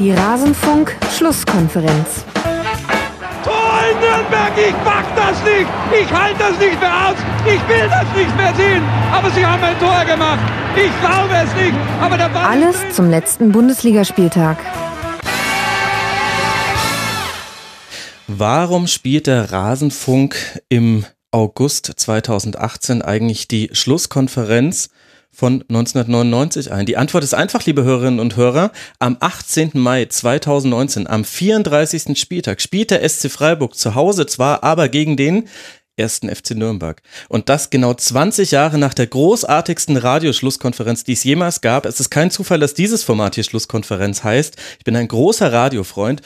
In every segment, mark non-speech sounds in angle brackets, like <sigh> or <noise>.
Die Rasenfunk-Schlusskonferenz. Tor in Nürnberg, ich pack das nicht! Ich halte das nicht mehr aus! Ich will das nicht mehr sehen! Aber sie haben ein Tor gemacht! Ich glaube es nicht! Aber der Ball Alles zum letzten Bundesligaspieltag. Warum spielt der Rasenfunk im August 2018 eigentlich die Schlusskonferenz von 1999 ein? Die Antwort ist einfach, liebe Hörerinnen und Hörer. Am 18. Mai 2019, am 34. Spieltag, spielt der SC Freiburg zu Hause zwar, aber gegen den ersten FC Nürnberg. Und das genau 20 Jahre nach der großartigsten Radioschlusskonferenz, die es jemals gab. Es ist kein Zufall, dass dieses Format hier Schlusskonferenz heißt. Ich bin ein großer Radiofreund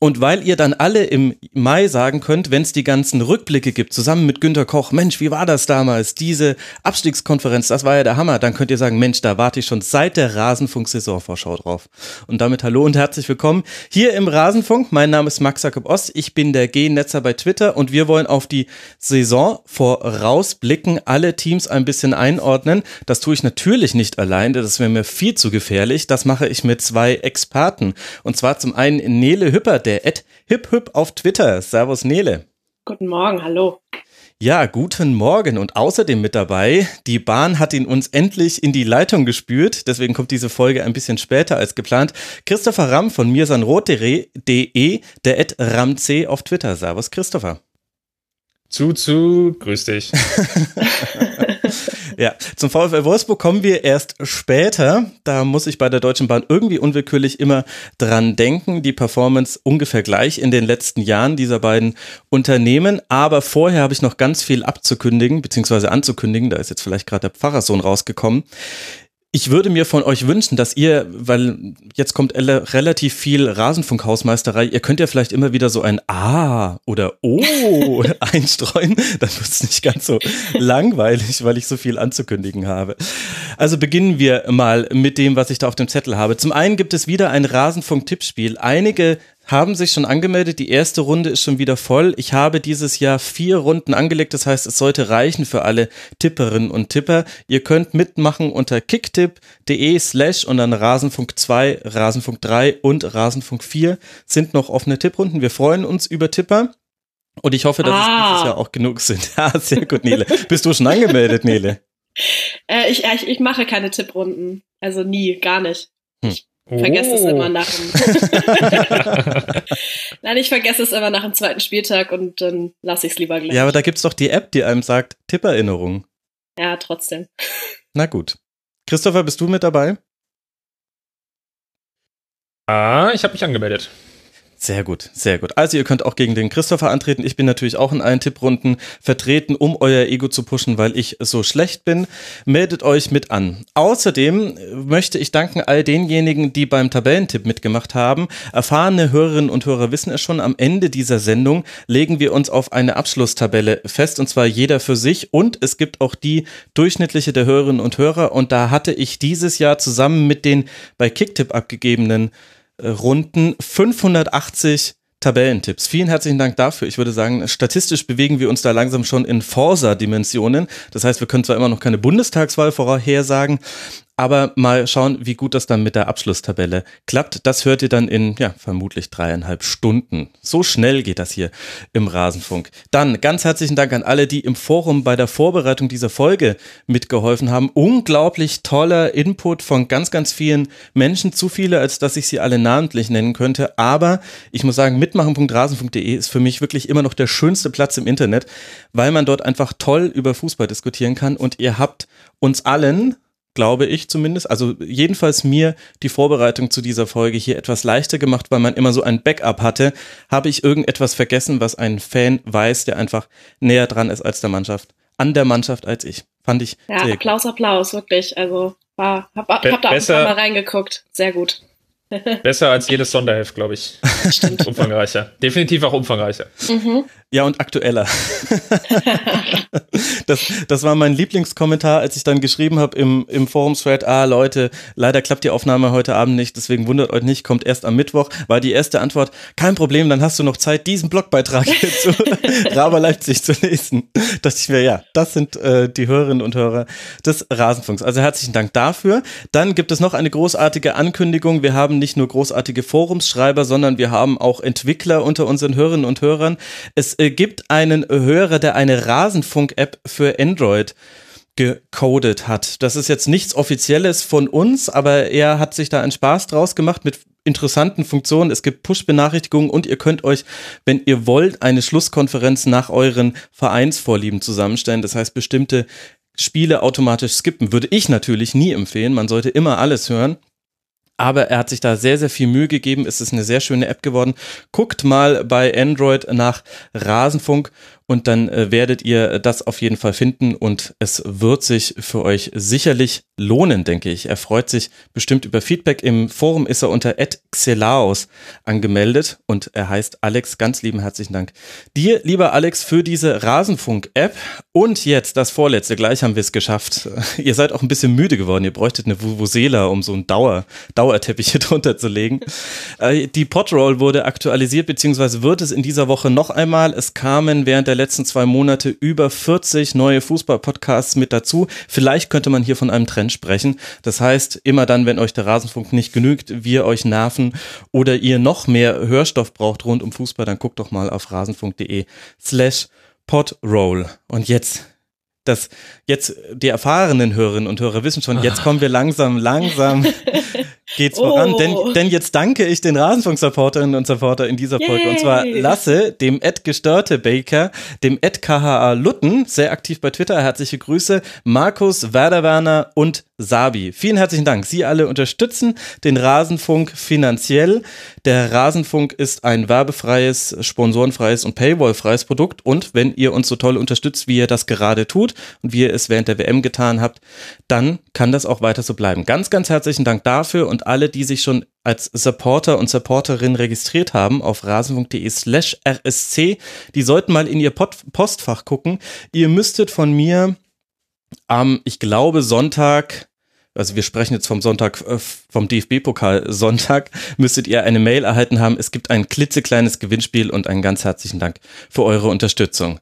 und weil ihr dann alle im Mai sagen könnt, wenn es die ganzen Rückblicke gibt, zusammen mit Günter Koch, Mensch, wie war das damals? Diese Abstiegskonferenz, das war ja der Hammer. Dann könnt ihr sagen, Mensch, da warte ich schon seit der Rasenfunk-Saisonvorschau drauf. Und damit hallo und herzlich willkommen hier im Rasenfunk. Mein Name ist Max Jakob Ost. Ich bin der G-Netzer bei Twitter und wir wollen auf die Saison vorausblicken, alle Teams ein bisschen einordnen. Das tue ich natürlich nicht allein, das wäre mir viel zu gefährlich. Das mache ich mit zwei Experten. Und zwar zum einen Nele Hüpper, der Ed Hip Hip auf Twitter. Servus Nele. Guten Morgen, hallo. Ja, guten Morgen und außerdem mit dabei, die Bahn hat ihn uns endlich in die Leitung gespürt, deswegen kommt diese Folge ein bisschen später als geplant. Christopher Ramm von mirsanrot.de, der Ed Ramc auf Twitter. Servus Christopher. Zu, zu, grüß dich. <laughs> ja, zum VfL Wolfsburg kommen wir erst später. Da muss ich bei der Deutschen Bahn irgendwie unwillkürlich immer dran denken. Die Performance ungefähr gleich in den letzten Jahren dieser beiden Unternehmen. Aber vorher habe ich noch ganz viel abzukündigen, beziehungsweise anzukündigen. Da ist jetzt vielleicht gerade der Pfarrersohn rausgekommen. Ich würde mir von euch wünschen, dass ihr, weil jetzt kommt relativ viel Rasenfunkhausmeisterei, ihr könnt ja vielleicht immer wieder so ein A oder O <laughs> einstreuen, dann wird es nicht ganz so langweilig, weil ich so viel anzukündigen habe. Also beginnen wir mal mit dem, was ich da auf dem Zettel habe. Zum einen gibt es wieder ein Rasenfunk-Tippspiel. Einige haben sich schon angemeldet. Die erste Runde ist schon wieder voll. Ich habe dieses Jahr vier Runden angelegt. Das heißt, es sollte reichen für alle Tipperinnen und Tipper. Ihr könnt mitmachen unter kicktipp.de slash und dann Rasenfunk 2, Rasenfunk 3 und Rasenfunk 4 sind noch offene Tipprunden. Wir freuen uns über Tipper. Und ich hoffe, dass ah. es dieses Jahr auch genug sind. Ja, <laughs> sehr gut, Nele. Bist du schon angemeldet, Nele? Äh, ich, ich, ich mache keine Tipprunden. Also nie, gar nicht. Hm. Ich Vergesse es immer oh. nach dem. <laughs> Nein, ich vergesse es immer nach dem zweiten Spieltag und dann lasse ich es lieber gleich. Ja, aber da gibt's doch die App, die einem sagt, Tipperinnerung. Ja, trotzdem. <laughs> Na gut. Christopher, bist du mit dabei? Ah, ich habe mich angemeldet. Sehr gut, sehr gut. Also ihr könnt auch gegen den Christopher antreten. Ich bin natürlich auch in allen Tipprunden vertreten, um euer Ego zu pushen, weil ich so schlecht bin. Meldet euch mit an. Außerdem möchte ich danken all denjenigen, die beim Tabellentipp mitgemacht haben. Erfahrene Hörerinnen und Hörer wissen es schon, am Ende dieser Sendung legen wir uns auf eine Abschlusstabelle fest, und zwar jeder für sich. Und es gibt auch die durchschnittliche der Hörerinnen und Hörer. Und da hatte ich dieses Jahr zusammen mit den bei Kicktipp abgegebenen Runden 580 Tabellentipps. Vielen herzlichen Dank dafür. Ich würde sagen, statistisch bewegen wir uns da langsam schon in Forsa-Dimensionen. Das heißt, wir können zwar immer noch keine Bundestagswahl vorhersagen, aber mal schauen, wie gut das dann mit der Abschlusstabelle klappt. Das hört ihr dann in, ja, vermutlich dreieinhalb Stunden. So schnell geht das hier im Rasenfunk. Dann ganz herzlichen Dank an alle, die im Forum bei der Vorbereitung dieser Folge mitgeholfen haben. Unglaublich toller Input von ganz, ganz vielen Menschen. Zu viele, als dass ich sie alle namentlich nennen könnte. Aber ich muss sagen, mitmachen.rasen.de ist für mich wirklich immer noch der schönste Platz im Internet, weil man dort einfach toll über Fußball diskutieren kann. Und ihr habt uns allen glaube ich zumindest. Also jedenfalls mir die Vorbereitung zu dieser Folge hier etwas leichter gemacht, weil man immer so ein Backup hatte. Habe ich irgendetwas vergessen, was ein Fan weiß, der einfach näher dran ist als der Mannschaft, an der Mannschaft als ich. Fand ich. Ja, Applaus, gut. Applaus, wirklich. Also war, hab, hab, hab da auch mal reingeguckt. Sehr gut. Besser als jedes Sonderheft, glaube ich. <laughs> Stimmt. Umfangreicher. Definitiv auch umfangreicher. Mhm. Ja, und aktueller. <laughs> das, das war mein Lieblingskommentar, als ich dann geschrieben habe im, im Forum-Thread, ah Leute, leider klappt die Aufnahme heute Abend nicht, deswegen wundert euch nicht, kommt erst am Mittwoch, war die erste Antwort, kein Problem, dann hast du noch Zeit, diesen Blogbeitrag <laughs> zu <laughs> Raber Leipzig zu lesen. Da dachte ich mir, ja, das sind äh, die Hörerinnen und Hörer des Rasenfunks. Also herzlichen Dank dafür. Dann gibt es noch eine großartige Ankündigung. Wir haben nicht nur großartige Forumsschreiber, sondern wir haben auch Entwickler unter unseren Hörerinnen und Hörern. Es gibt einen Hörer, der eine Rasenfunk-App für Android gecodet hat. Das ist jetzt nichts Offizielles von uns, aber er hat sich da einen Spaß draus gemacht mit interessanten Funktionen. Es gibt Push-Benachrichtigungen und ihr könnt euch, wenn ihr wollt, eine Schlusskonferenz nach euren Vereinsvorlieben zusammenstellen. Das heißt, bestimmte Spiele automatisch skippen. Würde ich natürlich nie empfehlen. Man sollte immer alles hören. Aber er hat sich da sehr, sehr viel Mühe gegeben. Es ist eine sehr schöne App geworden. Guckt mal bei Android nach Rasenfunk und dann äh, werdet ihr das auf jeden Fall finden und es wird sich für euch sicherlich lohnen, denke ich. Er freut sich bestimmt über Feedback. Im Forum ist er unter @xelaos angemeldet und er heißt Alex. Ganz lieben herzlichen Dank dir, lieber Alex, für diese Rasenfunk-App. Und jetzt das vorletzte. Gleich haben wir es geschafft. <laughs> ihr seid auch ein bisschen müde geworden. Ihr bräuchtet eine Vuvuzela, um so einen Dauer, Dauerteppich <laughs> hier drunter zu legen. Äh, die Podroll wurde aktualisiert, beziehungsweise wird es in dieser Woche noch einmal. Es kamen während der letzten zwei Monate über 40 neue Fußball-Podcasts mit dazu. Vielleicht könnte man hier von einem Trend sprechen. Das heißt, immer dann, wenn euch der Rasenfunk nicht genügt, wir euch nerven oder ihr noch mehr Hörstoff braucht rund um Fußball, dann guckt doch mal auf rasenfunk.de slash podroll. Und jetzt dass jetzt die erfahrenen Hörerinnen und Hörer wissen schon, jetzt kommen wir langsam, langsam <laughs> geht's oh. voran. Denn, oh. denn jetzt danke ich den Rasenfunk-Supporterinnen und Supporter in dieser Folge. Yay. Und zwar Lasse, dem Ed Gestörte Baker, dem Ed KHA Lutten, sehr aktiv bei Twitter, herzliche Grüße, Markus, Werder Werner und Sabi. Vielen herzlichen Dank. Sie alle unterstützen den Rasenfunk finanziell. Der Rasenfunk ist ein werbefreies, sponsorenfreies und paywallfreies Produkt. Und wenn ihr uns so toll unterstützt, wie ihr das gerade tut und wie ihr es während der WM getan habt, dann kann das auch weiter so bleiben. Ganz, ganz herzlichen Dank dafür und alle, die sich schon als Supporter und Supporterin registriert haben auf rasenfunk.de slash rsc, die sollten mal in ihr Postfach gucken. Ihr müsstet von mir am, ich glaube, Sonntag also wir sprechen jetzt vom Sonntag, äh, vom DFB-Pokal Sonntag, müsstet ihr eine Mail erhalten haben. Es gibt ein klitzekleines Gewinnspiel und einen ganz herzlichen Dank für eure Unterstützung.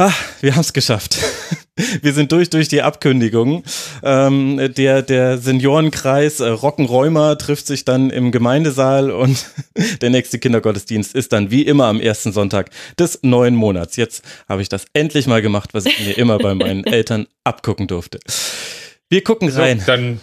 Ah, wir haben es geschafft. <laughs> Wir sind durch durch die Abkündigung. Ähm, der, der Seniorenkreis äh, Rockenräumer trifft sich dann im Gemeindesaal und <laughs> der nächste Kindergottesdienst ist dann wie immer am ersten Sonntag des neuen Monats. Jetzt habe ich das endlich mal gemacht, was ich mir immer bei meinen <laughs> Eltern abgucken durfte. Wir gucken rein. So, dann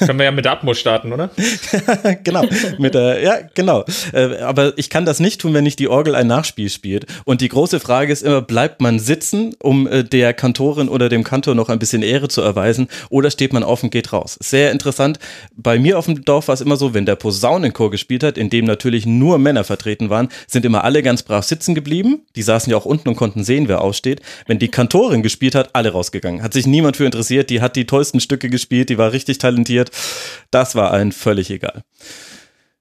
können wir ja mit der Atmo starten, oder? <laughs> genau, mit der, ja, genau. Äh, aber ich kann das nicht tun, wenn nicht die Orgel ein Nachspiel spielt. Und die große Frage ist immer, bleibt man sitzen, um äh, der Kantorin oder dem Kantor noch ein bisschen Ehre zu erweisen, oder steht man auf und geht raus? Sehr interessant. Bei mir auf dem Dorf war es immer so, wenn der Posaunenchor gespielt hat, in dem natürlich nur Männer vertreten waren, sind immer alle ganz brav sitzen geblieben. Die saßen ja auch unten und konnten sehen, wer aussteht. Wenn die Kantorin gespielt hat, alle rausgegangen. Hat sich niemand für interessiert. Die hat die tollsten Stücke gespielt, die war richtig talentiert. Das war allen völlig egal.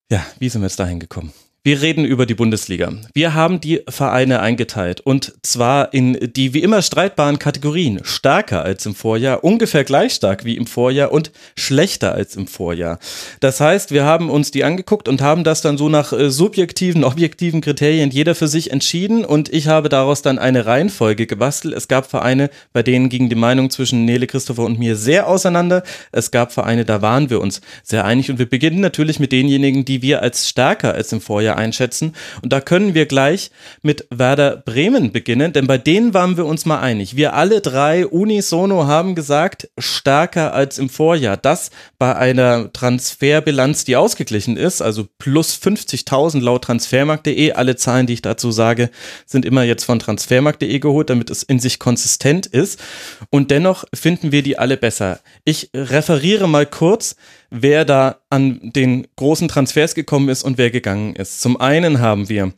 Ja, wie sind wir jetzt dahin gekommen? Wir reden über die Bundesliga. Wir haben die Vereine eingeteilt und zwar in die wie immer streitbaren Kategorien. Stärker als im Vorjahr, ungefähr gleich stark wie im Vorjahr und schlechter als im Vorjahr. Das heißt, wir haben uns die angeguckt und haben das dann so nach äh, subjektiven, <laughs> objektiven Kriterien jeder für sich entschieden und ich habe daraus dann eine Reihenfolge gebastelt. Es gab Vereine, bei denen ging die Meinung zwischen Nele Christopher und mir sehr auseinander. Es gab Vereine, da waren wir uns sehr einig und wir beginnen natürlich mit denjenigen, die wir als stärker als im Vorjahr einschätzen. Und da können wir gleich mit Werder Bremen beginnen, denn bei denen waren wir uns mal einig. Wir alle drei unisono haben gesagt, stärker als im Vorjahr. Das bei einer Transferbilanz, die ausgeglichen ist, also plus 50.000 laut transfermarkt.de. Alle Zahlen, die ich dazu sage, sind immer jetzt von transfermarkt.de geholt, damit es in sich konsistent ist. Und dennoch finden wir die alle besser. Ich referiere mal kurz wer da an den großen Transfers gekommen ist und wer gegangen ist. Zum einen haben wir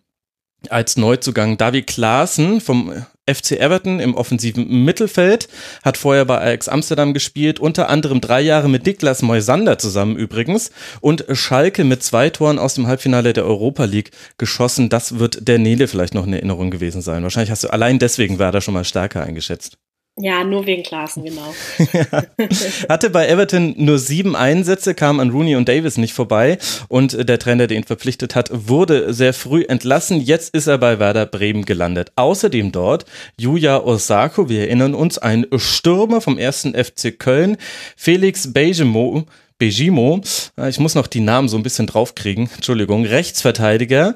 als Neuzugang. David Klaassen vom FC Everton im offensiven Mittelfeld, hat vorher bei Ajax Amsterdam gespielt, unter anderem drei Jahre mit Niklas Moisander zusammen übrigens und Schalke mit zwei Toren aus dem Halbfinale der Europa League geschossen. Das wird der Nele vielleicht noch eine Erinnerung gewesen sein. Wahrscheinlich hast du allein deswegen Werder schon mal stärker eingeschätzt. Ja, nur wegen Klaassen, genau. <laughs> Hatte bei Everton nur sieben Einsätze, kam an Rooney und Davis nicht vorbei und der Trainer, der ihn verpflichtet hat, wurde sehr früh entlassen. Jetzt ist er bei Werder Bremen gelandet. Außerdem dort Yuya Osako, wir erinnern uns, ein Stürmer vom ersten FC Köln, Felix Bejemo, Bejimo, ich muss noch die Namen so ein bisschen draufkriegen, Entschuldigung, Rechtsverteidiger.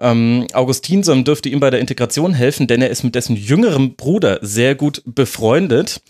Ähm, Augustinsson dürfte ihm bei der Integration helfen, denn er ist mit dessen jüngerem Bruder sehr gut befreundet.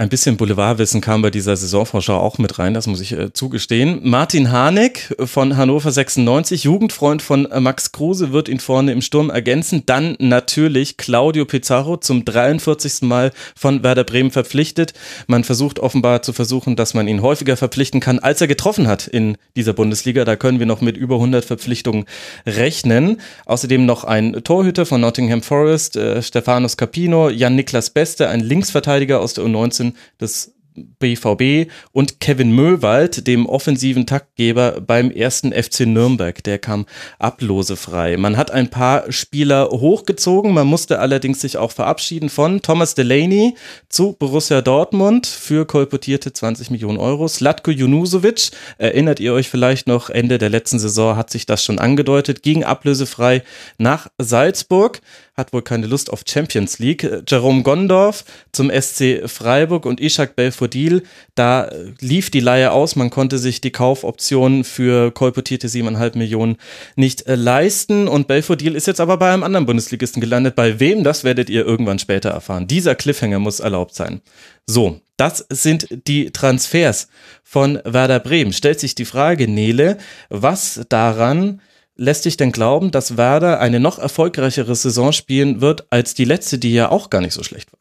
Ein bisschen Boulevardwissen kam bei dieser Saisonvorschau auch mit rein, das muss ich äh, zugestehen. Martin Harnik von Hannover 96, Jugendfreund von äh, Max Kruse, wird ihn vorne im Sturm ergänzen. Dann natürlich Claudio Pizarro zum 43. Mal von Werder Bremen verpflichtet. Man versucht offenbar zu versuchen, dass man ihn häufiger verpflichten kann, als er getroffen hat in dieser Bundesliga. Da können wir noch mit über 100 Verpflichtungen rechnen. Außerdem noch ein Torhüter von Nottingham Forest, äh, Stefanos Capino, Jan-Niklas Beste, ein Linksverteidiger aus der U19 des BVB und Kevin Möwald, dem offensiven Taktgeber beim ersten FC Nürnberg. Der kam ablosefrei. Man hat ein paar Spieler hochgezogen. Man musste allerdings sich auch verabschieden von Thomas Delaney zu Borussia Dortmund für kolportierte 20 Millionen Euro. Slatko Junusovic, erinnert ihr euch vielleicht noch, Ende der letzten Saison hat sich das schon angedeutet, ging ablösefrei nach Salzburg hat wohl keine Lust auf Champions League. Jerome Gondorf zum SC Freiburg und Ishak Belfodil, da lief die Leihe aus. Man konnte sich die Kaufoption für kolportierte 7,5 Millionen nicht äh, leisten. Und Belfodil ist jetzt aber bei einem anderen Bundesligisten gelandet. Bei wem, das werdet ihr irgendwann später erfahren. Dieser Cliffhanger muss erlaubt sein. So, das sind die Transfers von Werder Bremen. Stellt sich die Frage, Nele, was daran lässt dich denn glauben, dass Werder eine noch erfolgreichere Saison spielen wird als die letzte, die ja auch gar nicht so schlecht war?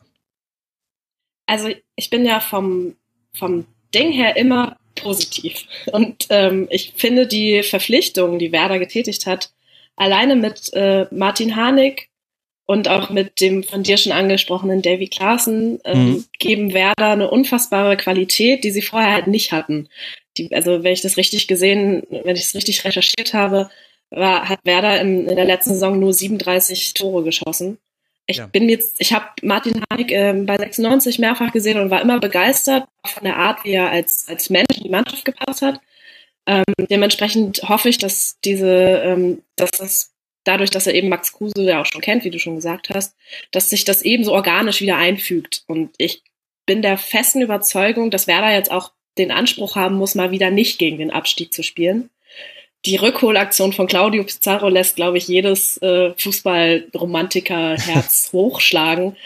Also ich bin ja vom, vom Ding her immer positiv. Und ähm, ich finde die Verpflichtungen, die Werder getätigt hat, alleine mit äh, Martin Harnik und auch mit dem von dir schon angesprochenen Davy Klaassen ähm, mhm. geben Werder eine unfassbare Qualität, die sie vorher halt nicht hatten. Die, also wenn ich das richtig gesehen, wenn ich es richtig recherchiert habe, war, hat Werder in, in der letzten Saison nur 37 Tore geschossen. Ich ja. bin jetzt, ich habe Martin Hanig äh, bei 96 mehrfach gesehen und war immer begeistert von der Art, wie er als, als Mensch in die Mannschaft gepasst hat. Ähm, dementsprechend hoffe ich, dass diese, ähm, dass das dadurch, dass er eben Max Kruse ja auch schon kennt, wie du schon gesagt hast, dass sich das ebenso organisch wieder einfügt. Und ich bin der festen Überzeugung, dass Werder jetzt auch den Anspruch haben muss, mal wieder nicht gegen den Abstieg zu spielen die Rückholaktion von Claudio Pizarro lässt, glaube ich, jedes äh, Fußballromantiker-Herz <laughs> hochschlagen.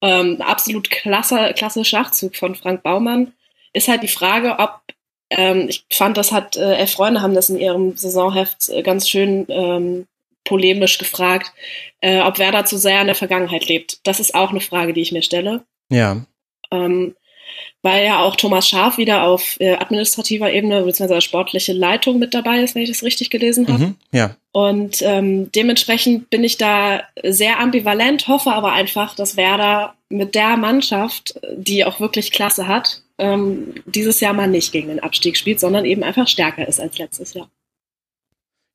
Ähm, absolut klasse, klasse Schachzug von Frank Baumann. Ist halt die Frage, ob ähm, ich fand, das hat äh, Elf Freunde haben das in ihrem Saisonheft äh, ganz schön ähm, polemisch gefragt, äh, ob Werder zu sehr in der Vergangenheit lebt. Das ist auch eine Frage, die ich mir stelle. Ja. Ähm, weil ja auch Thomas Schaf wieder auf äh, administrativer Ebene bzw. sportliche Leitung mit dabei ist, wenn ich das richtig gelesen habe. Mhm, ja. Und ähm, dementsprechend bin ich da sehr ambivalent, hoffe aber einfach, dass Werder mit der Mannschaft, die auch wirklich Klasse hat, ähm, dieses Jahr mal nicht gegen den Abstieg spielt, sondern eben einfach stärker ist als letztes Jahr.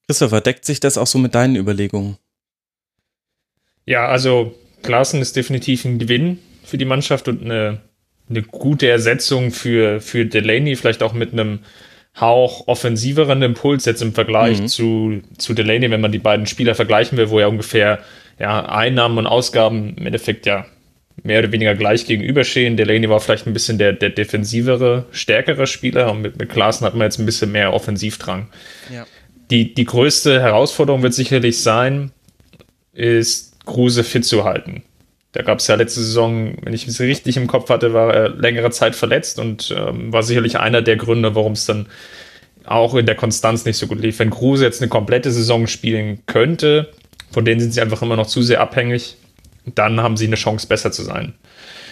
Christopher, deckt sich das auch so mit deinen Überlegungen? Ja, also Klaassen ist definitiv ein Gewinn für die Mannschaft und eine eine gute Ersetzung für, für Delaney, vielleicht auch mit einem Hauch offensiveren Impuls jetzt im Vergleich mhm. zu, zu Delaney, wenn man die beiden Spieler vergleichen will, wo ja ungefähr ja, Einnahmen und Ausgaben im Endeffekt ja mehr oder weniger gleich gegenüberstehen. Delaney war vielleicht ein bisschen der, der defensivere, stärkere Spieler und mit, mit Klaassen hat man jetzt ein bisschen mehr Offensivdrang. Ja. Die, die größte Herausforderung wird sicherlich sein, ist Kruse fit zu halten. Da gab es ja letzte Saison, wenn ich es richtig im Kopf hatte, war er längere Zeit verletzt und ähm, war sicherlich einer der Gründe, warum es dann auch in der Konstanz nicht so gut lief. Wenn Kruse jetzt eine komplette Saison spielen könnte, von denen sind sie einfach immer noch zu sehr abhängig, dann haben sie eine Chance, besser zu sein.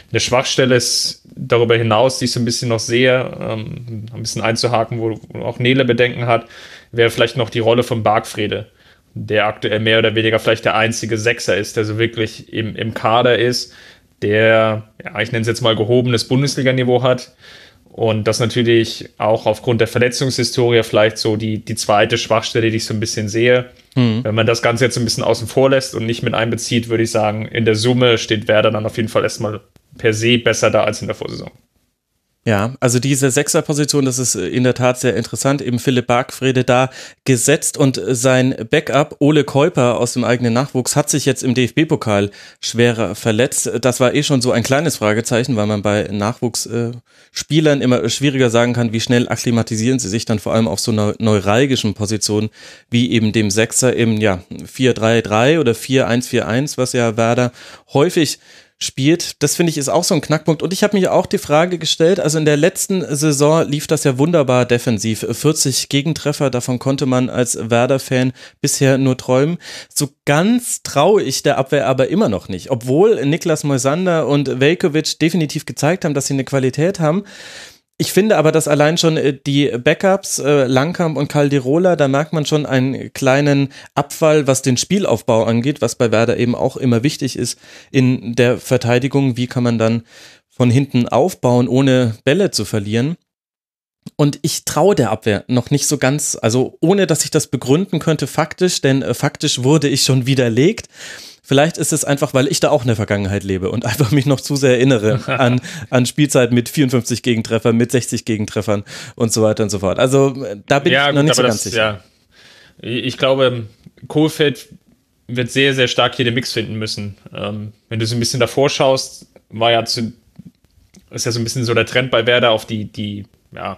Eine Schwachstelle ist darüber hinaus, die ich so ein bisschen noch sehe, ähm, ein bisschen einzuhaken, wo, auch Nele Bedenken hat, wäre vielleicht noch die Rolle von Bargfrede der aktuell mehr oder weniger vielleicht der einzige Sechser ist, der so wirklich im, im Kader ist, der, ja, ich nenne es jetzt mal gehobenes Bundesliganiveau hat. Und das natürlich auch aufgrund der Verletzungshistorie vielleicht so die, die zweite Schwachstelle, die ich so ein bisschen sehe. Mhm. Wenn man das Ganze jetzt ein bisschen außen vor lässt und nicht mit einbezieht, würde ich sagen, in der Summe steht Werder dann auf jeden Fall erstmal per se besser da als in der Vorsaison. Ja, also diese Sechserposition, das ist in der Tat sehr interessant. Eben Philipp Bargfrede da gesetzt und sein Backup Ole Keuper aus dem eigenen Nachwuchs hat sich jetzt im DFB-Pokal schwerer verletzt. Das war eh schon so ein kleines Fragezeichen, weil man bei Nachwuchsspielern immer schwieriger sagen kann, wie schnell akklimatisieren sie sich dann vor allem auf so einer neuralgischen Position wie eben dem Sechser im ja 4-3-3 oder 4-1-4-1, was ja Werder häufig spielt. Das finde ich ist auch so ein Knackpunkt. Und ich habe mich auch die Frage gestellt, also in der letzten Saison lief das ja wunderbar defensiv. 40 Gegentreffer, davon konnte man als Werder-Fan bisher nur träumen. So ganz traue ich der Abwehr aber immer noch nicht. Obwohl Niklas Moisander und Velkovic definitiv gezeigt haben, dass sie eine Qualität haben. Ich finde aber, dass allein schon äh, die Backups, äh, Langkamp und Caldirola, da merkt man schon einen kleinen Abfall, was den Spielaufbau angeht, was bei Werder eben auch immer wichtig ist in der Verteidigung. Wie kann man dann von hinten aufbauen, ohne Bälle zu verlieren? Und ich traue der Abwehr noch nicht so ganz, also ohne dass ich das begründen könnte faktisch, denn äh, faktisch wurde ich schon widerlegt. Vielleicht ist es einfach, weil ich da auch in der Vergangenheit lebe und <laughs> einfach mich noch zu sehr erinnere an, an Spielzeit mit 54 Gegentreffern, mit 60 Gegentreffern und so weiter und so fort. Also da bin ja, ich noch gut, nicht so ganz das, sicher. Ja. Ich glaube, Kohlfeld wird sehr, sehr stark hier den Mix finden müssen. Ähm, wenn du so ein bisschen davor schaust, war ja zu, ist ja so ein bisschen so der Trend bei Werder auf die, die, ja,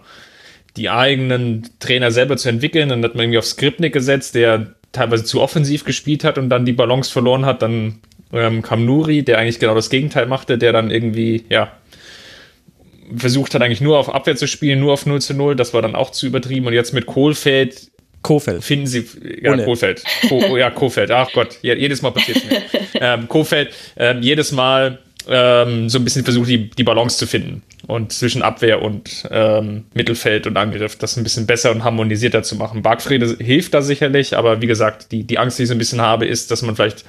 die eigenen Trainer selber zu entwickeln. Dann hat man irgendwie auf Skripnik gesetzt, der teilweise zu offensiv gespielt hat und dann die Balance verloren hat. Dann ähm, kam Nuri, der eigentlich genau das Gegenteil machte, der dann irgendwie, ja, versucht hat eigentlich nur auf Abwehr zu spielen, nur auf 0 zu 0. Das war dann auch zu übertrieben. Und jetzt mit Kohlfeld Kofeld. Finden Sie, ja, Ohne. Kohlfeld. Ko, oh, ja, Kofeld. Ach Gott, jedes Mal passiert es mir. <laughs> ähm, Kofeld, ähm, jedes Mal ähm, so ein bisschen versucht, die, die Balance zu finden und zwischen Abwehr und ähm, Mittelfeld und Angriff das ein bisschen besser und harmonisierter zu machen. Bargfrede hilft da sicherlich, aber wie gesagt, die, die Angst, die ich so ein bisschen habe, ist, dass man vielleicht,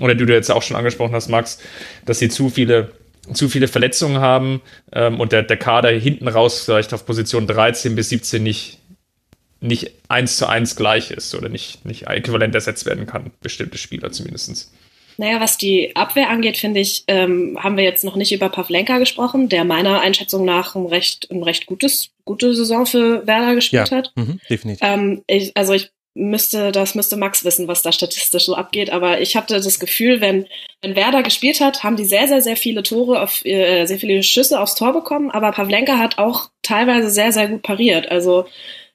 oder du, du jetzt auch schon angesprochen hast, Max, dass sie zu viele zu viele Verletzungen haben ähm, und der, der Kader hinten raus vielleicht auf Position 13 bis 17 nicht, nicht eins zu eins gleich ist oder nicht, nicht äquivalent ersetzt werden kann, bestimmte Spieler zumindestens. Naja, was die Abwehr angeht, finde ich, ähm, haben wir jetzt noch nicht über Pavlenka gesprochen, der meiner Einschätzung nach ein recht, ein recht gutes, gute Saison für Werder gespielt ja, hat. Mhm, definitiv. Ähm, ich, also ich müsste, das müsste Max wissen, was da statistisch so abgeht, aber ich hatte das Gefühl, wenn, wenn Werder gespielt hat, haben die sehr, sehr, sehr viele Tore auf, äh, sehr viele Schüsse aufs Tor bekommen, aber Pavlenka hat auch teilweise sehr, sehr gut pariert. Also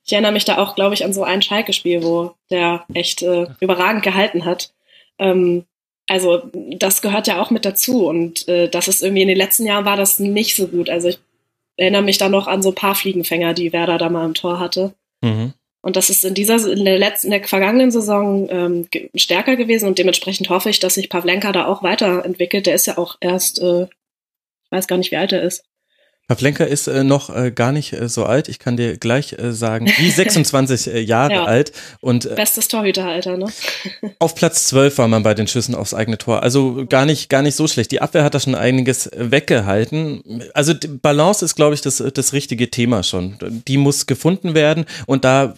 ich erinnere mich da auch, glaube ich, an so ein Schalke-Spiel, wo der echt äh, überragend gehalten hat. Ähm, also das gehört ja auch mit dazu und äh, das ist irgendwie in den letzten Jahren war das nicht so gut. Also ich erinnere mich da noch an so ein paar Fliegenfänger, die Werder da mal im Tor hatte. Mhm. Und das ist in dieser, in der letzten, in der vergangenen Saison ähm, stärker gewesen und dementsprechend hoffe ich, dass sich Pavlenka da auch weiterentwickelt. Der ist ja auch erst, äh, ich weiß gar nicht, wie alt er ist. Pavlenka ist äh, noch äh, gar nicht äh, so alt. Ich kann dir gleich äh, sagen, wie <laughs> 26 äh, Jahre ja. alt. Und, äh, Bestes Torhüteralter, ne? <laughs> auf Platz 12 war man bei den Schüssen aufs eigene Tor. Also gar nicht, gar nicht so schlecht. Die Abwehr hat da schon einiges weggehalten. Also Balance ist, glaube ich, das, das richtige Thema schon. Die muss gefunden werden und da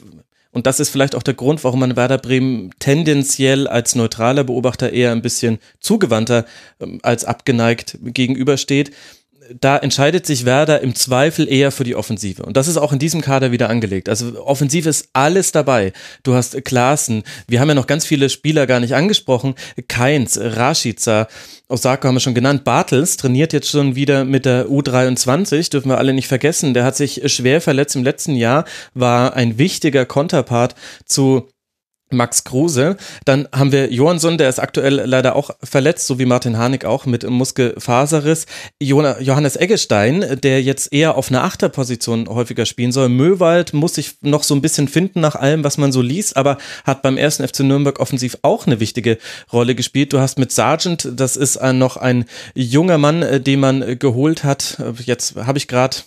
und das ist vielleicht auch der Grund, warum man Werder Bremen tendenziell als neutraler Beobachter eher ein bisschen zugewandter ähm, als abgeneigt gegenübersteht da entscheidet sich Werder im Zweifel eher für die Offensive. Und das ist auch in diesem Kader wieder angelegt. Also Offensive ist alles dabei. Du hast Klaassen. Wir haben ja noch ganz viele Spieler gar nicht angesprochen. Keins, Rashica, Osaka haben wir schon genannt. Bartels trainiert jetzt schon wieder mit der U23. Dürfen wir alle nicht vergessen. Der hat sich schwer verletzt im letzten Jahr, war ein wichtiger Konterpart zu Max Kruse. Dann haben wir Johansson, der ist aktuell leider auch verletzt, so wie Martin Harnik auch mit Muskelfaserriss. Johannes Eggestein, der jetzt eher auf einer Achterposition häufiger spielen soll. Möwald muss sich noch so ein bisschen finden nach allem, was man so liest, aber hat beim ersten FC Nürnberg offensiv auch eine wichtige Rolle gespielt. Du hast mit Sargent, das ist noch ein junger Mann, äh, den man geholt hat. Jetzt habe ich gerade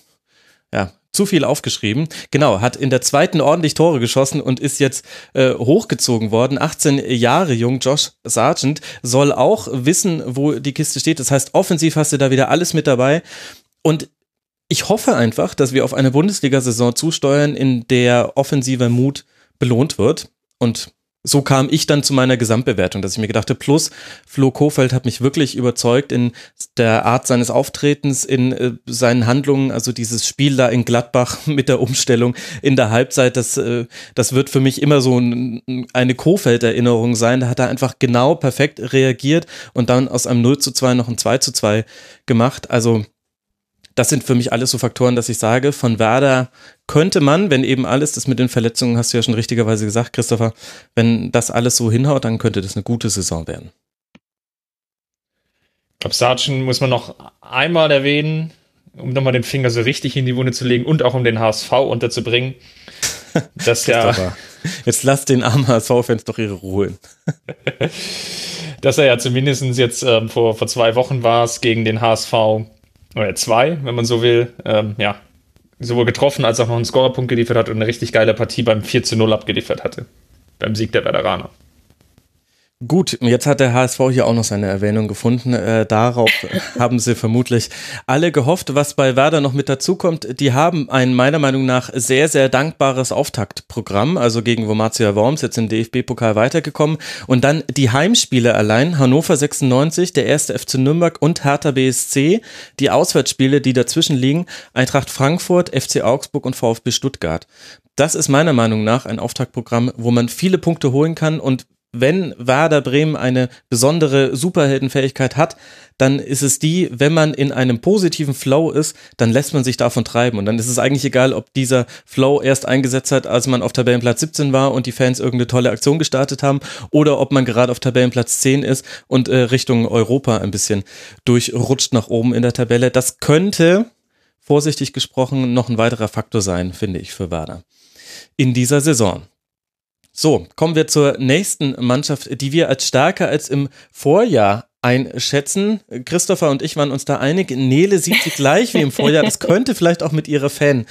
ja, zu viel aufgeschrieben. Genau, hat in der zweiten ordentlich Tore geschossen und ist jetzt äh, hochgezogen worden. 18 Jahre jung, Josh Sargent, soll auch wissen, wo die Kiste steht. Das heißt, offensiv hast du da wieder alles mit dabei. Und ich hoffe einfach, dass wir auf eine Bundesliga-Saison zusteuern, in der offensiver Mut belohnt wird. Und so kam ich dann zu meiner Gesamtbewertung, dass ich mir gedachte, plus Flo Kofeld hat mich wirklich überzeugt in der Art seines Auftretens, in äh, seinen Handlungen, also dieses Spiel da in Gladbach <laughs> mit der Umstellung in der Halbzeit, das, äh, das wird für mich immer so ein, eine Kofeld-Erinnerung sein. Da hat er einfach genau perfekt reagiert und dann aus einem 0 zu 2 noch ein 2 zu 2 gemacht. Also das sind für mich alles so Faktoren, dass ich sage, von Werder könnte man, wenn eben alles, das mit den Verletzungen hast du ja schon richtigerweise gesagt, Christopher, wenn das alles so hinhaut, dann könnte das eine gute Saison werden. Ich glaube, Sargent muss man noch einmal erwähnen, um nochmal den Finger so richtig in die Wunde zu legen und auch um den HSV unterzubringen. <laughs> Das ja. Jetzt lass den armen HSV-Fans doch ihre Ruhe. <laughs> dass er ja zumindest jetzt ähm, vor, vor zwei Wochen war es gegen den HSV oder zwei, wenn man so will, ähm, ja, sowohl getroffen als auch noch einen Scorerpunkt geliefert hat und eine richtig geile Partie beim 4 zu 0 abgeliefert hatte. Beim Sieg der Veteraner. Gut, jetzt hat der HSV hier auch noch seine Erwähnung gefunden. Äh, darauf <laughs> haben sie vermutlich alle gehofft. Was bei Werder noch mit dazukommt, die haben ein meiner Meinung nach sehr, sehr dankbares Auftaktprogramm, also gegen Wormatia Worms, jetzt im DFB-Pokal weitergekommen. Und dann die Heimspiele allein, Hannover 96, der erste FC Nürnberg und Hertha BSC, die Auswärtsspiele, die dazwischen liegen, Eintracht Frankfurt, FC Augsburg und VfB Stuttgart. Das ist meiner Meinung nach ein Auftaktprogramm, wo man viele Punkte holen kann und wenn Werder Bremen eine besondere Superheldenfähigkeit hat, dann ist es die, wenn man in einem positiven Flow ist, dann lässt man sich davon treiben. Und dann ist es eigentlich egal, ob dieser Flow erst eingesetzt hat, als man auf Tabellenplatz 17 war und die Fans irgendeine tolle Aktion gestartet haben, oder ob man gerade auf Tabellenplatz 10 ist und äh, Richtung Europa ein bisschen durchrutscht nach oben in der Tabelle. Das könnte, vorsichtig gesprochen, noch ein weiterer Faktor sein, finde ich, für Werder. In dieser Saison. So, kommen wir zur nächsten Mannschaft, die wir als stärker als im Vorjahr einschätzen. Christopher und ich waren uns da einig. Nele sieht sie gleich wie im Vorjahr. Das könnte vielleicht auch mit ihrer Fan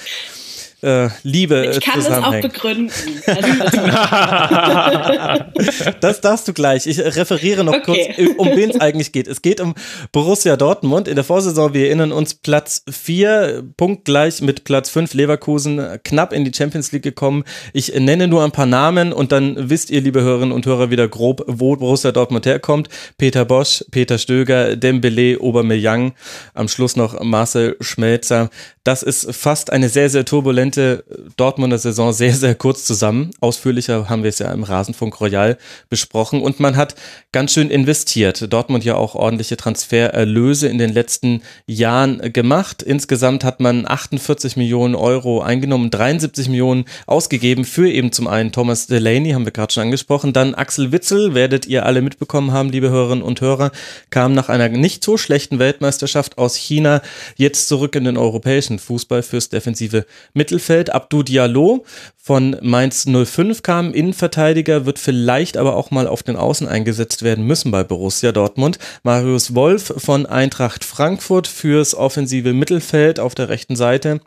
äh, Liebe Ich kann das auch begründen. <laughs> das darfst du gleich. Ich referiere noch okay. kurz, um wen es eigentlich geht. Es geht um Borussia Dortmund. In der Vorsaison, wir erinnern uns, Platz 4, punktgleich mit Platz 5 Leverkusen, knapp in die Champions League gekommen. Ich nenne nur ein paar Namen und dann wisst ihr, liebe Hörerinnen und Hörer, wieder grob, wo Borussia Dortmund herkommt. Peter Bosch, Peter Stöger, Dembele, Aubameyang, am Schluss noch Marcel Schmelzer. Das ist fast eine sehr, sehr turbulente Dortmunder Saison sehr, sehr kurz zusammen. Ausführlicher haben wir es ja im Rasenfunk Royal besprochen und man hat ganz schön investiert. Dortmund ja auch ordentliche Transfererlöse in den letzten Jahren gemacht. Insgesamt hat man 48 Millionen Euro eingenommen, 73 Millionen ausgegeben für eben zum einen Thomas Delaney, haben wir gerade schon angesprochen, dann Axel Witzel, werdet ihr alle mitbekommen haben, liebe Hörerinnen und Hörer, kam nach einer nicht so schlechten Weltmeisterschaft aus China jetzt zurück in den europäischen Fußball fürs defensive Mittelfeld. Abdu Diallo von Mainz 05 kam, Innenverteidiger, wird vielleicht aber auch mal auf den Außen eingesetzt werden müssen bei Borussia Dortmund. Marius Wolf von Eintracht Frankfurt fürs offensive Mittelfeld auf der rechten Seite.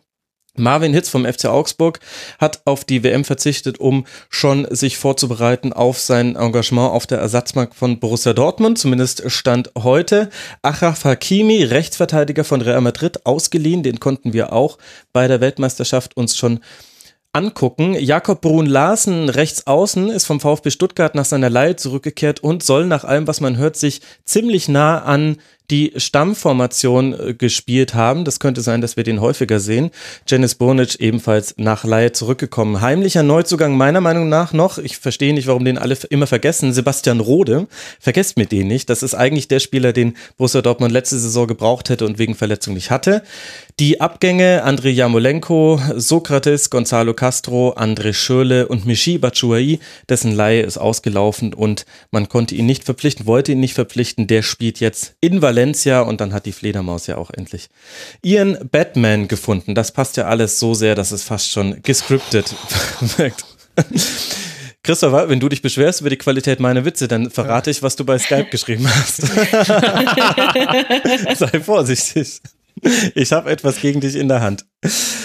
Marvin Hitz vom FC Augsburg hat auf die WM verzichtet, um schon sich vorzubereiten auf sein Engagement auf der Ersatzmarkt von Borussia Dortmund, zumindest stand heute. Achraf Hakimi, Rechtsverteidiger von Real Madrid, ausgeliehen, den konnten wir auch bei der Weltmeisterschaft uns schon angucken. Jakob Brun Larsen, rechts außen, ist vom VfB Stuttgart nach seiner Leihe zurückgekehrt und soll nach allem, was man hört, sich ziemlich nah an die Stammformation äh, gespielt haben. Das könnte sein, dass wir den häufiger sehen. Janis Burnic ebenfalls nach Laie zurückgekommen. Heimlicher Neuzugang meiner Meinung nach noch. Ich verstehe nicht, warum den alle immer vergessen. Sebastian Rode. Vergesst mir den nicht. Das ist eigentlich der Spieler, den Borussia Dortmund letzte Saison gebraucht hätte und wegen Verletzung nicht hatte. Die Abgänge Andrei Jamolenko, Sokrates, Gonzalo Castro, André Schürle und Michi Batshuayi, dessen Laie ist ausgelaufen und man konnte ihn nicht verpflichten, wollte ihn nicht verpflichten. Der spielt jetzt in Valencia Valencia und dann hat die Fledermaus ja auch endlich ihren Batman gefunden. Das passt ja alles so sehr, dass es fast schon gescriptet <laughs> wirkt. Christopher, wenn du dich beschwerst über die Qualität meiner Witze, dann verrate ich, was du bei Skype geschrieben hast. <laughs> Sei vorsichtig. Ich habe etwas gegen dich in der Hand.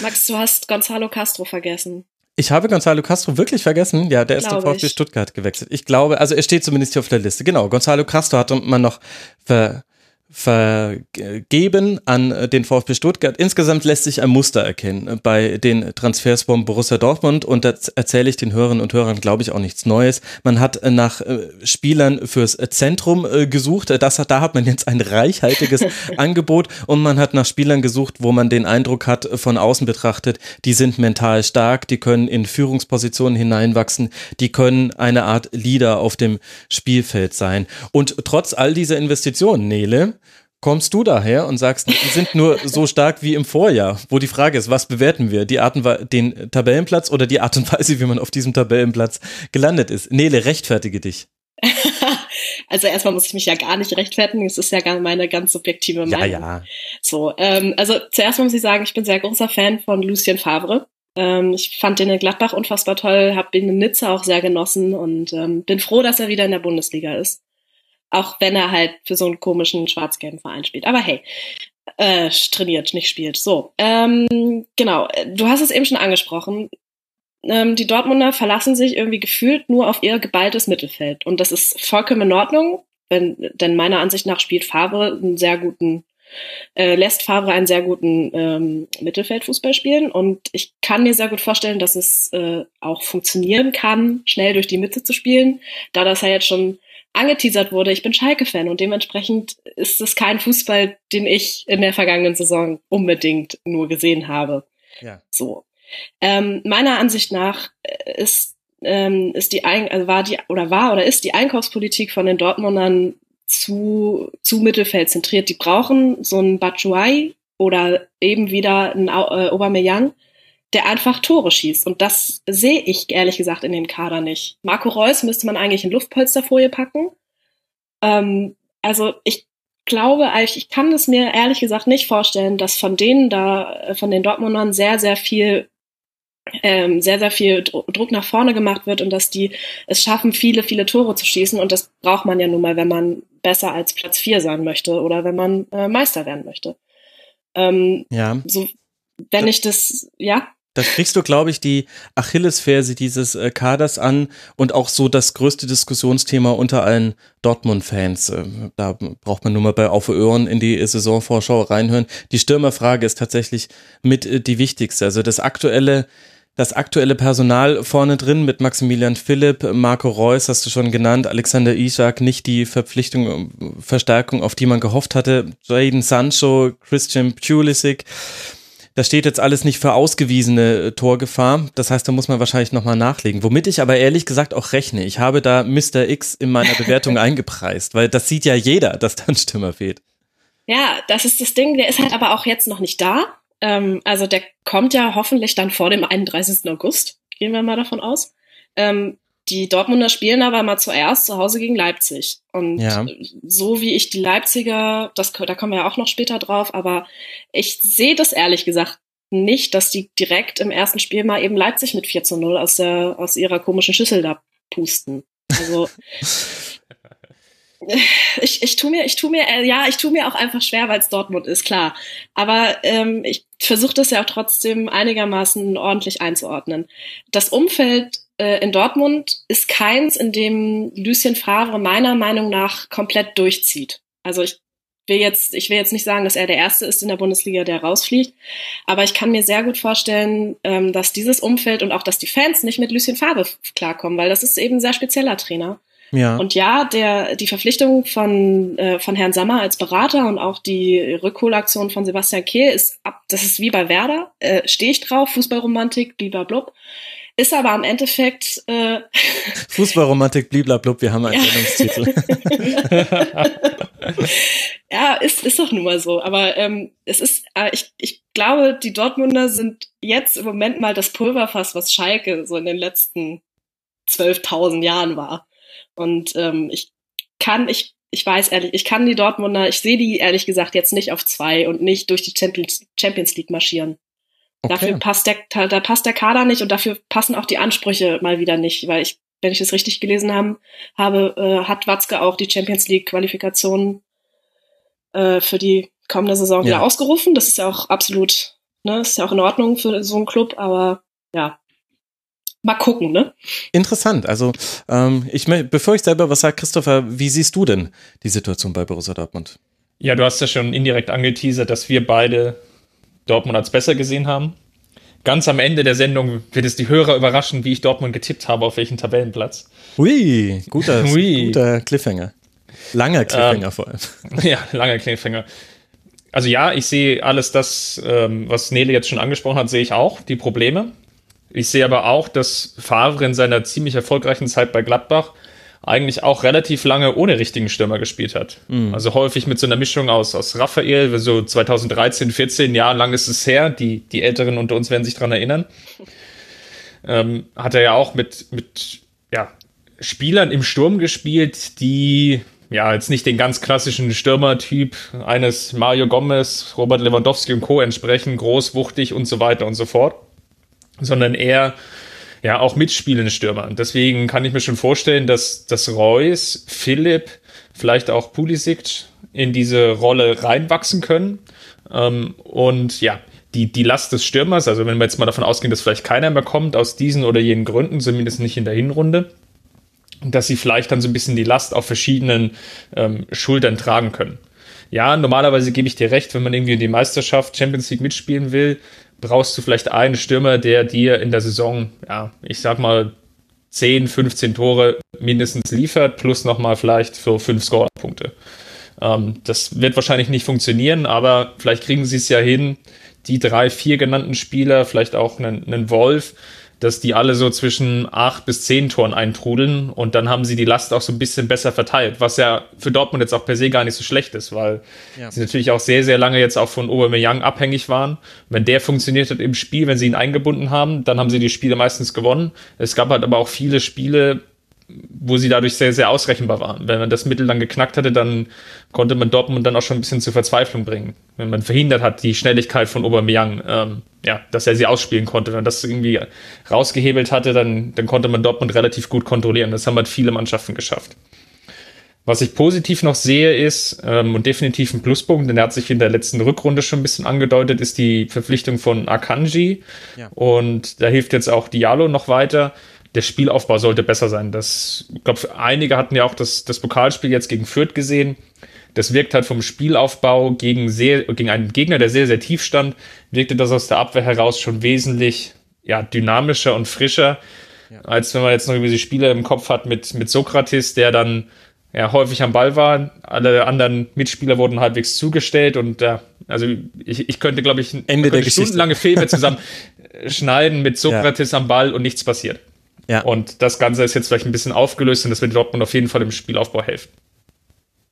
Max, du hast Gonzalo Castro vergessen. Ich habe Gonzalo Castro wirklich vergessen. Ja, der ist zum VfB Stuttgart gewechselt. Ich glaube, also er steht zumindest hier auf der Liste. Genau, Gonzalo Castro hat man noch ver vergeben an den VfB Stuttgart. Insgesamt lässt sich ein Muster erkennen bei den Transfers von Borussia Dortmund und da erzähle ich den Hörerinnen und Hörern, glaube ich, auch nichts Neues. Man hat nach äh, Spielern fürs Zentrum äh, gesucht. Das, da hat man jetzt ein reichhaltiges <laughs> Angebot und man hat nach Spielern gesucht, wo man den Eindruck hat, von außen betrachtet, die sind mental stark, die können in Führungspositionen hineinwachsen, die können eine Art Leader auf dem Spielfeld sein. Und trotz all dieser Investitionen, Nele, kommst du daher und sagst, die sind nur so stark wie im Vorjahr, wo die Frage ist, was bewerten wir? Die Art und den Tabellenplatz oder die Art und Weise, wie man auf diesem Tabellenplatz gelandet ist? Nele, rechtfertige dich. <laughs> also erstmal muss ich mich ja gar nicht rechtfertigen, es ist ja gar meine ganz subjektive Meinung. Ja, ja. So, ähm, also zuerst muss ich sagen, ich bin sehr großer Fan von Lucien Favre. Ähm, ich fand den in Gladbach unfassbar toll, habe ihn in Nizza auch sehr genossen und ähm, bin froh, dass er wieder in der Bundesliga ist. Auch wenn er halt für so einen komischen schwarz-gelben Verein spielt. Aber hey, äh, trainiert, nicht spielt. So, ähm, genau. Du hast es eben schon angesprochen. Ähm, die Dortmunder verlassen sich irgendwie gefühlt nur auf ihr geballtes Mittelfeld. Und das ist vollkommen in Ordnung, wenn, denn meiner Ansicht nach spielt Favre einen sehr guten, äh, lässt Favre einen sehr guten ähm, Mittelfeldfußball spielen. Und ich kann mir sehr gut vorstellen, dass es äh, auch funktionieren kann, schnell durch die Mitte zu spielen, da das ja jetzt schon angeteasert wurde, ich bin Schalke-Fan und dementsprechend ist es kein Fußball, den ich in der vergangenen Saison unbedingt nur gesehen habe. Ja. So. Ähm, meiner Ansicht nach ist, ähm, ist die also war die oder war oder ist die Einkaufspolitik von den Dortmundern zu, zu Mittelfeld zentriert. Die brauchen so einen Batshuayi oder eben wieder einen äh, Aubameyang, der einfach Tore schießt. Und das sehe ich ehrlich gesagt in den Kader nicht. Marco Reus müsste man eigentlich in Luftpolsterfolie packen. Ähm, also ich glaube, ich kann es mir ehrlich gesagt nicht vorstellen, dass von denen da, äh, von den Dortmundern sehr, sehr viel ähm, sehr, sehr viel Druck nach vorne gemacht wird und dass die es schaffen, viele, viele Tore zu schießen. Und das braucht man ja nun mal, wenn man besser als Platz vier sein möchte oder wenn man äh, Meister werden möchte. Ähm, ja. So, wenn ich das, ja. Da kriegst du, glaube ich, die Achillesferse dieses äh, Kaders an und auch so das größte Diskussionsthema unter allen Dortmund-Fans. Äh, da braucht man nur mal bei Auf in die Saisonvorschau reinhören. Die Stürmerfrage ist tatsächlich mit äh, die wichtigste. Also das aktuelle das aktuelle Personal vorne drin mit Maximilian Philipp, Marco Reus hast du schon genannt, Alexander Isak, nicht die Verpflichtung, Verstärkung, auf die man gehofft hatte, Jaden Sancho, Christian Pulisic das steht jetzt alles nicht für ausgewiesene äh, Torgefahr. Das heißt, da muss man wahrscheinlich nochmal nachlegen. Womit ich aber ehrlich gesagt auch rechne. Ich habe da Mr. X in meiner Bewertung <laughs> eingepreist, weil das sieht ja jeder, dass da ein Stürmer fehlt. Ja, das ist das Ding. Der ist halt aber auch jetzt noch nicht da. Ähm, also der kommt ja hoffentlich dann vor dem 31. August. Gehen wir mal davon aus. Ähm, die Dortmunder spielen aber mal zuerst zu Hause gegen Leipzig. Und ja. so wie ich die Leipziger, das, da kommen wir ja auch noch später drauf, aber ich sehe das ehrlich gesagt nicht, dass die direkt im ersten Spiel mal eben Leipzig mit 4 zu 0 aus, der, aus ihrer komischen Schüssel da pusten. Also <laughs> ich, ich tu mir, ich tu mir, äh, ja, ich tu mir auch einfach schwer, weil es Dortmund ist, klar. Aber ähm, ich versuche das ja auch trotzdem einigermaßen ordentlich einzuordnen. Das Umfeld äh, in Dortmund ist keins, in dem Lucien Favre meiner Meinung nach komplett durchzieht. Also ich will jetzt, ich will jetzt nicht sagen, dass er der Erste ist in der Bundesliga, der rausfliegt, aber ich kann mir sehr gut vorstellen, ähm, dass dieses Umfeld und auch, dass die Fans nicht mit Lucien Favre klarkommen, weil das ist eben ein sehr spezieller Trainer. Ja. Und ja, der, die Verpflichtung von, äh, von Herrn Sammer als Berater und auch die Rückholaktion von Sebastian Kehl ist ab, das ist wie bei Werder, äh, stehe ich drauf, Fußballromantik, blablabla. Ist aber am Endeffekt äh <laughs> Fußballromantik, bliblablub, wir haben einen ja. Sendungstitel. <laughs> ja, ist, ist doch nun mal so. Aber ähm, es ist, äh, ich, ich glaube, die Dortmunder sind jetzt im Moment mal das Pulverfass, was Schalke so in den letzten 12.000 Jahren war. Und ähm, ich kann, ich, ich weiß ehrlich, ich kann die Dortmunder, ich sehe die ehrlich gesagt jetzt nicht auf zwei und nicht durch die Champions, Champions League marschieren. Okay. Dafür passt der, da passt der Kader nicht und dafür passen auch die Ansprüche mal wieder nicht, weil ich, wenn ich es richtig gelesen haben, habe, äh, hat Watzke auch die Champions League Qualifikation äh, für die kommende Saison wieder ausgerufen. Das ist ja auch absolut, ne, ist ja auch in Ordnung für so einen Club, aber ja, mal gucken, ne? Interessant. Also, ähm, ich bevor ich selber was sage, Christopher, wie siehst du denn die Situation bei Borussia Dortmund? Ja, du hast ja schon indirekt angeteasert, dass wir beide Dortmund als besser gesehen haben. Ganz am Ende der Sendung wird es die Hörer überraschen, wie ich Dortmund getippt habe, auf welchen Tabellenplatz. Ui, guter, <laughs> Ui. guter Cliffhanger. Langer Cliffhanger ähm, vor allem. <laughs> Ja, langer Cliffhanger. Also ja, ich sehe alles das, ähm, was Nele jetzt schon angesprochen hat, sehe ich auch, die Probleme. Ich sehe aber auch, dass Favre in seiner ziemlich erfolgreichen Zeit bei Gladbach eigentlich auch relativ lange ohne richtigen Stürmer gespielt hat. Mhm. Also häufig mit so einer Mischung aus, aus Raphael, so 2013, 14 Jahre lang ist es her, die, die Älteren unter uns werden sich dran erinnern. <laughs> Ähm, hat er ja auch mit, mit ja, Spielern im Sturm gespielt, die ja jetzt nicht den ganz klassischen Stürmertyp eines Mario Gomez, Robert Lewandowski und Co. entsprechen, groß, wuchtig und so weiter und so fort, sondern eher ja auch mitspielende Stürmer. Und deswegen kann ich mir schon vorstellen, dass, dass Reus, Philipp, vielleicht auch Pulisic in diese Rolle reinwachsen können. Ähm, und ja, die, die Last des Stürmers, also wenn wir jetzt mal davon ausgehen, dass vielleicht keiner mehr kommt, aus diesen oder jenen Gründen, zumindest nicht in der Hinrunde, dass sie vielleicht dann so ein bisschen die Last auf verschiedenen ähm, Schultern tragen können. Ja, normalerweise gebe ich dir recht, wenn man irgendwie in die Meisterschaft Champions League mitspielen will, brauchst du vielleicht einen Stürmer, der dir in der Saison, ja, ich sag mal, 10, 15 Tore mindestens liefert, plus nochmal vielleicht für fünf Scorerpunkte. Ähm, das wird wahrscheinlich nicht funktionieren, aber vielleicht kriegen sie es ja hin, die drei, vier genannten Spieler, vielleicht auch einen, einen Wolf, dass die alle so zwischen acht bis zehn Toren eintrudeln und dann haben sie die Last auch so ein bisschen besser verteilt, was ja für Dortmund jetzt auch per se gar nicht so schlecht ist, weil ja. sie natürlich auch sehr, sehr lange jetzt auch von Aubameyang abhängig waren. Wenn der funktioniert hat im Spiel, wenn sie ihn eingebunden haben, dann haben sie die Spiele meistens gewonnen. Es gab halt aber auch viele Spiele, wo sie dadurch sehr, sehr ausrechenbar waren. Wenn man das Mittel dann geknackt hatte, dann konnte man Dortmund dann auch schon ein bisschen zur Verzweiflung bringen. Wenn man verhindert hat, die Schnelligkeit von Aubameyang, ähm, ja, dass er sie ausspielen konnte. Wenn man das irgendwie rausgehebelt hatte, dann, dann konnte man Dortmund relativ gut kontrollieren. Das haben halt viele Mannschaften geschafft. Was ich positiv noch sehe ist, ähm, und definitiv ein Pluspunkt, denn er hat sich in der letzten Rückrunde schon ein bisschen angedeutet, ist die Verpflichtung von Akanji. Ja. Und da hilft jetzt auch Diallo noch weiter der Spielaufbau sollte besser sein. Das, ich glaube, einige hatten ja auch das, das Pokalspiel jetzt gegen Fürth gesehen. Das wirkt halt vom Spielaufbau gegen, sehr, gegen einen Gegner, der sehr, sehr tief stand, wirkte das aus der Abwehr heraus schon wesentlich ja, dynamischer und frischer, ja. als wenn man jetzt noch über die Spiele im Kopf hat mit, mit Sokrates, der dann ja, häufig am Ball war. Alle anderen Mitspieler wurden halbwegs zugestellt und ja, also ich, ich könnte, glaube ich, Ende der stundenlange Filme zusammen <laughs> schneiden mit Sokrates ja. am Ball und nichts passiert. Ja. Und das Ganze ist jetzt vielleicht ein bisschen aufgelöst und das wird Dortmund auf jeden Fall im Spielaufbau helfen.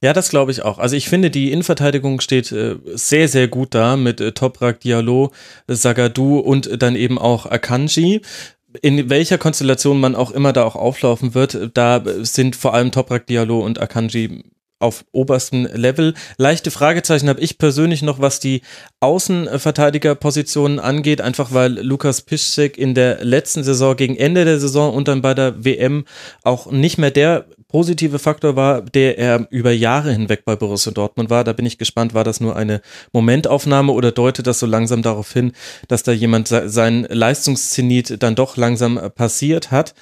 Ja, das glaube ich auch. Also ich finde, die Innenverteidigung steht äh, sehr, sehr gut da mit äh, Toprak, Diallo, Sagadu und dann eben auch Akanji. In welcher Konstellation man auch immer da auch auflaufen wird, da sind vor allem Toprak, Diallo und Akanji auf obersten Level. Leichte Fragezeichen habe ich persönlich noch, was die Außenverteidigerpositionen angeht, einfach weil Lukas Piszczek in der letzten Saison gegen Ende der Saison und dann bei der WM auch nicht mehr der positive Faktor war, der er über Jahre hinweg bei Borussia Dortmund war. Da bin ich gespannt, war das nur eine Momentaufnahme oder deutet das so langsam darauf hin, dass da jemand sein Leistungszenit dann doch langsam passiert hat.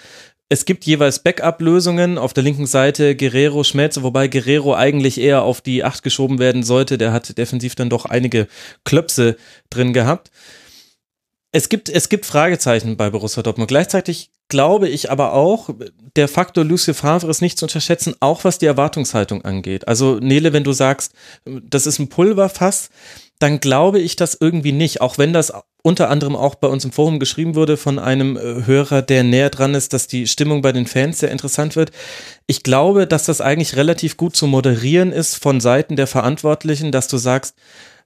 Es gibt jeweils Backup-Lösungen. Auf der linken Seite Guerrero, Schmelze, wobei Guerrero eigentlich eher auf die Acht geschoben werden sollte. Der hat defensiv dann doch einige Klöpse drin gehabt. Es gibt, es gibt Fragezeichen bei Borussia Dortmund. Gleichzeitig glaube ich aber auch, der Faktor Lucien Favre ist nicht zu unterschätzen, auch was die Erwartungshaltung angeht. Also Nele, wenn du sagst, das ist ein Pulverfass, dann glaube ich das irgendwie nicht, auch wenn das unter anderem auch bei uns im Forum geschrieben wurde von einem äh, Hörer, der näher dran ist, dass die Stimmung bei den Fans sehr interessant wird. Ich glaube, dass das eigentlich relativ gut zu moderieren ist von Seiten der Verantwortlichen, dass du sagst,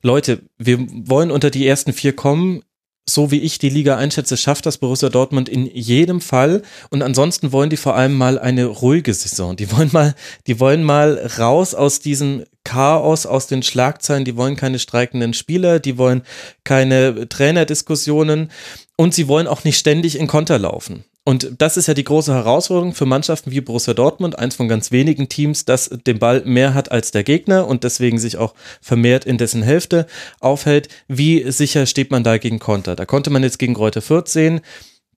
Leute, wir wollen unter die ersten vier kommen so wie ich die Liga einschätze, schafft das Borussia Dortmund in jedem Fall. Und ansonsten wollen die vor allem mal eine ruhige Saison. Die wollen mal, die wollen mal raus aus diesem Chaos, aus den Schlagzeilen. Die wollen keine streikenden Spieler, die wollen keine Trainerdiskussionen und sie wollen auch nicht ständig in Konter laufen. Und das ist ja die große Herausforderung für Mannschaften wie Borussia Dortmund, eins von ganz wenigen Teams, das den Ball mehr hat als der Gegner und deswegen sich auch vermehrt in dessen Hälfte aufhält. Wie sicher steht man da gegen Konter? Da konnte man jetzt gegen Reuter Fürth sehen.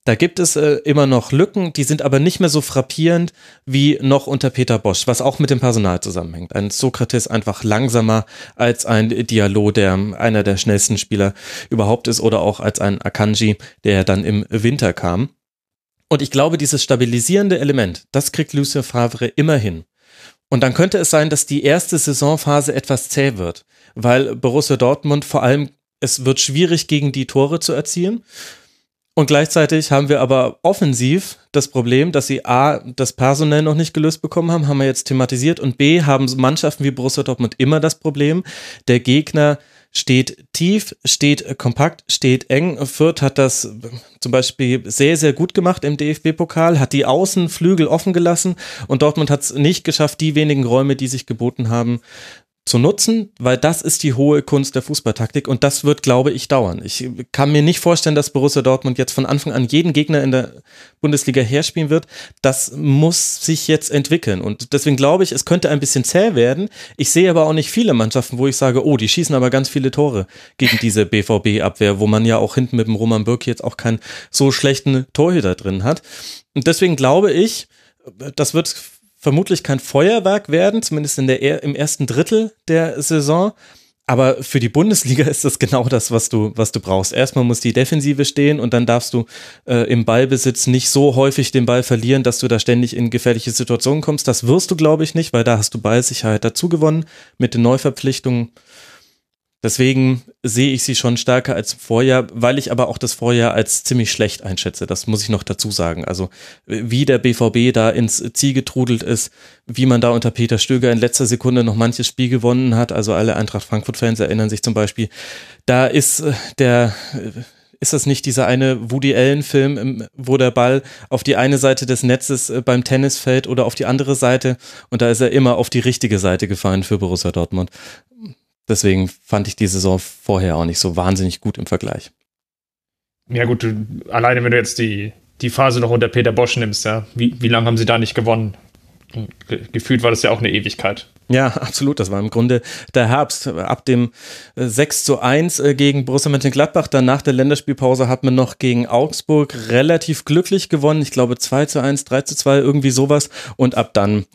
Da gibt es äh, immer noch Lücken, die sind aber nicht mehr so frappierend wie noch unter Peter Bosch, was auch mit dem Personal zusammenhängt. Ein Sokrates einfach langsamer als ein Dialog, der einer der schnellsten Spieler überhaupt ist, oder auch als ein Akanji, der dann im Winter kam. Und ich glaube, dieses stabilisierende Element, das kriegt Lucien Favre immer hin. Und dann könnte es sein, dass die erste Saisonphase etwas zäh wird, weil Borussia Dortmund vor allem, es wird schwierig gegen die Tore zu erzielen. Und gleichzeitig haben wir aber offensiv das Problem, dass sie A, das personell noch nicht gelöst bekommen haben, haben wir jetzt thematisiert, und B, haben Mannschaften wie Borussia Dortmund immer das Problem, der Gegner steht tief, steht kompakt, steht eng. Fürth hat das zum Beispiel sehr, sehr gut gemacht im DFB-Pokal, hat die Außenflügel offen gelassen und Dortmund hat es nicht geschafft, die wenigen Räume, die sich geboten haben, zu nutzen, weil das ist die hohe Kunst der Fußballtaktik und das wird, glaube ich, dauern. Ich kann mir nicht vorstellen, dass Borussia Dortmund jetzt von Anfang an jeden Gegner in der Bundesliga herspielen wird. Das muss sich jetzt entwickeln und deswegen glaube ich, es könnte ein bisschen zäh werden. Ich sehe aber auch nicht viele Mannschaften, wo ich sage, oh, die schießen aber ganz viele Tore gegen diese BVB-Abwehr, wo man ja auch hinten mit dem Roman Birk jetzt auch keinen so schlechten Torhüter drin hat. Und deswegen glaube ich, das wird vermutlich kein Feuerwerk werden, zumindest in der, im ersten Drittel der Saison. Aber für die Bundesliga <laughs> ist das genau das, was du, was du brauchst. Erstmal muss die Defensive stehen und dann darfst du äh, im Ballbesitz nicht so häufig den Ball verlieren, dass du da ständig in gefährliche Situationen kommst. Das wirst du, glaube ich, nicht, weil da hast du Ballsicherheit dazu gewonnen mit den Neuverpflichtungen. Deswegen sehe ich sie schon stärker als Vorjahr, weil ich aber auch das Vorjahr als ziemlich schlecht einschätze. Das muss ich noch dazu sagen. Also wie der BVB da ins Ziel getrudelt ist, wie man da unter Peter Stöger in letzter Sekunde noch manches Spiel gewonnen hat. Also alle Eintracht Frankfurt-Fans erinnern sich zum Beispiel, da ist äh, der äh, ist das nicht dieser eine Woody Allen-Film, wo der Ball auf die eine Seite des Netzes äh, beim Tennis fällt oder auf die andere Seite und da ist er immer auf die richtige Seite gefallen für Borussia Dortmund. Deswegen fand ich die Saison vorher auch nicht so wahnsinnig gut im Vergleich. Ja, gut, du, alleine wenn du jetzt die, die Phase noch unter Peter Bosch nimmst, ja, wie, wie lange haben sie da nicht gewonnen? Gefühlt war das ja auch eine Ewigkeit. Ja, <laughs> absolut. Das war im Grunde der Herbst. Ab dem 6 äh, zu 1 äh, gegen Borussia Mönchengladbach, dann nach der Länderspielpause hat man noch gegen Augsburg relativ glücklich gewonnen. Ich glaube 2 zu 1, 3 zu 2, irgendwie sowas. Und ab dann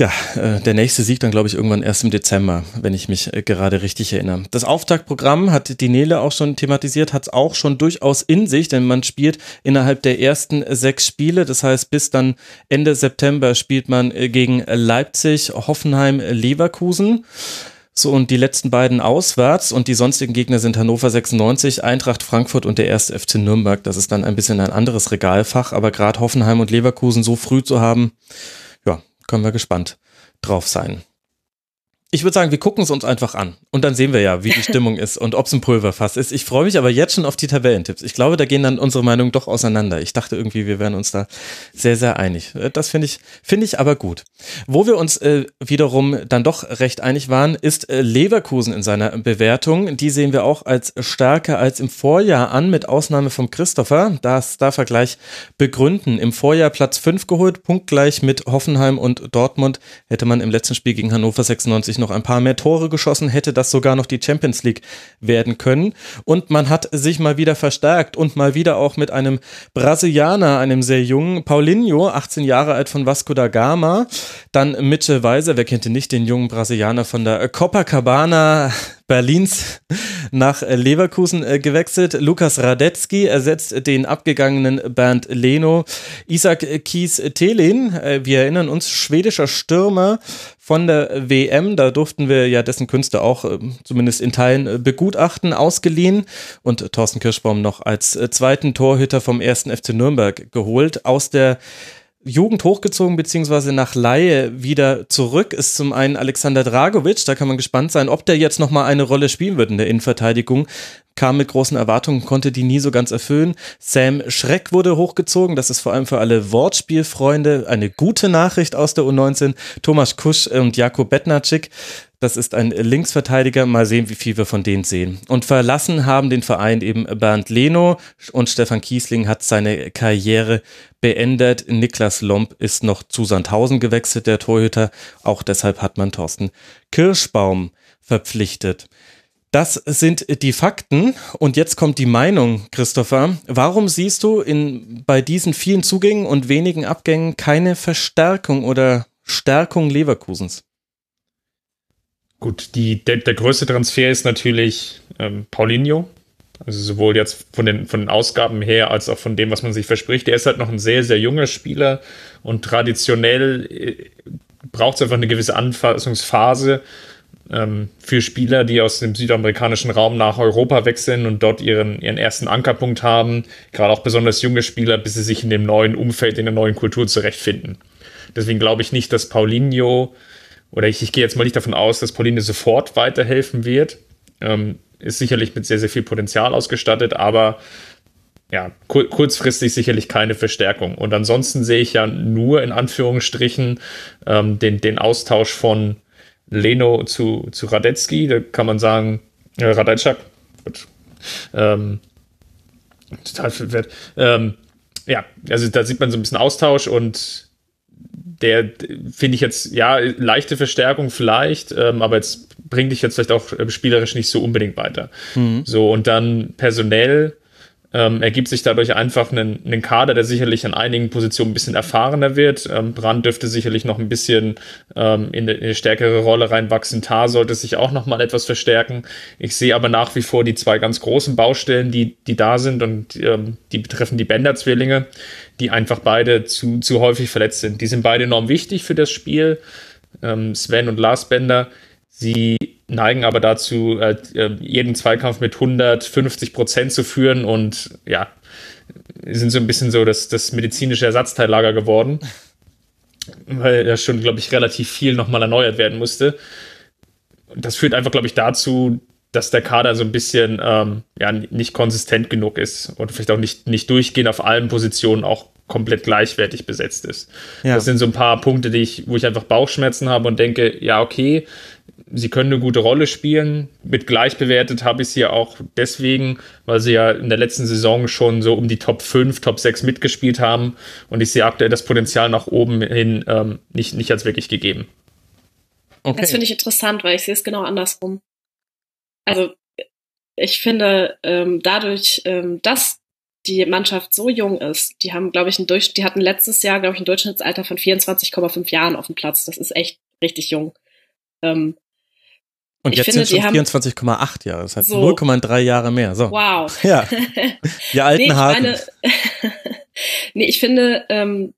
ja, äh, der nächste Sieg dann, glaube ich, irgendwann erst im Dezember, wenn ich mich äh, gerade richtig erinnere. Das Auftaktprogramm hat die Nele auch schon thematisiert, hat es auch schon durchaus in sich, denn man spielt innerhalb der ersten sechs Spiele. Das heißt, bis dann Ende September spielt man äh, gegen Leipzig, Hoffenheim, Leverkusen. So, und die letzten beiden auswärts und die sonstigen Gegner sind Hannover 96, Eintracht Frankfurt und der erste FC Nürnberg. Das ist dann ein bisschen ein anderes Regalfach, aber gerade Hoffenheim und Leverkusen so früh zu haben, können wir gespannt drauf sein ich würde sagen, wir gucken es uns einfach an und dann sehen wir ja, wie die <laughs> Stimmung ist und ob es ein Pulverfass ist. Ich freue mich aber jetzt schon auf die Tabellentipps. Ich glaube, da gehen dann unsere Meinungen doch auseinander. Ich dachte irgendwie, wir wären uns da sehr, sehr einig. Das finde ich, finde ich aber gut. Wo wir uns äh, wiederum dann doch recht einig waren, ist äh, Leverkusen in seiner Bewertung. Die sehen wir auch als stärker als im Vorjahr an, mit Ausnahme von Christopher. Das darf er gleich begründen. Im Vorjahr Platz 5 geholt, punktgleich mit Hoffenheim und Dortmund. Hätte man im letzten Spiel gegen Hannover 96 noch ein paar mehr Tore geschossen, hätte das sogar noch die Champions League werden können. Und man hat sich mal wieder verstärkt und mal wieder auch mit einem Brasilianer, einem sehr jungen Paulinho, 18 Jahre alt von Vasco da Gama. Dann Mitchell Weiser, wer kennt ihn nicht, den jungen Brasilianer von der Copacabana Berlins nach Leverkusen äh, gewechselt. Lukas Radetzky ersetzt den abgegangenen Bernd Leno. Isaac Kies Telin, äh, wir erinnern uns, schwedischer Stürmer von der WM. Da durften wir ja dessen Künste auch äh, zumindest in Teilen begutachten, ausgeliehen und Thorsten Kirschbaum noch als zweiten Torhüter vom ersten FC Nürnberg geholt. Aus der Jugend hochgezogen beziehungsweise nach Laie wieder zurück ist zum einen Alexander Dragovic. Da kann man gespannt sein, ob der jetzt nochmal eine Rolle spielen wird in der Innenverteidigung. Kam mit großen Erwartungen, konnte die nie so ganz erfüllen. Sam Schreck wurde hochgezogen. Das ist vor allem für alle Wortspielfreunde eine gute Nachricht aus der U19. Thomas Kusch und Jakob Betnacik das ist ein Linksverteidiger. Mal sehen, wie viel wir von denen sehen. Und verlassen haben den Verein eben Bernd Leno und Stefan Kiesling hat seine Karriere beendet. Niklas Lomb ist noch zu Sandhausen gewechselt, der Torhüter. Auch deshalb hat man Thorsten Kirschbaum verpflichtet. Das sind die Fakten. Und jetzt kommt die Meinung, Christopher. Warum siehst du in, bei diesen vielen Zugängen und wenigen Abgängen keine Verstärkung oder Stärkung Leverkusens? Gut, die, der, der größte Transfer ist natürlich ähm, Paulinho. Also sowohl jetzt von den, von den Ausgaben her als auch von dem, was man sich verspricht. Er ist halt noch ein sehr, sehr junger Spieler und traditionell äh, braucht es einfach eine gewisse Anfassungsphase ähm, für Spieler, die aus dem südamerikanischen Raum nach Europa wechseln und dort ihren, ihren ersten Ankerpunkt haben. Gerade auch besonders junge Spieler, bis sie sich in dem neuen Umfeld, in der neuen Kultur zurechtfinden. Deswegen glaube ich nicht, dass Paulinho oder ich, ich gehe jetzt mal nicht davon aus, dass Pauline sofort weiterhelfen wird. Ähm, ist sicherlich mit sehr, sehr viel Potenzial ausgestattet, aber ja, kur kurzfristig sicherlich keine Verstärkung. Und ansonsten sehe ich ja nur in Anführungsstrichen ähm, den, den Austausch von Leno zu, zu Radetzky. Da kann man sagen, äh, Radetschak. Ähm, total verwirrt. Ähm, ja, also da sieht man so ein bisschen Austausch und der finde ich jetzt, ja, leichte Verstärkung vielleicht, ähm, aber jetzt bringt dich jetzt vielleicht auch äh, spielerisch nicht so unbedingt weiter. Mhm. So, und dann personell ähm, ergibt sich dadurch einfach einen, einen Kader, der sicherlich an einigen Positionen ein bisschen erfahrener wird. Ähm, Brand dürfte sicherlich noch ein bisschen ähm, in, eine, in, eine, stärkere Rolle reinwachsen. Tar sollte sich auch noch mal etwas verstärken. Ich sehe aber nach wie vor die zwei ganz großen Baustellen, die, die da sind und ähm, die betreffen die Bender-Zwillinge, die einfach beide zu, zu häufig verletzt sind. Die sind beide enorm wichtig für das Spiel. Ähm, Sven und Lars Bender. Sie neigen aber dazu, äh, äh jeden Zweikampf mit 150 Prozent zu führen und ja, sind so ein bisschen so das, das medizinische Ersatzteillager geworden, weil ja schon, glaube ich, relativ viel nochmal erneuert werden musste. Das führt einfach, glaube ich, dazu, dass der Kader so ein bisschen ähm, ja, nicht konsistent genug ist und vielleicht auch nicht, nicht durchgehend auf allen Positionen auch komplett gleichwertig besetzt ist. Ja. Das sind so ein paar Punkte, die ich, wo ich einfach Bauchschmerzen habe und denke, ja, okay, sie können eine gute Rolle spielen. Mit gleich bewertet habe ich sie ja auch deswegen, weil sie ja in der letzten Saison schon so um die Top 5, Top 6 mitgespielt haben. Und ich sehe aktuell das Potenzial nach oben hin ähm, nicht, nicht als wirklich gegeben. Okay. Das finde ich interessant, weil ich sehe es genau andersrum. Also ich finde, ähm, dadurch, ähm, dass die Mannschaft so jung ist, die haben, glaube ich, ein Durch die hatten letztes Jahr, glaube ich, ein Durchschnittsalter von 24,5 Jahren auf dem Platz. Das ist echt richtig jung. Ähm, und jetzt finde, sind schon 24,8 Jahre, das heißt so, 0,3 Jahre mehr. So. Wow. Ja. <laughs> Die alten nee, Haken. <laughs> Nee, ich finde, ähm,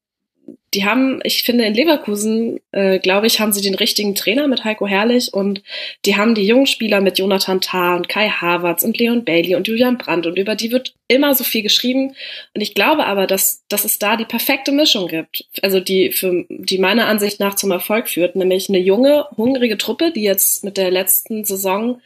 die haben, ich finde, in Leverkusen, äh, glaube ich, haben sie den richtigen Trainer mit Heiko Herrlich und die haben die jungen Spieler mit Jonathan Tah und Kai Havertz und Leon Bailey und Julian Brandt und über die wird immer so viel geschrieben. Und ich glaube aber, dass, dass es da die perfekte Mischung gibt. Also die, für, die meiner Ansicht nach zum Erfolg führt, nämlich eine junge, hungrige Truppe, die jetzt mit der letzten Saison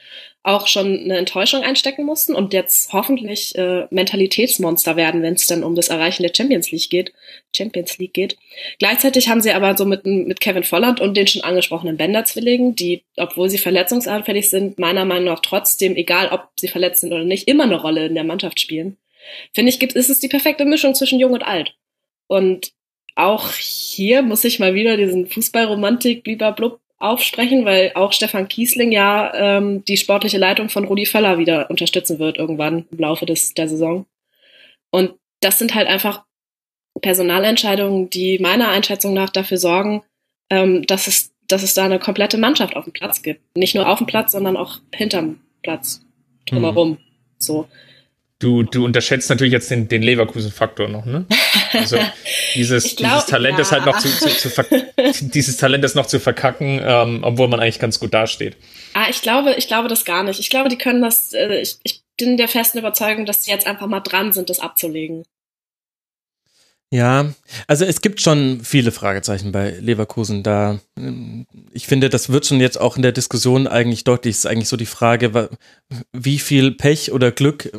auch schon eine Enttäuschung einstecken mussten und jetzt hoffentlich äh, Mentalitätsmonster werden, wenn es dann um das Erreichen der Champions League geht. Champions League geht. Gleichzeitig haben sie aber so mit, mit Kevin Volland und den schon angesprochenen Bender-Zwillingen, die, obwohl sie verletzungsanfällig sind, meiner Meinung nach trotzdem, egal ob sie verletzt sind oder nicht, immer eine Rolle in der Mannschaft spielen. Finde ich, gibt, ist es die perfekte Mischung zwischen jung und alt. Und auch hier muss ich mal wieder diesen Fußballromantik, blub aufsprechen, weil auch Stefan Kiesling ja ähm, die sportliche Leitung von Rudi Völler wieder unterstützen wird irgendwann im Laufe des, der Saison. Und das sind halt einfach Personalentscheidungen, die meiner Einschätzung nach dafür sorgen, ähm, dass, es, dass es da eine komplette Mannschaft auf dem Platz gibt. Nicht nur auf dem Platz, sondern auch hinterm Platz, drumherum. Mhm. So. Du, du unterschätzt natürlich jetzt den, den Leverkusen-Faktor noch, ne? Also <laughs> dieses, glaub, dieses Talent ja. ist halt noch zu, zu, zu <laughs> dieses Talent ist noch zu verkacken, ähm, obwohl man eigentlich ganz gut dasteht. Ah, ich glaube, ich glaube das gar nicht. Ich glaube, die können das, äh, ich, ich bin der festen Überzeugung, dass sie jetzt einfach mal dran sind, das abzulegen. Ja, also es gibt schon viele Fragezeichen bei Leverkusen da. Ich finde, das wird schon jetzt auch in der Diskussion eigentlich deutlich. Es ist eigentlich so die Frage, wie viel Pech oder Glück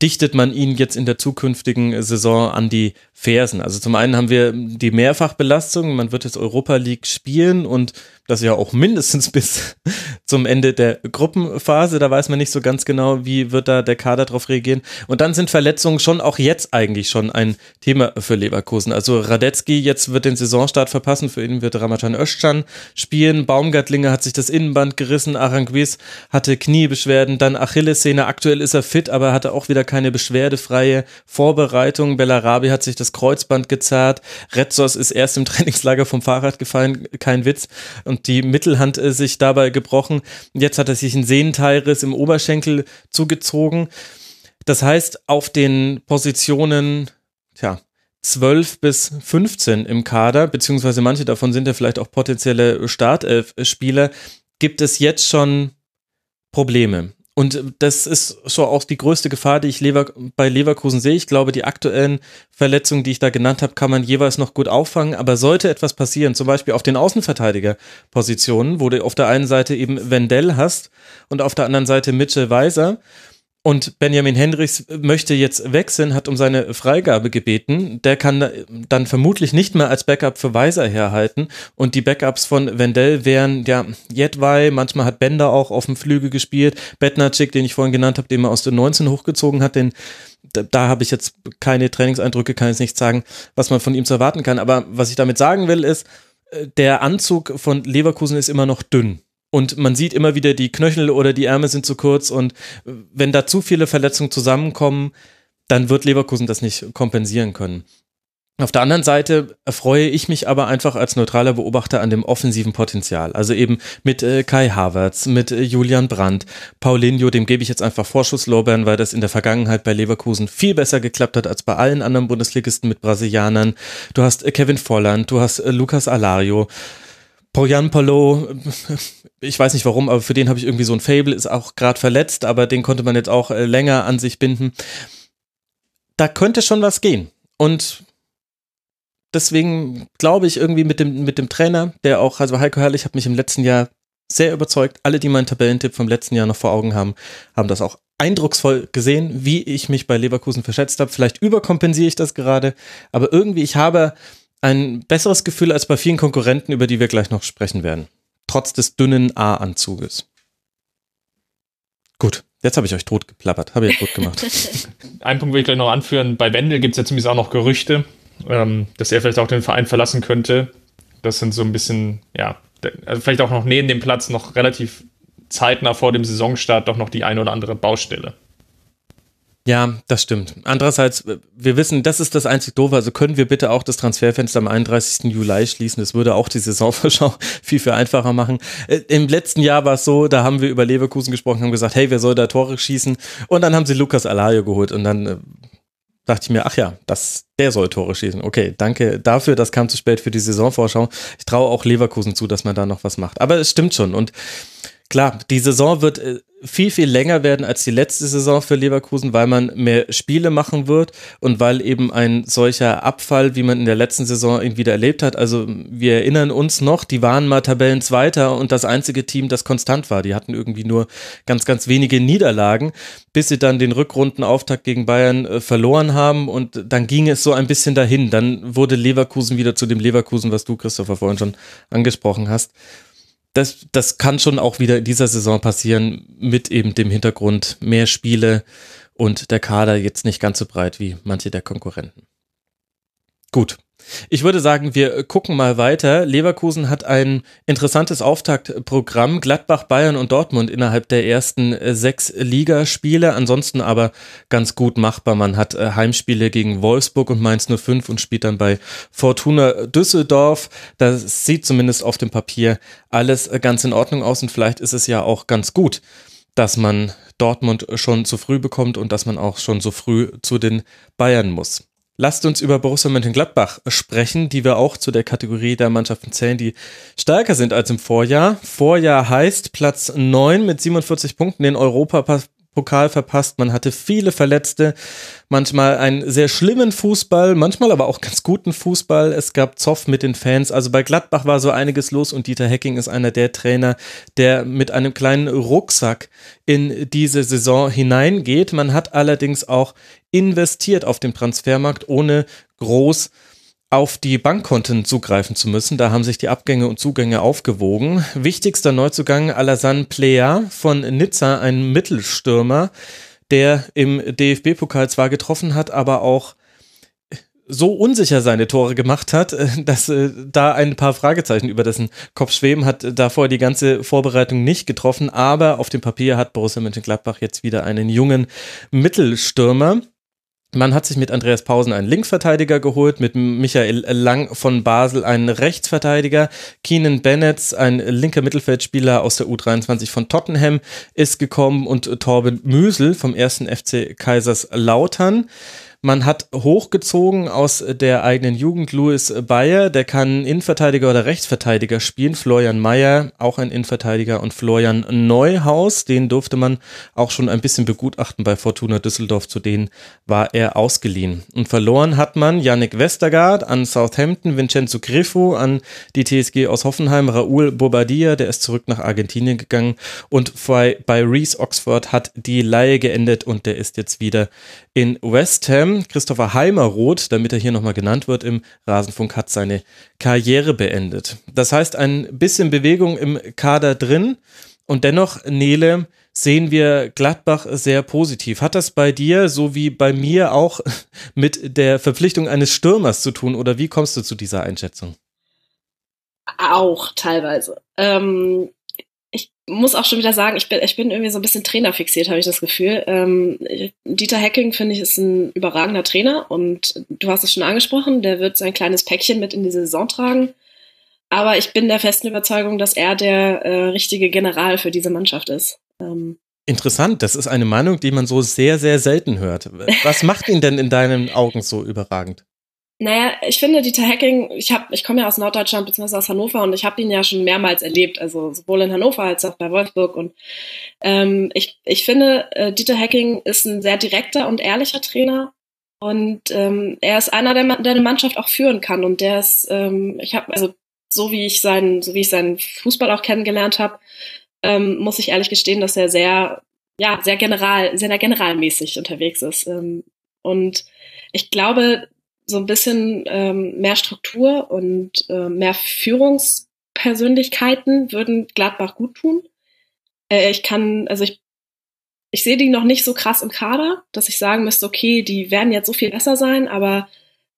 dichtet man ihn jetzt in der zukünftigen Saison an die Fersen? Also zum einen haben wir die Mehrfachbelastung, man wird jetzt Europa League spielen und das ja auch mindestens <laughs> bis zum Ende der Gruppenphase. Da weiß man nicht so ganz genau, wie wird da der Kader drauf reagieren. Und dann sind Verletzungen schon auch jetzt eigentlich schon ein Thema für Leverkusen. Also Radetzky jetzt wird den Saisonstart verpassen. Für ihn wird Ramachan Özcan spielen. Baumgartlinger hat sich das Innenband gerissen. Aranguiz hatte Kniebeschwerden. Dann Achillessehne. Aktuell ist er fit, aber hatte auch wieder keine beschwerdefreie Vorbereitung. Bellarabi hat sich das Kreuzband gezerrt. Retzos ist erst im <laughs> Trainingslager vom Fahrrad gefallen. Kein Witz. Und die Mittelhand äh, sich dabei gebrochen. Jetzt hat er sich einen Sehnenteilriss im Oberschenkel zugezogen. Das heißt, auf den Positionen, tja, 12 bis 15 im Kader, beziehungsweise manche davon sind ja vielleicht auch potenzielle Startelf-Spieler, gibt es jetzt schon Probleme. Und das ist so auch die größte Gefahr, die ich Lever bei Leverkusen sehe. Ich glaube, die aktuellen Verletzungen, die ich da genannt habe, kann man jeweils noch gut auffangen. Aber sollte etwas passieren, zum Beispiel auf den Außenverteidigerpositionen, wo du auf der einen Seite eben Wendell hast und auf der anderen Seite Mitchell Weiser, und Benjamin Hendricks möchte jetzt wechseln, hat um seine Freigabe gebeten. Der kann dann vermutlich nicht mehr als Backup für Weiser herhalten. Und die Backups von Wendell wären ja Jedwai, manchmal hat Bender auch auf dem Flügel gespielt. Betnacek, den ich vorhin genannt habe, den man aus den 19 hochgezogen hat, den da, da habe ich jetzt keine Trainingseindrücke, kann jetzt nicht sagen, was man von ihm zu erwarten kann. Aber was ich damit sagen will, ist, äh, der Anzug von Leverkusen ist immer noch dünn. Und man sieht immer wieder, die Knöchel oder die Ärmel sind zu kurz. Und wenn da zu viele Verletzungen zusammenkommen, dann wird Leverkusen das nicht kompensieren können. Auf der anderen Seite erfreue ich mich aber einfach als neutraler Beobachter an dem offensiven Potenzial. Also eben mit äh, Kai Havertz, mit äh, Julian Brandt, Paulinho, dem gebe ich jetzt einfach Vorschusslorbeeren, weil das in der Vergangenheit bei Leverkusen viel besser geklappt hat als bei allen anderen Bundesligisten mit Brasilianern. Du hast äh, Kevin Volland, du hast äh, Lucas Alario. Polo, ich weiß nicht warum, aber für den habe ich irgendwie so ein Fable, ist auch gerade verletzt, aber den konnte man jetzt auch äh, länger an sich binden. Da könnte schon was gehen. Und deswegen glaube ich irgendwie mit dem, mit dem Trainer, der auch, also Heiko Herrlich hat mich im letzten Jahr sehr überzeugt. Alle, die meinen Tabellentipp vom letzten Jahr noch vor Augen haben, haben das auch eindrucksvoll gesehen, wie ich mich bei Leverkusen verschätzt habe. Vielleicht überkompensiere ich das gerade, aber irgendwie, ich habe ein besseres Gefühl als bei vielen Konkurrenten, über die wir gleich noch sprechen werden. Trotz des dünnen A-Anzuges. Gut, jetzt habe ich euch tot geplappert. Habe ich gut gemacht. <laughs> Ein Punkt will ich gleich noch anführen. Bei Wendel gibt es ja zumindest auch noch Gerüchte, ähm, dass er vielleicht auch den Verein verlassen könnte. Das sind so ein bisschen, ja, also vielleicht auch noch neben dem Platz noch relativ zeitnah vor dem Saisonstart doch noch die eine oder andere Baustelle. Ja, das stimmt. Andererseits, wir wissen, das ist das einzig Doofe. Also können wir bitte auch das Transferfenster am 31. Juli schließen. Das würde auch die <laughs> Saisonvorschau viel, viel einfacher machen. Äh, Im letzten Jahr war es so, da haben wir über Leverkusen gesprochen, haben gesagt, hey, wer soll da Tore schießen? Und dann haben sie Lukas Alario geholt und dann äh, dachte ich mir, ach ja, das, der soll Tore schießen. Okay, danke dafür. Das kam zu spät für die Saisonvorschau. Ich traue auch Leverkusen zu, dass man da noch was macht. Aber es stimmt schon. Und klar, die Saison wird äh, viel, viel länger werden als die letzte Saison für Leverkusen, weil man mehr Spiele machen wird und weil eben ein solcher Abfall, wie man in der letzten Saison ihn wieder erlebt hat, also wir erinnern uns noch, die waren mal Tabellenzweiter und das einzige Team, das konstant war. Die hatten irgendwie nur ganz, ganz wenige Niederlagen, bis sie dann den Rückrundenauftakt gegen Bayern äh, verloren haben und dann ging es so ein bisschen dahin. Dann wurde Leverkusen wieder zu dem Leverkusen, was du, Christopher, vorhin schon angesprochen hast das, das kann schon auch wieder in dieser Saison passieren, mit eben dem Hintergrund mehr Spiele und der Kader jetzt nicht ganz so breit wie manche der Konkurrenten. Gut, ich würde sagen, wir gucken mal weiter. Leverkusen hat ein interessantes Auftaktprogramm. Gladbach, Bayern und Dortmund innerhalb der ersten äh, sechs Ligaspiele. Ansonsten aber ganz gut machbar. Man hat äh, Heimspiele gegen Wolfsburg und Mainz 05 und spielt dann bei Fortuna Düsseldorf. Das sieht zumindest auf dem Papier alles äh, ganz in Ordnung aus und vielleicht ist es ja auch ganz gut, dass man Dortmund schon zu früh bekommt und dass man auch schon so früh zu den Bayern muss. Lasst uns über Borussia Mönchengladbach sprechen, die wir auch zu der Kategorie der Mannschaften zählen, die stärker sind als im Vorjahr. Vorjahr heißt Platz 9 mit 47 Punkten, den Europa Pokal verpasst, man hatte viele Verletzte, manchmal einen sehr schlimmen Fußball, manchmal aber auch ganz guten Fußball. Es gab Zoff mit den Fans. Also bei Gladbach war so einiges los und Dieter Hecking ist einer der Trainer, der mit einem kleinen Rucksack in diese Saison hineingeht. Man hat allerdings auch investiert auf dem Transfermarkt, ohne groß auf die Bankkonten zugreifen zu müssen. Da haben sich die Abgänge und Zugänge aufgewogen. Wichtigster Neuzugang Alassane Plea von Nizza, ein Mittelstürmer, der im DFB-Pokal zwar getroffen hat, aber auch so unsicher seine Tore gemacht hat, dass äh, da ein paar Fragezeichen über dessen Kopf schweben, hat davor die ganze Vorbereitung nicht getroffen, aber auf dem Papier hat Borussia Mönchengladbach jetzt wieder einen jungen Mittelstürmer. Man hat sich mit Andreas Pausen einen Linksverteidiger geholt, mit Michael Lang von Basel einen Rechtsverteidiger, Keenan Bennett, ein linker Mittelfeldspieler aus der U23 von Tottenham, ist gekommen und Torben Müsel vom ersten FC Kaiserslautern. Man hat hochgezogen aus der eigenen Jugend Louis Bayer, der kann Innenverteidiger oder Rechtsverteidiger spielen. Florian Mayer, auch ein Innenverteidiger und Florian Neuhaus, den durfte man auch schon ein bisschen begutachten bei Fortuna Düsseldorf, zu denen war er ausgeliehen. Und verloren hat man Yannick Westergaard an Southampton, Vincenzo Griffo an die TSG aus Hoffenheim, Raúl Bobadilla, der ist zurück nach Argentinien gegangen und bei, bei Reese Oxford hat die Laie geendet und der ist jetzt wieder in West Ham. Christopher Heimeroth, damit er hier nochmal genannt wird im Rasenfunk, hat seine Karriere beendet. Das heißt, ein bisschen Bewegung im Kader drin und dennoch, Nele, sehen wir Gladbach sehr positiv. Hat das bei dir, so wie bei mir, auch <laughs> mit der Verpflichtung eines Stürmers zu tun oder wie kommst du zu dieser Einschätzung? Auch teilweise. Ähm, muss auch schon wieder sagen, ich bin, ich bin irgendwie so ein bisschen trainerfixiert, habe ich das Gefühl. Ähm, Dieter Hecking, finde ich, ist ein überragender Trainer und du hast es schon angesprochen, der wird sein kleines Päckchen mit in die Saison tragen. Aber ich bin der festen Überzeugung, dass er der äh, richtige General für diese Mannschaft ist. Ähm, Interessant, das ist eine Meinung, die man so sehr, sehr selten hört. Was macht ihn denn in deinen Augen so überragend? Naja, ich finde Dieter Hecking, ich hab, ich komme ja aus Norddeutschland bzw. aus Hannover und ich habe ihn ja schon mehrmals erlebt, also sowohl in Hannover als auch bei Wolfsburg. Und ähm, ich, ich finde, äh, Dieter Hecking ist ein sehr direkter und ehrlicher Trainer. Und ähm, er ist einer, der, der eine Mannschaft auch führen kann. Und der ist, ähm, ich habe, also so wie ich seinen, so wie ich seinen Fußball auch kennengelernt habe, ähm, muss ich ehrlich gestehen, dass er sehr, ja, sehr general, sehr generalmäßig unterwegs ist. Ähm, und ich glaube, so ein bisschen ähm, mehr Struktur und äh, mehr Führungspersönlichkeiten würden Gladbach gut tun. Äh, ich kann, also ich, ich sehe die noch nicht so krass im Kader, dass ich sagen müsste, okay, die werden jetzt so viel besser sein, aber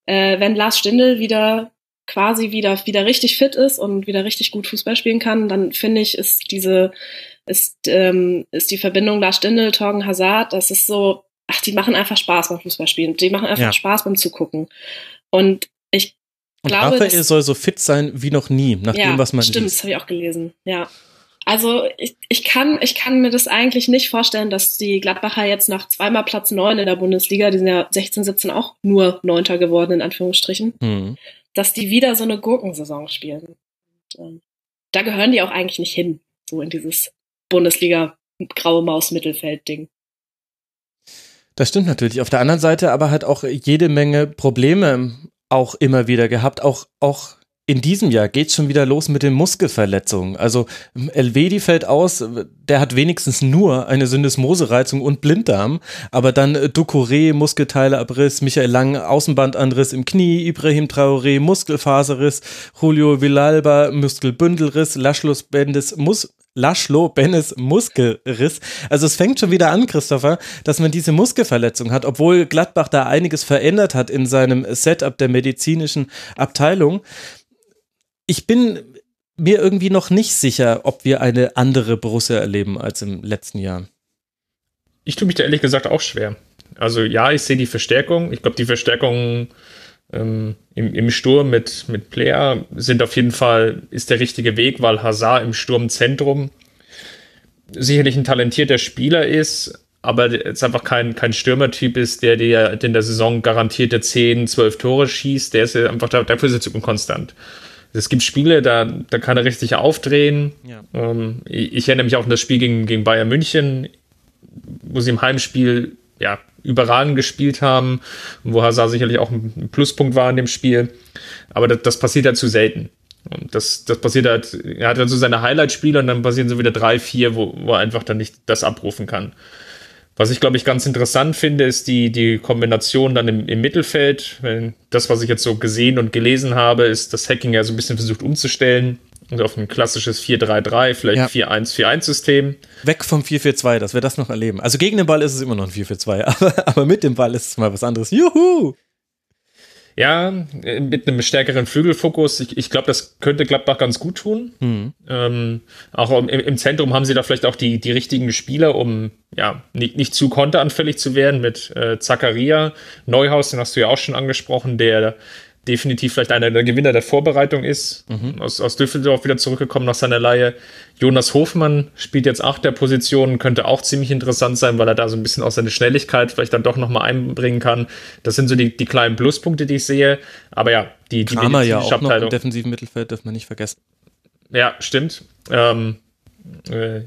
äh, wenn Lars Stindl wieder quasi wieder wieder richtig fit ist und wieder richtig gut Fußball spielen kann, dann finde ich, ist diese ist ähm, ist die Verbindung Lars Stindl, Torgen Hazard, das ist so ach, die machen einfach Spaß beim Fußballspielen. Die machen einfach ja. Spaß beim Zugucken. Und ich und glaube. Raphael soll so fit sein wie noch nie, nach ja, dem, was man Stimmt, liest. das habe ich auch gelesen, ja. Also ich, ich, kann, ich kann mir das eigentlich nicht vorstellen, dass die Gladbacher jetzt nach zweimal Platz neun in der Bundesliga, die sind ja 16, 17 auch nur Neunter geworden, in Anführungsstrichen, mhm. dass die wieder so eine Gurkensaison spielen. Und, ähm, da gehören die auch eigentlich nicht hin, so in dieses Bundesliga-graue Maus-Mittelfeld-Ding. Das stimmt natürlich. Auf der anderen Seite aber hat auch jede Menge Probleme auch immer wieder gehabt. Auch, auch in diesem Jahr geht es schon wieder los mit den Muskelverletzungen. Also Elvedi fällt aus, der hat wenigstens nur eine Syndesmosereizung und Blinddarm, aber dann Ducouré, Muskelteileabriss, Michael Lang, Außenbandanriss im Knie, Ibrahim Traoré, Muskelfaserriss, Julio Villalba, Muskelbündelriss, Laschlos Bendis, Mus Laschlo Bennis Muskelriss. Also es fängt schon wieder an, Christopher, dass man diese Muskelverletzung hat, obwohl Gladbach da einiges verändert hat in seinem Setup der medizinischen Abteilung. Ich bin mir irgendwie noch nicht sicher, ob wir eine andere Borussia erleben als im letzten Jahr. Ich tue mich da ehrlich gesagt auch schwer. Also ja, ich sehe die Verstärkung. Ich glaube, die Verstärkung ähm, im, im Sturm mit, mit Player sind auf jeden Fall, ist der richtige Weg, weil Hazard im Sturmzentrum sicherlich ein talentierter Spieler ist, aber jetzt einfach kein, kein Stürmertyp ist, der dir in der Saison garantierte 10, 12 Tore schießt, der ist ja einfach, dafür ist er zu unkonstant. Es gibt Spiele, da, da kann er richtig aufdrehen. Ja. Ähm, ich, ich erinnere mich auch an das Spiel gegen, gegen Bayern München wo sie im Heimspiel ja überragend gespielt haben, wo Hazard sicherlich auch ein Pluspunkt war in dem Spiel. Aber das, das passiert halt zu selten. Und das, das passiert halt, er hat dann so seine Highlight-Spiele und dann passieren so wieder drei, vier, wo, wo er einfach dann nicht das abrufen kann. Was ich, glaube ich, ganz interessant finde, ist die, die Kombination dann im, im Mittelfeld. Das, was ich jetzt so gesehen und gelesen habe, ist, dass Hacking ja so ein bisschen versucht umzustellen. Also auf ein klassisches 4-3-3, vielleicht ja. 4-1-4-1-System. Weg vom 4-4-2, dass wir das noch erleben. Also gegen den Ball ist es immer noch ein 4-4-2, <laughs> aber, aber mit dem Ball ist es mal was anderes. Juhu! Ja, mit einem stärkeren Flügelfokus. Ich, ich glaube, das könnte Gladbach ganz gut tun. Mhm. Ähm, auch im, im, Zentrum haben sie da vielleicht auch die, die richtigen Spieler, um ja nicht, nicht zu konteranfällig zu werden mit äh, Zakaria, Neuhaus, den hast du ja auch schon angesprochen, der definitiv vielleicht einer der Gewinner der Vorbereitung ist. Mhm. Aus, aus Düsseldorf wieder zurückgekommen nach seiner Leihe. Jonas Hofmann spielt jetzt acht der Position, könnte auch ziemlich interessant sein, weil er da so ein bisschen auch seine Schnelligkeit vielleicht dann doch nochmal einbringen kann. Das sind so die, die kleinen Pluspunkte, die ich sehe. Aber ja, die, die Kramer ja auch noch im defensiven Mittelfeld, darf man nicht vergessen. Ja, stimmt. Ähm, äh,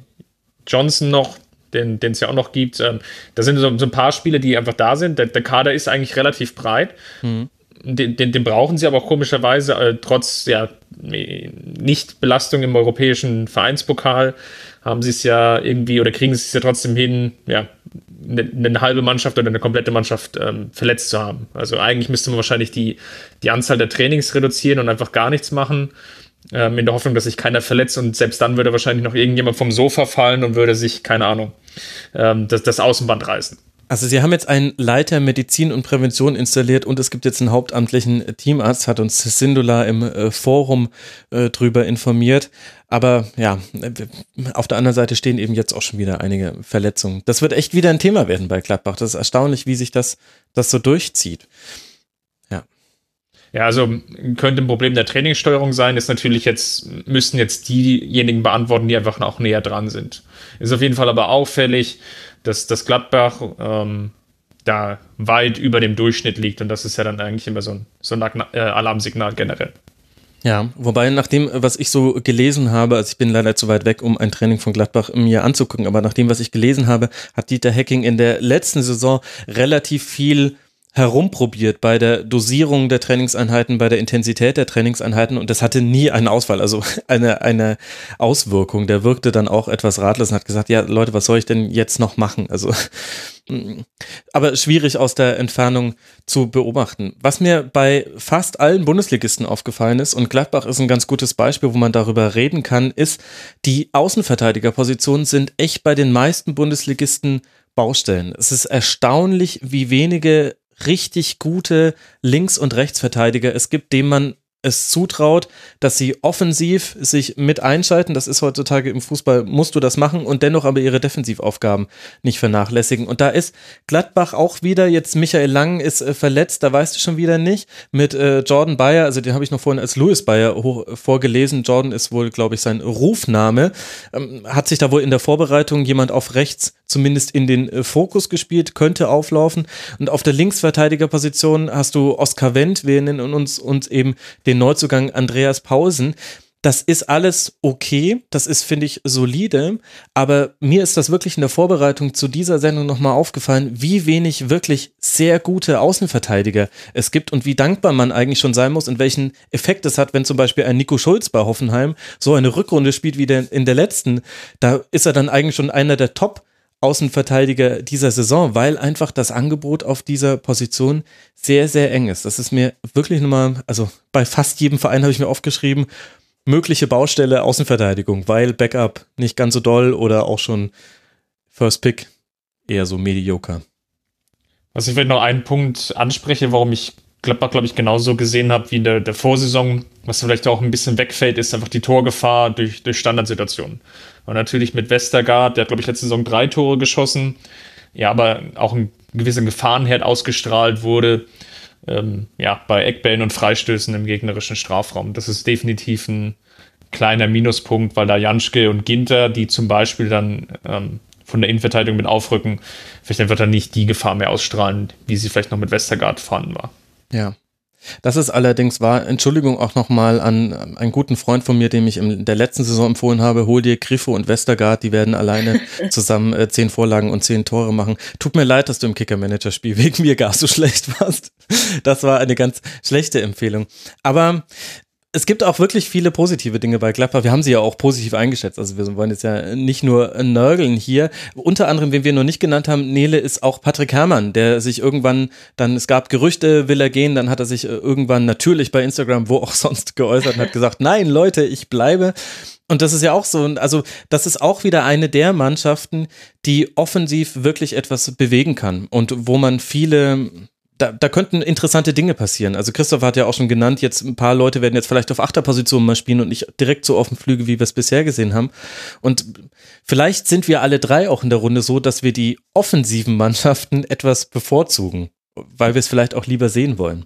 Johnson noch, den es ja auch noch gibt. Ähm, da sind so, so, ein paar Spiele, die einfach da sind. Der, der Kader ist eigentlich relativ breit. Mhm den, den, den, brauchen sie aber auch komischerweise, äh, trotz ja, Nicht-Belastung im europäischen Vereinspokal, haben sie es ja irgendwie oder kriegen sie es ja trotzdem hin, ja, eine, eine halbe Mannschaft oder eine komplette Mannschaft ähm, verletzt zu haben. Also eigentlich müsste man wahrscheinlich die, die Anzahl der Trainings reduzieren und einfach gar nichts machen, ähm, in der Hoffnung, dass sich keiner verletzt und selbst dann würde wahrscheinlich noch irgendjemand vom Sofa fallen und würde sich, keine Ahnung, ähm, das, das Außenband reißen. Also Sie haben jetzt einen Leiter Medizin und Prävention installiert und es gibt jetzt einen hauptamtlichen Teamarzt, hat uns Sindula im äh, Forum äh, drüber informiert. Aber ja, auf der anderen Seite stehen eben jetzt auch schon wieder einige Verletzungen. Das wird echt wieder ein Thema werden bei Gladbach. Das ist erstaunlich, wie sich das, das so durchzieht. Ja. Ja, also könnte ein Problem der Trainingssteuerung sein, ist natürlich jetzt, müssen jetzt diejenigen beantworten, die einfach auch näher dran sind. Ist auf jeden Fall aber auffällig, dass das Gladbach ähm, da weit über dem Durchschnitt liegt und das ist ja dann eigentlich immer so ein, so ein äh, Alarmsignal generell. Ja, wobei nach dem, was ich so gelesen habe, also ich bin leider zu weit weg, um ein Training von Gladbach mir anzugucken, aber nach dem, was ich gelesen habe, hat Dieter Hecking in der letzten Saison relativ viel herumprobiert bei der Dosierung der Trainingseinheiten, bei der Intensität der Trainingseinheiten und das hatte nie einen Ausfall, also <laughs> eine, eine Auswirkung. Der wirkte dann auch etwas ratlos und hat gesagt, ja Leute, was soll ich denn jetzt noch machen? Also, <laughs> aber schwierig aus der Entfernung zu beobachten. Was mir bei fast allen Bundesligisten aufgefallen ist und Gladbach ist ein ganz gutes Beispiel, wo man darüber reden kann, ist, die Außenverteidigerpositionen sind echt bei den meisten Bundesligisten Baustellen. Es ist erstaunlich, wie wenige richtig gute Links- und Rechtsverteidiger es gibt, dem man es zutraut, dass sie offensiv sich mit einschalten. Das ist heutzutage im Fußball, musst du das machen und dennoch aber ihre Defensivaufgaben nicht vernachlässigen. Und da ist Gladbach auch wieder, jetzt Michael Lang ist äh, verletzt, da weißt du schon wieder nicht, mit äh, Jordan Bayer, also den habe ich noch vorhin als Louis Bayer hoch, vorgelesen. Jordan ist wohl, glaube ich, sein Rufname. Ähm, hat sich da wohl in der Vorbereitung jemand auf rechts zumindest in den äh, Fokus gespielt, könnte auflaufen. Und auf der Linksverteidigerposition hast du Oskar Wendt, wir nennen uns, uns eben den Neuzugang Andreas Pausen. Das ist alles okay, das ist, finde ich, solide, aber mir ist das wirklich in der Vorbereitung zu dieser Sendung nochmal aufgefallen, wie wenig wirklich sehr gute Außenverteidiger es gibt und wie dankbar man eigentlich schon sein muss und welchen Effekt es hat, wenn zum Beispiel ein Nico Schulz bei Hoffenheim so eine Rückrunde spielt wie der in der letzten. Da ist er dann eigentlich schon einer der Top- Außenverteidiger dieser Saison, weil einfach das Angebot auf dieser Position sehr, sehr eng ist. Das ist mir wirklich nochmal, also bei fast jedem Verein habe ich mir aufgeschrieben, mögliche Baustelle Außenverteidigung, weil Backup nicht ganz so doll oder auch schon First Pick eher so mediocre. Was ich vielleicht noch einen Punkt anspreche, warum ich Gladbach, glaube ich, genauso gesehen habe wie in der, der Vorsaison, was vielleicht auch ein bisschen wegfällt, ist einfach die Torgefahr durch, durch Standardsituationen. Und natürlich mit Westergaard, der hat, glaube ich, letzte Saison drei Tore geschossen, ja, aber auch ein gewisser Gefahrenherd ausgestrahlt wurde, ähm, ja, bei Eckbällen und Freistößen im gegnerischen Strafraum. Das ist definitiv ein kleiner Minuspunkt, weil da Janschke und Ginter, die zum Beispiel dann ähm, von der Innenverteidigung mit aufrücken, vielleicht einfach dann nicht die Gefahr mehr ausstrahlen, wie sie vielleicht noch mit Westergaard vorhanden war. Ja. Das ist allerdings wahr. Entschuldigung auch nochmal an einen guten Freund von mir, dem ich in der letzten Saison empfohlen habe. Hol dir Griffo und Westergaard, die werden alleine <laughs> zusammen äh, zehn Vorlagen und zehn Tore machen. Tut mir leid, dass du im Kicker-Manager-Spiel <laughs> wegen mir gar so schlecht warst. Das war eine ganz schlechte Empfehlung. Aber es gibt auch wirklich viele positive Dinge bei Gladbach. Wir haben sie ja auch positiv eingeschätzt. Also wir wollen jetzt ja nicht nur nörgeln hier. Unter anderem, wen wir noch nicht genannt haben, Nele, ist auch Patrick Herrmann, der sich irgendwann dann, es gab Gerüchte, will er gehen, dann hat er sich äh, irgendwann natürlich bei Instagram, wo auch <laughs> sonst geäußert und hat gesagt, nein, Leute, ich bleibe. Und das ist ja auch so, also das ist auch wieder eine der Mannschaften, die offensiv wirklich etwas bewegen kann und wo man viele da, da könnten interessante Dinge passieren. Also Christoph hat ja auch schon genannt, jetzt ein paar Leute werden jetzt vielleicht auf Achterposition mal spielen und nicht direkt so auf dem Flügel, wie wir es bisher gesehen haben. Und vielleicht sind wir alle drei auch in der Runde so, dass wir die offensiven Mannschaften <laughs> etwas bevorzugen, weil wir es vielleicht auch lieber sehen wollen.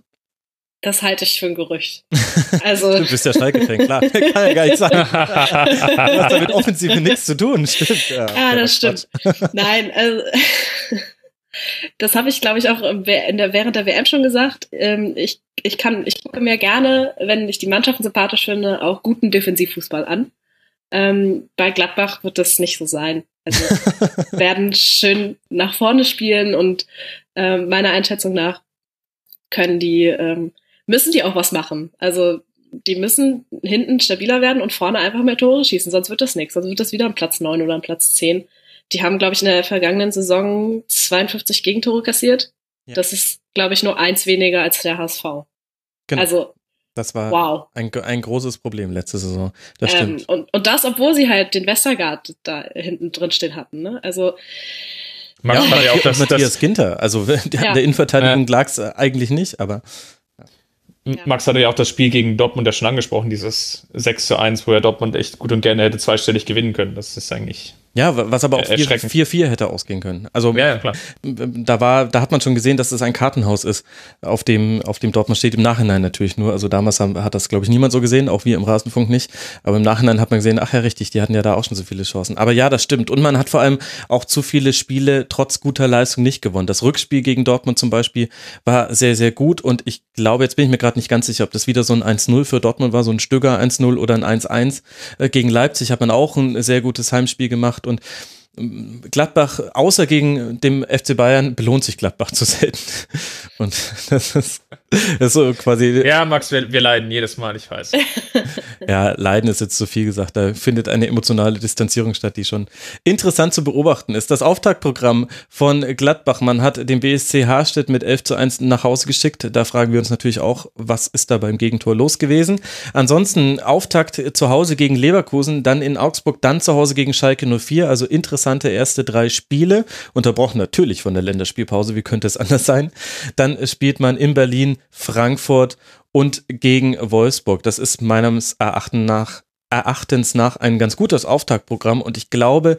Das halte ich für ein Gerücht. <laughs> Also du bist ja Schalke-Fan, klar. <laughs> Kann ja gar nicht sein. Du hast damit Offensive nichts zu tun, stimmt. Ja, ah, das stimmt. Nein, also das habe ich, glaube ich, auch der, während der WM schon gesagt. Ähm, ich, ich kann, ich gucke mir gerne, wenn ich die Mannschaften sympathisch finde, auch guten Defensivfußball an. Ähm, bei Gladbach wird das nicht so sein. Also <laughs> werden schön nach vorne spielen und ähm, meiner Einschätzung nach können die, ähm, müssen die auch was machen. Also die müssen hinten stabiler werden und vorne einfach mehr Tore schießen, sonst wird das nichts. Sonst wird das wieder ein Platz neun oder ein Platz zehn. Die haben, glaube ich, in der vergangenen Saison 52 Gegentore kassiert. Ja. Das ist, glaube ich, nur eins weniger als der HSV. Genau. Also das war wow. ein, ein großes Problem letzte Saison. Das ähm, stimmt. Und, und das, obwohl sie halt den Westergaard da hinten drin stehen hatten. Ne? Also Max ja, ja auch das, Matthias das, Ginter. Also <laughs> der, ja. der Innenverteidigung ja. lag es eigentlich nicht, aber Max hatte ja auch das Spiel gegen Dortmund ja schon angesprochen, dieses 6 zu 1, wo er Dortmund echt gut und gerne hätte zweistellig gewinnen können. Das ist eigentlich ja, was aber auch 4-4 hätte ausgehen können. Also ja, ja, klar. da war, da hat man schon gesehen, dass es ein Kartenhaus ist, auf dem, auf dem Dortmund steht. Im Nachhinein natürlich nur. Also damals hat das, glaube ich, niemand so gesehen, auch wir im Rasenfunk nicht. Aber im Nachhinein hat man gesehen, ach ja, richtig, die hatten ja da auch schon so viele Chancen. Aber ja, das stimmt. Und man hat vor allem auch zu viele Spiele trotz guter Leistung nicht gewonnen. Das Rückspiel gegen Dortmund zum Beispiel war sehr, sehr gut. Und ich glaube, jetzt bin ich mir gerade nicht ganz sicher, ob das wieder so ein 1-0 für Dortmund war, so ein Stücker 1-0 oder ein 1-1. Äh, gegen Leipzig hat man auch ein sehr gutes Heimspiel gemacht und Gladbach, außer gegen dem FC Bayern, belohnt sich Gladbach zu selten. <laughs> Und das ist, das ist so quasi. Ja, Max, wir, wir leiden jedes Mal, ich weiß. <laughs> ja, leiden ist jetzt zu viel gesagt. Da findet eine emotionale Distanzierung statt, die schon interessant zu beobachten ist. Das Auftaktprogramm von Gladbach, man hat den BSC Haarstedt mit 11 zu 1 nach Hause geschickt. Da fragen wir uns natürlich auch, was ist da beim Gegentor los gewesen? Ansonsten Auftakt zu Hause gegen Leverkusen, dann in Augsburg, dann zu Hause gegen Schalke 04. Also interessant interessante erste drei Spiele, unterbrochen natürlich von der Länderspielpause, wie könnte es anders sein? Dann spielt man in Berlin, Frankfurt und gegen Wolfsburg. Das ist meines Erachtens nach, Erachtens nach ein ganz gutes Auftaktprogramm und ich glaube,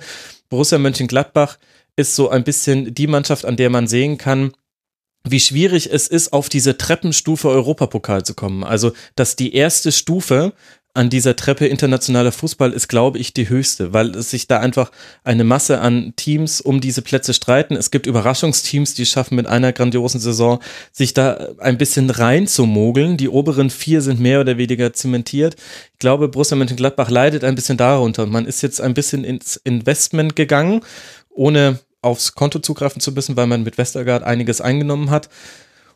Borussia Mönchengladbach ist so ein bisschen die Mannschaft, an der man sehen kann, wie schwierig es ist, auf diese Treppenstufe Europapokal zu kommen. Also, dass die erste Stufe an dieser Treppe internationaler Fußball ist, glaube ich, die höchste, weil es sich da einfach eine Masse an Teams um diese Plätze streiten. Es gibt Überraschungsteams, die schaffen mit einer grandiosen Saison, sich da ein bisschen reinzumogeln. Die oberen vier sind mehr oder weniger zementiert. Ich glaube, Borussia Mönchengladbach leidet ein bisschen darunter. Man ist jetzt ein bisschen ins Investment gegangen, ohne aufs Konto zugreifen zu müssen, weil man mit Westergaard einiges eingenommen hat,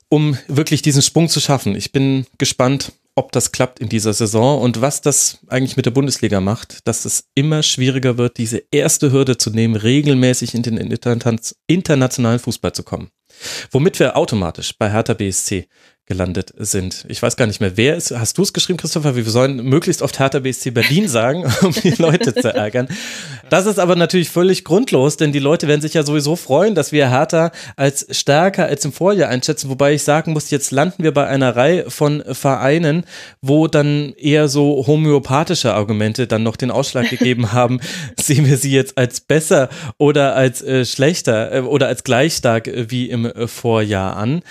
um wirklich diesen Sprung zu schaffen. Ich bin gespannt, ob das klappt in dieser Saison und was das eigentlich mit der Bundesliga macht, dass es immer schwieriger wird, diese erste Hürde zu nehmen, regelmäßig in den internationalen Fußball zu kommen. Womit wir automatisch bei Hertha BSC gelandet sind. Ich weiß gar nicht mehr, wer ist. Hast du es geschrieben, Christopher? Wir sollen möglichst oft Hertha BSC Berlin sagen, <laughs> um die Leute zu ärgern. Das ist aber natürlich völlig grundlos, denn die Leute werden sich ja sowieso freuen, dass wir Hertha als stärker als im Vorjahr einschätzen. Wobei ich sagen muss, jetzt landen wir bei einer Reihe von Vereinen, wo dann eher so homöopathische Argumente dann noch den Ausschlag gegeben <laughs> haben. Sehen wir sie jetzt als besser oder als äh, schlechter äh, oder als gleich stark äh, wie im Vorjahr an.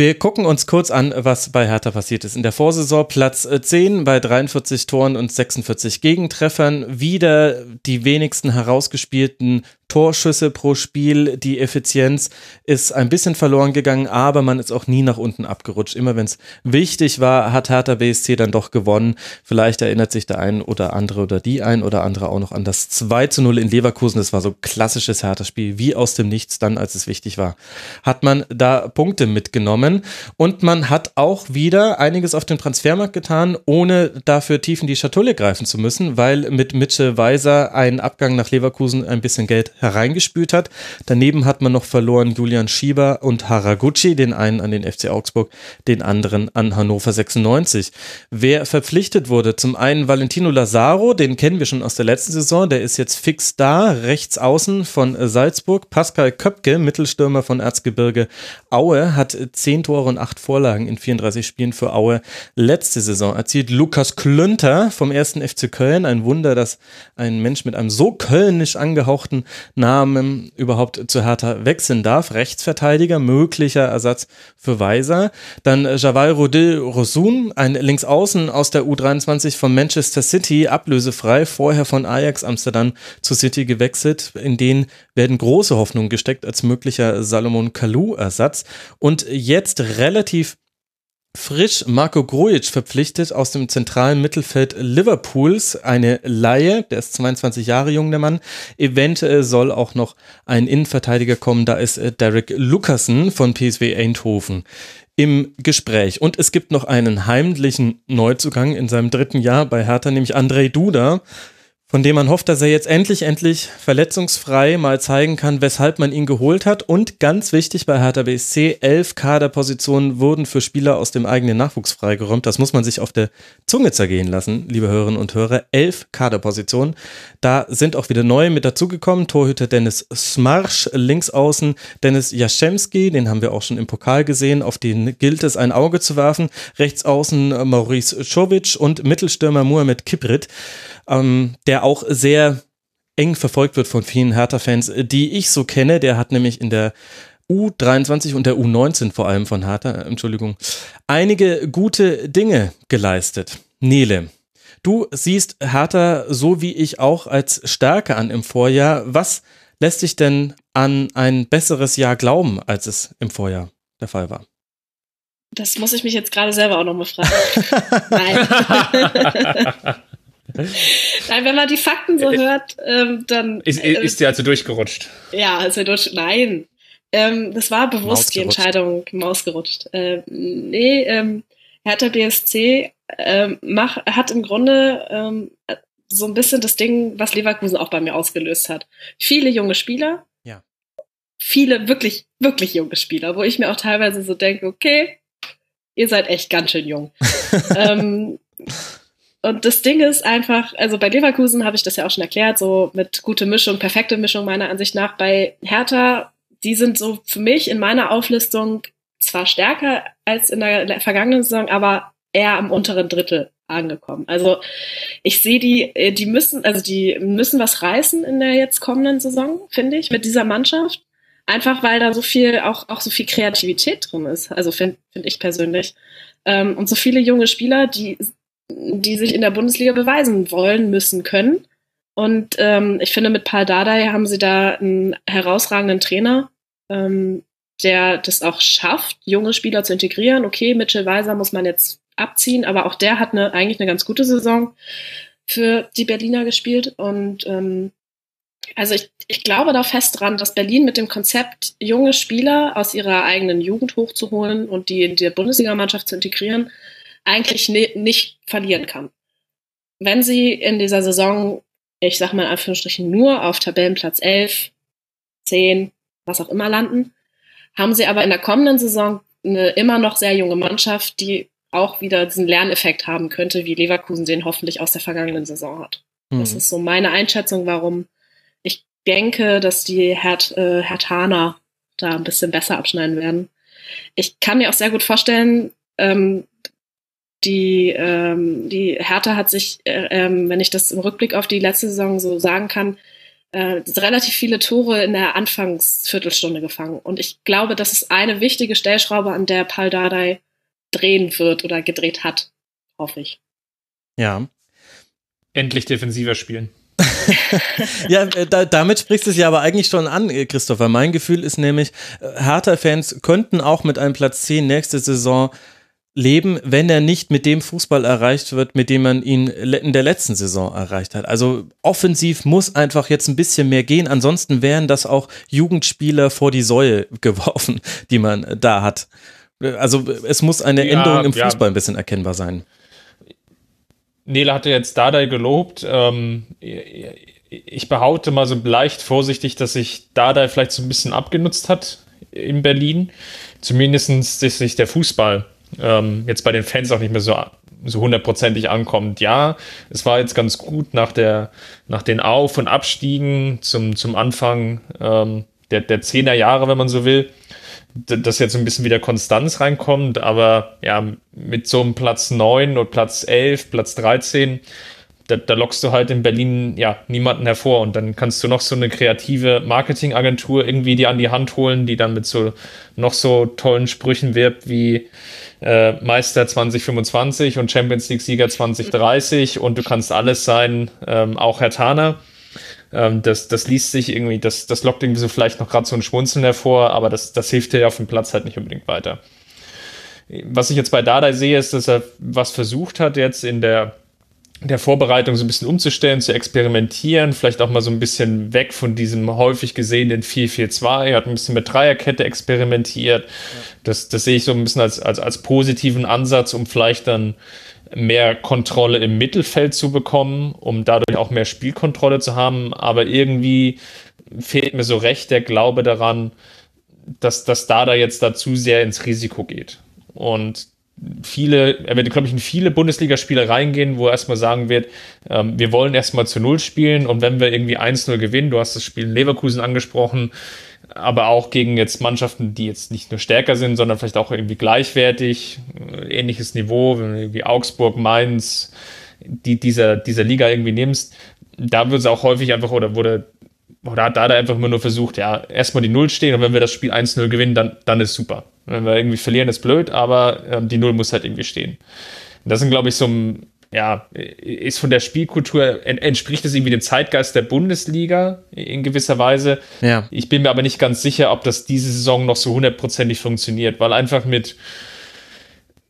Wir gucken uns kurz an, was bei Hertha passiert ist. In der Vorsaison Platz 10 äh, bei 43 Toren und 46 Gegentreffern. Wieder die wenigsten herausgespielten Torschüsse pro Spiel. Die Effizienz ist ein bisschen verloren gegangen, aber man ist auch nie nach unten abgerutscht. Immer wenn es wichtig war, hat Hertha BSC dann doch gewonnen. Vielleicht erinnert sich der ein oder andere oder die ein oder andere auch noch an das 2 zu 0 in Leverkusen. Das war so klassisches Hertha-Spiel, wie aus dem Nichts dann, als es wichtig war. Hat man da Punkte mitgenommen und man hat auch wieder einiges auf dem Transfermarkt getan, ohne dafür tief in die Schatulle greifen zu müssen, weil mit Mitchell Weiser ein Abgang nach Leverkusen ein bisschen Geld hereingespült hat. Daneben hat man noch verloren Julian Schieber und Haraguchi, den einen an den FC Augsburg, den anderen an Hannover 96. Wer verpflichtet wurde, zum einen Valentino Lazaro, den kennen wir schon aus der letzten Saison, der ist jetzt fix da, rechts außen von Salzburg. Pascal Köpke, Mittelstürmer von Erzgebirge Aue, hat zehn Tore und acht Vorlagen in 34 Spielen für Aue letzte Saison erzielt. Lukas Klünter vom ersten FC Köln, ein Wunder, dass ein Mensch mit einem so kölnisch angehauchten Namen überhaupt zu Hertha wechseln darf. Rechtsverteidiger, möglicher Ersatz für Weiser. Dann Javal Rodil Rosun, ein Linksaußen aus der U23 von Manchester City, ablösefrei, vorher von Ajax Amsterdam zu City gewechselt. In den werden große Hoffnungen gesteckt als möglicher Salomon Kalou-Ersatz. Und jetzt relativ frisch Marco Grujic verpflichtet aus dem zentralen Mittelfeld Liverpools. Eine Laie, der ist 22 Jahre jung, der Mann. Eventuell soll auch noch ein Innenverteidiger kommen, da ist äh, Derek Lucassen von PSW Eindhoven im Gespräch. Und es gibt noch einen heimlichen Neuzugang in seinem dritten Jahr bei Hertha, nämlich Andrei Duda von dem man hofft, dass er jetzt endlich, endlich verletzungsfrei mal zeigen kann, weshalb man ihn geholt hat. Und ganz wichtig bei Hertha BSC, elf Kaderpositionen wurden für Spieler aus dem eigenen Nachwuchs freigeräumt. Das muss man sich auf der Zunge zergehen lassen, liebe Hörerinnen und Hörer. Elf Kaderpositionen. Da sind auch wieder neue mit dazugekommen. Torhüter Dennis Smarsch, linksaußen Dennis Jaschemski, den haben wir auch schon im Pokal gesehen, auf den gilt es ein Auge zu werfen. Rechtsaußen Maurice Czovic und Mittelstürmer Mohamed Kiprit ähm, der auch sehr eng verfolgt wird von vielen Hertha-Fans, die ich so kenne. Der hat nämlich in der U23 und der U19 vor allem von Hertha, äh, Entschuldigung, einige gute Dinge geleistet. Nele, du siehst Hertha so wie ich auch als Stärke an im Vorjahr. Was lässt dich denn an ein besseres Jahr glauben, als es im Vorjahr der Fall war? Das muss ich mich jetzt gerade selber auch nochmal fragen. <laughs> Nein. <laughs> <laughs> Nein, wenn man die Fakten so äh, hört, ähm, dann. Ist, äh, ist die also durchgerutscht? Ja, ist er durch. Nein. Ähm, das war bewusst die Entscheidung, Maus gerutscht. Ähm, nee, ähm, Hertha BSC ähm, mach, hat im Grunde ähm, so ein bisschen das Ding, was Leverkusen auch bei mir ausgelöst hat. Viele junge Spieler. Ja. Viele wirklich, wirklich junge Spieler, wo ich mir auch teilweise so denke, okay, ihr seid echt ganz schön jung. <laughs> ähm, und das Ding ist einfach, also bei Leverkusen habe ich das ja auch schon erklärt, so mit gute Mischung, perfekte Mischung meiner Ansicht nach. Bei Hertha, die sind so für mich in meiner Auflistung zwar stärker als in der vergangenen Saison, aber eher am unteren Drittel angekommen. Also ich sehe die, äh, die müssen, also die müssen was reißen in der jetzt kommenden Saison, finde ich, mit dieser Mannschaft. Einfach weil da so viel, auch, auch so viel Kreativität drin ist. Also finde find ich persönlich. Ähm, und so viele junge Spieler, die die sich in der Bundesliga beweisen wollen, müssen, können. Und ähm, ich finde, mit Paul Dardai haben sie da einen herausragenden Trainer, ähm, der das auch schafft, junge Spieler zu integrieren. Okay, Mitchell Weiser muss man jetzt abziehen, aber auch der hat eine, eigentlich eine ganz gute Saison für die Berliner gespielt. Und ähm, also ich, ich glaube da fest dran, dass Berlin mit dem Konzept, junge Spieler aus ihrer eigenen Jugend hochzuholen und die in der Bundesligamannschaft zu integrieren, eigentlich ne, nicht verlieren kann. Wenn sie in dieser Saison, ich sag mal in Anführungsstrichen, nur auf Tabellenplatz 11, 10, was auch immer landen, haben sie aber in der kommenden Saison eine immer noch sehr junge Mannschaft, die auch wieder diesen Lerneffekt haben könnte, wie Leverkusen den hoffentlich aus der vergangenen Saison hat. Mhm. Das ist so meine Einschätzung, warum ich denke, dass die Hert, äh, Hertaner da ein bisschen besser abschneiden werden. Ich kann mir auch sehr gut vorstellen, ähm, die, ähm, die Hertha hat sich, äh, ähm, wenn ich das im Rückblick auf die letzte Saison so sagen kann, äh, relativ viele Tore in der Anfangsviertelstunde gefangen. Und ich glaube, das ist eine wichtige Stellschraube, an der Paul Dardai drehen wird oder gedreht hat, hoffe ich. Ja. Endlich defensiver spielen. <laughs> ja, äh, da, damit sprichst du es ja aber eigentlich schon an, äh, Christopher. Mein Gefühl ist nämlich, äh, Hertha-Fans könnten auch mit einem Platz 10 nächste Saison leben, wenn er nicht mit dem Fußball erreicht wird, mit dem man ihn in der letzten Saison erreicht hat. Also offensiv muss einfach jetzt ein bisschen mehr gehen. Ansonsten wären das auch Jugendspieler vor die Säule <laughs> geworfen, die man da hat. Also es muss eine ja, Änderung im Fußball ja. ein bisschen erkennbar sein. Nele hatte jetzt Dardai gelobt. Ähm, ich behaupte mal so leicht vorsichtig, dass sich Dardai vielleicht so ein bisschen abgenutzt hat in Berlin. Zumindest, dass sich der Fußball ähm, jetzt bei den Fans auch nicht mehr so so hundertprozentig ankommt. Ja, es war jetzt ganz gut nach der nach den Auf- und Abstiegen zum zum Anfang ähm, der der Zehner Jahre, wenn man so will, dass jetzt ein bisschen wieder Konstanz reinkommt, aber ja, mit so einem Platz 9 und Platz 11, Platz 13, da, da lockst du halt in Berlin ja niemanden hervor. Und dann kannst du noch so eine kreative Marketingagentur irgendwie die an die Hand holen, die dann mit so noch so tollen Sprüchen wirbt wie äh, Meister 2025 und Champions League Sieger 2030 und du kannst alles sein, ähm, auch Herr Tana. Ähm, das, das liest sich irgendwie, das, das lockt irgendwie so vielleicht noch gerade so ein Schmunzeln hervor, aber das, das hilft dir auf dem Platz halt nicht unbedingt weiter. Was ich jetzt bei Dada sehe, ist, dass er was versucht hat, jetzt in der, der Vorbereitung so ein bisschen umzustellen, zu experimentieren, vielleicht auch mal so ein bisschen weg von diesem häufig gesehenen 4-4-2. Er hat ein bisschen mit Dreierkette experimentiert. Ja. Das, das sehe ich so ein bisschen als, als, als positiven Ansatz, um vielleicht dann mehr Kontrolle im Mittelfeld zu bekommen, um dadurch auch mehr Spielkontrolle zu haben. Aber irgendwie fehlt mir so recht der Glaube daran, dass, dass Dada jetzt da zu sehr ins Risiko geht. Und viele, er wird, glaube ich, in viele Bundesligaspiele reingehen, wo er erstmal sagen wird, ähm, wir wollen erstmal zu Null spielen und wenn wir irgendwie 1-0 gewinnen, du hast das Spiel in Leverkusen angesprochen, aber auch gegen jetzt Mannschaften, die jetzt nicht nur stärker sind, sondern vielleicht auch irgendwie gleichwertig, äh, ähnliches Niveau, wie Augsburg, Mainz, die dieser, dieser Liga irgendwie nimmst, da wird es auch häufig einfach oder wurde oder hat da einfach immer nur versucht, ja, erstmal die Null stehen und wenn wir das Spiel 1-0 gewinnen, dann, dann ist super. Wenn wir irgendwie verlieren, ist blöd, aber ähm, die Null muss halt irgendwie stehen. das sind, glaube ich, so ein ja, ist von der Spielkultur, entspricht es irgendwie dem Zeitgeist der Bundesliga in gewisser Weise. Ja. Ich bin mir aber nicht ganz sicher, ob das diese Saison noch so hundertprozentig funktioniert, weil einfach mit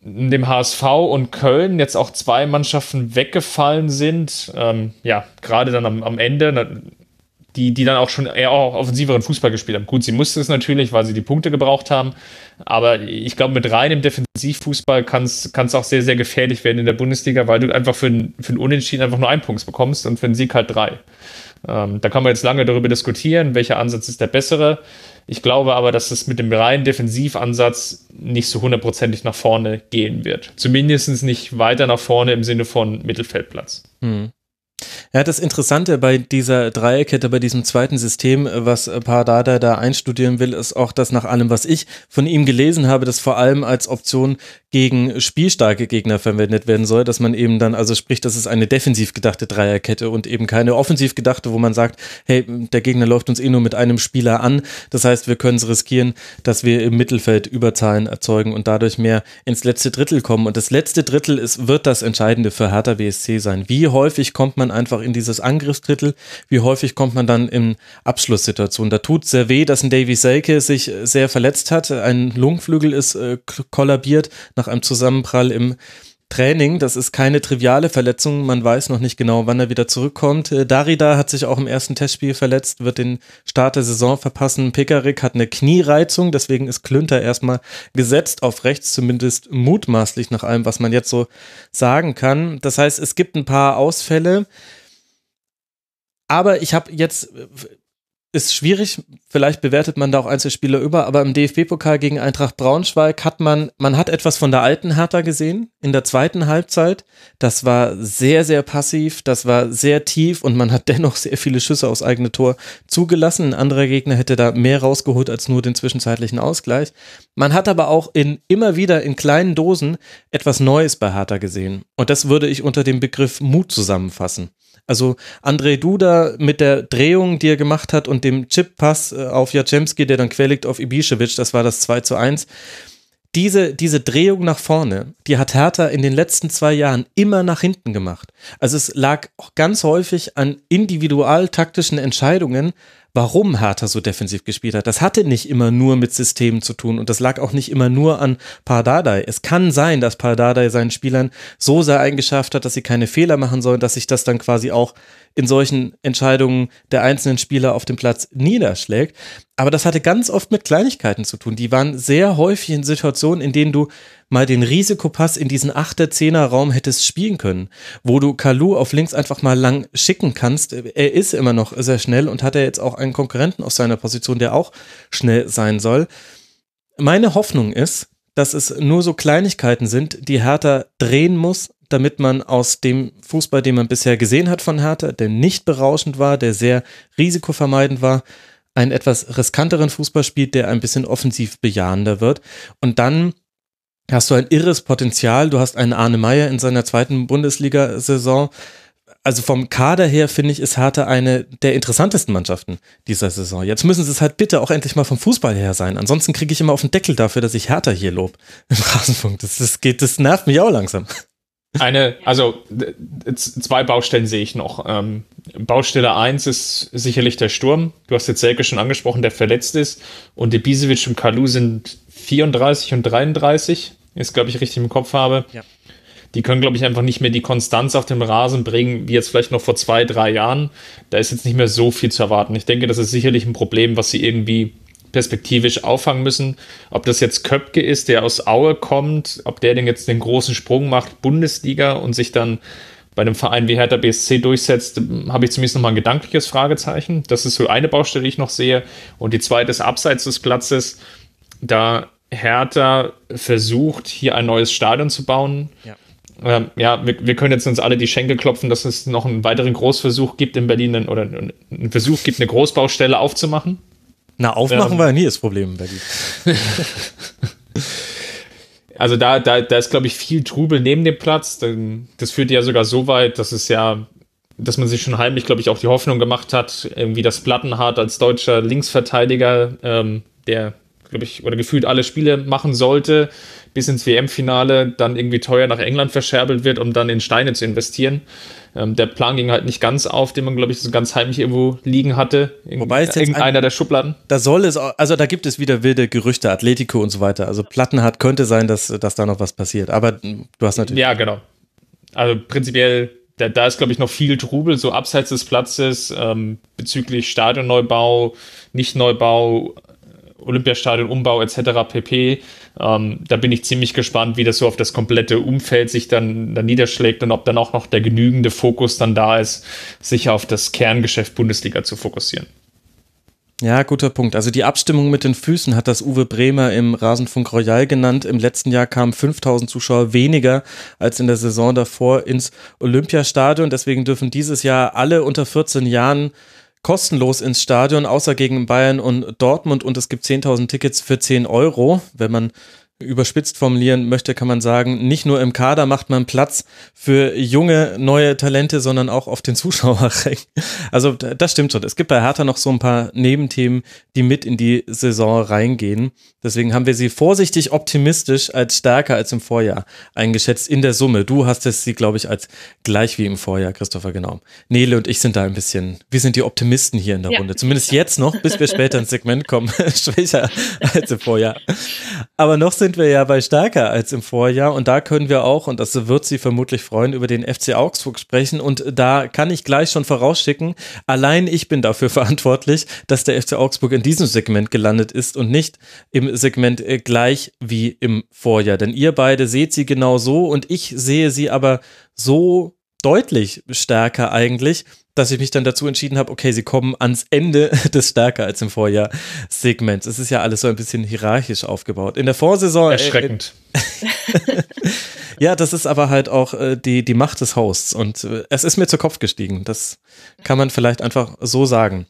dem HSV und Köln jetzt auch zwei Mannschaften weggefallen sind. Ähm, ja, gerade dann am, am Ende, die, die dann auch schon eher auch offensiveren Fußball gespielt haben. Gut, sie musste es natürlich, weil sie die Punkte gebraucht haben. Aber ich glaube, mit reinem Defensivfußball kann es auch sehr, sehr gefährlich werden in der Bundesliga, weil du einfach für einen für Unentschieden einfach nur einen Punkt bekommst und für einen Sieg halt drei. Ähm, da kann man jetzt lange darüber diskutieren, welcher Ansatz ist der bessere. Ich glaube aber, dass es mit dem reinen Defensivansatz nicht so hundertprozentig nach vorne gehen wird. Zumindest nicht weiter nach vorne im Sinne von Mittelfeldplatz. Hm. Ja, das Interessante bei dieser Dreierkette, bei diesem zweiten System, was Pardada da einstudieren will, ist auch, dass nach allem, was ich von ihm gelesen habe, das vor allem als Option gegen spielstarke Gegner verwendet werden soll, dass man eben dann, also sprich, das ist eine defensiv gedachte Dreierkette und eben keine offensiv gedachte, wo man sagt, hey, der Gegner läuft uns eh nur mit einem Spieler an. Das heißt, wir können es riskieren, dass wir im Mittelfeld Überzahlen erzeugen und dadurch mehr ins letzte Drittel kommen. Und das letzte Drittel ist, wird das Entscheidende für Hertha WSC sein. Wie häufig kommt man einfach in dieses Angriffsdrittel? Wie häufig kommt man dann in Abschlusssituationen? Da tut sehr weh, dass ein Davy Selke sich sehr verletzt hat. Ein Lungenflügel ist äh, kollabiert nach einem Zusammenprall im Training. Das ist keine triviale Verletzung. Man weiß noch nicht genau, wann er wieder zurückkommt. Äh, Darida hat sich auch im ersten Testspiel verletzt, wird den Start der Saison verpassen. Pekarik hat eine Kniereizung, deswegen ist Klünter erstmal gesetzt auf rechts, zumindest mutmaßlich nach allem, was man jetzt so sagen kann. Das heißt, es gibt ein paar Ausfälle. Aber ich habe jetzt ist schwierig, vielleicht bewertet man da auch Einzelspieler über, aber im DFB-Pokal gegen Eintracht Braunschweig hat man, man hat etwas von der alten Hertha gesehen in der zweiten Halbzeit. Das war sehr, sehr passiv, das war sehr tief und man hat <laughs> dennoch sehr viele Schüsse aus eigene Tor zugelassen. Ein anderer Gegner hätte da mehr rausgeholt als nur den zwischenzeitlichen Ausgleich. Man hat aber auch in, immer wieder in kleinen Dosen etwas Neues bei Hertha gesehen. Und das würde ich unter dem Begriff Mut zusammenfassen. Also André Duda mit der Drehung, die er gemacht hat und dem Chip-Pass äh, auf Jacemski, der dann querlegt auf Ibišević, das war das 2 zu 1. diese, diese Drehung nach vorne, die hat Hertha in den letzten zwei Jahren immer nach hinten gemacht. Also es lag auch ganz häufig an individual-taktischen Entscheidungen, warum Hertha so defensiv gespielt hat. Das hatte nicht immer nur mit Systemen zu tun und das lag auch nicht immer nur an Pardadei. Es kann sein, dass Pardadei seinen Spielern so sehr eingeschafft hat, dass sie keine Fehler machen sollen, dass sich das dann quasi auch in solchen Entscheidungen der einzelnen Spieler auf dem Platz niederschlägt. Aber das hatte ganz oft mit Kleinigkeiten zu tun. Die waren sehr häufig in Situationen, in denen du mal den Risikopass in diesen 8er, 10er Raum hättest spielen können, wo du Kalu auf links einfach mal lang schicken kannst. Er ist immer noch sehr schnell und hat er jetzt auch einen Konkurrenten aus seiner Position, der auch schnell sein soll. Meine Hoffnung ist, dass es nur so Kleinigkeiten sind, die Hertha drehen muss, damit man aus dem Fußball, den man bisher gesehen hat von Hertha, der nicht berauschend war, der sehr risikovermeidend war, einen etwas riskanteren Fußball spielt, der ein bisschen offensiv bejahender wird. Und dann hast du ein irres Potenzial. Du hast einen Arne Meyer in seiner zweiten Bundesliga-Saison. Also vom Kader her finde ich, ist Hertha eine der interessantesten Mannschaften dieser Saison. Jetzt müssen sie es halt bitte auch endlich mal vom Fußball her sein. Ansonsten kriege ich immer auf den Deckel dafür, dass ich Hertha hier lob <laughs> im Rasenfunk. Das, das geht, das nervt mich auch langsam. Eine, also zwei Baustellen sehe ich noch. Ähm, Baustelle 1 ist sicherlich der Sturm. Du hast jetzt Selke schon angesprochen, der verletzt ist. Und Ibisevic und Kalu sind 34 und 33, ist glaube ich richtig im Kopf habe. Ja. Die können, glaube ich, einfach nicht mehr die Konstanz auf dem Rasen bringen, wie jetzt vielleicht noch vor zwei, drei Jahren. Da ist jetzt nicht mehr so viel zu erwarten. Ich denke, das ist sicherlich ein Problem, was sie irgendwie perspektivisch auffangen müssen. Ob das jetzt Köpke ist, der aus Aue kommt, ob der denn jetzt den großen Sprung macht, Bundesliga und sich dann bei einem Verein wie Hertha BSC durchsetzt, habe ich zumindest noch mal ein gedankliches Fragezeichen. Das ist so eine Baustelle, die ich noch sehe. Und die zweite ist abseits des Platzes, da Hertha versucht, hier ein neues Stadion zu bauen. Ja. Ähm, ja, wir, wir, können jetzt uns alle die Schenkel klopfen, dass es noch einen weiteren Großversuch gibt in Berlin oder einen Versuch gibt, eine Großbaustelle aufzumachen. Na, aufmachen ähm, war ja nie das Problem in Berlin. <laughs> also da, da, da ist, glaube ich, viel Trubel neben dem Platz. Das führt ja sogar so weit, dass es ja, dass man sich schon heimlich, glaube ich, auch die Hoffnung gemacht hat, irgendwie das Plattenhardt als deutscher Linksverteidiger, ähm, der, glaube ich, oder gefühlt alle Spiele machen sollte, bis ins WM-Finale dann irgendwie teuer nach England verscherbelt wird, um dann in Steine zu investieren. Ähm, der Plan ging halt nicht ganz auf, den man, glaube ich, so ganz heimlich irgendwo liegen hatte. In Wobei es irgendeiner ein, der Schubladen. Da soll es, also da gibt es wieder wilde Gerüchte, Atletico und so weiter. Also Plattenhardt könnte sein, dass, dass da noch was passiert. Aber du hast natürlich. Ja, genau. Also prinzipiell da, da ist, glaube ich, noch viel Trubel, so abseits des Platzes, ähm, bezüglich Stadionneubau, Nicht-Neubau, Olympiastadion, Umbau etc. pp. Ähm, da bin ich ziemlich gespannt, wie das so auf das komplette Umfeld sich dann, dann niederschlägt und ob dann auch noch der genügende Fokus dann da ist, sich auf das Kerngeschäft Bundesliga zu fokussieren. Ja, guter Punkt. Also die Abstimmung mit den Füßen hat das Uwe Bremer im Rasenfunk Royal genannt. Im letzten Jahr kamen 5000 Zuschauer weniger als in der Saison davor ins Olympiastadion. Deswegen dürfen dieses Jahr alle unter 14 Jahren kostenlos ins Stadion, außer gegen Bayern und Dortmund. Und es gibt 10.000 Tickets für 10 Euro, wenn man überspitzt formulieren möchte, kann man sagen, nicht nur im Kader macht man Platz für junge, neue Talente, sondern auch auf den <laughs> Zuschauerrängen. Also das stimmt schon. Es gibt bei Hertha noch so ein paar Nebenthemen, die mit in die Saison reingehen. Deswegen haben wir sie vorsichtig optimistisch als stärker als im Vorjahr eingeschätzt in der Summe. Du hast es sie, glaube ich, als gleich wie im Vorjahr, Christopher, genau. Nele und ich sind da ein bisschen, wir sind die Optimisten hier in der ja. Runde. Zumindest jetzt noch, bis wir später ins Segment kommen, <laughs> schwächer als im Vorjahr. Aber noch sind sind wir ja bei stärker als im Vorjahr und da können wir auch, und das wird Sie vermutlich freuen, über den FC Augsburg sprechen und da kann ich gleich schon vorausschicken, allein ich bin dafür <laughs> verantwortlich, dass der FC Augsburg in diesem Segment gelandet ist und nicht im Segment äh, gleich wie im Vorjahr. Denn ihr beide seht sie genau so und ich sehe sie aber so deutlich stärker eigentlich, dass ich mich dann dazu entschieden habe, okay, sie kommen ans Ende <laughs> des stärker als im Vorjahr Segments. Es ist ja alles so ein bisschen hierarchisch aufgebaut. In der Vorsaison. Äh, Erschreckend. Äh, <laughs> ja, das ist aber halt auch äh, die, die Macht des Hosts und äh, es ist mir zu Kopf gestiegen. Das kann man vielleicht einfach so sagen.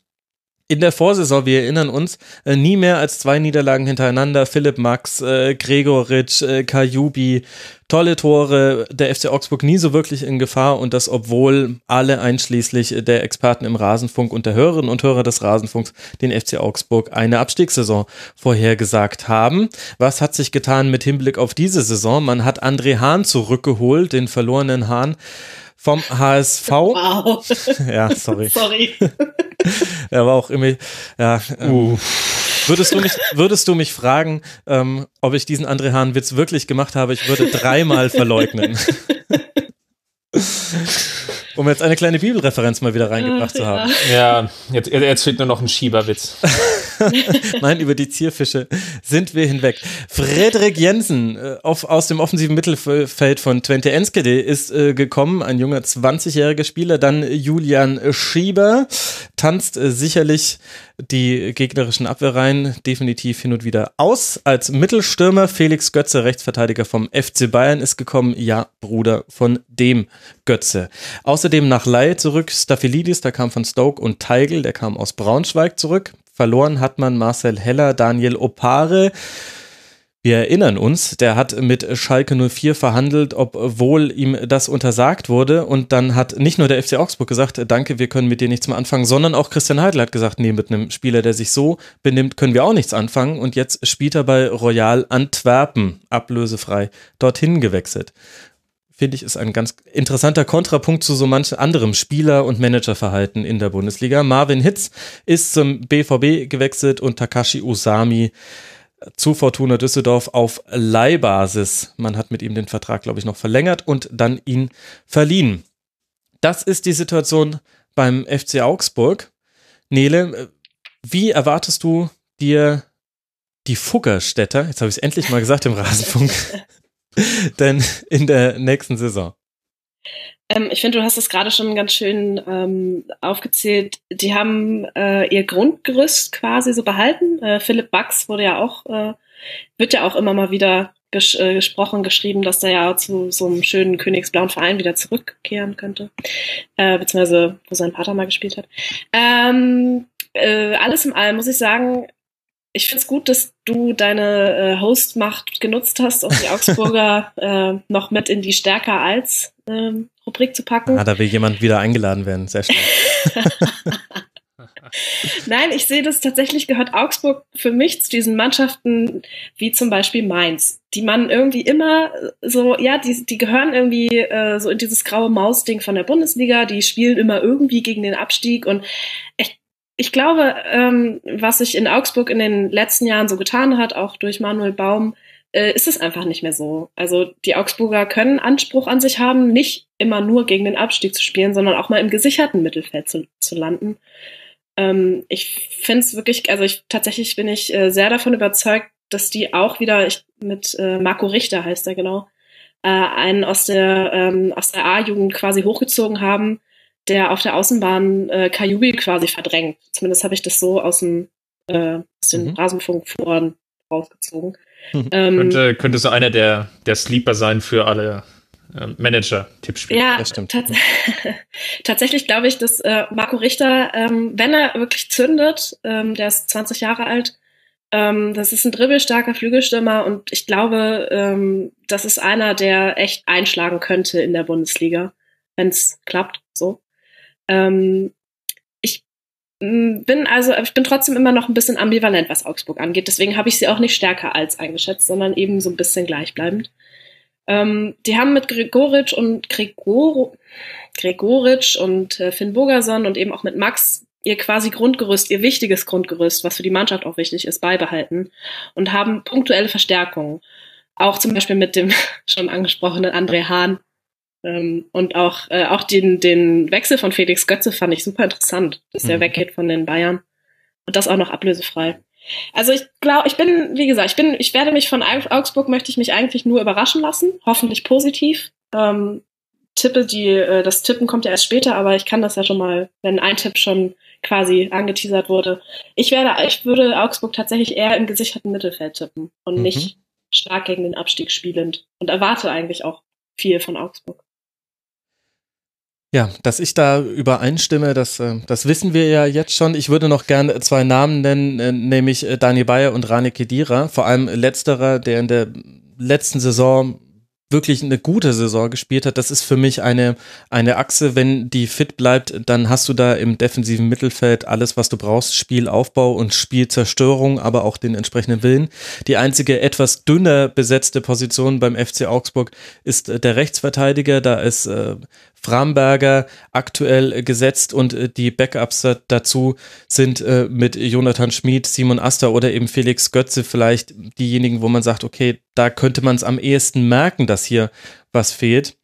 In der Vorsaison, wir erinnern uns, äh, nie mehr als zwei Niederlagen hintereinander. Philipp Max, äh, Gregoritsch, äh, Kajubi, tolle Tore, der FC Augsburg nie so wirklich in Gefahr und das, obwohl alle einschließlich der Experten im Rasenfunk und der Hörerinnen und Hörer des Rasenfunks den FC Augsburg eine Abstiegssaison vorhergesagt haben. Was hat sich getan mit Hinblick auf diese Saison? Man hat André Hahn zurückgeholt, den verlorenen Hahn vom HSV. Wow. <laughs> Ja, sorry. Sorry. <laughs> er war auch immer, ja. Ähm, würdest, du mich, würdest du mich fragen, ähm, ob ich diesen André Hahn-Witz wirklich gemacht habe? Ich würde dreimal verleugnen. <laughs> um jetzt eine kleine Bibelreferenz mal wieder reingebracht Ach, zu haben. Ja, jetzt, jetzt fehlt nur noch ein Schieberwitz. <laughs> Nein, über die Zierfische sind wir hinweg. Frederik Jensen äh, auf, aus dem offensiven Mittelfeld von Twente Enskede ist äh, gekommen, ein junger 20-jähriger Spieler. Dann Julian Schieber tanzt äh, sicherlich die gegnerischen Abwehrreihen definitiv hin und wieder aus. Als Mittelstürmer Felix Götze, Rechtsverteidiger vom FC Bayern, ist gekommen. Ja, Bruder von dem Götze. Außerdem nach Lai zurück Staphylidis, der kam von Stoke und Teigl, der kam aus Braunschweig zurück. Verloren hat man Marcel Heller, Daniel Opare. Wir erinnern uns, der hat mit Schalke 04 verhandelt, obwohl ihm das untersagt wurde. Und dann hat nicht nur der FC Augsburg gesagt, danke, wir können mit dir nichts mehr anfangen, sondern auch Christian Heidel hat gesagt, nee, mit einem Spieler, der sich so benimmt, können wir auch nichts anfangen. Und jetzt spielt er bei Royal Antwerpen, ablösefrei, dorthin gewechselt. Finde ich, ist ein ganz interessanter Kontrapunkt zu so manchem anderem Spieler- und Managerverhalten in der Bundesliga. Marvin Hitz ist zum BVB gewechselt und Takashi Usami zu Fortuna Düsseldorf auf Leihbasis. Man hat mit ihm den Vertrag, glaube ich, noch verlängert und dann ihn verliehen. Das ist die Situation beim FC Augsburg. Nele, wie erwartest du dir die Fuggerstädter, jetzt habe ich es endlich mal gesagt im Rasenfunk, <laughs> <laughs> denn in der nächsten Saison? Ähm, ich finde, du hast es gerade schon ganz schön ähm, aufgezählt. Die haben äh, ihr Grundgerüst quasi so behalten. Äh, Philipp Bucks wurde ja auch, äh, wird ja auch immer mal wieder ges äh, gesprochen, geschrieben, dass der ja zu so einem schönen königsblauen Verein wieder zurückkehren könnte. Äh, beziehungsweise, wo sein Vater mal gespielt hat. Ähm, äh, alles in allem muss ich sagen, ich finde es gut, dass du deine äh, Hostmacht genutzt hast, um die Augsburger <laughs> äh, noch mit in die Stärker als ähm, Rubrik zu packen. Ah, da will jemand wieder eingeladen werden. Sehr schön. <laughs> Nein, ich sehe das tatsächlich gehört Augsburg für mich zu diesen Mannschaften wie zum Beispiel Mainz, die man irgendwie immer so, ja, die, die gehören irgendwie äh, so in dieses graue Maus-Ding von der Bundesliga, die spielen immer irgendwie gegen den Abstieg und ich, ich glaube, ähm, was sich in Augsburg in den letzten Jahren so getan hat, auch durch Manuel Baum, äh, ist es einfach nicht mehr so. Also die Augsburger können Anspruch an sich haben, nicht immer nur gegen den Abstieg zu spielen, sondern auch mal im gesicherten Mittelfeld zu, zu landen. Ähm, ich finde es wirklich, also ich tatsächlich bin ich äh, sehr davon überzeugt, dass die auch wieder ich, mit äh, Marco Richter heißt er genau, äh, einen aus der ähm, aus der A-Jugend quasi hochgezogen haben, der auf der Außenbahn äh, Kajubi quasi verdrängt. Zumindest habe ich das so aus dem äh, aus den mhm. Rasenfunkforen rausgezogen. <laughs> Ähm, könnte, könnte so einer der, der Sleeper sein für alle äh, Manager-Tippspiele. Ja, das stimmt. Tats <laughs> tatsächlich glaube ich, dass äh, Marco Richter, ähm, wenn er wirklich zündet, ähm, der ist 20 Jahre alt, ähm, das ist ein dribbelstarker Flügelstürmer und ich glaube, ähm, das ist einer, der echt einschlagen könnte in der Bundesliga, wenn es klappt. So. Ähm, bin also, ich bin trotzdem immer noch ein bisschen ambivalent, was Augsburg angeht. Deswegen habe ich sie auch nicht stärker als eingeschätzt, sondern eben so ein bisschen gleichbleibend. Ähm, die haben mit Gregoritsch und Gregor, Gregoritsch und äh, Finn Bogerson und eben auch mit Max ihr quasi Grundgerüst, ihr wichtiges Grundgerüst, was für die Mannschaft auch wichtig ist, beibehalten und haben punktuelle Verstärkungen. Auch zum Beispiel mit dem <laughs> schon angesprochenen André Hahn, und auch, äh, auch den, den Wechsel von Felix Götze fand ich super interessant, dass mhm. er weggeht von den Bayern. Und das auch noch ablösefrei. Also ich glaube, ich bin, wie gesagt, ich bin, ich werde mich von Augsburg möchte ich mich eigentlich nur überraschen lassen, hoffentlich positiv. Ähm, tippe die, äh, das Tippen kommt ja erst später, aber ich kann das ja schon mal, wenn ein Tipp schon quasi angeteasert wurde. Ich werde, ich würde Augsburg tatsächlich eher im gesicherten Mittelfeld tippen und mhm. nicht stark gegen den Abstieg spielend und erwarte eigentlich auch viel von Augsburg. Ja, dass ich da übereinstimme, das, äh, das wissen wir ja jetzt schon. Ich würde noch gerne zwei Namen nennen, äh, nämlich äh, Daniel Bayer und Rani Kedira. Vor allem letzterer, der in der letzten Saison wirklich eine gute Saison gespielt hat. Das ist für mich eine, eine Achse. Wenn die fit bleibt, dann hast du da im defensiven Mittelfeld alles, was du brauchst. Spielaufbau und Spielzerstörung, aber auch den entsprechenden Willen. Die einzige etwas dünner besetzte Position beim FC Augsburg ist der Rechtsverteidiger. Da ist äh, Framberger aktuell gesetzt und äh, die Backups dazu sind äh, mit Jonathan Schmid, Simon Aster oder eben Felix Götze vielleicht diejenigen, wo man sagt, okay, da könnte man es am ehesten merken, dass hier was fehlt.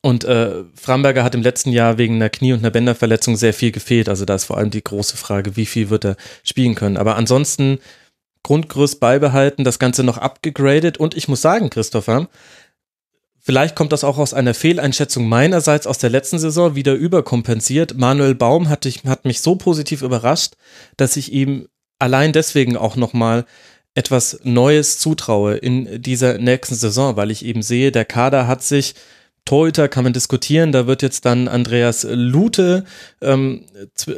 Und äh, Framberger hat im letzten Jahr wegen einer Knie- und einer Bänderverletzung sehr viel gefehlt. Also da ist vor allem die große Frage, wie viel wird er spielen können. Aber ansonsten Grundgerüst beibehalten, das Ganze noch abgegradet. Und ich muss sagen, Christopher, Vielleicht kommt das auch aus einer Fehleinschätzung meinerseits aus der letzten Saison wieder überkompensiert. Manuel Baum hat, ich, hat mich so positiv überrascht, dass ich ihm allein deswegen auch nochmal etwas Neues zutraue in dieser nächsten Saison, weil ich eben sehe, der Kader hat sich Torhüter kann man diskutieren, da wird jetzt dann Andreas Lute, ähm,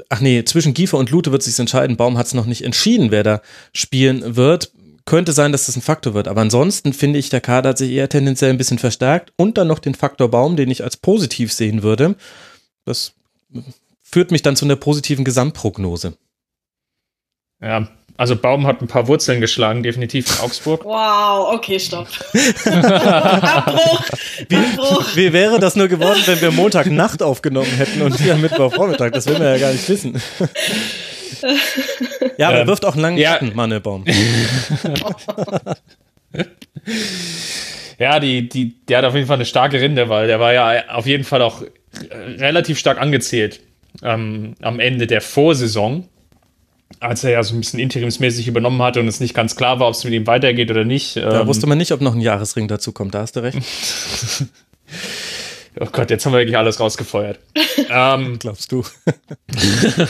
ach nee, zwischen Giefer und Lute wird sich entscheiden. Baum hat es noch nicht entschieden, wer da spielen wird könnte sein, dass das ein Faktor wird. Aber ansonsten finde ich, der Kader hat sich eher tendenziell ein bisschen verstärkt und dann noch den Faktor Baum, den ich als positiv sehen würde. Das führt mich dann zu einer positiven Gesamtprognose. Ja, also Baum hat ein paar Wurzeln geschlagen, definitiv in Augsburg. <laughs> Wow, okay, stopp. <laughs> Abbruch. Wie, wie, wäre das nur geworden, wenn wir Montagnacht aufgenommen hätten und wir Mittwochvormittag? Das will man ja gar nicht wissen. Ja, aber ähm, er wirft auch einen langen ja. Mannebaum. <laughs> ja, die, die, der hat auf jeden Fall eine starke Rinde, weil der war ja auf jeden Fall auch relativ stark angezählt ähm, am Ende der Vorsaison, als er ja so ein bisschen interimsmäßig übernommen hatte und es nicht ganz klar war, ob es mit ihm weitergeht oder nicht. Da ähm, wusste man nicht, ob noch ein Jahresring dazu kommt, da hast du recht. <laughs> Oh Gott, jetzt haben wir wirklich alles rausgefeuert. <laughs> ähm, Glaubst du? <laughs>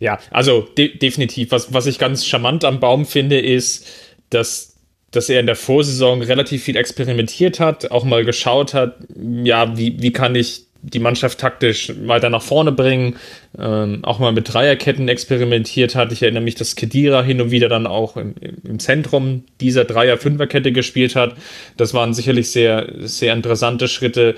ja, also de definitiv. Was, was ich ganz charmant am Baum finde, ist, dass, dass er in der Vorsaison relativ viel experimentiert hat, auch mal geschaut hat, ja, wie, wie kann ich die Mannschaft taktisch weiter nach vorne bringen, ähm, auch mal mit Dreierketten experimentiert hat. Ich erinnere mich, dass Kedira hin und wieder dann auch im, im Zentrum dieser Dreier-Fünfer-Kette gespielt hat. Das waren sicherlich sehr, sehr interessante Schritte.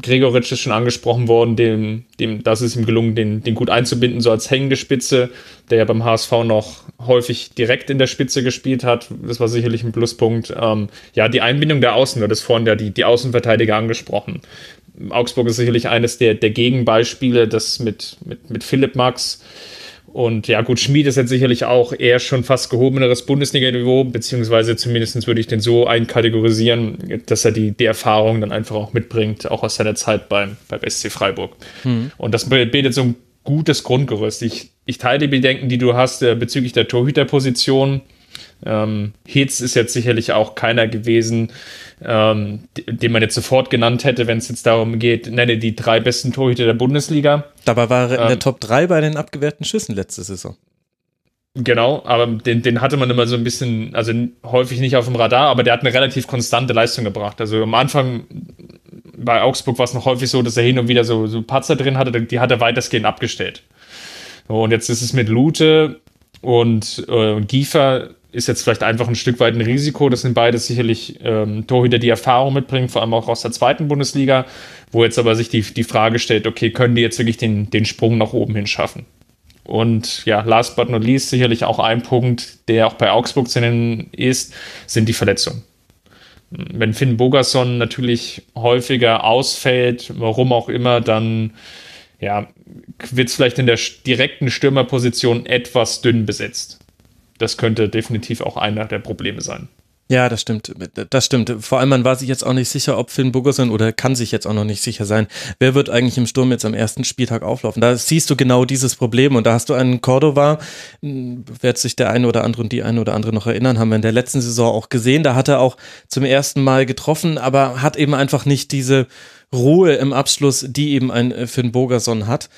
Gregoritsch ist schon angesprochen worden, dem, dem, das ist ihm gelungen, den, den gut einzubinden, so als hängende Spitze, der ja beim HSV noch häufig direkt in der Spitze gespielt hat. Das war sicherlich ein Pluspunkt. Ähm, ja, die Einbindung der Außen, du hattest vorhin ja die, die Außenverteidiger angesprochen. Augsburg ist sicherlich eines der, der Gegenbeispiele, das mit, mit, mit Philipp Max. Und ja, gut, Schmied ist jetzt sicherlich auch eher schon fast gehobeneres Bundesliga-Niveau, beziehungsweise zumindest würde ich den so einkategorisieren, dass er die, die Erfahrung dann einfach auch mitbringt, auch aus seiner Zeit beim, beim SC Freiburg. Hm. Und das bildet so ein gutes Grundgerüst. Ich, ich teile die Bedenken, die du hast äh, bezüglich der Torhüterposition. Ähm, Hitz ist jetzt sicherlich auch keiner gewesen, ähm, den man jetzt sofort genannt hätte, wenn es jetzt darum geht, nenne die drei besten Torhüter der Bundesliga. Dabei war er in der ähm, Top 3 bei den abgewehrten Schüssen letzte Saison. Genau, aber den, den hatte man immer so ein bisschen, also häufig nicht auf dem Radar, aber der hat eine relativ konstante Leistung gebracht. Also am Anfang bei Augsburg war es noch häufig so, dass er hin und wieder so, so Patzer drin hatte, die hat er weitestgehend abgestellt. Und jetzt ist es mit Lute und, äh, und Giefer ist jetzt vielleicht einfach ein Stück weit ein Risiko. Das sind beide sicherlich ähm, Torhüter, die Erfahrung mitbringen, vor allem auch aus der zweiten Bundesliga, wo jetzt aber sich die, die Frage stellt, okay, können die jetzt wirklich den, den Sprung nach oben hin schaffen? Und ja, last but not least, sicherlich auch ein Punkt, der auch bei Augsburg zu nennen ist, sind die Verletzungen. Wenn Finn Bogerson natürlich häufiger ausfällt, warum auch immer, dann ja, wird es vielleicht in der direkten Stürmerposition etwas dünn besetzt das könnte definitiv auch einer der Probleme sein. Ja, das stimmt. Das stimmt. Vor allem, man war sich jetzt auch nicht sicher, ob Finn Bogerson oder kann sich jetzt auch noch nicht sicher sein, wer wird eigentlich im Sturm jetzt am ersten Spieltag auflaufen. Da siehst du genau dieses Problem und da hast du einen Cordova, hm, wird sich der eine oder andere und die eine oder andere noch erinnern, haben wir in der letzten Saison auch gesehen. Da hat er auch zum ersten Mal getroffen, aber hat eben einfach nicht diese Ruhe im Abschluss, die eben ein äh, Finn Bogerson hat.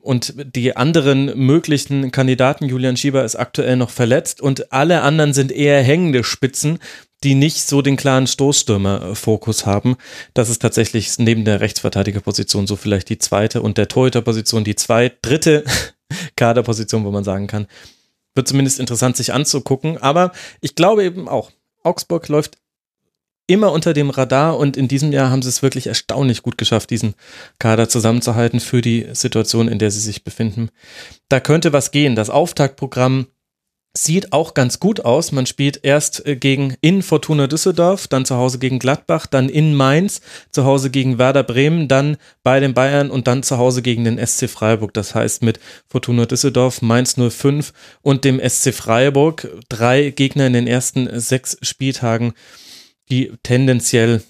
Und die anderen möglichen Kandidaten, Julian Schieber ist aktuell noch verletzt und alle anderen sind eher hängende Spitzen, die nicht so den klaren Stoßstürmer-Fokus haben. Das ist tatsächlich neben der Rechtsverteidigerposition so vielleicht die zweite und der Torhüterposition die zwei, dritte <laughs> Kaderposition, wo man sagen kann, wird zumindest interessant sich anzugucken. Aber ich glaube eben auch, Augsburg läuft immer unter dem Radar und in diesem Jahr haben sie es wirklich erstaunlich gut geschafft, diesen Kader zusammenzuhalten für die Situation, in der sie sich befinden. Da könnte was gehen. Das Auftaktprogramm sieht auch ganz gut aus. Man spielt erst äh, gegen in Fortuna Düsseldorf, dann zu Hause gegen Gladbach, dann in Mainz, zu Hause gegen Werder Bremen, dann bei den Bayern und dann zu Hause gegen den SC Freiburg. Das heißt mit Fortuna Düsseldorf, Mainz 05 und dem SC Freiburg drei Gegner in den ersten sechs Spieltagen, die tendenziell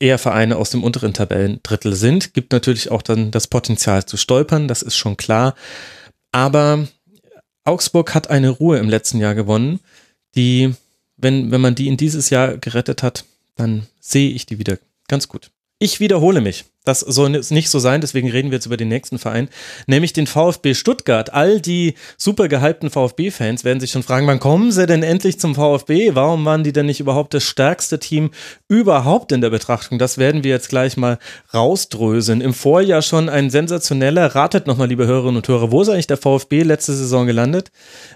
eher Vereine aus dem unteren Tabellendrittel sind. Gibt natürlich auch dann das Potenzial zu stolpern, das ist schon klar. Aber Augsburg hat eine Ruhe im letzten Jahr gewonnen, die, wenn, wenn man die in dieses Jahr gerettet hat, dann sehe ich die wieder ganz gut. Ich wiederhole mich. Das soll nicht so sein, deswegen reden wir jetzt über den nächsten Verein, nämlich den VfB Stuttgart. All die super gehypten VfB-Fans werden sich schon fragen, wann kommen sie denn endlich zum VfB? Warum waren die denn nicht überhaupt das stärkste Team überhaupt in der Betrachtung? Das werden wir jetzt gleich mal rausdröseln. Im Vorjahr schon ein sensationeller, ratet nochmal, liebe Hörerinnen und Hörer, wo ist eigentlich der VfB letzte Saison gelandet?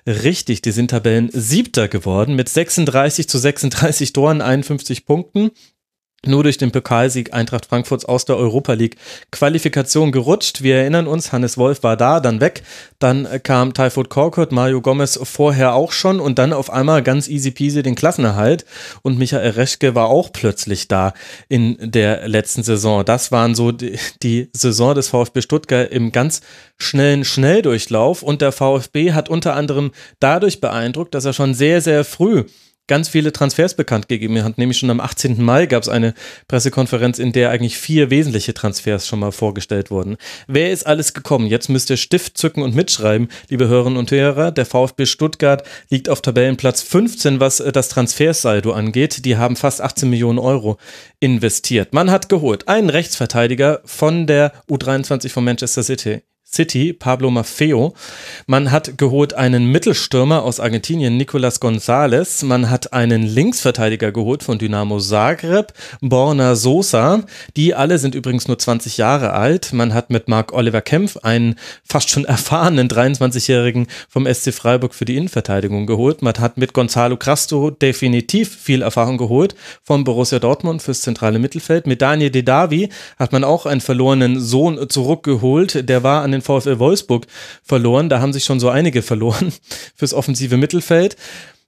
Richtig, die sind Tabellen siebter geworden mit 36 zu 36 Toren, 51 Punkten nur durch den Pokalsieg Eintracht Frankfurts aus der Europa League Qualifikation gerutscht. Wir erinnern uns, Hannes Wolf war da, dann weg. Dann kam Typhoid Korkut, Mario Gomez vorher auch schon und dann auf einmal ganz easy peasy den Klassenerhalt. Und Michael Reschke war auch plötzlich da in der letzten Saison. Das waren so die Saison des VfB Stuttgart im ganz schnellen Schnelldurchlauf. Und der VfB hat unter anderem dadurch beeindruckt, dass er schon sehr, sehr früh ganz viele Transfers bekannt gegeben hat. Nämlich schon am 18. Mai gab es eine Pressekonferenz, in der eigentlich vier wesentliche Transfers schon mal vorgestellt wurden. Wer ist alles gekommen? Jetzt müsst ihr Stift zücken und mitschreiben, liebe Hörerinnen und Hörer. Der VfB Stuttgart liegt auf Tabellenplatz 15, was äh, das Transfersaldo angeht. Die haben fast 18 Millionen Euro investiert. Man hat geholt einen Rechtsverteidiger von der U23 von Manchester City. City, Pablo Maffeo. Man hat geholt einen Mittelstürmer aus Argentinien, Nicolas González. Man hat einen Linksverteidiger geholt von Dynamo Zagreb, Borna Sosa. Die alle sind übrigens nur 20 Jahre alt. Man hat mit Marc Oliver Kempf einen fast schon <laughs> erfahrenen 23-Jährigen vom SC Freiburg für die Innenverteidigung geholt. Man hat mit Gonzalo Crasto definitiv viel Erfahrung geholt vom Borussia Dortmund fürs zentrale Mittelfeld. Mit Daniel Dedavi hat man auch einen verlorenen Sohn zurückgeholt. Der war an den VfL Wolfsburg verloren. Da haben sich schon so einige verloren <laughs> fürs offensive Mittelfeld.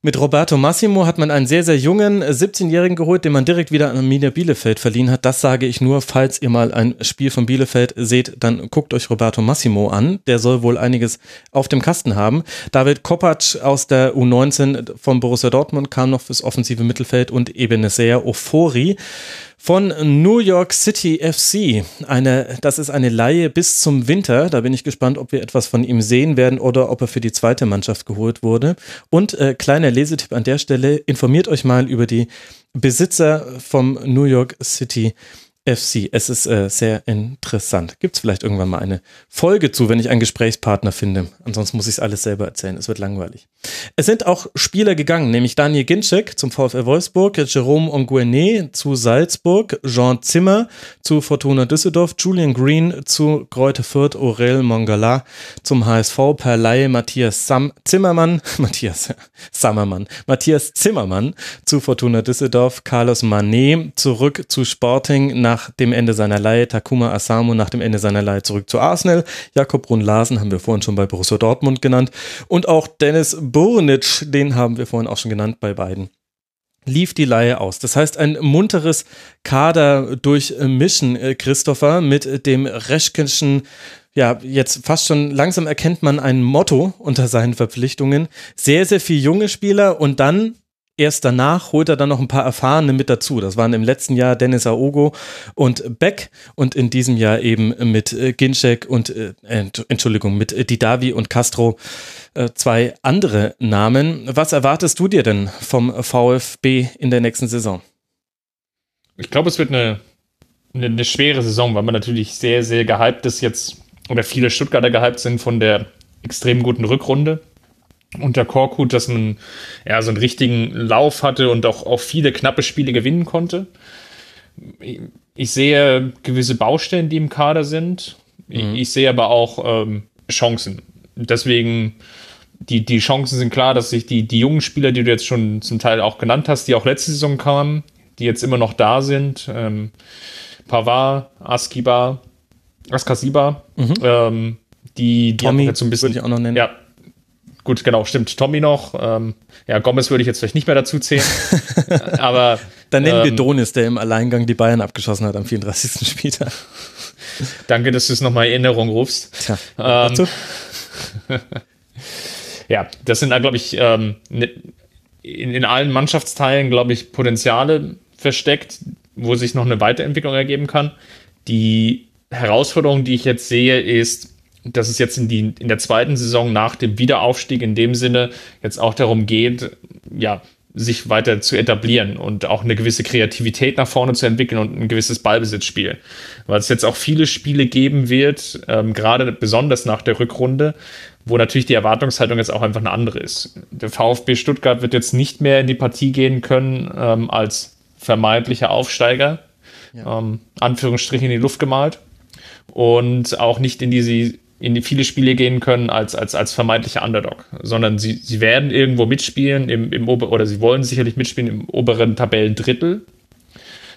Mit Roberto Massimo hat man einen sehr, sehr jungen 17-Jährigen geholt, den man direkt wieder an Arminia Bielefeld verliehen hat. Das sage ich nur, falls ihr mal ein Spiel von Bielefeld seht, dann guckt euch Roberto Massimo an. Der soll wohl einiges auf dem Kasten haben. David Kopacz aus der U19 von Borussia Dortmund kam noch fürs offensive Mittelfeld und Ebenezer Ofori von New York City FC. Eine, das ist eine Laie bis zum Winter. Da bin ich gespannt, ob wir etwas von ihm sehen werden oder ob er für die zweite Mannschaft geholt wurde. Und äh, kleiner Lesetipp an der Stelle, informiert euch mal über die Besitzer vom New York City FC. Es ist äh, sehr interessant. Gibt es vielleicht irgendwann mal eine Folge zu, wenn ich einen Gesprächspartner finde. Ansonsten muss ich es alles selber erzählen. Es wird langweilig. Es sind auch Spieler gegangen, nämlich Daniel Ginczek zum VfL Wolfsburg, Jerome Onguene zu Salzburg, Jean Zimmer zu Fortuna Düsseldorf, Julian Green zu Greuther Fürth, Aurel Mongala zum HSV, per Laie Matthias Sam Zimmermann, <laughs> Matthias Sammermann, Matthias Zimmermann zu Fortuna Düsseldorf, Carlos Manet zurück zu Sporting nach nach dem Ende seiner Leihe, Takuma Asamo nach dem Ende seiner Leihe zurück zu Arsenal, Jakob Brunn-Larsen haben wir vorhin schon bei Borussia Dortmund genannt und auch Dennis Burnic, den haben wir vorhin auch schon genannt bei beiden lief die Leihe aus. Das heißt, ein munteres Kader durchmischen, äh, Christopher, mit dem Reschkenschen, ja, jetzt fast schon langsam erkennt man ein Motto unter seinen Verpflichtungen. Sehr, sehr viele junge Spieler und dann erst danach holt er dann noch ein paar Erfahrene mit dazu. Das waren im letzten Jahr Dennis Aogo und Beck und in diesem Jahr eben mit äh, Ginczek und, äh, Entschuldigung, mit Didavi und Castro äh, zwei andere Namen. Was erwartest du dir denn vom VfB in der nächsten Saison? Ich glaube, es wird eine, eine, eine schwere Saison, weil man natürlich sehr, sehr gehypt ist jetzt, oder viele Stuttgarter gehypt sind von der extrem guten Rückrunde unter Korkut, dass man ja so einen richtigen Lauf hatte und auch, auch viele knappe Spiele gewinnen konnte. Ich sehe gewisse Baustellen, die im Kader sind. Mhm. Ich sehe aber auch ähm, Chancen. Deswegen, die, die Chancen sind klar, dass sich die, die jungen Spieler, die du jetzt schon zum Teil auch genannt hast, die auch letzte Saison kamen, die jetzt immer noch da sind, ähm, Pavard, Askiba, Askasiba, mhm. ähm, die, die Tommy, jetzt so ein bisschen, würde ich auch noch nennen. Ja, Gut, genau, stimmt. Tommy noch. Ähm, ja, Gomez würde ich jetzt vielleicht nicht mehr dazu zählen. <laughs> aber. Dann nennen ähm, wir Donis, der im Alleingang die Bayern abgeschossen hat am 34. Spieltag. Danke, dass du es nochmal in Erinnerung rufst. Tja, ähm, <laughs> ja, das sind da, glaube ich, ähm, ne, in, in allen Mannschaftsteilen, glaube ich, Potenziale versteckt, wo sich noch eine Weiterentwicklung ergeben kann. Die Herausforderung, die ich jetzt sehe, ist, dass es jetzt in, die, in der zweiten Saison nach dem Wiederaufstieg in dem Sinne jetzt auch darum geht, ja, sich weiter zu etablieren und auch eine gewisse Kreativität nach vorne zu entwickeln und ein gewisses Ballbesitzspiel. Weil es jetzt auch viele Spiele geben wird, ähm, gerade besonders nach der Rückrunde, wo natürlich die Erwartungshaltung jetzt auch einfach eine andere ist. Der VfB Stuttgart wird jetzt nicht mehr in die Partie gehen können ähm, als vermeintlicher Aufsteiger, ja. ähm, Anführungsstriche in die Luft gemalt und auch nicht in diese in viele Spiele gehen können als, als, als vermeintlicher Underdog, sondern sie, sie werden irgendwo mitspielen im, im Ober oder sie wollen sicherlich mitspielen im oberen Tabellendrittel.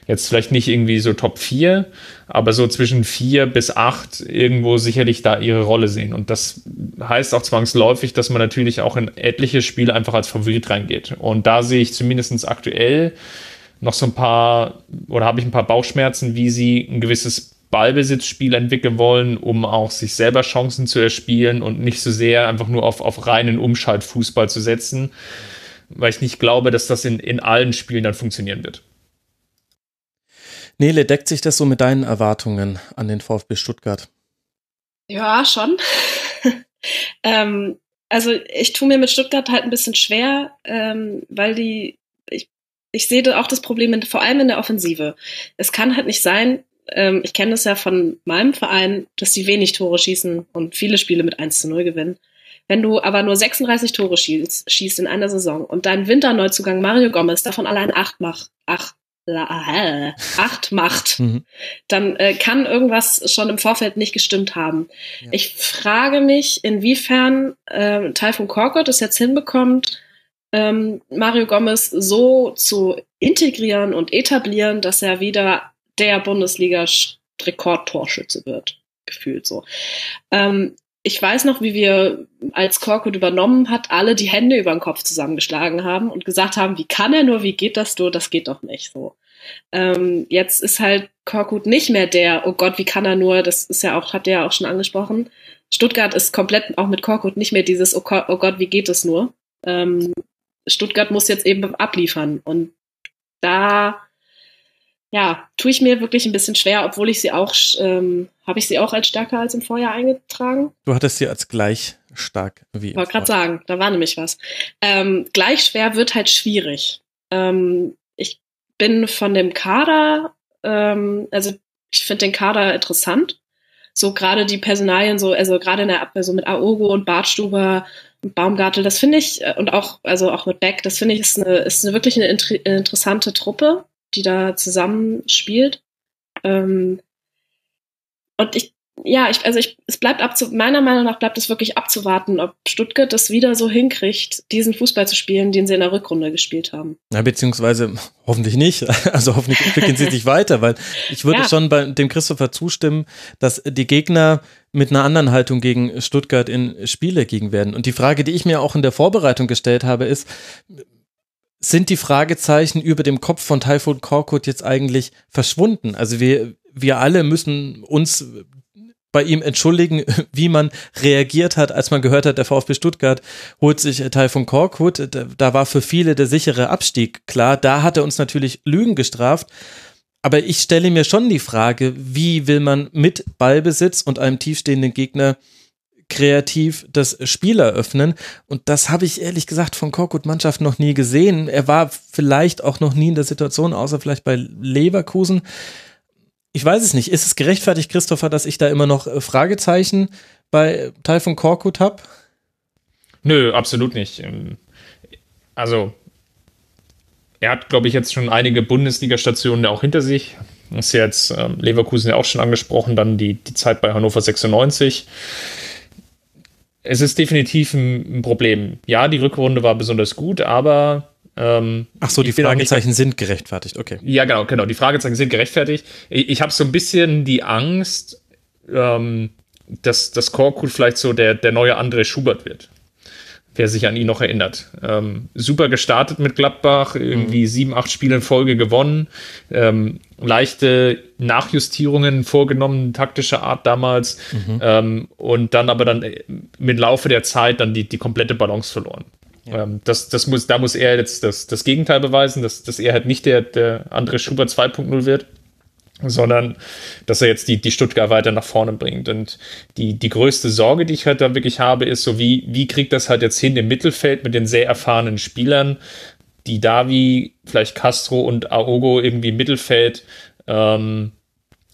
Jetzt vielleicht nicht irgendwie so Top 4, aber so zwischen 4 bis 8 irgendwo sicherlich da ihre Rolle sehen. Und das heißt auch zwangsläufig, dass man natürlich auch in etliche Spiele einfach als Favorit reingeht. Und da sehe ich zumindest aktuell noch so ein paar, oder habe ich ein paar Bauchschmerzen, wie sie ein gewisses Ballbesitzspiel entwickeln wollen, um auch sich selber Chancen zu erspielen und nicht so sehr einfach nur auf, auf reinen Umschaltfußball zu setzen, weil ich nicht glaube, dass das in, in allen Spielen dann funktionieren wird. Nele, deckt sich das so mit deinen Erwartungen an den VfB Stuttgart? Ja, schon. <laughs> ähm, also ich tue mir mit Stuttgart halt ein bisschen schwer, ähm, weil die, ich, ich sehe auch das Problem in, vor allem in der Offensive. Es kann halt nicht sein, ähm, ich kenne das ja von meinem Verein, dass die wenig Tore schießen und viele Spiele mit 1 zu 0 gewinnen. Wenn du aber nur 36 Tore schießt, schießt in einer Saison und dein Winterneuzugang Mario Gomez davon allein acht macht, acht, acht macht, mhm. dann äh, kann irgendwas schon im Vorfeld nicht gestimmt haben. Ja. Ich frage mich, inwiefern äh, Taifun Korkut es jetzt hinbekommt, ähm, Mario Gomez so zu integrieren und etablieren, dass er wieder der Bundesliga-Rekordtorschütze wird, gefühlt so. Ähm, ich weiß noch, wie wir, als Korkut übernommen hat, alle die Hände über den Kopf zusammengeschlagen haben und gesagt haben, wie kann er nur, wie geht das nur, das geht doch nicht so. Ähm, jetzt ist halt Korkut nicht mehr der, oh Gott, wie kann er nur, das ist ja auch, hat er ja auch schon angesprochen. Stuttgart ist komplett auch mit Korkut nicht mehr dieses, oh Gott, oh Gott wie geht es nur. Ähm, Stuttgart muss jetzt eben abliefern und da ja, tue ich mir wirklich ein bisschen schwer, obwohl ich sie auch, ähm, habe ich sie auch als stärker als im Vorjahr eingetragen. Du hattest sie als gleich stark wie. Ich wollte gerade sagen, da war nämlich was. Ähm, gleich schwer wird halt schwierig. Ähm, ich bin von dem Kader, ähm, also ich finde den Kader interessant. So gerade die Personalien, so, also gerade in der Abwehr, so mit Aogo und Bartstuber und Baumgartel, das finde ich, äh, und auch, also auch mit Beck, das finde ich, ist eine, ist eine wirklich eine inter interessante Truppe die da zusammenspielt. Ähm, und ich, ja, ich, also ich, es bleibt abzu, meiner Meinung nach bleibt es wirklich abzuwarten, ob Stuttgart das wieder so hinkriegt, diesen Fußball zu spielen, den sie in der Rückrunde gespielt haben. Ja, beziehungsweise <laughs> hoffentlich nicht. <laughs> Also hoffentlich entwickeln sie sich weiter, weil ich würde ja. schon bei dem Christopher zustimmen, dass die Gegner mit einer anderen Haltung gegen Stuttgart in Spiele gegen werden. Und die Frage, die ich mir auch in der Vorbereitung gestellt habe, ist, sind die Fragezeichen über dem Kopf von Typhoon Korkut jetzt eigentlich verschwunden? Also wir, wir alle müssen uns bei ihm entschuldigen, <laughs> wie man reagiert hat, als man gehört hat, der VfB Stuttgart holt sich Typhoon Korkut. Da war für viele der sichere Abstieg klar. Da hat er uns natürlich Lügen gestraft. Aber ich stelle mir schon die Frage, wie will man mit Ballbesitz und einem tiefstehenden Gegner kreativ das Spiel eröffnen. Und das habe ich ehrlich gesagt von Korkut Mannschaft noch nie gesehen. Er war vielleicht auch noch nie in der Situation, außer vielleicht bei Leverkusen. Ich weiß es nicht. Ist es gerechtfertigt, Christopher, dass ich da immer noch äh, Fragezeichen bei Teil von Korkut habe? Nö, absolut nicht. Ähm, also, er hat, glaube ich, jetzt schon einige Bundesliga-Stationen auch hinter sich. Ist jetzt ähm, Leverkusen ja auch schon angesprochen, dann die, die Zeit bei Hannover 96. Es ist definitiv ein, Problem. Ja, die Rückrunde war besonders gut, aber ähm, Ach so, die Fragezeichen nicht, sind gerechtfertigt, okay. Ja, genau, genau. Die Fragezeichen sind gerechtfertigt. Ich, ich habe so ein bisschen die Angst, ähm, dass das Korkut vielleicht so der, der neue André Schubert wird wer sich an ihn noch erinnert. Ähm, super gestartet mit Gladbach, irgendwie mhm. sieben, acht Spiele in Folge gewonnen, ähm, leichte Nachjustierungen vorgenommen, taktischer Art damals, mhm. ähm, und dann aber dann äh, mit Laufe der Zeit dann die, die komplette Balance verloren. Ja. Ähm, das, das muss, da muss er jetzt das, das Gegenteil beweisen, dass, dass er halt nicht der, der andere Schubert 2.0 wird sondern dass er jetzt die, die Stuttgart weiter nach vorne bringt. Und die, die größte Sorge, die ich halt da wirklich habe, ist so, wie, wie kriegt das halt jetzt hin im Mittelfeld mit den sehr erfahrenen Spielern, die da wie vielleicht Castro und Aogo irgendwie im Mittelfeld ähm,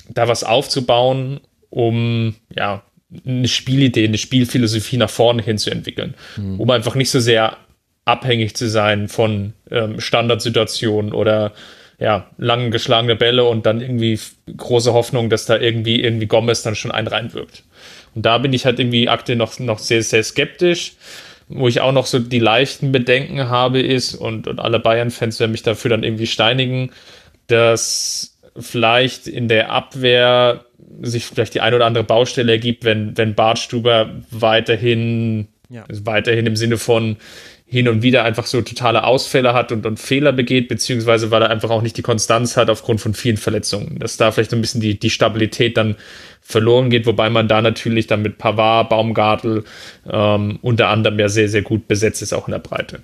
da was aufzubauen, um ja eine Spielidee, eine Spielphilosophie nach vorne hin zu entwickeln, mhm. um einfach nicht so sehr abhängig zu sein von ähm, Standardsituationen oder ja, lang geschlagene Bälle und dann irgendwie große Hoffnung, dass da irgendwie, irgendwie Gomez dann schon einen reinwirkt. Und da bin ich halt irgendwie aktuell noch, noch sehr, sehr skeptisch. Wo ich auch noch so die leichten Bedenken habe, ist, und, und alle Bayern-Fans werden mich dafür dann irgendwie steinigen, dass vielleicht in der Abwehr sich vielleicht die ein oder andere Baustelle ergibt, wenn, wenn Bartstuber weiterhin, ja. weiterhin im Sinne von hin und wieder einfach so totale Ausfälle hat und, und Fehler begeht, beziehungsweise weil er einfach auch nicht die Konstanz hat aufgrund von vielen Verletzungen. Dass da vielleicht ein bisschen die, die Stabilität dann verloren geht, wobei man da natürlich dann mit Pavard, Baumgartel ähm, unter anderem ja sehr, sehr gut besetzt ist, auch in der Breite.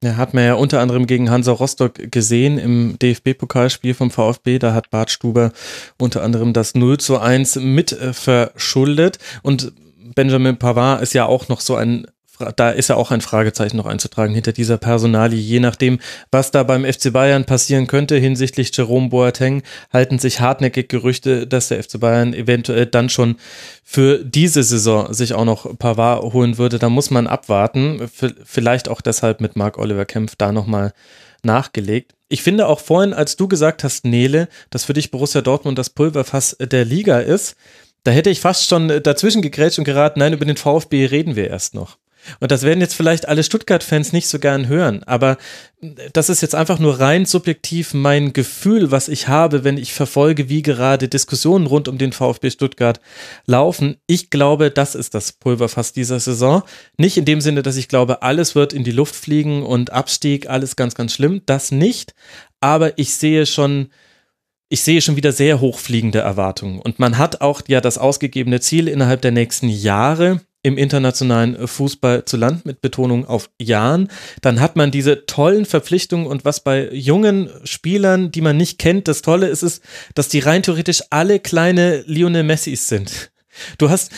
Ja, hat man ja unter anderem gegen Hansa Rostock gesehen im DFB-Pokalspiel vom VfB. Da hat Bart Stuber unter anderem das 0 zu 1 mit äh, verschuldet. Und Benjamin Pavard ist ja auch noch so ein da ist ja auch ein Fragezeichen noch einzutragen hinter dieser Personalie. Je nachdem, was da beim FC Bayern passieren könnte hinsichtlich Jerome Boateng, halten sich hartnäckig Gerüchte, dass der FC Bayern eventuell dann schon für diese Saison sich auch noch Pavard holen würde. Da muss man abwarten. Vielleicht auch deshalb mit Marc Oliver Kempf da nochmal nachgelegt. Ich finde auch vorhin, als du gesagt hast, Nele, dass für dich Borussia Dortmund das Pulverfass der Liga ist, da hätte ich fast schon dazwischen gegrätscht und geraten, nein, über den VfB reden wir erst noch. Und das werden jetzt vielleicht alle Stuttgart-Fans nicht so gern hören, aber das ist jetzt einfach nur rein subjektiv mein Gefühl, was ich habe, wenn ich verfolge, wie gerade Diskussionen rund um den VfB Stuttgart laufen. Ich glaube, das ist das Pulverfass dieser Saison. Nicht in dem Sinne, dass ich glaube, alles wird in die Luft fliegen und Abstieg, alles ganz, ganz schlimm. Das nicht. Aber ich sehe schon, ich sehe schon wieder sehr hochfliegende Erwartungen. Und man hat auch ja das ausgegebene Ziel innerhalb der nächsten Jahre im internationalen Fußball zu Land mit Betonung auf Jahren, dann hat man diese tollen Verpflichtungen und was bei jungen Spielern, die man nicht kennt, das Tolle ist, ist, dass die rein theoretisch alle kleine Lionel Messis sind. Du hast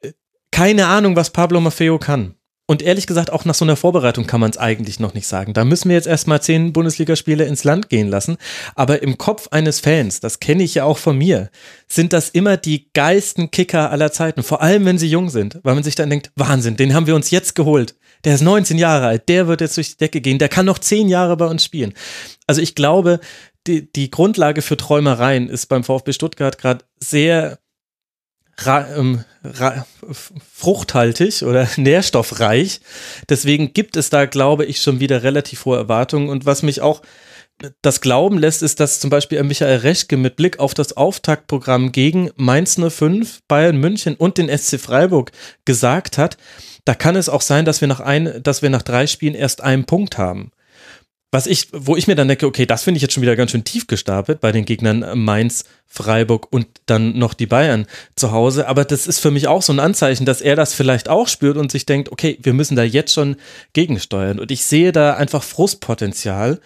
äh, keine Ahnung, was Pablo Maffeo kann. Und ehrlich gesagt, auch nach so einer Vorbereitung kann man es eigentlich noch nicht sagen. Da müssen wir jetzt erstmal zehn Bundesligaspiele ins Land gehen lassen. Aber im Kopf eines Fans, das kenne ich ja auch von mir, sind das immer die geilsten Kicker aller Zeiten. Vor allem, wenn sie jung sind, weil man sich dann denkt, Wahnsinn, den haben wir uns jetzt geholt. Der ist 19 Jahre alt, der wird jetzt durch die Decke gehen, der kann noch zehn Jahre bei uns spielen. Also ich glaube, die, die Grundlage für Träumereien ist beim VfB Stuttgart gerade sehr ähm, fruchthaltig oder <laughs> nährstoffreich. Deswegen gibt es da, glaube ich, schon wieder relativ hohe Erwartungen. Und was mich auch das glauben lässt, ist, dass zum Beispiel Michael Reschke mit Blick auf das Auftaktprogramm gegen Mainz 05, Bayern München und den SC Freiburg gesagt hat, da kann es auch sein, dass wir nach ein, dass wir nach drei Spielen erst einen Punkt haben was ich, wo ich mir dann denke, okay, das finde ich jetzt schon wieder ganz schön tief gestapelt bei den Gegnern Mainz, Freiburg und dann noch die Bayern zu Hause. Aber das ist für mich auch so ein Anzeichen, dass er das vielleicht auch spürt und sich denkt, okay, wir müssen da jetzt schon gegensteuern. Und ich sehe da einfach Frustpotenzial.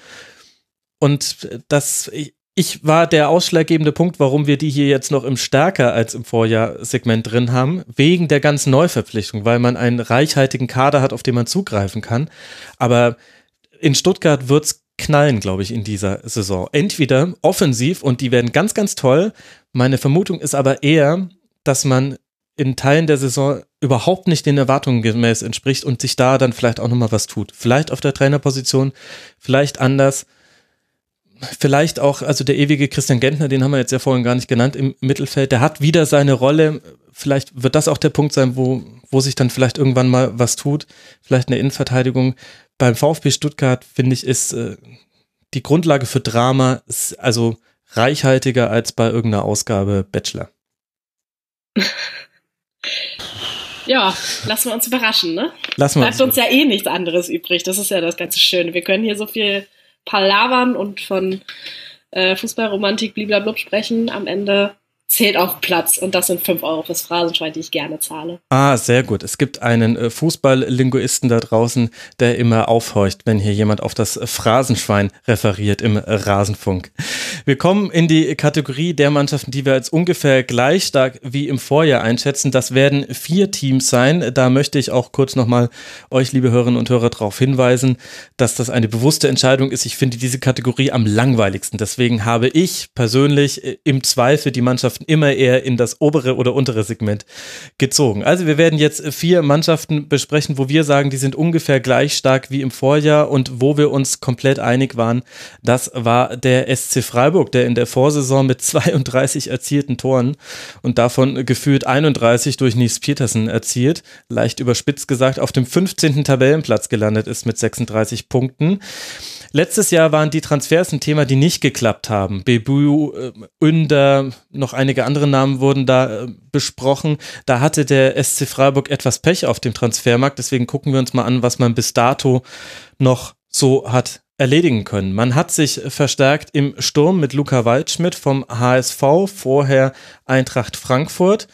Und das, ich war der ausschlaggebende Punkt, warum wir die hier jetzt noch im stärker als im Vorjahr Segment drin haben, wegen der ganzen Neuverpflichtung, weil man einen reichhaltigen Kader hat, auf den man zugreifen kann. Aber in Stuttgart wird's knallen, glaube ich, in dieser Saison. Entweder offensiv und die werden ganz, ganz toll. Meine Vermutung ist aber eher, dass man in Teilen der Saison überhaupt nicht den Erwartungen gemäß entspricht und sich da dann vielleicht auch nochmal was tut. Vielleicht auf der Trainerposition, vielleicht anders. Vielleicht auch, also der ewige Christian Gentner, den haben wir jetzt ja vorhin gar nicht genannt im Mittelfeld, der hat wieder seine Rolle. Vielleicht wird das auch der Punkt sein, wo, wo sich dann vielleicht irgendwann mal was tut. Vielleicht eine Innenverteidigung. Beim VfB Stuttgart, finde ich, ist äh, die Grundlage für Drama, ist also reichhaltiger als bei irgendeiner Ausgabe Bachelor. <laughs> Ja, lassen wir uns überraschen, ne? Lassen wir Bleibt uns ja eh nichts anderes übrig. Das ist ja das ganze Schöne. Wir können hier so viel palavern und von äh, Fußballromantik bliblablub sprechen. Am Ende zählt auch Platz und das sind 5 Euro fürs Phrasenschwein, die ich gerne zahle. Ah, sehr gut. Es gibt einen äh, Fußballlinguisten da draußen, der immer aufhorcht, wenn hier jemand auf das Phrasenschwein referiert im Rasenfunk. Wir kommen in die Kategorie der Mannschaften, die wir als ungefähr gleich stark wie im Vorjahr einschätzen. Das werden vier Teams sein. Da möchte ich auch kurz nochmal euch, liebe Hörerinnen und Hörer, darauf hinweisen, dass das eine bewusste Entscheidung ist. Ich finde diese Kategorie am langweiligsten. Deswegen habe ich persönlich äh, im Zweifel die Mannschaft Mannschaften immer eher in das obere oder untere Segment gezogen. Also wir werden jetzt vier Mannschaften besprechen, wo wir sagen, die sind ungefähr gleich stark wie im Vorjahr und wo wir uns komplett einig waren. Das war der SC Freiburg, der in der Vorsaison mit 32 erzielten Toren und davon gefühlt 31 durch Nies Petersen erzielt, leicht überspitzt gesagt, auf dem 15. Tabellenplatz gelandet ist mit 36 Punkten. Letztes Jahr waren die Transfers ein Thema, die nicht geklappt haben. Bebu, äh, Ünder, noch einige andere Namen wurden da äh, besprochen. Da hatte der SC Freiburg etwas Pech auf dem Transfermarkt. Deswegen gucken wir uns mal an, was man bis dato noch so hat erledigen können. Man hat sich verstärkt im Sturm mit Luca Waldschmidt vom HSV, vorher Eintracht Frankfurt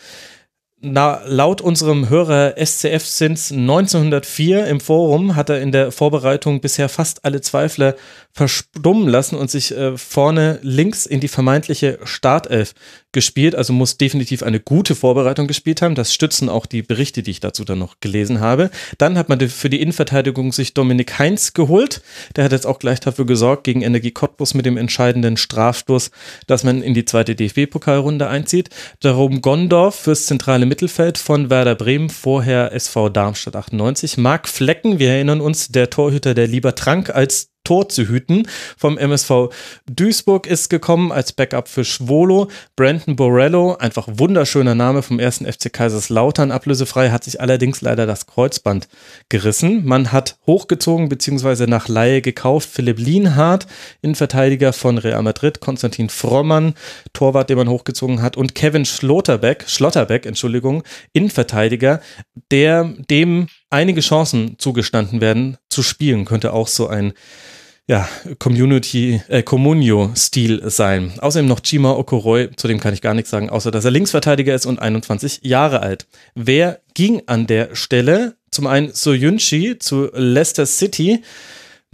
na, laut unserem Hörer SCF Sins 1904 im Forum hat er in der Vorbereitung bisher fast alle Zweifler verstummen lassen und sich äh, vorne links in die vermeintliche Startelf gespielt. Also muss definitiv eine gute Vorbereitung gespielt haben. Das stützen auch die Berichte, die ich dazu dann noch gelesen habe. Dann hat man für die Innenverteidigung sich Dominik Heinz geholt. Der hat jetzt auch gleich dafür gesorgt, gegen Energie Cottbus mit dem entscheidenden Strafstoß, dass man in die zweite DFB-Pokalrunde einzieht. Darum Gondorf fürs zentrale Mittelfeld von Werder Bremen, vorher SV Darmstadt 98. Marc Flecken, wir erinnern uns, der Torhüter, der lieber trank als Tor zu hüten. Vom MSV Duisburg ist gekommen als Backup für Schwolo. Brandon Borello, einfach wunderschöner Name vom ersten FC Kaiserslautern, ablösefrei, hat sich allerdings leider das Kreuzband gerissen. Man hat hochgezogen bzw. nach Laie gekauft Philipp Lienhardt, Innenverteidiger von Real Madrid, Konstantin Frommann, Torwart, den man hochgezogen hat und Kevin Schlotterbeck, Schlotterbeck, Entschuldigung, Innenverteidiger, der dem einige Chancen zugestanden werden zu spielen, könnte auch so ein ja, Community, äh, Comunio-Stil sein. Außerdem noch Chima Okoroi, zu dem kann ich gar nichts sagen, außer dass er Linksverteidiger ist und 21 Jahre alt. Wer ging an der Stelle? Zum einen Soyunchi zu Leicester City,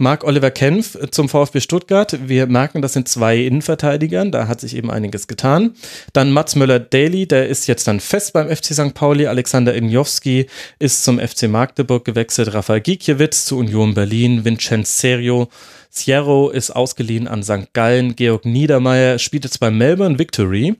Marc Oliver Kempf zum VfB Stuttgart. Wir merken, das sind zwei Innenverteidigern, da hat sich eben einiges getan. Dann Mats Möller-Daly, der ist jetzt dann fest beim FC St. Pauli. Alexander Injowski ist zum FC Magdeburg gewechselt. Rafael Gikiewicz zu Union Berlin. Vincenzo Sierro ist ausgeliehen an St. Gallen. Georg Niedermeyer spielt jetzt bei Melbourne Victory.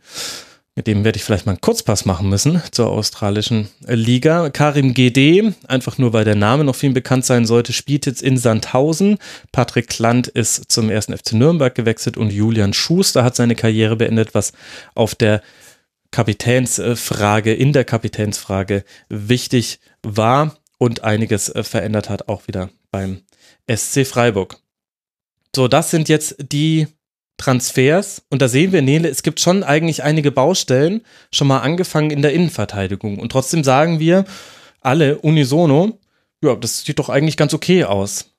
Mit dem werde ich vielleicht mal einen Kurzpass machen müssen zur australischen Liga. Karim GD, einfach nur weil der Name noch viel bekannt sein sollte, spielt jetzt in Sandhausen. Patrick Klant ist zum ersten FC Nürnberg gewechselt und Julian Schuster hat seine Karriere beendet, was auf der Kapitänsfrage, in der Kapitänsfrage wichtig war und einiges äh, verändert hat, auch wieder beim SC Freiburg. So, das sind jetzt die Transfers. Und da sehen wir, Nele, es gibt schon eigentlich einige Baustellen, schon mal angefangen in der Innenverteidigung. Und trotzdem sagen wir alle unisono, ja, das sieht doch eigentlich ganz okay aus.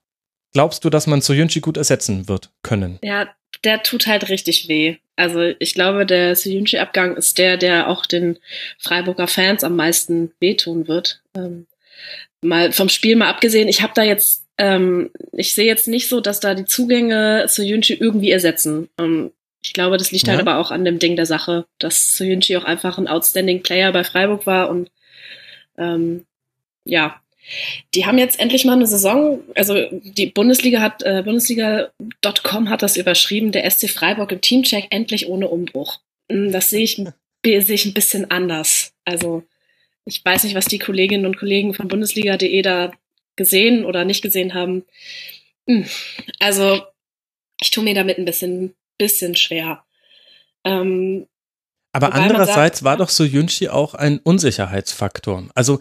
Glaubst du, dass man Soyunchi gut ersetzen wird können? Ja, der tut halt richtig weh. Also ich glaube, der Soyunchi-Abgang ist der, der auch den Freiburger Fans am meisten wehtun wird. Ähm, mal vom Spiel mal abgesehen, ich habe da jetzt ähm, ich sehe jetzt nicht so, dass da die Zugänge zu Yunchi irgendwie ersetzen. Ähm, ich glaube, das liegt halt ja. halt aber auch an dem Ding der Sache, dass Soyunchi auch einfach ein outstanding Player bei Freiburg war und ähm, ja, die haben jetzt endlich mal eine Saison, also die Bundesliga hat, äh, Bundesliga.com hat das überschrieben, der SC Freiburg im Teamcheck endlich ohne Umbruch. Hm, das sehe ich, <laughs> sehe ich ein bisschen anders. Also Ich weiß nicht, was die Kolleginnen und Kollegen von Bundesliga.de da gesehen oder nicht gesehen haben. Hm. Also, ich tue mir damit ein bisschen, bisschen schwer. Ähm, aber andererseits sagt, war doch so Yunchi auch ein Unsicherheitsfaktor. Also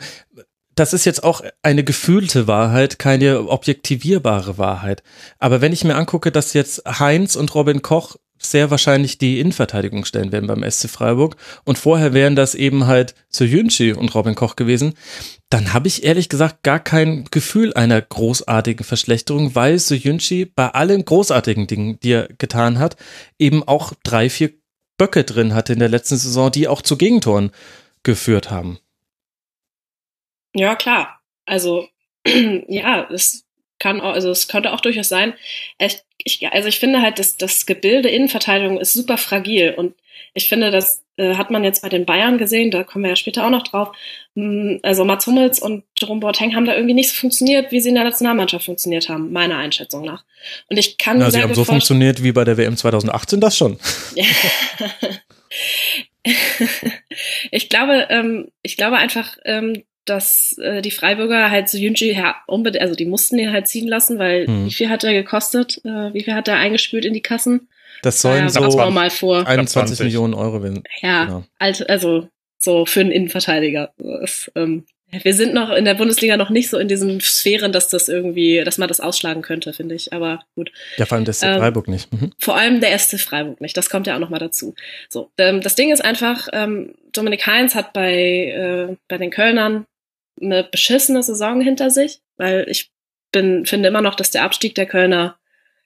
das ist jetzt auch eine gefühlte Wahrheit, keine objektivierbare Wahrheit. Aber wenn ich mir angucke, dass jetzt Heinz und Robin Koch sehr wahrscheinlich die Innenverteidigung stellen werden beim SC Freiburg und vorher wären das eben halt Soyunchi und Robin Koch gewesen, dann habe ich ehrlich gesagt gar kein Gefühl einer großartigen Verschlechterung, weil Soyunchi bei allen großartigen Dingen, die er getan hat, eben auch drei, vier Böcke drin hatte in der letzten Saison, die auch zu Gegentoren geführt haben. Ja, klar. Also, <clears throat> ja, es kann auch, also es könnte auch durchaus sein. Ich, ich, also ich finde halt, dass das Gebilde Innenverteidigung ist super fragil und ich finde, das äh, hat man jetzt bei den Bayern gesehen, da kommen wir ja später auch noch drauf. Hm, also Mats Hummels und Jerome Boateng haben da irgendwie nicht so funktioniert, wie sie in der Nationalmannschaft funktioniert haben, meiner Einschätzung nach. Und ich kann Na, sie haben so funktioniert wie bei der WM 2018, das schon. <laughs> ich glaube, ähm, ich glaube einfach, ähm, dass äh, die Freiburger halt so Junji ja, unbedingt, also die mussten ihn halt ziehen lassen, weil hm. wie viel hat er gekostet? Äh, wie viel hat er eingespült in die Kassen? Das sollen ja, so mal vor. 21 Millionen Euro werden. Ja, genau. also, also so für einen Innenverteidiger. Das, ähm, wir sind noch in der Bundesliga noch nicht so in diesen Sphären, dass das irgendwie, dass man das ausschlagen könnte, finde ich. Aber gut. Ja, vor allem der SC ähm, Freiburg nicht. Mhm. Vor allem der SC Freiburg nicht. Das kommt ja auch noch mal dazu. So, ähm, das Ding ist einfach, ähm, Dominik Heinz hat bei äh, bei den Kölnern eine beschissene Saison hinter sich, weil ich bin, finde immer noch, dass der Abstieg der Kölner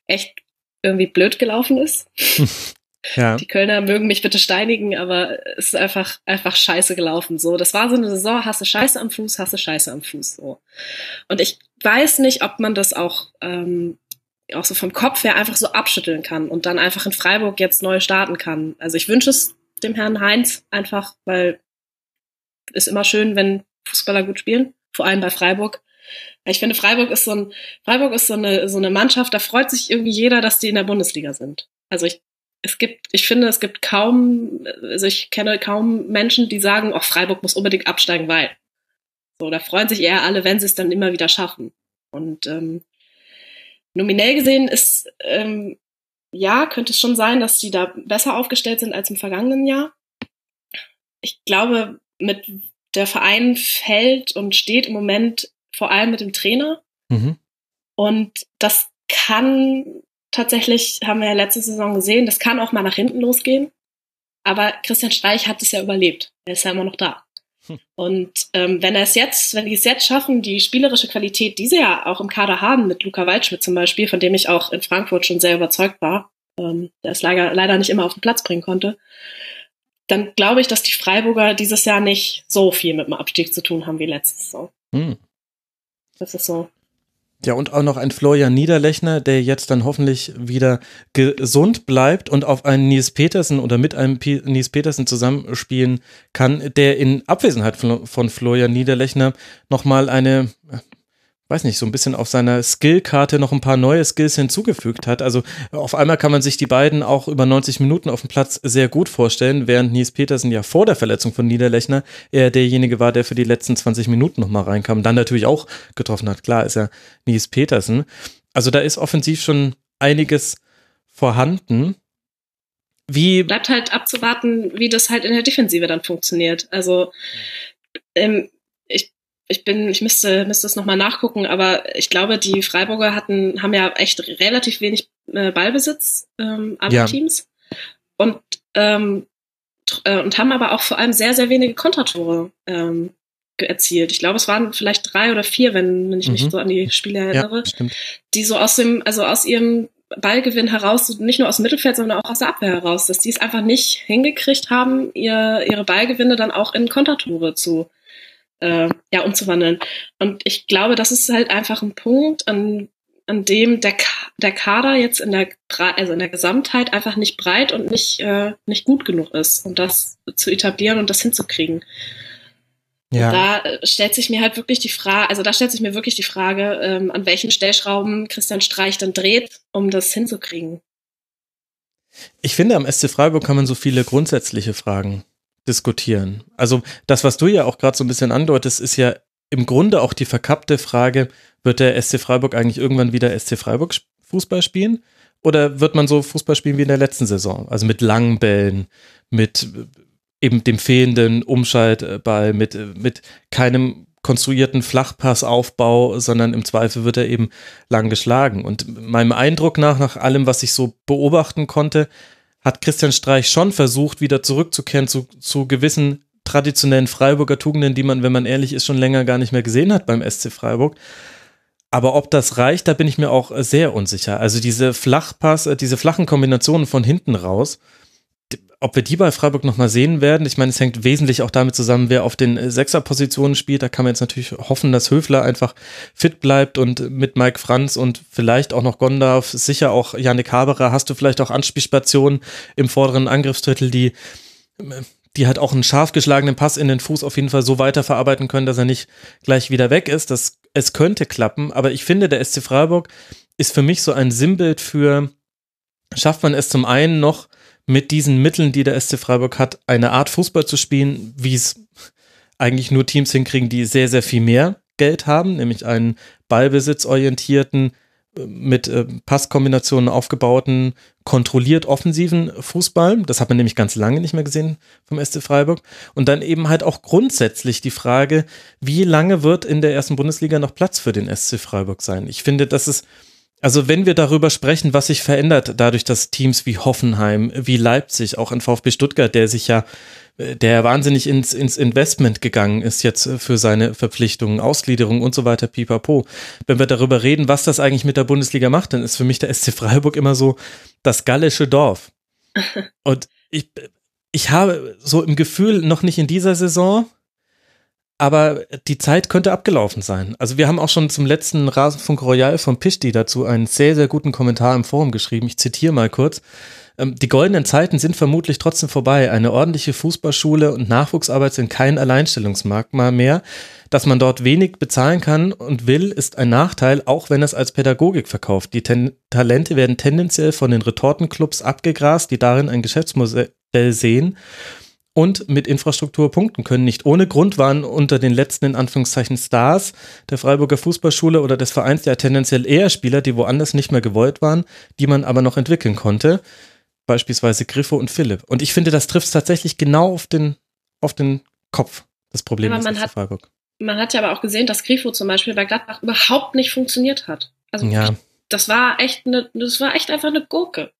echt irgendwie blöd gelaufen ist. <laughs> Ja. Die Kölner mögen mich bitte steinigen, aber es ist einfach, einfach scheiße gelaufen. So, das war so eine Saison, hasse Scheiße am Fuß, hasse Scheiße am Fuß. So. Und ich weiß nicht, ob man das auch, ähm, auch so vom Kopf her einfach so abschütteln kann und dann einfach in Freiburg jetzt neu starten kann. Also ich wünsche es dem Herrn Heinz einfach, weil ist immer schön, wenn Fußballer gut spielen, vor allem bei Freiburg. Ich finde, Freiburg ist so ein, Freiburg ist so eine, so eine Mannschaft, da freut sich irgendwie jeder, dass die in der Bundesliga sind. Also ich, es gibt, ich finde, es gibt kaum, also ich kenne kaum Menschen, die sagen, oh, Freiburg muss unbedingt absteigen, weil. So, da freuen sich eher alle, wenn sie es dann immer wieder schaffen. Und ähm, nominell gesehen ist, ähm, ja, könnte es schon sein, dass sie da besser aufgestellt sind als im vergangenen Jahr. Ich glaube, mit der Verein fällt und steht im Moment vor allem mit dem Trainer. Mhm. Und das kann tatsächlich, haben wir ja letzte Saison gesehen, das kann auch mal nach hinten losgehen. Aber Christian Streich hat es ja überlebt. Er ist ja immer noch da. Hm. Und ähm, wenn er es jetzt, wenn die es jetzt schaffen, die spielerische Qualität, die sie ja auch im Kader haben, mit Luca Waldschmidt zum Beispiel, von dem ich auch in Frankfurt schon sehr überzeugt war, ähm, der es leider, leider nicht immer auf den Platz bringen konnte, dann glaube ich, dass die Freiburger dieses Jahr nicht so viel mit dem Abstieg zu tun haben wie letztes Jahr. Hm. Das ist so. Ja, und auch noch ein Florian Niederlechner, der jetzt dann hoffentlich wieder gesund bleibt und auf einen Nies Petersen oder mit einem P Nies Petersen zusammenspielen kann, der in Abwesenheit von, von Florian Niederlechner nochmal eine weiß nicht, so ein bisschen auf seiner Skillkarte noch ein paar neue Skills hinzugefügt hat. Also auf einmal kann man sich die beiden auch über 90 Minuten auf dem Platz sehr gut vorstellen, während Nies Petersen ja vor der Verletzung von Niederlechner eher derjenige war, der für die letzten 20 Minuten nochmal reinkam, dann natürlich auch getroffen hat. Klar ist ja Nies Petersen. Also da ist offensiv schon einiges vorhanden. Wie bleibt halt abzuwarten, wie das halt in der Defensive dann funktioniert. Also ähm, ich bin, ich müsste, müsste es nochmal nachgucken, aber ich glaube, die Freiburger hatten, haben ja echt relativ wenig äh, Ballbesitz, ähm, alle ja. Teams. Und, ähm, äh, und haben aber auch vor allem sehr, sehr wenige Kontertore ähm, erzielt. Ich glaube, es waren vielleicht drei oder vier, wenn, wenn ich mhm. mich so an die Spiele erinnere, ja, die so aus dem, also aus ihrem Ballgewinn heraus, nicht nur aus dem Mittelfeld, sondern auch aus der Abwehr heraus, dass die es einfach nicht hingekriegt haben, ihr, ihre Ballgewinne dann auch in Kontertore zu äh, ja, umzuwandeln. Und ich glaube, das ist halt einfach ein Punkt, an, an dem der, der Kader jetzt in der, also in der Gesamtheit einfach nicht breit und nicht, äh, nicht gut genug ist, um das zu etablieren und das hinzukriegen. Ja. da äh, stellt sich mir halt wirklich die Frage, also da stellt sich mir wirklich die Frage, ähm, an welchen Stellschrauben Christian Streich dann dreht, um das hinzukriegen. Ich finde, am SC Freiburg kann man so viele grundsätzliche Fragen diskutieren. Also das, was du ja auch gerade so ein bisschen andeutest, ist ja im Grunde auch die verkappte Frage, wird der SC Freiburg eigentlich irgendwann wieder SC Freiburg Fußball spielen? Oder wird man so Fußball spielen wie in der letzten Saison? Also mit langen Bällen, mit eben dem fehlenden Umschaltball, mit, mit keinem konstruierten Flachpassaufbau, sondern im Zweifel wird er eben lang geschlagen. Und meinem Eindruck nach, nach allem, was ich so beobachten konnte, hat Christian Streich schon versucht, wieder zurückzukehren zu, zu gewissen traditionellen Freiburger Tugenden, die man, wenn man ehrlich ist, schon länger gar nicht mehr gesehen hat beim SC Freiburg. Aber ob das reicht, da bin ich mir auch sehr unsicher. Also diese Flachpass, äh, diese flachen Kombinationen von hinten raus, ob wir die bei Freiburg nochmal sehen werden, ich meine, es hängt wesentlich auch damit zusammen, wer auf den Sechserpositionen spielt. Da kann man jetzt natürlich hoffen, dass Höfler einfach fit bleibt und mit Mike Franz und vielleicht auch noch Gondorf, sicher auch Yannick Haberer, hast du vielleicht auch Anspielstationen im vorderen Angriffsdrittel, die, die halt auch einen scharf geschlagenen Pass in den Fuß auf jeden Fall so weiterverarbeiten können, dass er nicht gleich wieder weg ist. Das, es könnte klappen, aber ich finde, der SC Freiburg ist für mich so ein Sinnbild für, schafft man es zum einen noch, mit diesen Mitteln, die der SC Freiburg hat, eine Art Fußball zu spielen, wie es eigentlich nur Teams hinkriegen, die sehr, sehr viel mehr Geld haben, nämlich einen ballbesitzorientierten, äh, mit äh, Passkombinationen aufgebauten, kontrolliert offensiven Fußball. Das hat man nämlich ganz lange nicht mehr gesehen vom SC Freiburg. Und dann eben halt auch grundsätzlich die Frage, wie lange wird in der ersten Bundesliga noch Platz für den SC Freiburg sein? Ich finde, das ist also wenn wir darüber sprechen, was sich verändert, dadurch, dass Teams wie Hoffenheim, wie Leipzig, auch in VfB Stuttgart, der sich ja, der wahnsinnig ins, ins Investment gegangen ist jetzt für seine Verpflichtungen, Ausgliederung und so weiter, pipapo. Wenn wir darüber reden, was das eigentlich mit der Bundesliga macht, dann ist für mich der SC Freiburg immer so das gallische Dorf. <laughs> Und ich, ich habe so im Gefühl, noch nicht in dieser Saison, aber die Zeit könnte abgelaufen sein. Also wir haben auch schon zum letzten Rasenfunk Royal von Pischti dazu einen sehr, sehr guten Kommentar im Forum geschrieben. Ich zitiere mal kurz. Ähm, die goldenen Zeiten sind vermutlich trotzdem vorbei. Eine ordentliche Fußballschule und Nachwuchsarbeit sind kein Alleinstellungsmerkmal mehr. Dass man dort wenig bezahlen kann und will, ist ein Nachteil, auch wenn es als Pädagogik verkauft. Die Ten Talente werden tendenziell von den Retortenclubs abgegrast, die darin ein Geschäftsmodell sehen und mit Infrastruktur punkten können. Nicht ohne Grund waren unter den letzten in Anführungszeichen Stars der Freiburger Fußballschule oder des Vereins ja tendenziell eher Spieler, die woanders nicht mehr gewollt waren, die man aber noch entwickeln konnte. Beispielsweise Griffo und Philipp. Und ich finde, das trifft tatsächlich genau auf den, auf den Kopf, das Problem aber man hat, Freiburg. Man hat ja aber auch gesehen, dass Grifo zum Beispiel bei Gladbach überhaupt nicht funktioniert hat. Also ja. das war echt eine, das war echt einfach eine Gurke.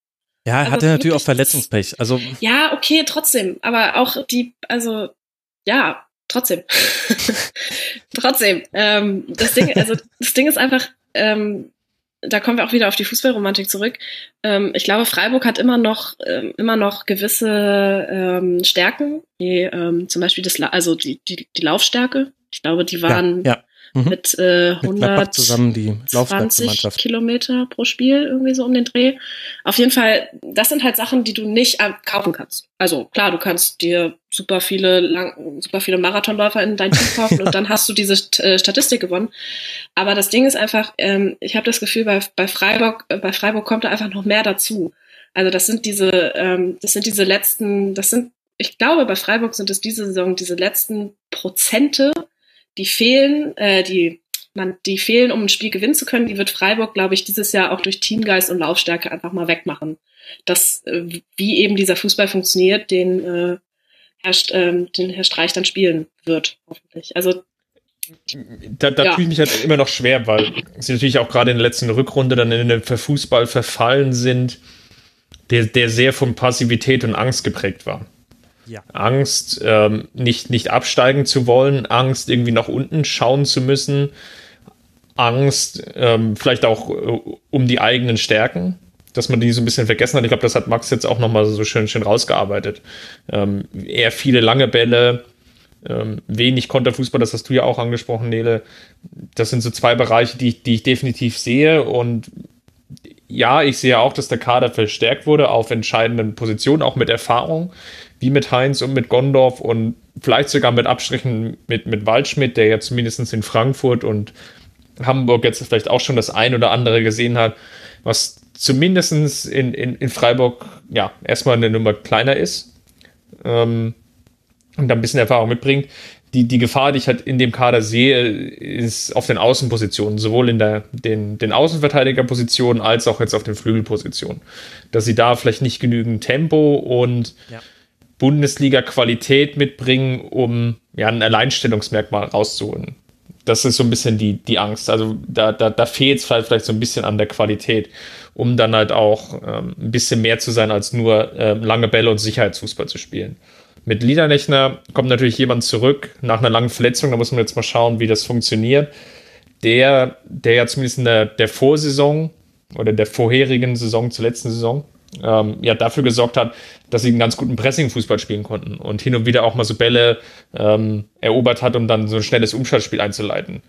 Ja, er also hatte natürlich auch Verletzungspech. Also ja, okay, trotzdem. Aber auch die, also ja, trotzdem. <laughs> trotzdem. Ähm, das Ding, also das Ding ist einfach, ähm, da kommen wir auch wieder auf die Fußballromantik zurück. Ähm, ich glaube, Freiburg hat immer noch ähm, immer noch gewisse ähm, Stärken, wie ähm, zum Beispiel das, also die, die, die Laufstärke. Ich glaube, die waren ja, ja mhm. mit äh, 120 Kilometer pro Spiel, irgendwie so um den Dreh. Auf jeden Fall, das sind halt Sachen, die du nicht kaufen kannst. Also klar, du kannst dir super viele lang, super viele Marathonläufer in dein Team kaufen <laughs> und dann hast du diese äh, Statistik gewonnen. Aber das Ding ist einfach, ähm, ich habe das Gefühl, bei, bei Freiburg, äh, bei Freiburg kommt da einfach noch mehr dazu. Also das sind diese, ähm, das sind diese letzten, das sind, ich glaube, bei Freiburg sind es diese Saison diese letzten Prozente, die fehlen, äh, die man, die fehlen, um ein Spiel gewinnen zu können, die wird Freiburg, glaube ich, dieses Jahr auch durch Teamgeist und Laufstärke einfach mal wegmachen. Das, äh, wie eben dieser Fußball funktioniert, den, äh, Herr, äh, den Herr Streich dann spielen wird, hoffentlich. Also da, da ja. tue ich mich halt immer noch schwer, weil sie natürlich auch gerade in der letzten Rückrunde dann in den Fußball verfallen sind, der, der sehr von Passivität und Angst geprägt war. Ja. Angst, ähm, nicht, nicht absteigen zu wollen, Angst, irgendwie nach unten schauen zu müssen, Angst, ähm, vielleicht auch äh, um die eigenen Stärken, dass man die so ein bisschen vergessen hat. Ich glaube, das hat Max jetzt auch nochmal so schön, schön rausgearbeitet. Ähm, eher viele lange Bälle, ähm, wenig Konterfußball, das hast du ja auch angesprochen, Nele. Das sind so zwei Bereiche, die, die ich definitiv sehe und ja, ich sehe auch, dass der Kader verstärkt wurde auf entscheidenden Positionen, auch mit Erfahrung wie mit Heinz und mit Gondorf und vielleicht sogar mit Abstrichen mit, mit Waldschmidt, der ja zumindest in Frankfurt und Hamburg jetzt vielleicht auch schon das ein oder andere gesehen hat, was zumindest in, in, in Freiburg ja erstmal eine Nummer kleiner ist. Ähm, und da ein bisschen Erfahrung mitbringt. Die, die Gefahr, die ich halt in dem Kader sehe, ist auf den Außenpositionen, sowohl in der, den, den Außenverteidigerpositionen als auch jetzt auf den Flügelpositionen. Dass sie da vielleicht nicht genügend Tempo und ja. Bundesliga-Qualität mitbringen, um ja, ein Alleinstellungsmerkmal rauszuholen. Das ist so ein bisschen die, die Angst. Also da, da, da fehlt es vielleicht, vielleicht so ein bisschen an der Qualität, um dann halt auch ähm, ein bisschen mehr zu sein, als nur äh, lange Bälle und Sicherheitsfußball zu spielen. Mit Liederlechner kommt natürlich jemand zurück nach einer langen Verletzung. Da muss man jetzt mal schauen, wie das funktioniert. Der, der ja zumindest in der, der Vorsaison oder der vorherigen Saison zur letzten Saison ähm, ja dafür gesorgt hat, dass sie einen ganz guten Pressing-Fußball spielen konnten und hin und wieder auch mal so Bälle ähm, erobert hat, um dann so ein schnelles Umschaltspiel einzuleiten.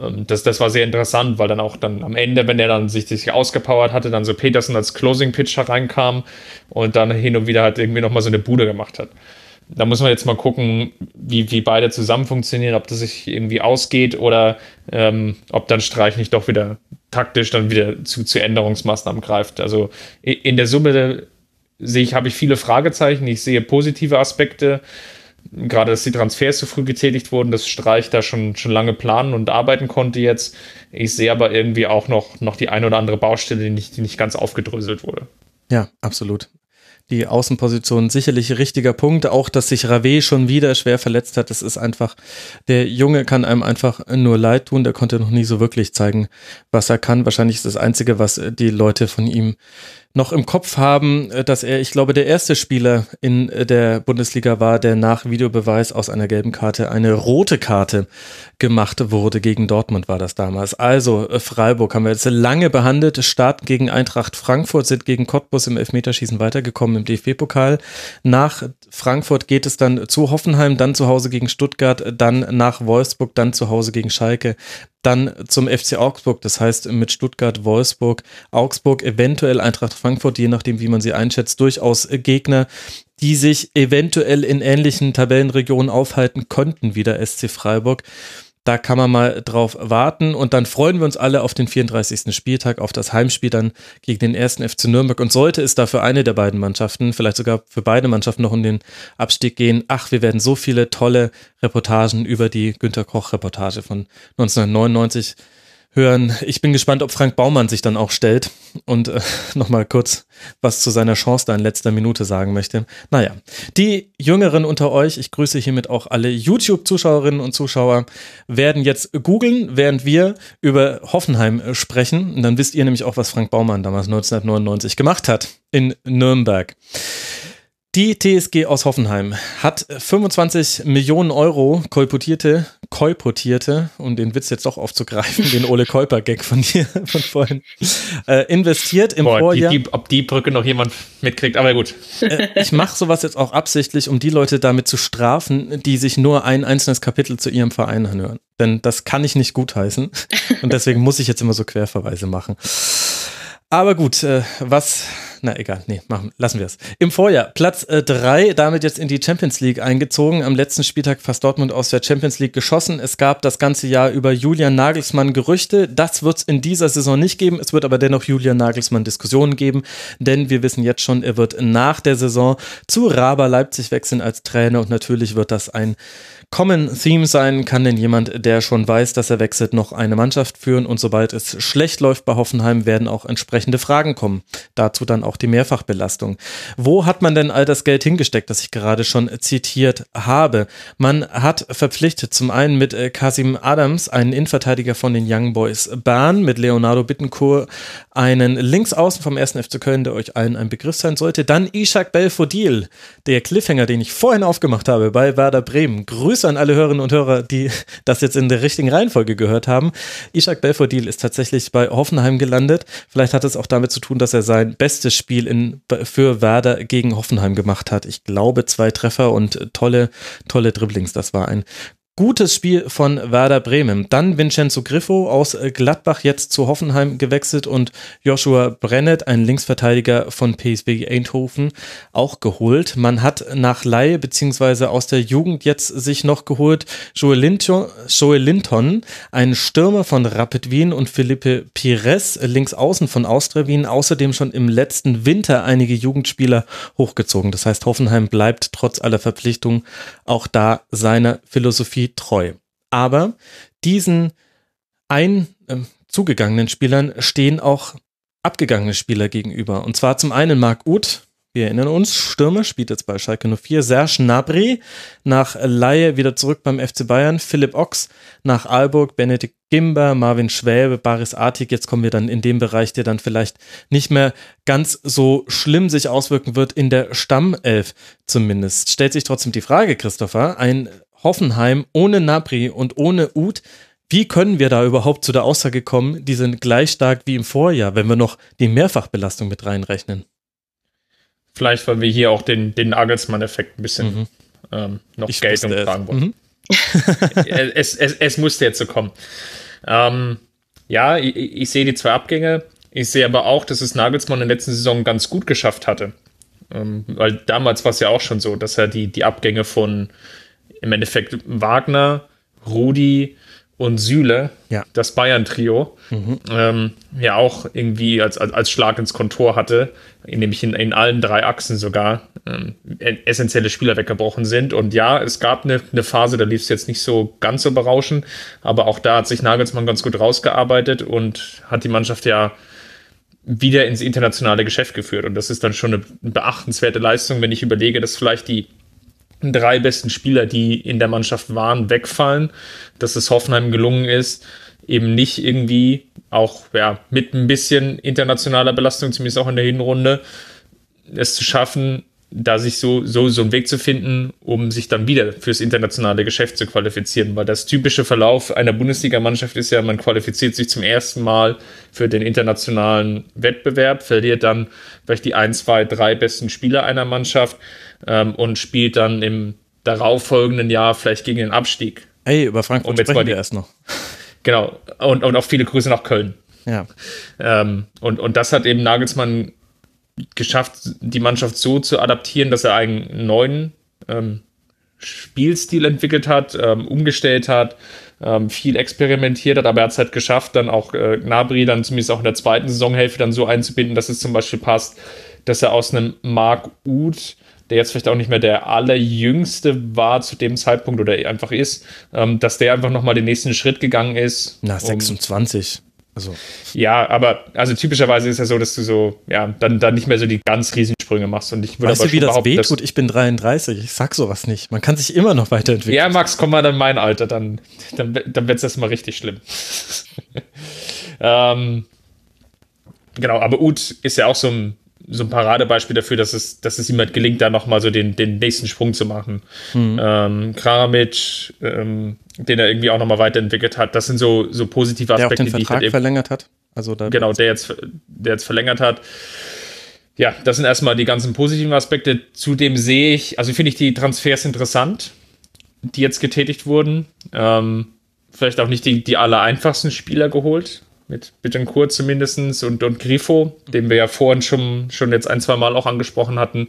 Ähm, das, das war sehr interessant, weil dann auch dann am Ende, wenn er dann sich, sich ausgepowert hatte, dann so Peterson als Closing-Pitcher reinkam und dann hin und wieder halt irgendwie nochmal so eine Bude gemacht hat da muss man jetzt mal gucken, wie, wie beide zusammen funktionieren, ob das sich irgendwie ausgeht oder ähm, ob dann Streich nicht doch wieder taktisch dann wieder zu, zu Änderungsmaßnahmen greift. Also in der Summe sehe ich, habe ich viele Fragezeichen. Ich sehe positive Aspekte. Gerade, dass die Transfers so früh getätigt wurden, dass Streich da schon, schon lange planen und arbeiten konnte jetzt. Ich sehe aber irgendwie auch noch, noch die ein oder andere Baustelle, die nicht, die nicht ganz aufgedröselt wurde. Ja, absolut die Außenposition sicherlich richtiger Punkt. Auch, dass sich Rave schon wieder schwer verletzt hat. Das ist einfach, der Junge kann einem einfach nur leid tun. Der konnte noch nie so wirklich zeigen, was er kann. Wahrscheinlich ist das Einzige, was die Leute von ihm noch im Kopf haben, äh, dass er, ich glaube, der erste Spieler in äh, der Bundesliga war, der nach Videobeweis aus einer gelben Karte eine rote Karte gemacht wurde. Gegen Dortmund war das damals. Also äh, Freiburg haben wir jetzt lange behandelt. Starten gegen Eintracht Frankfurt, sind gegen Cottbus im Elfmeterschießen weitergekommen im DFB-Pokal. Nach Frankfurt geht es dann zu Hoffenheim, dann zu Hause gegen Stuttgart, dann nach Wolfsburg, dann zu Hause gegen Schalke dann zum FC Augsburg, das heißt mit Stuttgart, Wolfsburg, Augsburg, eventuell Eintracht Frankfurt, je nachdem, wie man sie einschätzt, durchaus Gegner, die sich eventuell in ähnlichen Tabellenregionen aufhalten könnten wie der SC Freiburg. Da kann man mal drauf warten und dann freuen wir uns alle auf den 34. Spieltag, auf das Heimspiel dann gegen den ersten FC Nürnberg. Und sollte es da für eine der beiden Mannschaften, vielleicht sogar für beide Mannschaften noch um den Abstieg gehen, ach, wir werden so viele tolle Reportagen über die Günter Koch-Reportage von 1999 hören. Ich bin gespannt, ob Frank Baumann sich dann auch stellt und äh, <laughs> nochmal kurz was zu seiner Chance da in letzter Minute sagen möchte. Naja, die Jüngeren unter euch, ich grüße hiermit auch alle YouTube-Zuschauerinnen und Zuschauer, werden jetzt googeln, während wir über Hoffenheim äh, sprechen. Und dann wisst ihr nämlich auch, was Frank Baumann damals 1999 gemacht hat in Nürnberg. Die TSG aus Hoffenheim hat 25 Millionen Euro kolportierte, kolportierte, um den Witz jetzt doch aufzugreifen, den Ole Kolper-Gag von dir <laughs> von vorhin, äh, investiert im Boah, Vorjahr. Die, die, ob die Brücke noch jemand mitkriegt, aber gut. Äh, ich mache sowas jetzt auch absichtlich, um die Leute damit zu strafen, die sich nur ein einzelnes Kapitel zu ihrem Verein anhören. Denn das kann ich nicht gutheißen. Und deswegen muss ich jetzt immer so Querverweise machen. Aber gut, äh, was na egal, nee, machen, lassen wir es. Im Vorjahr, Platz 3, äh, damit jetzt in die Champions League eingezogen. Am letzten Spieltag fast Dortmund aus der Champions League geschossen. Es gab das ganze Jahr über Julian Nagelsmann Gerüchte. Das wird es in dieser Saison nicht geben. Es wird aber dennoch Julian Nagelsmann Diskussionen geben, denn wir wissen jetzt schon, er wird nach der Saison zu Raber Leipzig wechseln als Trainer und natürlich wird das ein Common Theme sein kann denn jemand, der schon weiß, dass er wechselt, noch eine Mannschaft führen und sobald es schlecht läuft bei Hoffenheim, werden auch entsprechende Fragen kommen. Dazu dann auch die Mehrfachbelastung. Wo hat man denn all das Geld hingesteckt, das ich gerade schon zitiert habe? Man hat verpflichtet zum einen mit äh, Kasim Adams, einen Innenverteidiger von den Young Boys Bern, mit Leonardo Bittencourt, einen Linksaußen vom 1. FC Köln, der euch allen ein Begriff sein sollte. Dann Ishak Belfodil, der Cliffhanger, den ich vorhin aufgemacht habe bei Werder Bremen. Grüße an alle Hörerinnen und Hörer, die <laughs> das jetzt in der richtigen Reihenfolge gehört haben. Ishak Belfodil ist tatsächlich bei Hoffenheim gelandet. Vielleicht hat es auch damit zu tun, dass er sein bestes Spiel in, für Werder gegen Hoffenheim gemacht hat. Ich glaube, zwei Treffer und tolle, tolle Dribblings. Das war ein Gutes Spiel von Werder Bremen. Dann Vincenzo Griffo aus äh, Gladbach jetzt zu Hoffenheim gewechselt und Joshua Brennett, ein Linksverteidiger von PSV Eindhoven, auch geholt. Man hat nach Laie beziehungsweise aus der Jugend jetzt sich noch geholt Joel Linton, Joel Linton ein Stürmer von Rapid Wien und Felipe Pires, links außen von Austria Wien, außerdem schon im letzten Winter einige Jugendspieler hochgezogen. Das heißt, Hoffenheim bleibt trotz aller Verpflichtungen auch da seiner Philosophie treu. Aber diesen ein äh, zugegangenen Spielern stehen auch abgegangene Spieler gegenüber. Und zwar zum einen Marc Uth, wir erinnern uns, Stürmer, spielt jetzt bei Schalke 04, Serge Nabri nach Laie wieder zurück beim FC Bayern, Philipp Ochs nach Aalburg, Benedikt Gimber, Marvin Schwäbe, Baris Artig, jetzt kommen wir dann in dem Bereich, der dann vielleicht nicht mehr ganz so schlimm sich auswirken wird, in der Stammelf zumindest. Stellt sich trotzdem die Frage, Christopher, ein Hoffenheim ohne Nabri und ohne Uth. Wie können wir da überhaupt zu der Aussage kommen, die sind gleich stark wie im Vorjahr, wenn wir noch die Mehrfachbelastung mit reinrechnen? Vielleicht, weil wir hier auch den, den Nagelsmann-Effekt ein bisschen mhm. ähm, noch ich Geltung tragen wollen. Mhm. <laughs> es, es, es musste jetzt so kommen. Ähm, ja, ich, ich sehe die zwei Abgänge. Ich sehe aber auch, dass es Nagelsmann in der letzten Saison ganz gut geschafft hatte. Ähm, weil damals war es ja auch schon so, dass er die, die Abgänge von im Endeffekt Wagner, Rudi und Süle, ja. das Bayern-Trio, mhm. ähm, ja auch irgendwie als, als, als Schlag ins Kontor hatte, nämlich in, in allen drei Achsen sogar ähm, essentielle Spieler weggebrochen sind. Und ja, es gab eine, eine Phase, da lief es jetzt nicht so ganz so berauschend, aber auch da hat sich Nagelsmann ganz gut rausgearbeitet und hat die Mannschaft ja wieder ins internationale Geschäft geführt. Und das ist dann schon eine beachtenswerte Leistung, wenn ich überlege, dass vielleicht die drei besten Spieler, die in der Mannschaft waren, wegfallen, dass es Hoffenheim gelungen ist, eben nicht irgendwie auch ja, mit ein bisschen internationaler Belastung, zumindest auch in der Hinrunde, es zu schaffen, da sich so, so, so einen Weg zu finden, um sich dann wieder fürs internationale Geschäft zu qualifizieren. Weil das typische Verlauf einer Bundesligamannschaft ist ja, man qualifiziert sich zum ersten Mal für den internationalen Wettbewerb, verliert dann vielleicht die ein, zwei, drei besten Spieler einer Mannschaft ähm, und spielt dann im darauffolgenden Jahr vielleicht gegen den Abstieg. Ey, über Frankfurt und sprechen wir erst noch. Genau, und, und auch viele Grüße nach Köln. Ja. Ähm, und, und das hat eben Nagelsmann geschafft, die Mannschaft so zu adaptieren, dass er einen neuen ähm, Spielstil entwickelt hat, ähm, umgestellt hat, ähm, viel experimentiert hat, aber er hat es halt geschafft, dann auch äh, Gnabry dann zumindest auch in der zweiten Saisonhälfte dann so einzubinden, dass es zum Beispiel passt, dass er aus einem Mark Uth der jetzt vielleicht auch nicht mehr der allerjüngste war zu dem Zeitpunkt oder einfach ist, ähm, dass der einfach nochmal den nächsten Schritt gegangen ist. Na, 26. Also. Ja, aber also typischerweise ist ja so, dass du so, ja, dann, dann nicht mehr so die ganz Riesensprünge machst. Und ich würde weißt aber du, wie das wehtut? Ich bin 33, ich sag sowas nicht. Man kann sich immer noch weiterentwickeln. Ja, Max, komm mal in mein Alter, dann, dann, dann wird es erstmal richtig schlimm. <laughs> ähm, genau, aber Ut ist ja auch so ein so ein Paradebeispiel dafür, dass es, dass es halt gelingt, da nochmal so den, den nächsten Sprung zu machen. Mhm. Ähm, Kramaric, ähm, den er irgendwie auch nochmal weiterentwickelt hat, das sind so, so positive Aspekte, der auch den Vertrag die ich halt verlängert hat. Also genau, der jetzt, der jetzt verlängert hat. Ja, das sind erstmal die ganzen positiven Aspekte. Zudem sehe ich, also finde ich die Transfers interessant, die jetzt getätigt wurden. Ähm, vielleicht auch nicht die, die aller einfachsten Spieler geholt mit Bittencourt zumindest und, und Grifo, den wir ja vorhin schon, schon jetzt ein, zwei Mal auch angesprochen hatten.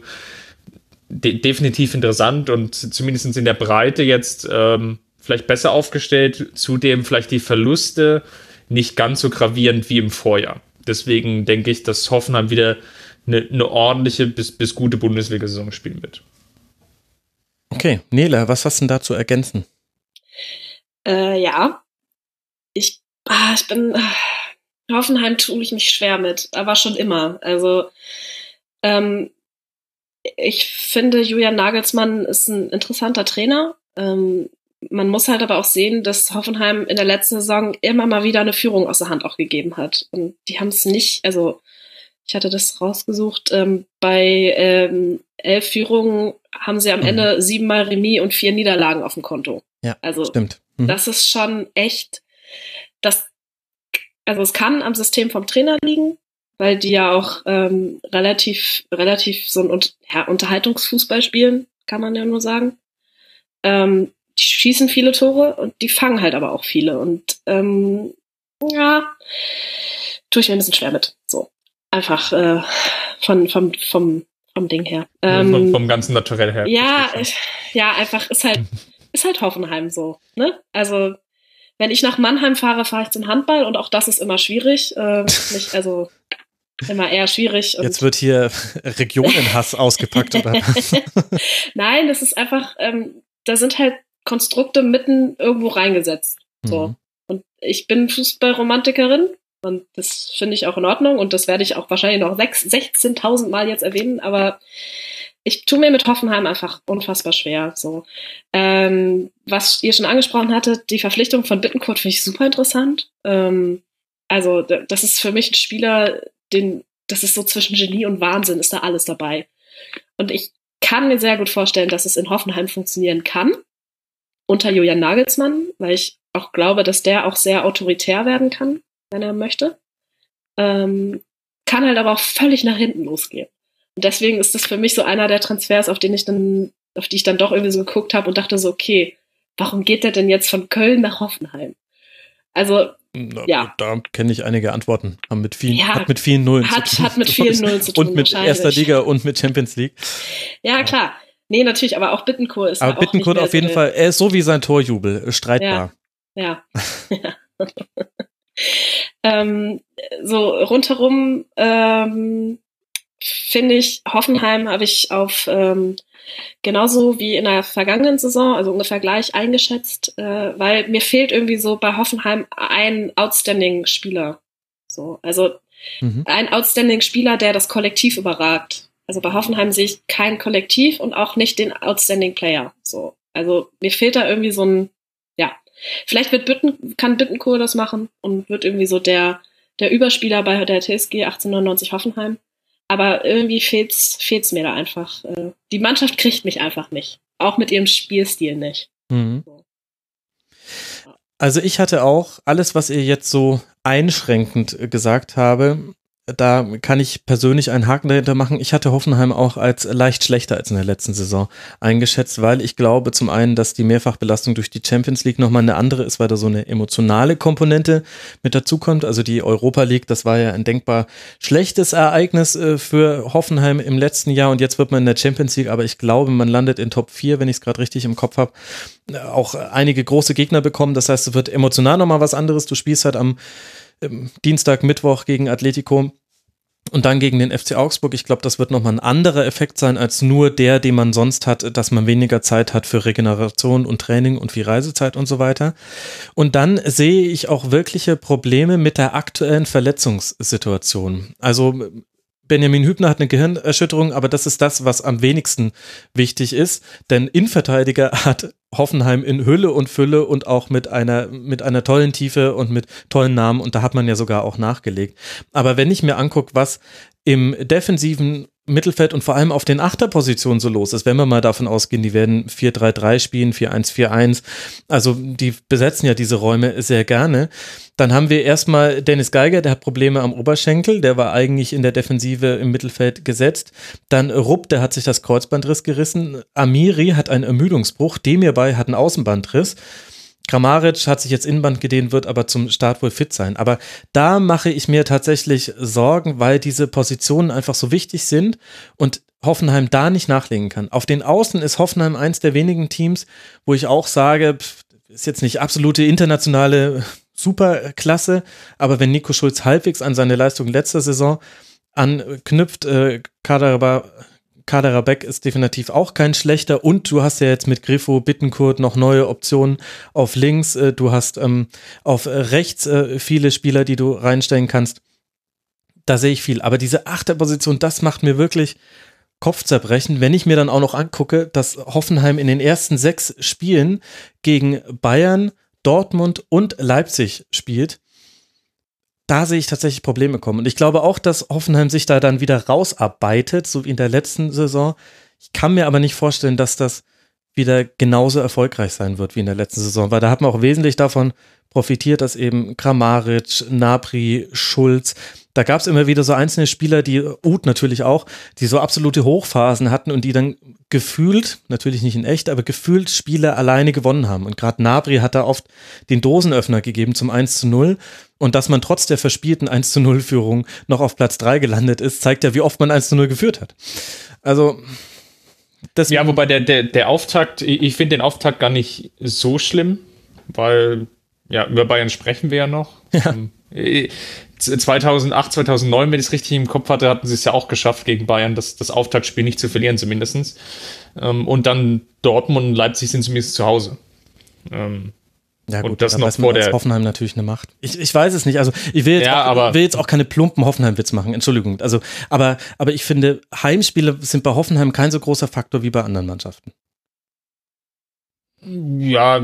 De definitiv interessant und zumindest in der Breite jetzt ähm, vielleicht besser aufgestellt. Zudem vielleicht die Verluste nicht ganz so gravierend wie im Vorjahr. Deswegen denke ich, dass Hoffenheim wieder eine, eine ordentliche bis, bis gute Bundesliga-Saison spielen wird. Okay, Nela, was hast du denn da zu ergänzen? Äh, ja, ich, ah, ich bin, ah, Hoffenheim tue ich mich schwer mit, aber schon immer. Also ähm, ich finde, Julian Nagelsmann ist ein interessanter Trainer. Ähm, man muss halt aber auch sehen, dass Hoffenheim in der letzten Saison immer mal wieder eine Führung aus der Hand auch gegeben hat. Und die haben es nicht, also ich hatte das rausgesucht, ähm, bei ähm, elf Führungen haben sie am mhm. Ende siebenmal Remis und vier Niederlagen auf dem Konto. Ja, also stimmt. Mhm. Das ist schon echt, also es kann am System vom Trainer liegen, weil die ja auch ähm, relativ, relativ so ein ja, Unterhaltungsfußball spielen, kann man ja nur sagen. Ähm, die schießen viele Tore und die fangen halt aber auch viele. Und ähm, ja, tue ich mir ein bisschen schwer mit. So. Einfach äh, von, vom, vom, vom Ding her. Ähm, vom, vom ganzen Naturell her. Ja, ich, ja, einfach ist halt, <laughs> ist halt Hoffenheim so. Ne? Also, wenn ich nach Mannheim fahre, fahre ich zum Handball und auch das ist immer schwierig. Äh, <laughs> nicht, also immer eher schwierig. Jetzt wird hier <laughs> Regionenhass <laughs> ausgepackt, oder? Nein, das ist einfach, ähm, da sind halt Konstrukte mitten irgendwo reingesetzt. So. Mhm. Und ich bin Fußballromantikerin und das finde ich auch in Ordnung und das werde ich auch wahrscheinlich noch 16.000 Mal jetzt erwähnen, aber ich tue mir mit Hoffenheim einfach unfassbar schwer. So, ähm, was ihr schon angesprochen hattet, die Verpflichtung von Bittenkurt finde ich super interessant. Ähm, also das ist für mich ein Spieler, den, das ist so zwischen Genie und Wahnsinn, ist da alles dabei. Und ich kann mir sehr gut vorstellen, dass es in Hoffenheim funktionieren kann unter Julian Nagelsmann, weil ich auch glaube, dass der auch sehr autoritär werden kann, wenn er möchte. Ähm, kann halt aber auch völlig nach hinten losgehen. Und deswegen ist das für mich so einer der Transfers, auf den ich dann, auf die ich dann doch irgendwie so geguckt habe und dachte so, okay, warum geht der denn jetzt von Köln nach Hoffenheim? Also, Na, ja. Da kenne ich einige Antworten. Haben mit vielen, ja, hat mit vielen Nullen hat, zu tun. Hat mit <laughs> vielen Nullen zu tun. Und mit erster Liga und mit Champions League. Ja, klar. Nee, natürlich, aber auch Bittenkur ist Aber Bittenkur auf jeden Fall, er ist so wie sein Torjubel, streitbar. Ja. ja. <laughs> <laughs> ähm, so rundherum ähm, finde ich, Hoffenheim habe ich auf ähm, genauso wie in der vergangenen Saison, also ungefähr gleich eingeschätzt, äh, weil mir fehlt irgendwie so bei Hoffenheim ein outstanding Spieler. So, also mhm. ein outstanding Spieler, der das Kollektiv überragt. Also bei Hoffenheim sehe ich kein Kollektiv und auch nicht den Outstanding Player. So, also mir fehlt da irgendwie so ein, ja, vielleicht wird Bütten, kann Bittenkur das machen und wird irgendwie so der der Überspieler bei der TSG 1899 Hoffenheim. Aber irgendwie fehlt's fehlt's mir da einfach. Äh, die Mannschaft kriegt mich einfach nicht, auch mit ihrem Spielstil nicht. Mhm. Also ich hatte auch alles, was ihr jetzt so einschränkend gesagt habe, da kann ich persönlich einen Haken dahinter machen. Ich hatte Hoffenheim auch als leicht schlechter als in der letzten Saison eingeschätzt, weil ich glaube zum einen, dass die Mehrfachbelastung durch die Champions League nochmal eine andere ist, weil da so eine emotionale Komponente mit dazukommt. Also die Europa League, das war ja ein denkbar schlechtes Ereignis äh, für Hoffenheim im letzten Jahr und jetzt wird man in der Champions League, aber ich glaube, man landet in Top 4, wenn ich es gerade richtig im Kopf habe, auch einige große Gegner bekommen. Das heißt, es wird emotional nochmal was anderes. Du spielst halt am Dienstag, Mittwoch gegen Atletico und dann gegen den FC Augsburg. Ich glaube, das wird nochmal ein anderer Effekt sein als nur der, den man sonst hat, dass man weniger Zeit hat für Regeneration und Training und wie Reisezeit und so weiter. Und dann sehe ich auch wirkliche Probleme mit der aktuellen Verletzungssituation. Also Benjamin Hübner hat eine Gehirnerschütterung, aber das ist das, was am wenigsten wichtig ist. Denn Innenverteidiger hat Hoffenheim in Hülle und Fülle und auch mit einer, mit einer tollen Tiefe und mit tollen Namen. Und da hat man ja sogar auch nachgelegt. Aber wenn ich mir angucke, was im defensiven Mittelfeld und vor allem auf den Achterpositionen so los ist, wenn wir mal davon ausgehen, die werden 4-3-3 spielen, 4-1-4-1, also die besetzen ja diese Räume sehr gerne, dann haben wir erstmal Dennis Geiger, der hat Probleme am Oberschenkel, der war eigentlich in der Defensive im Mittelfeld gesetzt, dann Rupp, der hat sich das Kreuzbandriss gerissen, Amiri hat einen Ermüdungsbruch, Demirbay hat einen Außenbandriss, Kramaric hat sich jetzt Innenband gedehnt, wird aber zum Start wohl fit sein. Aber da mache ich mir tatsächlich Sorgen, weil diese Positionen einfach so wichtig sind und Hoffenheim da nicht nachlegen kann. Auf den Außen ist Hoffenheim eins der wenigen Teams, wo ich auch sage, ist jetzt nicht absolute internationale Superklasse, aber wenn Nico Schulz halbwegs an seine Leistung letzter Saison anknüpft, äh, Kaderaba Kaderer Beck ist definitiv auch kein schlechter. Und du hast ja jetzt mit Griffo Bittenkurt noch neue Optionen auf links, äh, du hast ähm, auf rechts äh, viele Spieler, die du reinstellen kannst. Da sehe ich viel, aber diese Achterposition, das macht mir wirklich Kopfzerbrechen, wenn ich mir dann auch noch angucke, dass Hoffenheim in den ersten sechs Spielen gegen Bayern, Dortmund und Leipzig spielt da sehe ich tatsächlich Probleme kommen. Und ich glaube auch, dass Hoffenheim sich da dann wieder rausarbeitet, so wie in der letzten Saison. Ich kann mir aber nicht vorstellen, dass das wieder genauso erfolgreich sein wird wie in der letzten Saison, weil da hat man auch wesentlich davon profitiert, dass eben Kramaric, Napri, Schulz, da gab es immer wieder so einzelne Spieler, die, Uth natürlich auch, die so absolute Hochphasen hatten und die dann gefühlt, natürlich nicht in echt, aber gefühlt Spiele alleine gewonnen haben. Und gerade Nabri hat da oft den Dosenöffner gegeben zum 1 zu 0. Und dass man trotz der verspielten 1 zu 0 Führung noch auf Platz 3 gelandet ist, zeigt ja, wie oft man 1 zu 0 geführt hat. Also, das ja, wobei der, der, der Auftakt, ich finde den Auftakt gar nicht so schlimm, weil, ja, über Bayern sprechen wir ja noch. Ja. 2008, 2009, wenn ich es richtig im Kopf hatte, hatten sie es ja auch geschafft, gegen Bayern das, das Auftaktspiel nicht zu verlieren, zumindestens. Ähm, und dann Dortmund und Leipzig sind zumindest zu Hause. Ja, gut, und das da noch vor der Hoffenheim natürlich eine Macht. Ich, ich weiß es nicht. Also ich will jetzt, ja, auch, aber, will jetzt auch keine plumpen Hoffenheim-Witz machen. Entschuldigung. Also, aber, aber ich finde, Heimspiele sind bei Hoffenheim kein so großer Faktor wie bei anderen Mannschaften. Ja,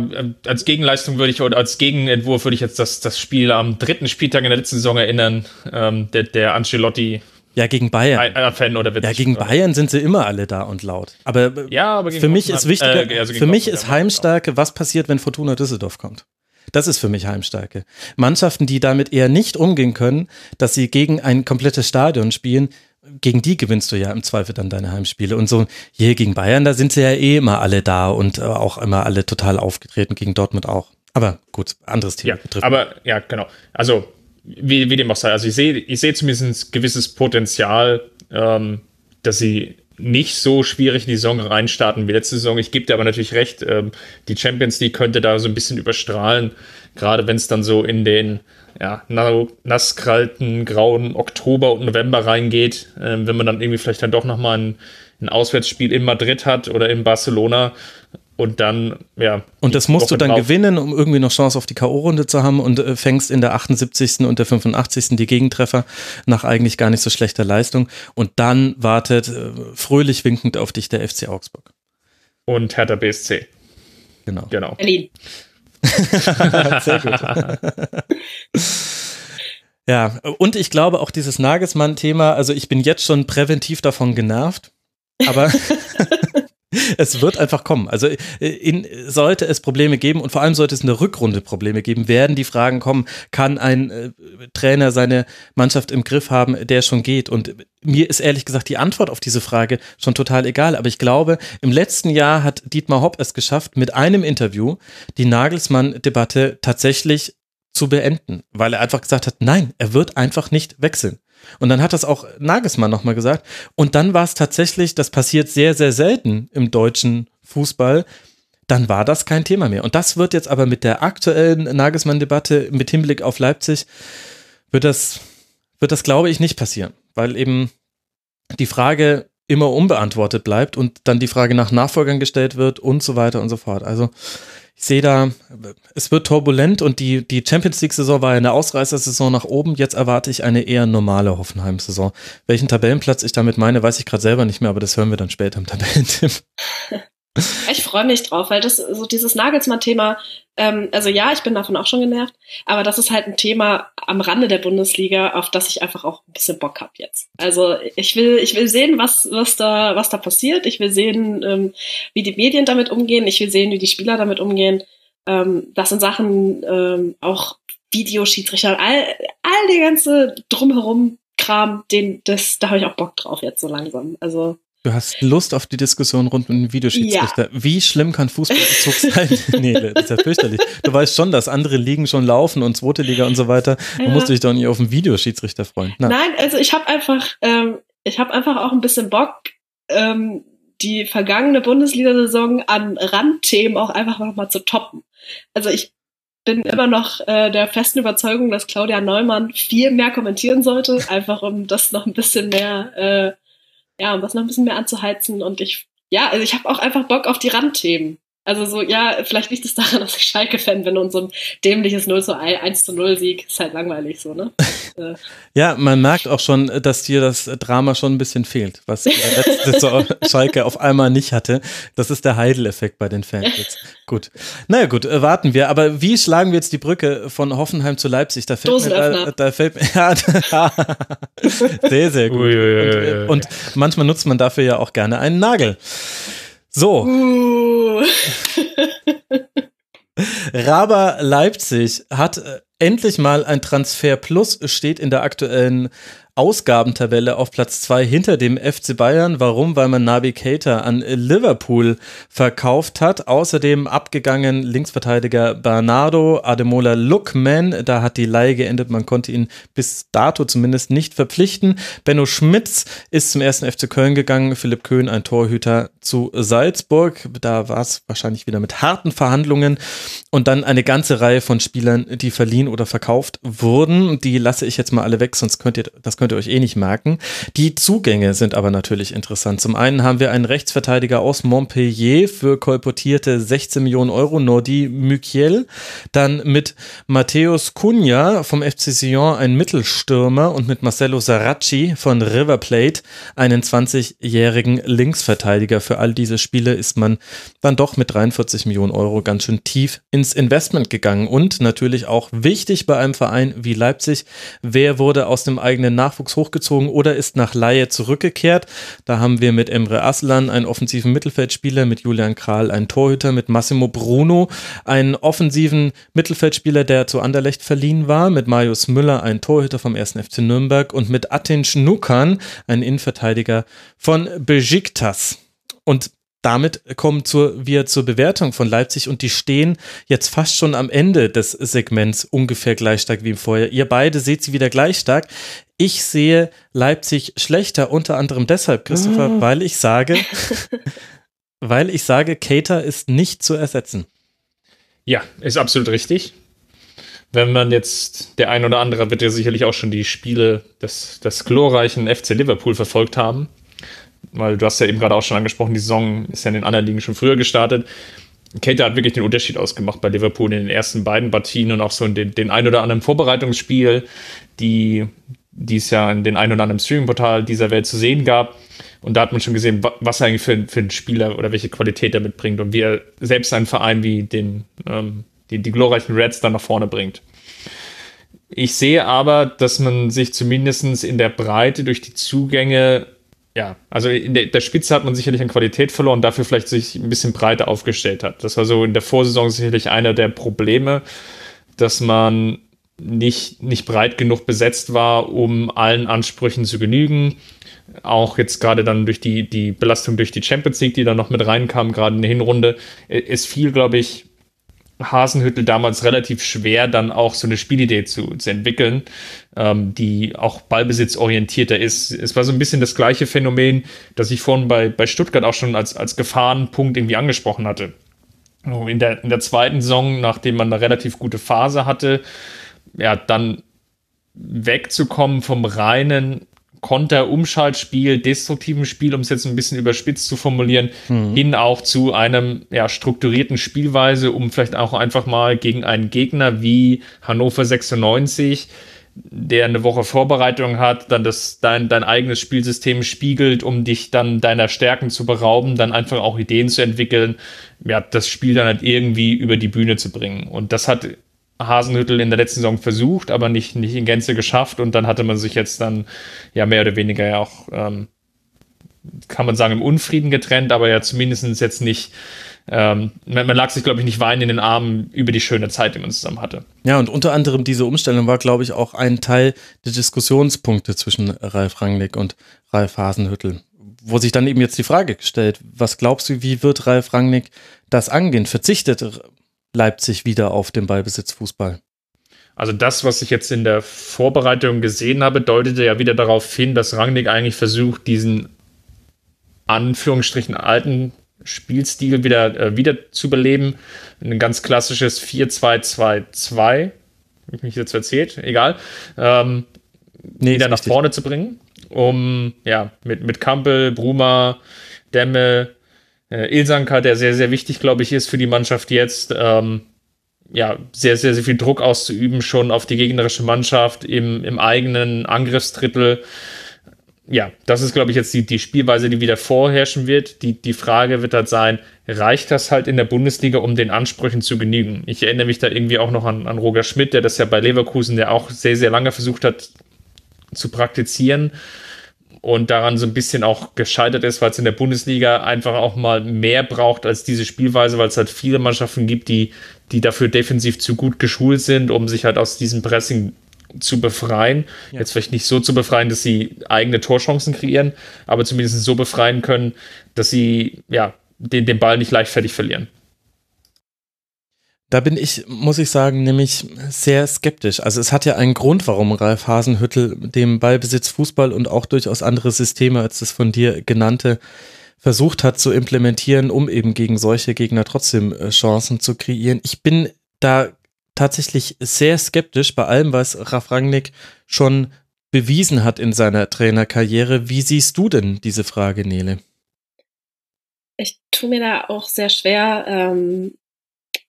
als Gegenleistung würde ich oder als Gegenentwurf würde ich jetzt das, das Spiel am dritten Spieltag in der letzten Saison erinnern, ähm, der, der Ancelotti ja, gegen Bayern. Ein, ein Fan oder Ja, gegen Bayern sind sie immer alle da und laut. Aber, ja, aber für mich ist wichtiger, äh, also für mich ist Heimstärke, was passiert, wenn Fortuna Düsseldorf kommt. Das ist für mich Heimstärke. Mannschaften, die damit eher nicht umgehen können, dass sie gegen ein komplettes Stadion spielen, gegen die gewinnst du ja im Zweifel dann deine Heimspiele. Und so hier gegen Bayern, da sind sie ja eh immer alle da und äh, auch immer alle total aufgetreten, gegen Dortmund auch. Aber gut, anderes Thema. Ja, betrifft aber ja, genau. Also, wie, wie dem auch sei. Also ich sehe, ich sehe zumindest ein gewisses Potenzial, ähm, dass sie nicht so schwierig in die Saison reinstarten wie letzte Saison. Ich gebe dir aber natürlich recht, ähm, die Champions League könnte da so ein bisschen überstrahlen, gerade wenn es dann so in den ja, nasskalten, grauen Oktober und November reingeht, äh, wenn man dann irgendwie vielleicht dann doch nochmal ein, ein Auswärtsspiel in Madrid hat oder in Barcelona und dann, ja. Und das musst Woche du dann drauf. gewinnen, um irgendwie noch Chance auf die K.O.-Runde zu haben und äh, fängst in der 78. und der 85. die Gegentreffer nach eigentlich gar nicht so schlechter Leistung. Und dann wartet äh, fröhlich winkend auf dich der FC Augsburg. Und Hertha BSC. Genau. Genau. Berlin. <laughs> Sehr gut. ja, und ich glaube auch dieses Nagelsmann-Thema, also ich bin jetzt schon präventiv davon genervt, aber <laughs> es wird einfach kommen. Also in, sollte es Probleme geben und vor allem sollte es in der Rückrunde Probleme geben, werden die Fragen kommen, kann ein äh, Trainer seine Mannschaft im Griff haben, der schon geht? Und mir ist ehrlich gesagt die Antwort auf diese Frage schon total egal. Aber ich glaube, im letzten Jahr hat Dietmar Hopp es geschafft, mit einem Interview die Nagelsmann-Debatte tatsächlich zu beenden, weil er einfach gesagt hat, nein, er wird einfach nicht wechseln. Und dann hat das auch Nagelsmann nochmal gesagt. Und dann war es tatsächlich, das passiert sehr, sehr selten im deutschen Fußball, dann war das kein Thema mehr. Und das wird jetzt aber mit der aktuellen Nagelsmann-Debatte mit Hinblick auf Leipzig, wird das, wird das, glaube ich, nicht passieren, weil eben die Frage immer unbeantwortet bleibt und dann die Frage nach Nachfolgern gestellt wird und so weiter und so fort. Also ich sehe da, es wird turbulent und die, die Champions League-Saison war ja eine Ausreißersaison nach oben. Jetzt erwarte ich eine eher normale Hoffenheim-Saison. Welchen Tabellenplatz ich damit meine, weiß ich gerade selber nicht mehr, aber das hören wir dann später im Tabellentipp. <laughs> <laughs> Ich freue mich drauf, weil das so dieses Nagelsmann-Thema, ähm, also ja, ich bin davon auch schon genervt, aber das ist halt ein Thema am Rande der Bundesliga, auf das ich einfach auch ein bisschen Bock habe jetzt. Also ich will, ich will sehen, was, was da, was da passiert. Ich will sehen, ähm, wie die Medien damit umgehen. Ich will sehen, wie die Spieler damit umgehen. Ähm, das sind Sachen, ähm, auch Videoschiedsrichter, all, all der ganze drumherum Kram, den, das, da habe ich auch Bock drauf jetzt so langsam. Also Du hast Lust auf die Diskussion rund um den Videoschiedsrichter. Ja. Wie schlimm kann Fußballbezug sein? <laughs> nee, das ist ja fürchterlich. Du weißt schon, dass andere Ligen schon laufen und zweite Liga und so weiter. Du ja. musst dich doch nicht auf den Videoschiedsrichter freuen. Na. Nein, also ich habe einfach, ähm, ich habe einfach auch ein bisschen Bock, ähm, die vergangene Bundesliga-Saison an Randthemen auch einfach nochmal zu toppen. Also ich bin immer noch äh, der festen Überzeugung, dass Claudia Neumann viel mehr kommentieren sollte, einfach um das noch ein bisschen mehr äh, ja, um das noch ein bisschen mehr anzuheizen. Und ich, ja, also ich habe auch einfach Bock auf die Randthemen. Also so, ja, vielleicht liegt es daran, dass ich Schalke-Fan bin und so ein dämliches 0 zu 1 zu 0 Sieg ist halt langweilig so, ne? <laughs> Ja, man merkt auch schon, dass dir das Drama schon ein bisschen fehlt, was <laughs> letzte Schalke auf einmal nicht hatte. Das ist der Heidel-Effekt bei den Fans jetzt. <laughs> gut. Naja, gut, äh, warten wir. Aber wie schlagen wir jetzt die Brücke von Hoffenheim zu Leipzig? Da fällt mir, da, da fällt mir, ja, sehr, sehr gut. Ui, ui, ui, und, und manchmal nutzt man dafür ja auch gerne einen Nagel. So. Uh. <laughs> Raber Leipzig hat äh, endlich mal ein Transfer Plus, steht in der aktuellen Ausgabentabelle auf Platz 2 hinter dem FC Bayern. Warum? Weil man Navi Keita an Liverpool verkauft hat. Außerdem abgegangen Linksverteidiger Bernardo Ademola Lookman. Da hat die Leihe geendet. Man konnte ihn bis dato zumindest nicht verpflichten. Benno Schmitz ist zum ersten FC Köln gegangen. Philipp Köhn, ein Torhüter zu Salzburg. Da war es wahrscheinlich wieder mit harten Verhandlungen. Und dann eine ganze Reihe von Spielern, die verliehen oder verkauft wurden. Die lasse ich jetzt mal alle weg, sonst könnt ihr, das könnt ihr euch eh nicht merken. Die Zugänge sind aber natürlich interessant. Zum einen haben wir einen Rechtsverteidiger aus Montpellier für kolportierte 16 Millionen Euro, Nordi Mukiel. Dann mit Matthäus Cunha vom FC Sion, ein Mittelstürmer und mit Marcelo Saracchi von River Plate, einen 20-jährigen Linksverteidiger. Für all diese Spiele ist man dann doch mit 43 Millionen Euro ganz schön tief ins Investment gegangen. Und natürlich auch wichtig bei einem Verein wie Leipzig, wer wurde aus dem eigenen Nachwuchs hochgezogen oder ist nach Laie zurückgekehrt. Da haben wir mit Emre Aslan einen offensiven Mittelfeldspieler, mit Julian Kral einen Torhüter, mit Massimo Bruno einen offensiven Mittelfeldspieler, der zu Anderlecht verliehen war, mit Marius Müller einen Torhüter vom 1. FC Nürnberg und mit Atin Schnukan einen Innenverteidiger von Besiktas. Und damit kommen zur, wir zur Bewertung von Leipzig und die stehen jetzt fast schon am Ende des Segments ungefähr gleich stark wie im Vorjahr. Ihr beide seht sie wieder gleich stark. Ich sehe Leipzig schlechter, unter anderem deshalb, Christopher, oh. weil ich sage, <laughs> weil ich sage, Cater ist nicht zu ersetzen. Ja, ist absolut richtig. Wenn man jetzt, der ein oder andere wird ja sicherlich auch schon die Spiele des, des glorreichen FC Liverpool verfolgt haben weil du hast ja eben gerade auch schon angesprochen, die Saison ist ja in den anderen Ligen schon früher gestartet. Kate hat wirklich den Unterschied ausgemacht bei Liverpool in den ersten beiden Partien und auch so in den, den ein oder anderen Vorbereitungsspiel, die, die es ja in den ein oder anderen Streaming-Portal dieser Welt zu sehen gab. Und da hat man schon gesehen, was er eigentlich für, für einen Spieler oder welche Qualität er mitbringt und wie er selbst einen Verein wie den, ähm, die, die glorreichen Reds dann nach vorne bringt. Ich sehe aber, dass man sich zumindest in der Breite durch die Zugänge ja, also in der, der, Spitze hat man sicherlich an Qualität verloren, dafür vielleicht sich ein bisschen breiter aufgestellt hat. Das war so in der Vorsaison sicherlich einer der Probleme, dass man nicht, nicht breit genug besetzt war, um allen Ansprüchen zu genügen. Auch jetzt gerade dann durch die, die Belastung durch die Champions League, die da noch mit reinkam, gerade in der Hinrunde. Es fiel, glaube ich, Hasenhüttel damals relativ schwer, dann auch so eine Spielidee zu, zu entwickeln, ähm, die auch ballbesitzorientierter ist. Es war so ein bisschen das gleiche Phänomen, das ich vorhin bei, bei Stuttgart auch schon als, als Gefahrenpunkt irgendwie angesprochen hatte. In der, in der zweiten Saison, nachdem man eine relativ gute Phase hatte, ja, dann wegzukommen vom reinen Konter-Umschaltspiel, destruktiven Spiel, um es jetzt ein bisschen überspitzt zu formulieren, mhm. hin auch zu einem ja, strukturierten Spielweise, um vielleicht auch einfach mal gegen einen Gegner wie Hannover 96, der eine Woche Vorbereitung hat, dann das, dein, dein eigenes Spielsystem spiegelt, um dich dann deiner Stärken zu berauben, dann einfach auch Ideen zu entwickeln, ja, das Spiel dann halt irgendwie über die Bühne zu bringen. Und das hat Hasenhüttel in der letzten Saison versucht, aber nicht, nicht in Gänze geschafft. Und dann hatte man sich jetzt dann ja mehr oder weniger ja auch, ähm, kann man sagen, im Unfrieden getrennt, aber ja zumindest jetzt nicht, ähm, man, lag sich, glaube ich, nicht weinen in den Armen über die schöne Zeit, die man zusammen hatte. Ja, und unter anderem diese Umstellung war, glaube ich, auch ein Teil der Diskussionspunkte zwischen Ralf Rangnick und Ralf Hasenhüttel. Wo sich dann eben jetzt die Frage gestellt, was glaubst du, wie wird Ralf Rangnick das angehen? Verzichtet Leipzig wieder auf den Ballbesitzfußball? Also das, was ich jetzt in der Vorbereitung gesehen habe, deutete ja wieder darauf hin, dass Rangnick eigentlich versucht, diesen Anführungsstrichen alten Spielstil wieder, äh, wieder zu beleben. Ein ganz klassisches 4-2-2-2. Habe ich mich jetzt erzählt? Egal. Ähm, nee, wieder nach vorne zu bringen, um ja mit, mit Kampel, Bruma, Demme, äh, Ilsanka, der sehr, sehr wichtig, glaube ich, ist für die Mannschaft jetzt, ähm, ja, sehr, sehr, sehr viel Druck auszuüben, schon auf die gegnerische Mannschaft im, im eigenen Angriffsdrittel. Ja, das ist, glaube ich, jetzt die, die Spielweise, die wieder vorherrschen wird. Die, die Frage wird halt sein, reicht das halt in der Bundesliga, um den Ansprüchen zu genügen? Ich erinnere mich da irgendwie auch noch an, an Roger Schmidt, der das ja bei Leverkusen, der auch sehr, sehr lange versucht hat zu praktizieren und daran so ein bisschen auch gescheitert ist, weil es in der Bundesliga einfach auch mal mehr braucht als diese Spielweise, weil es halt viele Mannschaften gibt, die, die dafür defensiv zu gut geschult sind, um sich halt aus diesem Pressing zu befreien. Ja. Jetzt vielleicht nicht so zu befreien, dass sie eigene Torchancen kreieren, aber zumindest so befreien können, dass sie ja den, den Ball nicht leichtfertig verlieren. Da bin ich, muss ich sagen, nämlich sehr skeptisch. Also es hat ja einen Grund, warum Ralf Hasenhüttel dem Ballbesitz Fußball und auch durchaus andere Systeme als das von dir genannte versucht hat zu implementieren, um eben gegen solche Gegner trotzdem äh, Chancen zu kreieren. Ich bin da tatsächlich sehr skeptisch bei allem, was Raf Rangnick schon bewiesen hat in seiner Trainerkarriere. Wie siehst du denn diese Frage, Nele? Ich tue mir da auch sehr schwer, ähm,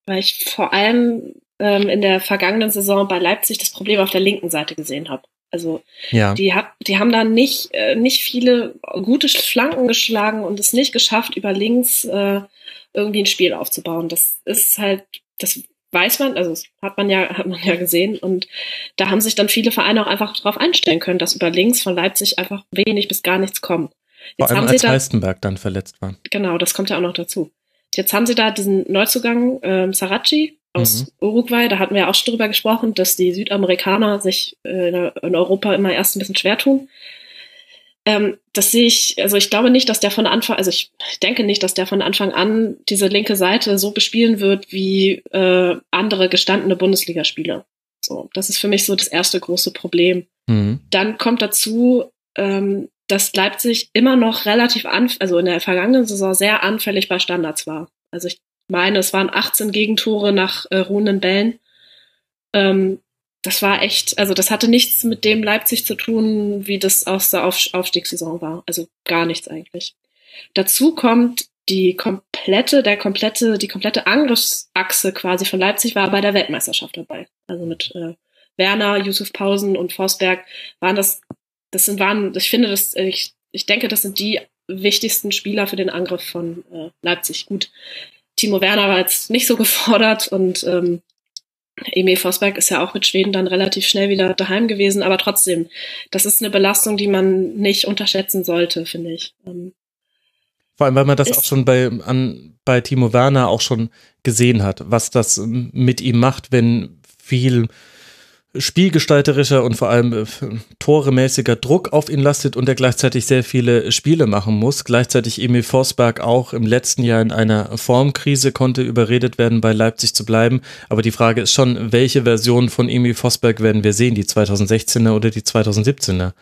weil ich vor allem ähm, in der vergangenen Saison bei Leipzig das Problem auf der linken Seite gesehen habe. Also ja. die, hat, die haben da nicht, äh, nicht viele gute Flanken geschlagen und es nicht geschafft, über links äh, irgendwie ein Spiel aufzubauen. Das ist halt, das weiß man, also das hat man ja, hat man ja gesehen. Und da haben sich dann viele Vereine auch einfach darauf einstellen können, dass über links von Leipzig einfach wenig bis gar nichts kommt. Jetzt Vor allem als da, Heistenberg dann verletzt war. Genau, das kommt ja auch noch dazu. Jetzt haben sie da diesen Neuzugang ähm, Sarachi aus mhm. Uruguay. Da hatten wir auch schon drüber gesprochen, dass die Südamerikaner sich äh, in Europa immer erst ein bisschen schwer tun. Ähm, das sehe ich, also ich glaube nicht, dass der von Anfang, also ich denke nicht, dass der von Anfang an diese linke Seite so bespielen wird wie äh, andere gestandene Bundesligaspieler. So, das ist für mich so das erste große Problem. Mhm. Dann kommt dazu, ähm, dass Leipzig immer noch relativ an, also in der vergangenen Saison sehr anfällig bei Standards war. Also ich meine, es waren 18 Gegentore nach äh, ruhenden Bällen. Ähm, das war echt, also das hatte nichts mit dem Leipzig zu tun, wie das aus der Auf Aufstiegssaison war. Also gar nichts eigentlich. Dazu kommt die komplette, der komplette, die komplette Angriffsachse quasi von Leipzig war bei der Weltmeisterschaft dabei. Also mit äh, Werner, Yusuf Pausen und Forsberg waren das, das sind, waren, ich finde, das, ich, ich denke, das sind die wichtigsten Spieler für den Angriff von äh, Leipzig. Gut, Timo Werner war jetzt nicht so <laughs> gefordert und ähm, Emil Forsberg ist ja auch mit Schweden dann relativ schnell wieder daheim gewesen, aber trotzdem, das ist eine Belastung, die man nicht unterschätzen sollte, finde ich. Ähm, Vor allem, weil man das auch schon bei, an, bei Timo Werner auch schon gesehen hat, was das mit ihm macht, wenn viel spielgestalterischer und vor allem äh, toremäßiger Druck auf ihn lastet und er gleichzeitig sehr viele Spiele machen muss. Gleichzeitig Emil Forsberg auch im letzten Jahr in einer Formkrise konnte überredet werden, bei Leipzig zu bleiben. Aber die Frage ist schon, welche Version von Emil Forsberg werden wir sehen? Die 2016er oder die 2017er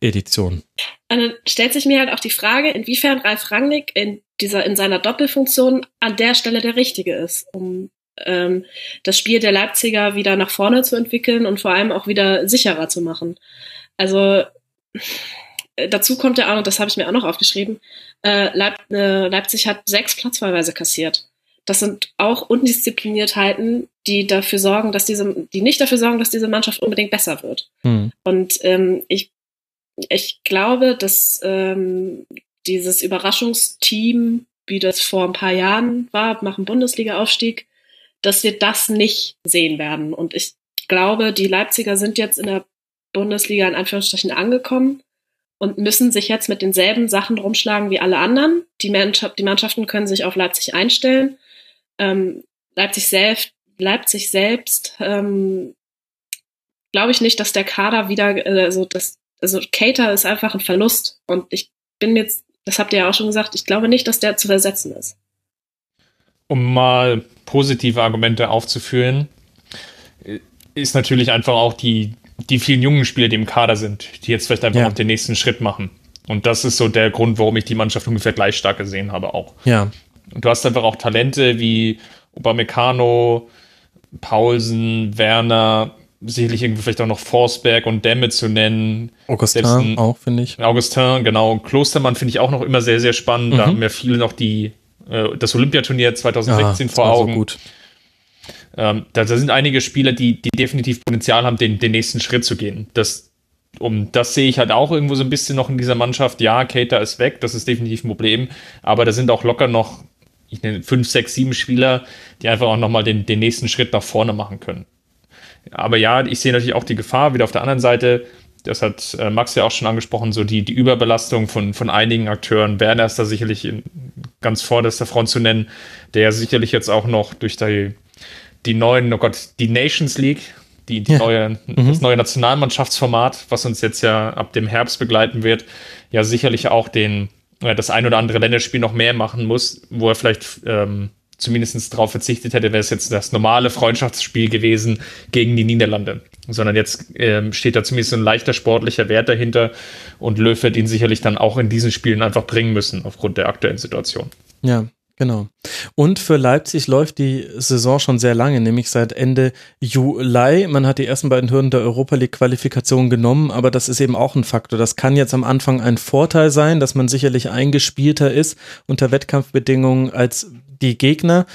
Edition? Und dann stellt sich mir halt auch die Frage, inwiefern Ralf Rangnick in dieser, in seiner Doppelfunktion an der Stelle der Richtige ist, um ähm, das Spiel der Leipziger wieder nach vorne zu entwickeln und vor allem auch wieder sicherer zu machen. Also äh, dazu kommt ja auch, und das habe ich mir auch noch aufgeschrieben, äh, Leip äh, Leipzig hat sechs Platzverweise kassiert. Das sind auch Undiszipliniertheiten, die dafür sorgen, dass diese, die nicht dafür sorgen, dass diese Mannschaft unbedingt besser wird. Hm. Und ähm, ich, ich glaube, dass ähm, dieses Überraschungsteam, wie das vor ein paar Jahren war, nach dem Bundesliga-Aufstieg, dass wir das nicht sehen werden. Und ich glaube, die Leipziger sind jetzt in der Bundesliga in Anführungsstrichen angekommen und müssen sich jetzt mit denselben Sachen rumschlagen wie alle anderen. Die, Mannschaft, die Mannschaften können sich auf Leipzig einstellen. Ähm, Leipzig selbst, Leipzig selbst ähm, glaube ich nicht, dass der Kader wieder, äh, also das, also Cater ist einfach ein Verlust und ich bin jetzt, das habt ihr ja auch schon gesagt, ich glaube nicht, dass der zu ersetzen ist um mal positive Argumente aufzuführen, ist natürlich einfach auch die, die vielen jungen Spieler, die im Kader sind, die jetzt vielleicht einfach ja. noch den nächsten Schritt machen. Und das ist so der Grund, warum ich die Mannschaft ungefähr gleich stark gesehen habe auch. Ja. Und du hast einfach auch Talente wie Upamecano, Paulsen, Werner, sicherlich irgendwie vielleicht auch noch Forsberg und Demme zu nennen. Augustin auch, finde ich. Augustin, genau. Klostermann finde ich auch noch immer sehr, sehr spannend. Mhm. Da haben wir viele noch die äh, das Olympiaturnier 2016 ja, vor Augen. So gut. Ähm, da, da, sind einige Spieler, die, die definitiv Potenzial haben, den, den nächsten Schritt zu gehen. Das, um, das sehe ich halt auch irgendwo so ein bisschen noch in dieser Mannschaft. Ja, Cater ist weg, das ist definitiv ein Problem, aber da sind auch locker noch ich nenne fünf, sechs, sieben Spieler, die einfach auch nochmal den, den nächsten Schritt nach vorne machen können. Aber ja, ich sehe natürlich auch die Gefahr wieder auf der anderen Seite, das hat äh, Max ja auch schon angesprochen, so die, die Überbelastung von, von einigen Akteuren. Werner ist da sicherlich in, ganz vorderster Front zu nennen, der sicherlich jetzt auch noch durch die, die neuen, oh Gott, die Nations League, die, die ja. neue, mhm. das neue Nationalmannschaftsformat, was uns jetzt ja ab dem Herbst begleiten wird, ja sicherlich auch den, äh, das ein oder andere Länderspiel noch mehr machen muss, wo er vielleicht ähm, zumindest darauf verzichtet hätte, wäre es jetzt das normale Freundschaftsspiel gewesen gegen die Niederlande. Sondern jetzt ähm, steht da zumindest ein leichter sportlicher Wert dahinter und Löw wird ihn sicherlich dann auch in diesen Spielen einfach bringen müssen, aufgrund der aktuellen Situation. Ja, Genau. Und für Leipzig läuft die Saison schon sehr lange, nämlich seit Ende Juli. Man hat die ersten beiden Hürden der Europa League Qualifikation genommen, aber das ist eben auch ein Faktor. Das kann jetzt am Anfang ein Vorteil sein, dass man sicherlich eingespielter ist unter Wettkampfbedingungen als die Gegner.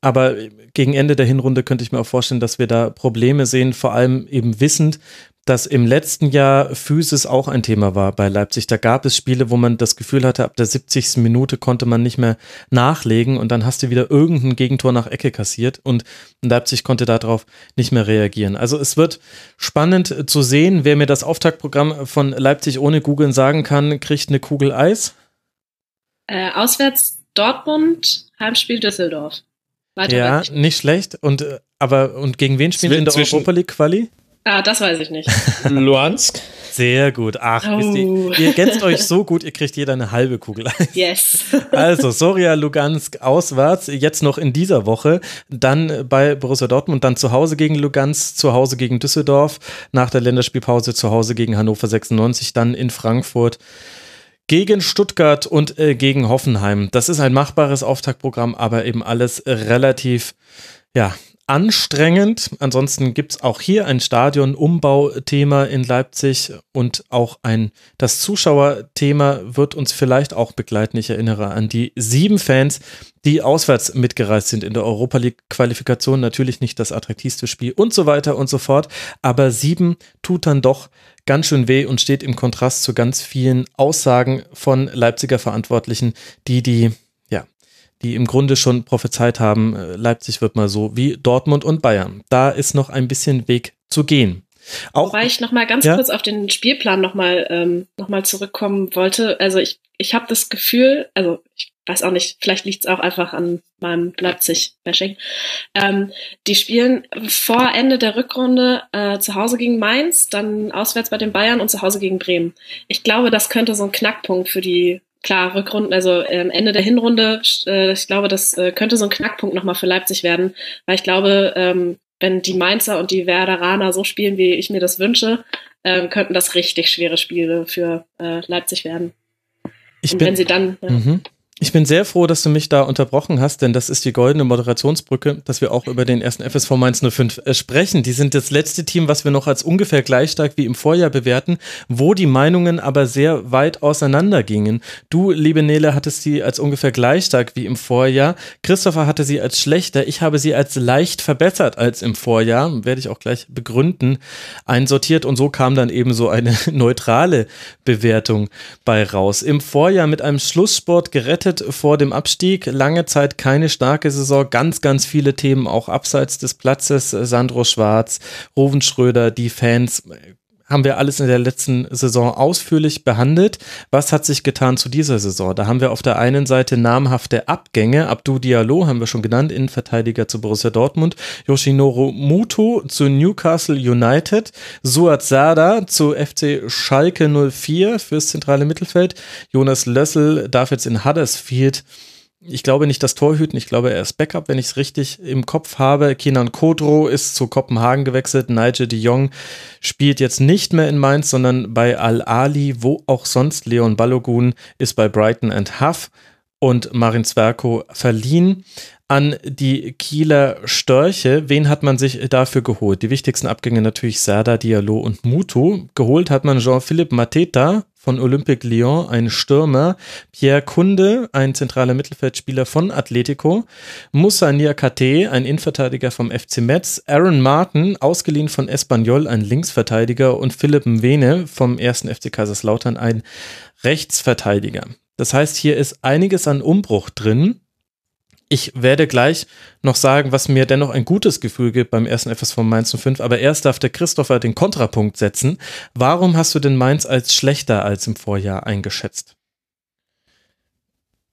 Aber gegen Ende der Hinrunde könnte ich mir auch vorstellen, dass wir da Probleme sehen, vor allem eben wissend, dass im letzten Jahr Physis auch ein Thema war bei Leipzig. Da gab es Spiele, wo man das Gefühl hatte, ab der 70. Minute konnte man nicht mehr nachlegen und dann hast du wieder irgendein Gegentor nach Ecke kassiert und Leipzig konnte darauf nicht mehr reagieren. Also es wird spannend zu sehen, wer mir das Auftaktprogramm von Leipzig ohne Googeln sagen kann, kriegt eine Kugel Eis. Äh, auswärts Dortmund, Heimspiel Düsseldorf. Weiter ja, nicht schlecht. Und äh, aber und gegen wen spielen sie in der Europa League Quali? Ah, das weiß ich nicht. <laughs> Luansk? Sehr gut. Ach, oh. ihr, ihr ergänzt euch so gut, ihr kriegt jeder eine halbe Kugel. <laughs> Yes. Also, Soria Lugansk auswärts, jetzt noch in dieser Woche, dann bei Borussia Dortmund, dann zu Hause gegen Lugansk, zu Hause gegen Düsseldorf, nach der Länderspielpause zu Hause gegen Hannover 96, dann in Frankfurt gegen Stuttgart und äh, gegen Hoffenheim. Das ist ein machbares Auftaktprogramm, aber eben alles relativ, ja, anstrengend. Ansonsten gibt es auch hier ein Stadion-Umbauthema in Leipzig und auch ein, das Zuschauerthema wird uns vielleicht auch begleiten. Ich erinnere an die sieben Fans, die auswärts mitgereist sind in der Europa League-Qualifikation. Natürlich nicht das attraktivste Spiel und so weiter und so fort. Aber sieben tut dann doch ganz schön weh und steht im Kontrast zu ganz vielen Aussagen von Leipziger Verantwortlichen, die die die im Grunde schon prophezeit haben, äh, Leipzig wird mal so wie Dortmund und Bayern. Da ist noch ein bisschen Weg zu gehen. Auch, Wobei ich noch mal ganz ja? kurz auf den Spielplan noch mal, ähm, noch mal zurückkommen wollte. Also ich, ich habe das Gefühl, also ich weiß auch nicht, vielleicht liegt es auch einfach an meinem Leipzig-Bashing. Ähm, die spielen vor Ende der Rückrunde äh, zu Hause gegen Mainz, dann auswärts bei den Bayern und zu Hause gegen Bremen. Ich glaube, das könnte so ein Knackpunkt für die klar, Rückrunden, also ähm, Ende der Hinrunde, äh, ich glaube, das äh, könnte so ein Knackpunkt nochmal für Leipzig werden, weil ich glaube, ähm, wenn die Mainzer und die Werderaner so spielen, wie ich mir das wünsche, ähm, könnten das richtig schwere Spiele für äh, Leipzig werden. Ich und bin, wenn sie dann. Ja. Mhm. Ich bin sehr froh, dass du mich da unterbrochen hast, denn das ist die goldene Moderationsbrücke, dass wir auch über den ersten FSV Mainz 05 äh, sprechen. Die sind das letzte Team, was wir noch als ungefähr gleich stark wie im Vorjahr bewerten, wo die Meinungen aber sehr weit auseinander gingen. Du, liebe Nele, hattest sie als ungefähr gleich stark wie im Vorjahr. Christopher hatte sie als schlechter. Ich habe sie als leicht verbessert als im Vorjahr. Werde ich auch gleich begründen. Einsortiert und so kam dann eben so eine <laughs> neutrale Bewertung bei raus. Im Vorjahr mit einem Schlusssport gerettet gerettet vor dem Abstieg. Lange Zeit keine starke Saison, ganz, ganz viele Themen auch abseits des Platzes. Sandro Schwarz, Roven Schröder, die Fans haben wir alles in der letzten Saison ausführlich behandelt. Was hat sich getan zu dieser Saison? Da haben wir auf der einen Seite namhafte Abgänge. Abdu Diallo haben wir schon genannt, Innenverteidiger zu Borussia Dortmund. Yoshinoro Muto zu Newcastle United. Suat Sada zu FC Schalke 04 fürs zentrale Mittelfeld. Jonas Lössel darf jetzt in Huddersfield ich glaube nicht das Torhüten, ich glaube er ist Backup, wenn ich es richtig im Kopf habe. Kenan Kodro ist zu Kopenhagen gewechselt. Nigel de Jong spielt jetzt nicht mehr in Mainz, sondern bei Al-Ali, wo auch sonst. Leon Balogun ist bei Brighton and Huff und Marin Zwerko verliehen an die Kieler Störche. Wen hat man sich dafür geholt? Die wichtigsten Abgänge natürlich Serda, Diallo und Mutu. Geholt hat man Jean-Philippe Mateta, von Olympique Lyon, ein Stürmer, Pierre Kunde, ein zentraler Mittelfeldspieler von Atletico, Moussa Niakate, ein Innenverteidiger vom FC Metz, Aaron Martin, ausgeliehen von Espanyol, ein Linksverteidiger und Philipp Mwene vom ersten FC Kaiserslautern, ein Rechtsverteidiger. Das heißt, hier ist einiges an Umbruch drin. Ich werde gleich noch sagen, was mir dennoch ein gutes Gefühl gibt beim ersten FSV Mainz 05, aber erst darf der Christopher den Kontrapunkt setzen. Warum hast du denn Mainz als schlechter als im Vorjahr eingeschätzt?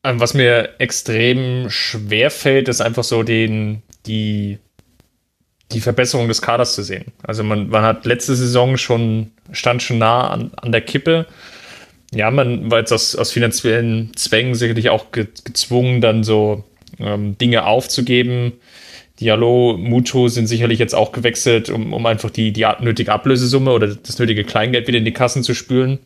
Ähm, was mir extrem schwer fällt, ist einfach so den, die, die Verbesserung des Kaders zu sehen. Also man, man hat letzte Saison schon, stand schon nah an, an der Kippe. Ja, man war jetzt aus, aus finanziellen Zwängen sicherlich auch ge gezwungen, dann so ähm, Dinge aufzugeben. Diallo, Mucho sind sicherlich jetzt auch gewechselt, um, um einfach die, die nötige Ablösesumme oder das nötige Kleingeld wieder in die Kassen zu spülen.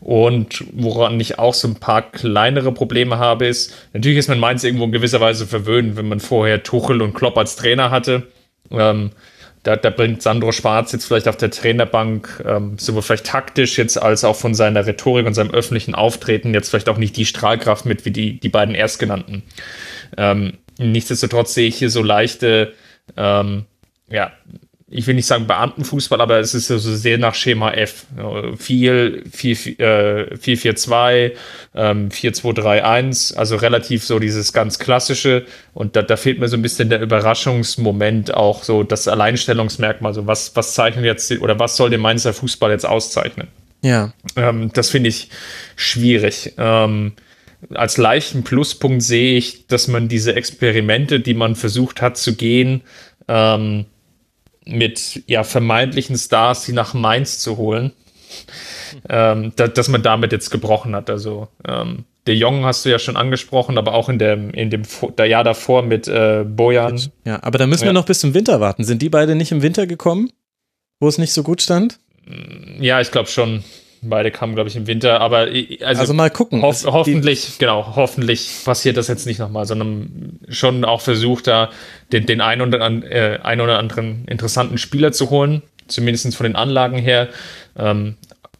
Und woran ich auch so ein paar kleinere Probleme habe, ist, natürlich ist man Mainz irgendwo in gewisser Weise verwöhnt, wenn man vorher Tuchel und Klopp als Trainer hatte. Ähm, da, da, bringt Sandro Schwarz jetzt vielleicht auf der Trainerbank ähm, sowohl vielleicht taktisch jetzt als auch von seiner Rhetorik und seinem öffentlichen Auftreten jetzt vielleicht auch nicht die Strahlkraft mit wie die, die beiden Erstgenannten. Ähm, nichtsdestotrotz sehe ich hier so leichte, ähm, ja, ich will nicht sagen Beamtenfußball, aber es ist so sehr nach Schema F. Viel, 4-4-2, 4-2-3-1, also relativ so dieses ganz klassische. Und da, da fehlt mir so ein bisschen der Überraschungsmoment, auch so das Alleinstellungsmerkmal, so was, was zeichnet jetzt oder was soll den Mainzer Fußball jetzt auszeichnen? Ja. Ähm, das finde ich schwierig. Ähm, als leichten Pluspunkt sehe ich, dass man diese Experimente, die man versucht hat zu gehen, ähm, mit ja vermeintlichen Stars, die nach Mainz zu holen, ähm, da, dass man damit jetzt gebrochen hat. Also ähm, De Jong hast du ja schon angesprochen, aber auch in dem, in dem der Jahr davor mit äh, Bojan. Ja, aber da müssen wir noch bis zum Winter warten. Sind die beide nicht im Winter gekommen, wo es nicht so gut stand? Ja, ich glaube schon. Beide kamen, glaube ich, im Winter, aber also, also mal gucken. Hoff, hoffentlich, genau, hoffentlich passiert das jetzt nicht nochmal, sondern schon auch versucht, da den, den ein oder, an, äh, ein oder anderen interessanten Spieler zu holen, zumindest von den Anlagen her. Ähm,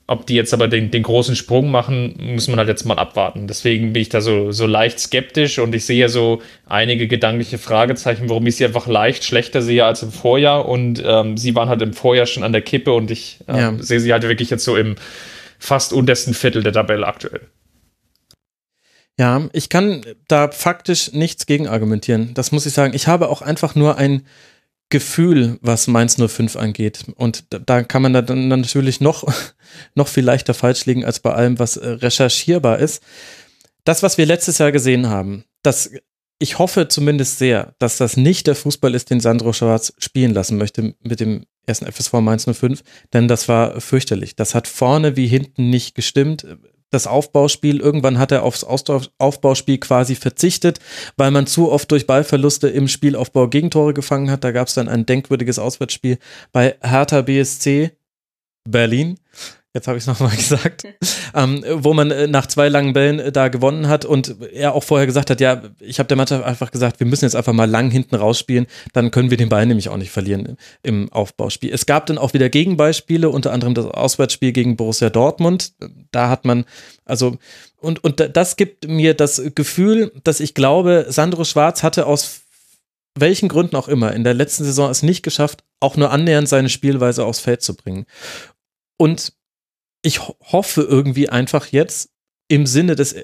ob die jetzt aber den, den großen Sprung machen, muss man halt jetzt mal abwarten. Deswegen bin ich da so, so leicht skeptisch und ich sehe so einige gedankliche Fragezeichen, warum ich sie einfach leicht schlechter sehe als im Vorjahr. Und ähm, sie waren halt im Vorjahr schon an der Kippe und ich ähm, ja. sehe sie halt wirklich jetzt so im fast untersten Viertel der Tabelle aktuell. Ja, ich kann da faktisch nichts gegen argumentieren. Das muss ich sagen. Ich habe auch einfach nur ein Gefühl, was Mainz 05 angeht. Und da, kann man dann natürlich noch, <laughs> noch viel leichter falsch liegen als bei allem, was äh, recherchierbar ist. Das, was wir letztes Jahr gesehen haben, das, ich hoffe zumindest sehr, dass das nicht der Fußball ist, den Sandro Schwarz spielen lassen möchte mit dem ersten FSV Mainz 05, denn das war fürchterlich. Das hat vorne wie hinten nicht gestimmt das Aufbauspiel. Irgendwann hat er aufs Aufbauspiel quasi verzichtet, weil man zu oft durch Ballverluste im Spielaufbau Gegentore gefangen hat. Da gab es dann ein denkwürdiges Auswärtsspiel bei Hertha BSC Berlin jetzt habe ich es nochmal <laughs> gesagt, <laughs> ähm, wo man äh, nach zwei langen Bällen äh, da gewonnen hat und er auch vorher gesagt hat, ja, ich habe der Mannschaft einfach gesagt, wir müssen jetzt einfach mal lang hinten rausspielen, dann können wir den Ball nämlich auch nicht verlieren im, im Aufbauspiel. Es gab dann auch wieder Gegenbeispiele, unter anderem das Auswärtsspiel gegen Borussia Dortmund. Da hat man, also, und, und das gibt mir das Gefühl, dass ich glaube, Sandro Schwarz hatte aus welchen Gründen auch immer in der letzten Saison es nicht geschafft, auch nur annähernd seine Spielweise aufs Feld zu bringen. Und ich hoffe irgendwie einfach jetzt im Sinne des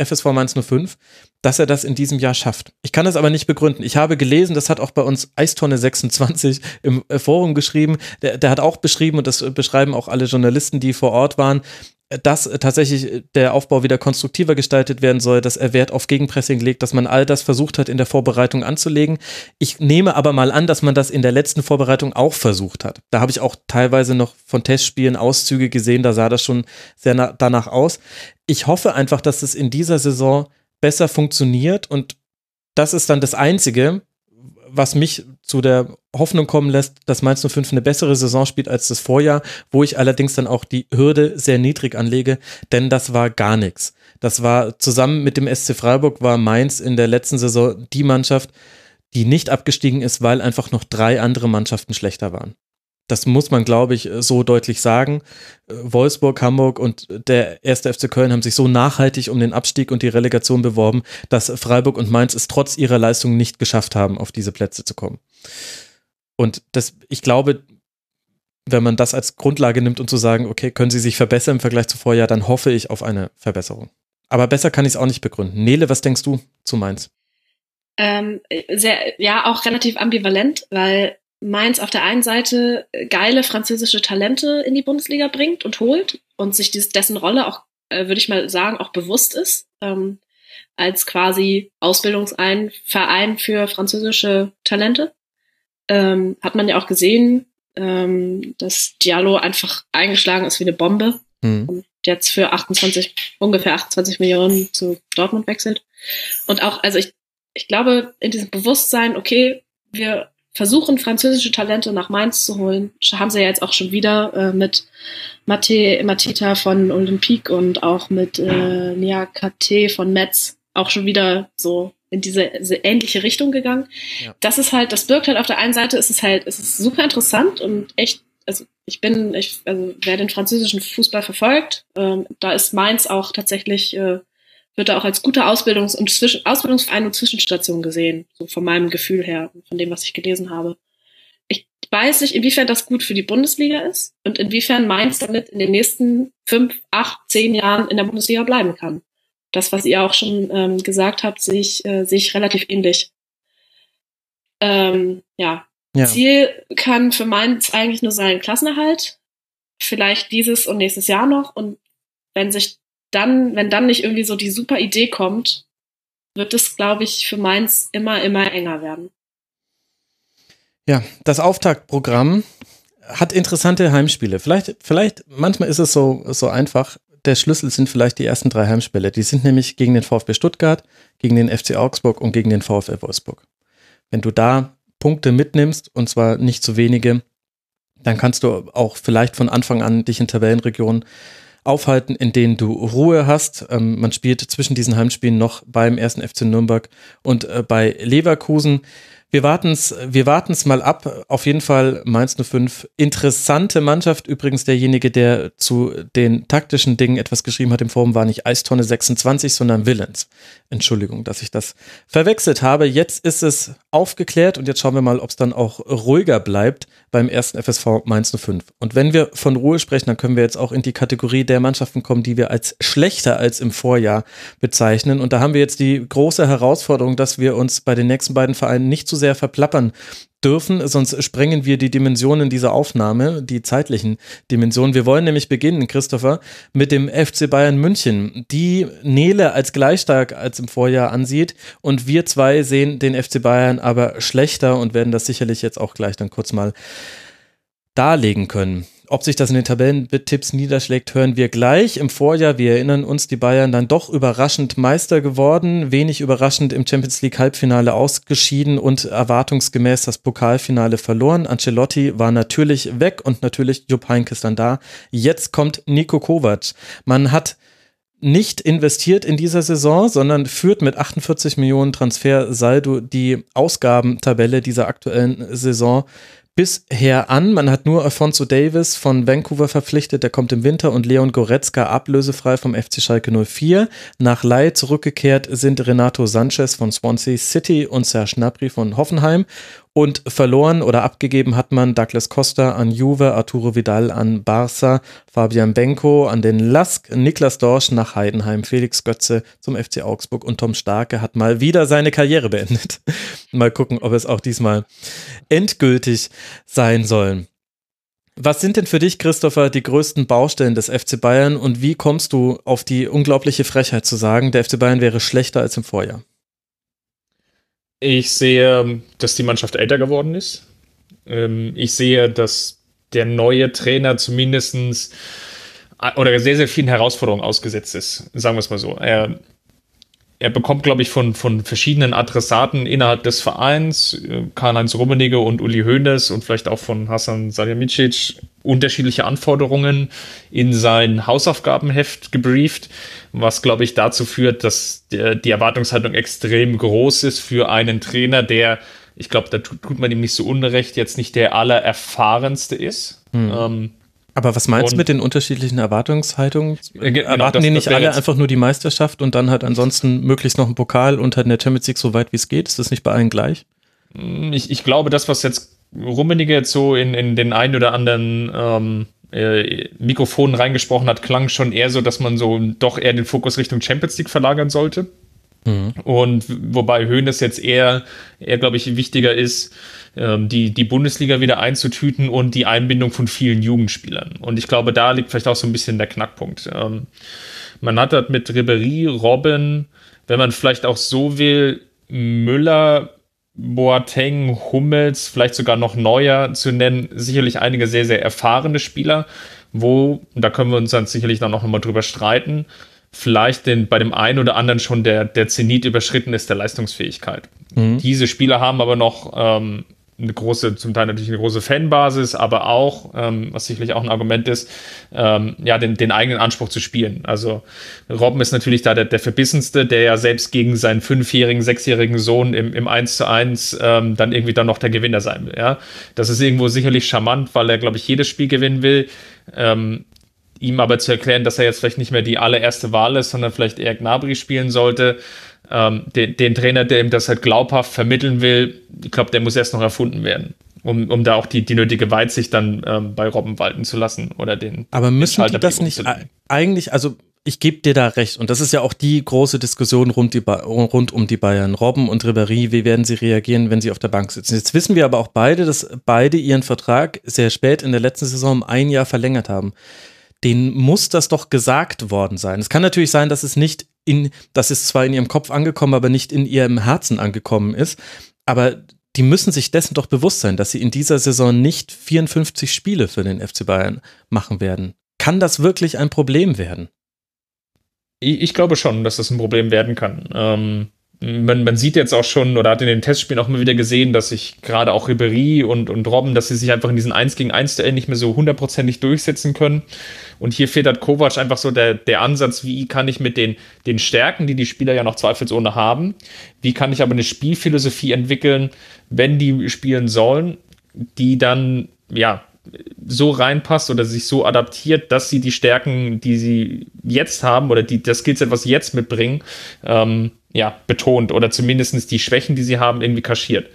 FSV Mainz 05, dass er das in diesem Jahr schafft. Ich kann das aber nicht begründen. Ich habe gelesen, das hat auch bei uns Eistonne 26 im äh, Forum geschrieben. Der, der hat auch beschrieben, und das beschreiben auch alle Journalisten, die vor Ort waren, dass tatsächlich der Aufbau wieder konstruktiver gestaltet werden soll, dass er Wert auf Gegenpressing legt, dass man all das versucht hat in der Vorbereitung anzulegen. Ich nehme aber mal an, dass man das in der letzten Vorbereitung auch versucht hat. Da habe ich auch teilweise noch von Testspielen Auszüge gesehen, da sah das schon sehr danach aus. Ich hoffe einfach, dass es in dieser Saison besser funktioniert und das ist dann das Einzige, was mich zu der Hoffnung kommen lässt, dass Mainz 05 eine bessere Saison spielt als das Vorjahr, wo ich allerdings dann auch die Hürde sehr niedrig anlege, denn das war gar nichts. Das war zusammen mit dem SC Freiburg war Mainz in der letzten Saison die Mannschaft, die nicht abgestiegen ist, weil einfach noch drei andere Mannschaften schlechter waren. Das muss man, glaube ich, so deutlich sagen. Wolfsburg, Hamburg und der erste FC Köln haben sich so nachhaltig um den Abstieg und die Relegation beworben, dass Freiburg und Mainz es trotz ihrer Leistung nicht geschafft haben, auf diese Plätze zu kommen. Und das, ich glaube, wenn man das als Grundlage nimmt und zu sagen, okay, können sie sich verbessern im Vergleich zu Vorjahr, dann hoffe ich auf eine Verbesserung. Aber besser kann ich es auch nicht begründen. Nele, was denkst du zu Mainz? Ähm, sehr, ja, auch relativ ambivalent, weil Mainz auf der einen Seite geile französische Talente in die Bundesliga bringt und holt und sich dies, dessen Rolle auch, äh, würde ich mal sagen, auch bewusst ist, ähm, als quasi Ausbildungsverein für französische Talente. Ähm, hat man ja auch gesehen, ähm, dass Diallo einfach eingeschlagen ist wie eine Bombe mhm. und jetzt für 28, ungefähr 28 Millionen zu Dortmund wechselt. Und auch, also ich, ich glaube, in diesem Bewusstsein, okay, wir versuchen, französische Talente nach Mainz zu holen, haben sie ja jetzt auch schon wieder äh, mit Mate, Matita von Olympique und auch mit äh, Niakate von Metz auch schon wieder so in diese, diese ähnliche Richtung gegangen. Ja. Das ist halt, das birgt halt auf der einen Seite, ist es halt, ist es super interessant und echt, also ich bin, ich, also wer den französischen Fußball verfolgt, ähm, da ist Mainz auch tatsächlich, äh, wird da auch als guter Ausbildungs- und Zwischen Ausbildungsverein und Zwischenstation gesehen, so von meinem Gefühl her, von dem, was ich gelesen habe. Ich weiß nicht, inwiefern das gut für die Bundesliga ist und inwiefern Mainz damit in den nächsten fünf, acht, zehn Jahren in der Bundesliga bleiben kann das, was ihr auch schon ähm, gesagt habt, sehe ich, äh, sehe ich relativ ähnlich. Ähm, ja. ja. Ziel kann für Mainz eigentlich nur sein Klassenerhalt. Vielleicht dieses und nächstes Jahr noch. Und wenn sich dann, wenn dann nicht irgendwie so die super Idee kommt, wird es, glaube ich, für Mainz immer, immer enger werden. Ja, das Auftaktprogramm hat interessante Heimspiele. Vielleicht, vielleicht, manchmal ist es so, so einfach der Schlüssel sind vielleicht die ersten drei Heimspiele. Die sind nämlich gegen den VfB Stuttgart, gegen den FC Augsburg und gegen den VfL Wolfsburg. Wenn du da Punkte mitnimmst, und zwar nicht zu wenige, dann kannst du auch vielleicht von Anfang an dich in Tabellenregionen aufhalten, in denen du Ruhe hast. Ähm, man spielt zwischen diesen Heimspielen noch beim ersten FC Nürnberg und äh, bei Leverkusen. Wir warten es wir warten's mal ab. Auf jeden Fall Mainz 05. Interessante Mannschaft. Übrigens derjenige, der zu den taktischen Dingen etwas geschrieben hat im Forum, war nicht Eistonne 26, sondern Willens. Entschuldigung, dass ich das verwechselt habe. Jetzt ist es aufgeklärt und jetzt schauen wir mal, ob es dann auch ruhiger bleibt beim ersten FSV Mainz 05. Und wenn wir von Ruhe sprechen, dann können wir jetzt auch in die Kategorie der Mannschaften kommen, die wir als schlechter als im Vorjahr bezeichnen. Und da haben wir jetzt die große Herausforderung, dass wir uns bei den nächsten beiden Vereinen nicht zu sehr verplappern dürfen, sonst sprengen wir die Dimensionen dieser Aufnahme, die zeitlichen Dimensionen. Wir wollen nämlich beginnen, Christopher, mit dem FC Bayern München, die Nele als gleich stark als im Vorjahr ansieht und wir zwei sehen den FC Bayern aber schlechter und werden das sicherlich jetzt auch gleich dann kurz mal darlegen können. Ob sich das in den Tabellentipps niederschlägt, hören wir gleich. Im Vorjahr, wir erinnern uns, die Bayern dann doch überraschend Meister geworden, wenig überraschend im Champions League Halbfinale ausgeschieden und erwartungsgemäß das Pokalfinale verloren. Ancelotti war natürlich weg und natürlich Jupp Heynckes dann da. Jetzt kommt Nico Kovac. Man hat nicht investiert in dieser Saison, sondern führt mit 48 Millionen Transfersaldo die Ausgabentabelle dieser aktuellen Saison bisher an. Man hat nur Alfonso Davis von Vancouver verpflichtet, der kommt im Winter und Leon Goretzka ablösefrei vom FC Schalke 04. Nach Leih zurückgekehrt sind Renato Sanchez von Swansea City und Serge Gnabry von Hoffenheim und verloren oder abgegeben hat man Douglas Costa an Juve, Arturo Vidal an Barca, Fabian Benko an den Lask, Niklas Dorsch nach Heidenheim, Felix Götze zum FC Augsburg und Tom Starke hat mal wieder seine Karriere beendet. <laughs> mal gucken, ob es auch diesmal endgültig sein soll. Was sind denn für dich, Christopher, die größten Baustellen des FC Bayern und wie kommst du auf die unglaubliche Frechheit zu sagen, der FC Bayern wäre schlechter als im Vorjahr? Ich sehe, dass die Mannschaft älter geworden ist. Ähm, ich sehe, dass der neue Trainer zumindestens oder sehr, sehr vielen Herausforderungen ausgesetzt ist. Sagen wir es mal so. Er er bekommt, glaube ich, von, von verschiedenen Adressaten innerhalb des Vereins, äh, Karl-Heinz Rummenigge und Uli Hoeneß und vielleicht auch von Hassan Salihamidzic, unterschiedliche Anforderungen in sein Hausaufgabenheft gebrieft, was, glaube ich, dazu führt, dass der, die Erwartungshaltung extrem groß ist für einen Trainer, der, ich glaube, da tut, tut man ihm nicht so unrecht, jetzt nicht der allererfahrenste ist. Hm. Ähm, aber was meinst du mit den unterschiedlichen Erwartungshaltungen? Äh, genau, Erwarten das, die nicht alle einfach nur die Meisterschaft und dann halt ansonsten möglichst noch einen Pokal und halt in der Champions League so weit wie es geht? Ist das nicht bei allen gleich? Mm, ich, ich glaube, das, was jetzt Rummenigge jetzt so in, in den einen oder anderen ähm, äh, Mikrofonen reingesprochen hat, klang schon eher so, dass man so doch eher den Fokus Richtung Champions League verlagern sollte. Mhm. Und wobei Höhnes jetzt eher, eher glaube ich, wichtiger ist, die, die Bundesliga wieder einzutüten und die Einbindung von vielen Jugendspielern. Und ich glaube, da liegt vielleicht auch so ein bisschen der Knackpunkt. Ähm, man hat halt mit Ribery, Robben, wenn man vielleicht auch so will, Müller Boateng, Hummels, vielleicht sogar noch Neuer zu nennen, sicherlich einige sehr, sehr erfahrene Spieler, wo, da können wir uns dann sicherlich dann noch mal drüber streiten, vielleicht den, bei dem einen oder anderen schon der, der Zenit überschritten ist der Leistungsfähigkeit. Mhm. Diese Spieler haben aber noch ähm, eine große, zum Teil natürlich eine große Fanbasis, aber auch, ähm, was sicherlich auch ein Argument ist, ähm, ja, den, den eigenen Anspruch zu spielen. Also Robben ist natürlich da der, der Verbissenste, der ja selbst gegen seinen fünfjährigen, sechsjährigen Sohn im, im 1 zu 1 ähm, dann irgendwie dann noch der Gewinner sein will. Ja? Das ist irgendwo sicherlich charmant, weil er, glaube ich, jedes Spiel gewinnen will. Ähm, ihm aber zu erklären, dass er jetzt vielleicht nicht mehr die allererste Wahl ist, sondern vielleicht eher Gnabry spielen sollte, ähm, den, den, Trainer, der ihm das halt glaubhaft vermitteln will, ich glaube, der muss erst noch erfunden werden. Um, um da auch die, die nötige Weitsicht dann ähm, bei Robben walten zu lassen oder den. Aber müssen den die das nicht eigentlich, also ich gebe dir da recht. Und das ist ja auch die große Diskussion rund, die, rund, um die Bayern. Robben und Ribéry, wie werden sie reagieren, wenn sie auf der Bank sitzen? Jetzt wissen wir aber auch beide, dass beide ihren Vertrag sehr spät in der letzten Saison um ein Jahr verlängert haben. Den muss das doch gesagt worden sein. Es kann natürlich sein, dass es nicht in, das ist zwar in ihrem Kopf angekommen, aber nicht in ihrem Herzen angekommen ist. Aber die müssen sich dessen doch bewusst sein, dass sie in dieser Saison nicht 54 Spiele für den FC Bayern machen werden. Kann das wirklich ein Problem werden? Ich, ich glaube schon, dass das ein Problem werden kann. Ähm, man, man sieht jetzt auch schon oder hat in den Testspielen auch immer wieder gesehen, dass sich gerade auch Ribery und, und Robben, dass sie sich einfach in diesen 1 gegen 1 Duell nicht mehr so hundertprozentig durchsetzen können. Und hier fehlt halt Kovac einfach so der, der Ansatz, wie kann ich mit den, den Stärken, die die Spieler ja noch zweifelsohne haben, wie kann ich aber eine Spielphilosophie entwickeln, wenn die spielen sollen, die dann, ja, so reinpasst oder sich so adaptiert, dass sie die Stärken, die sie jetzt haben oder die, das Skillset, was sie jetzt mitbringen, ähm, ja, betont oder zumindest die Schwächen, die sie haben, irgendwie kaschiert.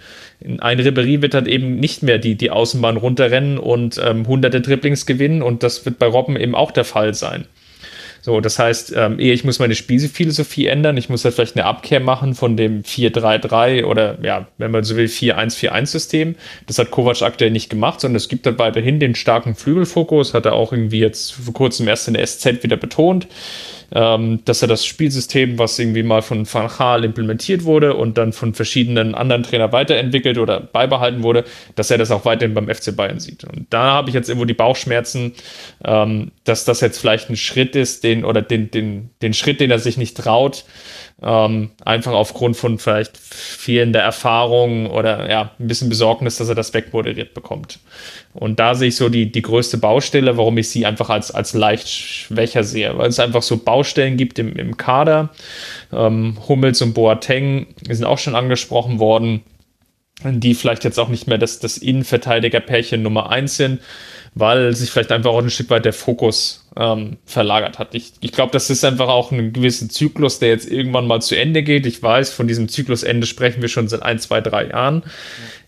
Ein Ribery wird halt eben nicht mehr die, die Außenbahn runterrennen und ähm, hunderte Dribblings gewinnen und das wird bei Robben eben auch der Fall sein. So, das heißt, ähm, ehe ich muss meine Spielphilosophie ändern, ich muss halt vielleicht eine Abkehr machen von dem 4-3-3 oder ja, wenn man so will, 4-1-4-1-System. Das hat Kovac aktuell nicht gemacht, sondern es gibt halt weiterhin den starken Flügelfokus, hat er auch irgendwie jetzt vor kurzem erst in der SZ wieder betont ähm, dass er das Spielsystem, was irgendwie mal von Van Gaal implementiert wurde und dann von verschiedenen anderen Trainern weiterentwickelt oder beibehalten wurde, dass er das auch weiterhin beim FC Bayern sieht. Und da habe ich jetzt irgendwo die Bauchschmerzen, ähm, dass das jetzt vielleicht ein Schritt ist, den oder den, den, den Schritt, den er sich nicht traut, ähm, einfach aufgrund von vielleicht fehlender Erfahrung oder ja, ein bisschen Besorgnis, dass er das wegmoderiert bekommt. Und da sehe ich so die, die größte Baustelle, warum ich sie einfach als, als leicht schwächer sehe, weil es einfach so Baustellen gibt im, im Kader. Ähm, Hummels und Boateng sind auch schon angesprochen worden, die vielleicht jetzt auch nicht mehr das, das Innenverteidiger-Pärchen Nummer eins sind weil sich vielleicht einfach auch ein Stück weit der Fokus ähm, verlagert hat. Ich, ich glaube, das ist einfach auch ein gewisser Zyklus, der jetzt irgendwann mal zu Ende geht. Ich weiß, von diesem Zyklusende sprechen wir schon seit ein, zwei, drei Jahren.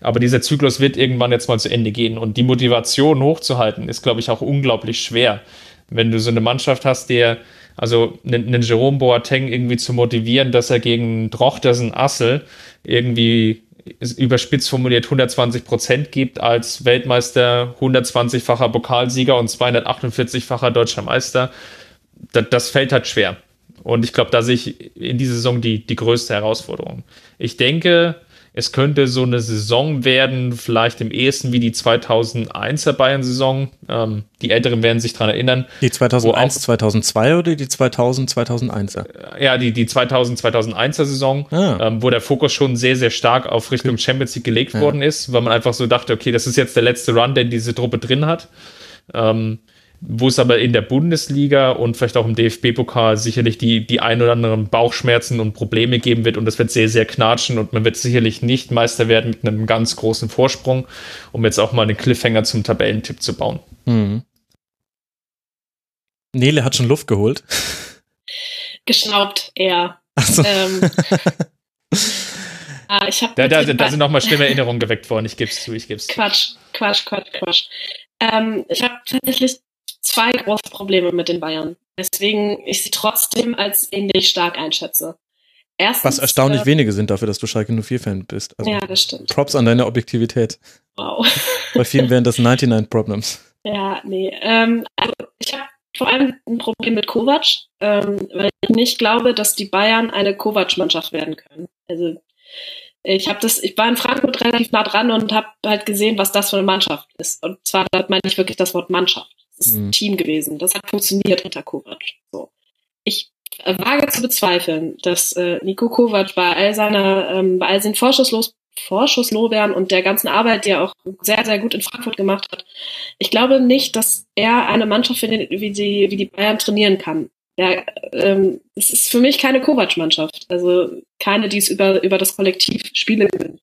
Aber dieser Zyklus wird irgendwann jetzt mal zu Ende gehen. Und die Motivation hochzuhalten ist, glaube ich, auch unglaublich schwer. Wenn du so eine Mannschaft hast, der, also einen, einen Jerome Boateng irgendwie zu motivieren, dass er gegen Drochtersen Assel irgendwie überspitzt formuliert 120 Prozent gibt als Weltmeister, 120-facher Pokalsieger und 248-facher deutscher Meister, das, das fällt halt schwer. Und ich glaube, da sehe ich in dieser Saison die, die größte Herausforderung. Ich denke, es könnte so eine Saison werden, vielleicht im ehesten wie die 2001er Bayern-Saison. Ähm, die Älteren werden sich daran erinnern. Die 2001, auch, 2002 oder die 2000, 2001er? Ja, die, die 2000, 2001er Saison, ah. ähm, wo der Fokus schon sehr, sehr stark auf Richtung Champions League gelegt ja. worden ist, weil man einfach so dachte, okay, das ist jetzt der letzte Run, den diese Truppe drin hat. Ähm, wo es aber in der Bundesliga und vielleicht auch im DFB-Pokal sicherlich die, die ein oder anderen Bauchschmerzen und Probleme geben wird und das wird sehr, sehr knatschen und man wird sicherlich nicht Meister werden mit einem ganz großen Vorsprung, um jetzt auch mal einen Cliffhanger zum Tabellentipp zu bauen. Mhm. Nele hat schon Luft geholt. Geschnaubt eher. Ach so. Ähm, ah, <laughs> ich da, da, da sind nochmal schlimme Erinnerungen geweckt worden, ich gebe es zu, ich gebe es zu. Quatsch, Quatsch, Quatsch, Quatsch. Ähm, ich habe tatsächlich zwei große Probleme mit den Bayern, weswegen ich sie trotzdem als ähnlich stark einschätze. Erstens, Was erstaunlich äh, wenige sind dafür, dass du Schalke 04-Fan bist. Also ja, das stimmt. Props an deine Objektivität. Wow. <laughs> Bei vielen wären das 99 Problems. Ja, nee. Ähm, also ich habe vor allem ein Problem mit Kovac, ähm, weil ich nicht glaube, dass die Bayern eine Kovac-Mannschaft werden können. Also ich habe das, ich war in Frankfurt relativ nah dran und habe halt gesehen, was das für eine Mannschaft ist. Und zwar meine ich wirklich das Wort Mannschaft. Das ist mhm. ein Team gewesen. Das hat funktioniert unter Kovac. So. Ich wage zu bezweifeln, dass äh, Nico Kovac bei all seiner, ähm, bei all seinen Vorschusslos Vorschusslorbeeren und der ganzen Arbeit, die er auch sehr, sehr gut in Frankfurt gemacht hat. Ich glaube nicht, dass er eine Mannschaft findet, wie die, wie die Bayern trainieren kann. Ja, ähm, es ist für mich keine Kovac-Mannschaft. Also keine, die es über, über das Kollektiv Spiele gewinnt.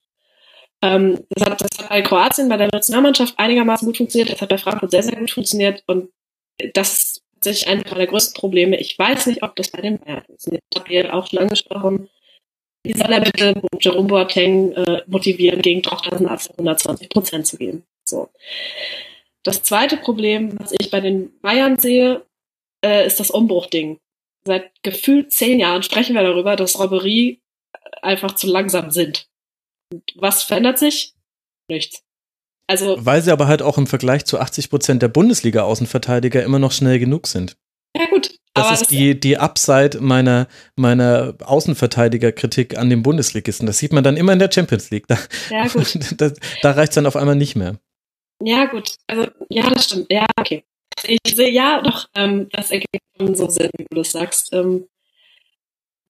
Ähm, das, hat, das hat bei Kroatien, bei der Nationalmannschaft einigermaßen gut funktioniert. Das hat bei Frankfurt sehr, sehr gut funktioniert. Und das ist tatsächlich eines der größten Probleme. Ich weiß nicht, ob das bei den Bayern funktioniert. Ich habe hier auch schon angesprochen. Wie soll er bitte Jerome Boateng äh, motivieren, gegen Tochter 120 Prozent zu geben? So. Das zweite Problem, was ich bei den Bayern sehe, äh, ist das Umbruchding. Seit gefühlt zehn Jahren sprechen wir darüber, dass Robberie einfach zu langsam sind. Was verändert sich? Nichts. Also, Weil sie aber halt auch im Vergleich zu 80 Prozent der Bundesliga-Außenverteidiger immer noch schnell genug sind. Ja, gut. Das ist das die, die Upside meiner, meiner Außenverteidiger-Kritik an den Bundesligisten. Das sieht man dann immer in der Champions League. Da, ja, gut. <laughs> da, da reicht es dann auf einmal nicht mehr. Ja, gut. Also, ja, das stimmt. Ja, okay. Ich sehe, ja, doch, ähm, das ergibt schon so Sinn, wie du das sagst. Ähm,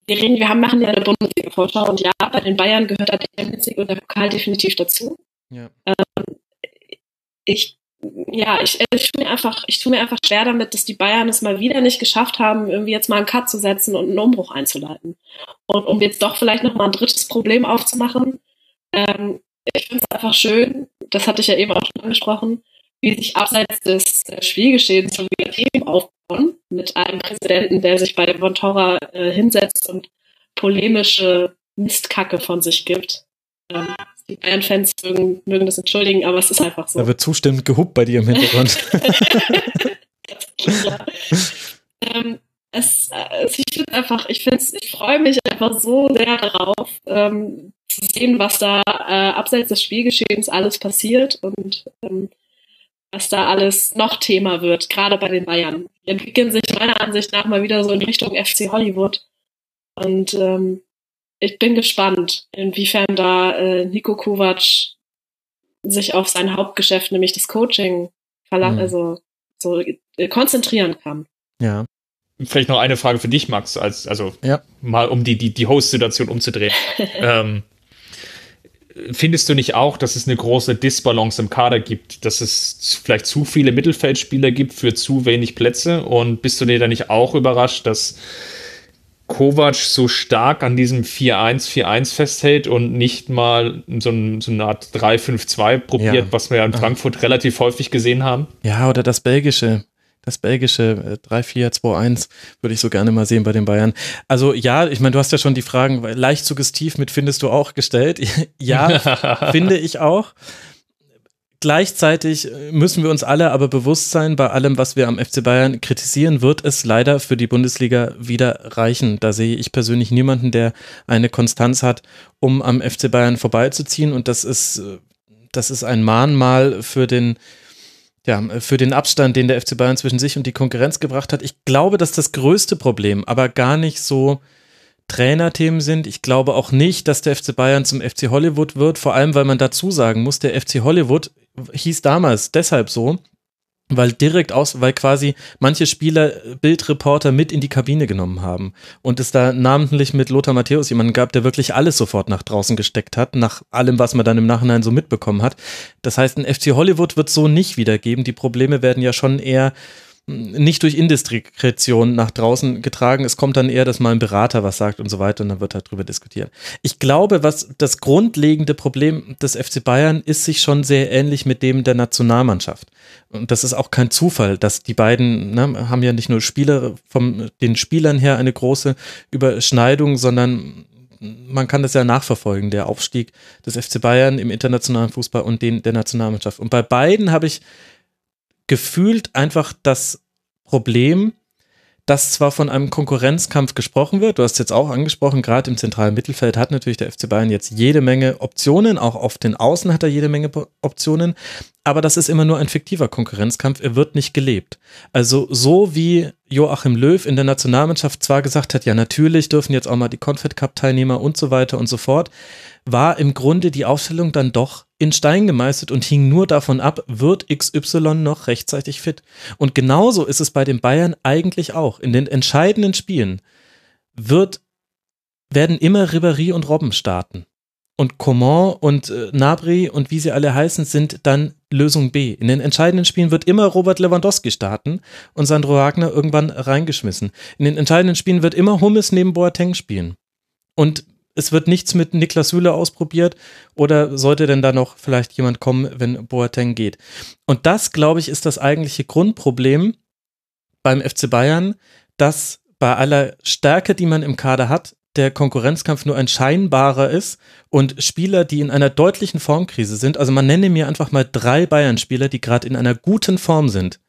wir reden, wir haben, machen ja eine Bundesliga-Vorschau und ja, bei den Bayern gehört da die Champions League und der Pokal definitiv dazu. Ja. Ähm, ich, ja, ich, äh, ich tue mir einfach, ich tue mir einfach schwer damit, dass die Bayern es mal wieder nicht geschafft haben, irgendwie jetzt mal einen Cut zu setzen und einen Umbruch einzuleiten. Und um jetzt doch vielleicht noch mal ein drittes Problem aufzumachen, ähm, ich finde es einfach schön, das hatte ich ja eben auch schon angesprochen, wie sich abseits des Spielgeschehens schon wieder Themen aufbauen, mit einem Präsidenten, der sich bei Von Torra äh, hinsetzt und polemische Mistkacke von sich gibt. Ähm, die Bayern-Fans mögen, mögen das entschuldigen, aber es ist einfach so. Da wird zustimmend gehupt bei dir im Hintergrund. <laughs> ähm, es, äh, ich finde einfach, ich finde ich freue mich einfach so sehr darauf, ähm, zu sehen, was da äh, abseits des Spielgeschehens alles passiert und ähm, was da alles noch Thema wird, gerade bei den Bayern. Die entwickeln sich meiner Ansicht nach mal wieder so in Richtung FC Hollywood. Und ähm, ich bin gespannt, inwiefern da äh, Nico Kovac sich auf sein Hauptgeschäft, nämlich das Coaching, mhm. also so äh, konzentrieren kann. Ja. Vielleicht noch eine Frage für dich, Max, als also ja. mal um die die die Host-Situation umzudrehen. <laughs> ähm, Findest du nicht auch, dass es eine große Disbalance im Kader gibt, dass es vielleicht zu viele Mittelfeldspieler gibt für zu wenig Plätze? Und bist du dir da nicht auch überrascht, dass Kovac so stark an diesem 4-1-4-1 festhält und nicht mal so, ein, so eine Art 3-5-2 probiert, ja. was wir ja in Frankfurt relativ häufig gesehen haben? Ja, oder das Belgische das belgische 3-4-2-1 äh, würde ich so gerne mal sehen bei den Bayern. Also ja, ich meine, du hast ja schon die Fragen leicht suggestiv mit findest du auch gestellt. <laughs> ja, <laughs> finde ich auch. Gleichzeitig müssen wir uns alle aber bewusst sein, bei allem, was wir am FC Bayern kritisieren, wird es leider für die Bundesliga wieder reichen. Da sehe ich persönlich niemanden, der eine Konstanz hat, um am FC Bayern vorbeizuziehen. Und das ist, äh, das ist ein Mahnmal für den, ja, für den Abstand, den der FC Bayern zwischen sich und die Konkurrenz gebracht hat. Ich glaube, dass das größte Problem aber gar nicht so Trainerthemen sind. Ich glaube auch nicht, dass der FC Bayern zum FC Hollywood wird, vor allem weil man dazu sagen muss, der FC Hollywood hieß damals deshalb so, weil direkt aus, weil quasi manche Spieler Bildreporter mit in die Kabine genommen haben und es da namentlich mit Lothar Matthäus jemanden gab, der wirklich alles sofort nach draußen gesteckt hat, nach allem, was man dann im Nachhinein so mitbekommen hat. Das heißt, ein FC Hollywood wird so nicht wiedergeben. Die Probleme werden ja schon eher nicht durch Indiskretion nach draußen getragen. Es kommt dann eher, dass mal ein Berater was sagt und so weiter und dann wird halt drüber diskutiert. Ich glaube, was das grundlegende Problem des FC Bayern ist sich schon sehr ähnlich mit dem der Nationalmannschaft. Und das ist auch kein Zufall, dass die beiden ne, haben ja nicht nur Spieler von den Spielern her eine große Überschneidung, sondern man kann das ja nachverfolgen, der Aufstieg des FC Bayern im internationalen Fußball und den der Nationalmannschaft. Und bei beiden habe ich gefühlt einfach das Problem, dass zwar von einem Konkurrenzkampf gesprochen wird, du hast jetzt auch angesprochen, gerade im zentralen Mittelfeld hat natürlich der FC Bayern jetzt jede Menge Optionen, auch auf den Außen hat er jede Menge Optionen, aber das ist immer nur ein fiktiver Konkurrenzkampf, er wird nicht gelebt. Also so wie Joachim Löw in der Nationalmannschaft zwar gesagt hat, ja natürlich dürfen jetzt auch mal die Confed Cup Teilnehmer und so weiter und so fort, war im Grunde die Aufstellung dann doch in Stein gemeißelt und hing nur davon ab, wird XY noch rechtzeitig fit. Und genauso ist es bei den Bayern eigentlich auch. In den entscheidenden Spielen wird, werden immer Ribéry und Robben starten. Und Coman und äh, Nabri und wie sie alle heißen, sind dann Lösung B. In den entscheidenden Spielen wird immer Robert Lewandowski starten und Sandro Wagner irgendwann reingeschmissen. In den entscheidenden Spielen wird immer Hummes neben Boateng spielen. Und es wird nichts mit Niklas Süle ausprobiert oder sollte denn da noch vielleicht jemand kommen, wenn Boateng geht? Und das, glaube ich, ist das eigentliche Grundproblem beim FC Bayern, dass bei aller Stärke, die man im Kader hat, der Konkurrenzkampf nur ein scheinbarer ist und Spieler, die in einer deutlichen Formkrise sind, also man nenne mir einfach mal drei Bayern-Spieler, die gerade in einer guten Form sind,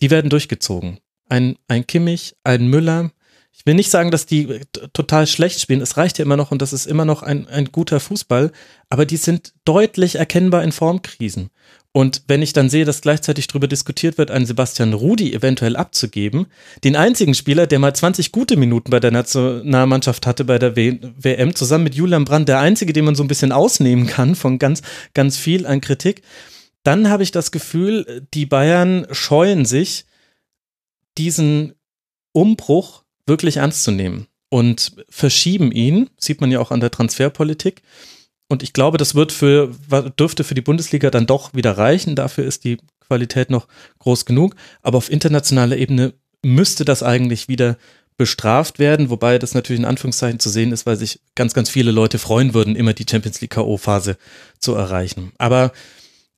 die werden durchgezogen. Ein, ein Kimmich, ein Müller, ich will nicht sagen, dass die total schlecht spielen. Es reicht ja immer noch und das ist immer noch ein, ein guter Fußball. Aber die sind deutlich erkennbar in Formkrisen. Und wenn ich dann sehe, dass gleichzeitig darüber diskutiert wird, einen Sebastian Rudi eventuell abzugeben, den einzigen Spieler, der mal 20 gute Minuten bei der Nationalmannschaft hatte bei der w WM, zusammen mit Julian Brandt, der einzige, den man so ein bisschen ausnehmen kann von ganz, ganz viel an Kritik, dann habe ich das Gefühl, die Bayern scheuen sich, diesen Umbruch wirklich ernst zu nehmen und verschieben ihn, sieht man ja auch an der Transferpolitik. Und ich glaube, das wird für, dürfte für die Bundesliga dann doch wieder reichen. Dafür ist die Qualität noch groß genug. Aber auf internationaler Ebene müsste das eigentlich wieder bestraft werden, wobei das natürlich in Anführungszeichen zu sehen ist, weil sich ganz, ganz viele Leute freuen würden, immer die Champions League K.O.-Phase zu erreichen. Aber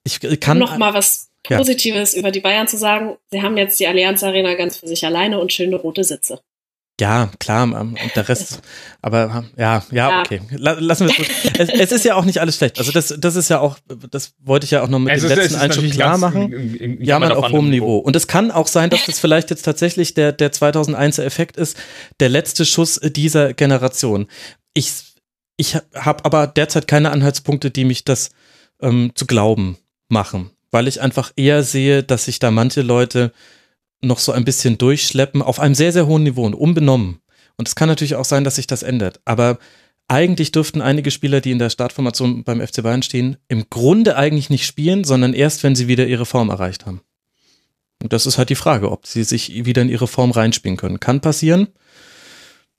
ich kann. noch mal was Positives ja. über die Bayern zu sagen. Sie haben jetzt die Allianz Arena ganz für sich alleine und schöne rote Sitze. Ja, klar, und der Rest, aber ja, ja, okay. Lassen wir es, es. Es ist ja auch nicht alles schlecht. Also das, das ist ja auch, das wollte ich ja auch noch mit es dem ist, letzten Einschub klar machen. ja, man auf hohem Niveau. Und es kann auch sein, dass das vielleicht jetzt tatsächlich der, der 2001er Effekt ist, der letzte Schuss dieser Generation. Ich, ich habe aber derzeit keine Anhaltspunkte, die mich das ähm, zu glauben machen, weil ich einfach eher sehe, dass sich da manche Leute noch so ein bisschen durchschleppen auf einem sehr, sehr hohen Niveau und unbenommen. Und es kann natürlich auch sein, dass sich das ändert. Aber eigentlich dürften einige Spieler, die in der Startformation beim FC Bayern stehen, im Grunde eigentlich nicht spielen, sondern erst, wenn sie wieder ihre Form erreicht haben. Und das ist halt die Frage, ob sie sich wieder in ihre Form reinspielen können. Kann passieren,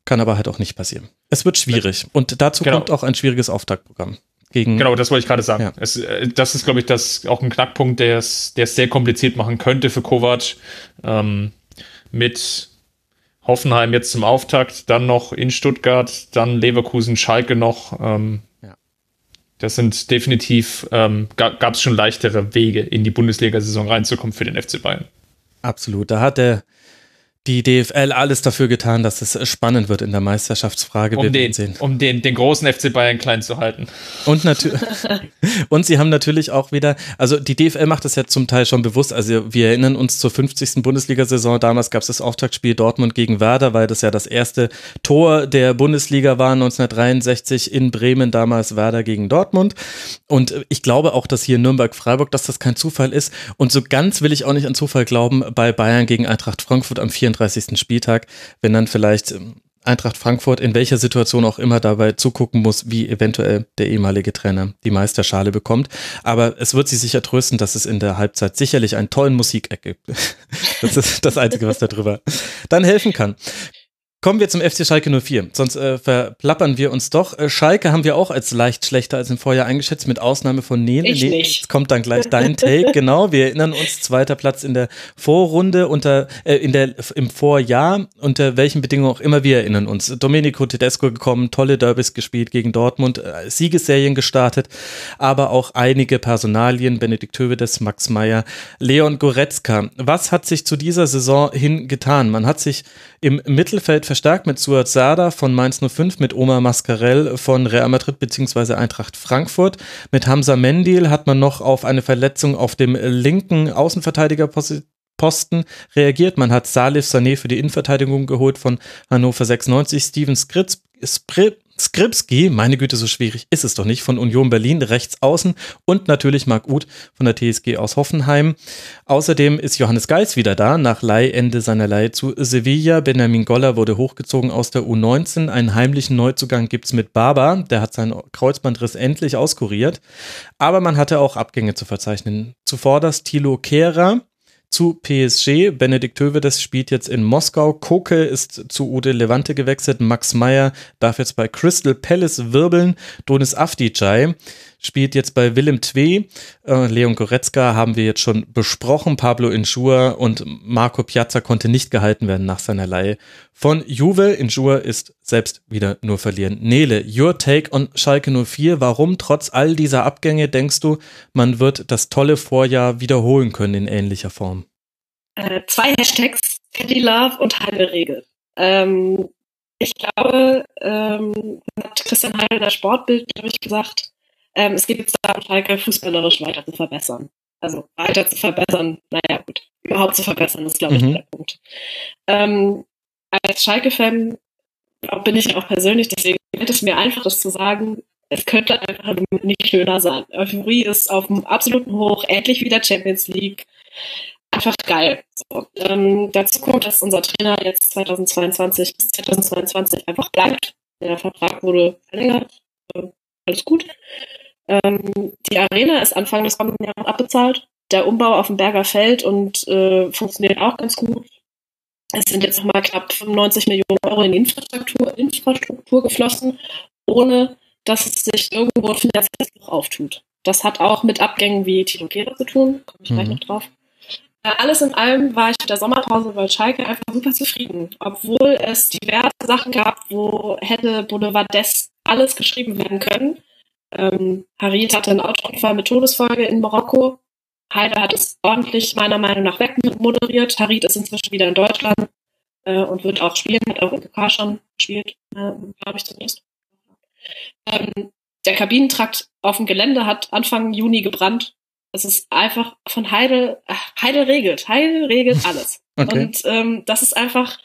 kann aber halt auch nicht passieren. Es wird schwierig. Und dazu genau. kommt auch ein schwieriges Auftaktprogramm. Gegen genau, das wollte ich gerade sagen. Ja. Es, äh, das ist, glaube ich, das auch ein Knackpunkt, der es sehr kompliziert machen könnte für Kovac. Ähm, mit Hoffenheim jetzt zum Auftakt, dann noch in Stuttgart, dann Leverkusen, Schalke noch. Ähm, ja. Das sind definitiv, ähm, gab es schon leichtere Wege, in die Bundesliga-Saison reinzukommen für den FC Bayern. Absolut. Da hat der die DFL alles dafür getan, dass es spannend wird in der Meisterschaftsfrage. Um, den, sehen. um den, den großen FC Bayern klein zu halten. Und natürlich, <laughs> und sie haben natürlich auch wieder, also die DFL macht das ja zum Teil schon bewusst. Also wir erinnern uns zur 50. Bundesliga-Saison. Damals gab es das Auftaktspiel Dortmund gegen Werder, weil das ja das erste Tor der Bundesliga war 1963 in Bremen, damals Werder gegen Dortmund. Und ich glaube auch, dass hier Nürnberg-Freiburg, dass das kein Zufall ist. Und so ganz will ich auch nicht an Zufall glauben bei Bayern gegen Eintracht Frankfurt am 4. 34. Spieltag, wenn dann vielleicht ähm, Eintracht Frankfurt in welcher Situation auch immer dabei zugucken muss, wie eventuell der ehemalige Trainer die Meisterschale bekommt. Aber es wird sie sicher trösten, dass es in der Halbzeit sicherlich einen tollen Musikeck gibt. <laughs> Das ist das Einzige, was darüber dann helfen kann. Kommen wir zum FC Schalke 04, sonst äh, verplappern wir uns doch. Äh, Schalke haben wir auch als leicht schlechter als im Vorjahr eingeschätzt, mit Ausnahme von Nele. Ich nicht. Jetzt kommt dann gleich dein <laughs> Take, genau. Wir erinnern uns, zweiter Platz in der Vorrunde, unter, äh, in der, im Vorjahr, unter welchen Bedingungen auch immer wir erinnern uns. Domenico Tedesco gekommen, tolle Derbys gespielt gegen Dortmund, äh, Siegesserien gestartet, aber auch einige Personalien, Benedikt Hövedes, Max Meyer, Leon Goretzka. Was hat sich zu dieser Saison hin getan? Man hat sich im Mittelfeld verstärkt mit Suat Sada von Mainz 05, mit Omar Mascarell von Real Madrid bzw. Eintracht Frankfurt. Mit Hamza Mendil hat man noch auf eine Verletzung auf dem linken Außenverteidigerposten reagiert. Man hat Salif Sané für die Innenverteidigung geholt von Hannover 96, Steven Skritz, Sprit, Skripski, meine Güte, so schwierig ist es doch nicht, von Union Berlin rechts außen und natürlich Marc Uth von der TSG aus Hoffenheim. Außerdem ist Johannes Geis wieder da, nach Leihende seiner Leihe zu Sevilla. Benjamin Goller wurde hochgezogen aus der U19. Einen heimlichen Neuzugang gibt's mit Baba, der hat seinen Kreuzbandriss endlich auskuriert. Aber man hatte auch Abgänge zu verzeichnen. Zuvor das Thilo Kehrer, zu PSG. Benedikt Hövedes spielt jetzt in Moskau. Koke ist zu Ude Levante gewechselt. Max Meyer darf jetzt bei Crystal Palace wirbeln. Donis Afdijay spielt jetzt bei Willem Twee. Äh, Leon Goretzka haben wir jetzt schon besprochen. Pablo Injur und Marco Piazza konnte nicht gehalten werden nach seiner Leihe von Juve. Injur ist selbst wieder nur verlieren. Nele, your take on Schalke 04. Warum trotz all dieser Abgänge denkst du, man wird das tolle Vorjahr wiederholen können in ähnlicher Form? Äh, zwei Hashtags, Teddy Love und Heide Regel. Ähm, ich glaube, ähm, hat Christian Heidel in der Sportbild, glaube ich, gesagt, ähm, es geht jetzt darum, Schalke fußballerisch weiter zu verbessern. Also weiter zu verbessern, naja gut, überhaupt zu verbessern, ist glaube ich mhm. der Punkt. Ähm, als Schalke-Fan bin ich auch persönlich, deswegen fällt es mir einfach, das zu sagen, es könnte einfach nicht schöner sein. Euphorie ist auf dem absoluten Hoch, ähnlich wie der Champions League. Einfach geil. So, ähm, dazu kommt, dass unser Trainer jetzt 2022 bis 2022 einfach bleibt. Der Vertrag wurde verlängert. Äh, alles gut. Ähm, die Arena ist Anfang des kommenden Jahres abbezahlt. Der Umbau auf dem Berger Feld und äh, funktioniert auch ganz gut. Es sind jetzt nochmal knapp 95 Millionen Euro in Infrastruktur, Infrastruktur geflossen, ohne dass es sich irgendwo ein finanzielles Bruch auftut. Das hat auch mit Abgängen wie Tito Kehrer zu tun, komme ich mhm. gleich noch drauf. Äh, alles in allem war ich mit der Sommerpause bei Schalke einfach super zufrieden, obwohl es diverse Sachen gab, wo hätte Boulevard des alles geschrieben werden können. Ähm, Harid hatte einen Autounfall mit Todesfolge in Marokko. Heide hat es ordentlich meiner Meinung nach wegmoderiert. Harid ist inzwischen wieder in Deutschland äh, und wird auch spielen, hat auch in Pokal schon gespielt, äh, glaube ich zumindest. Ähm, der Kabinentrakt auf dem Gelände hat Anfang Juni gebrannt. Es ist einfach von Heide, Heide regelt, Heide regelt alles. <laughs> Okay. Und ähm, das ist einfach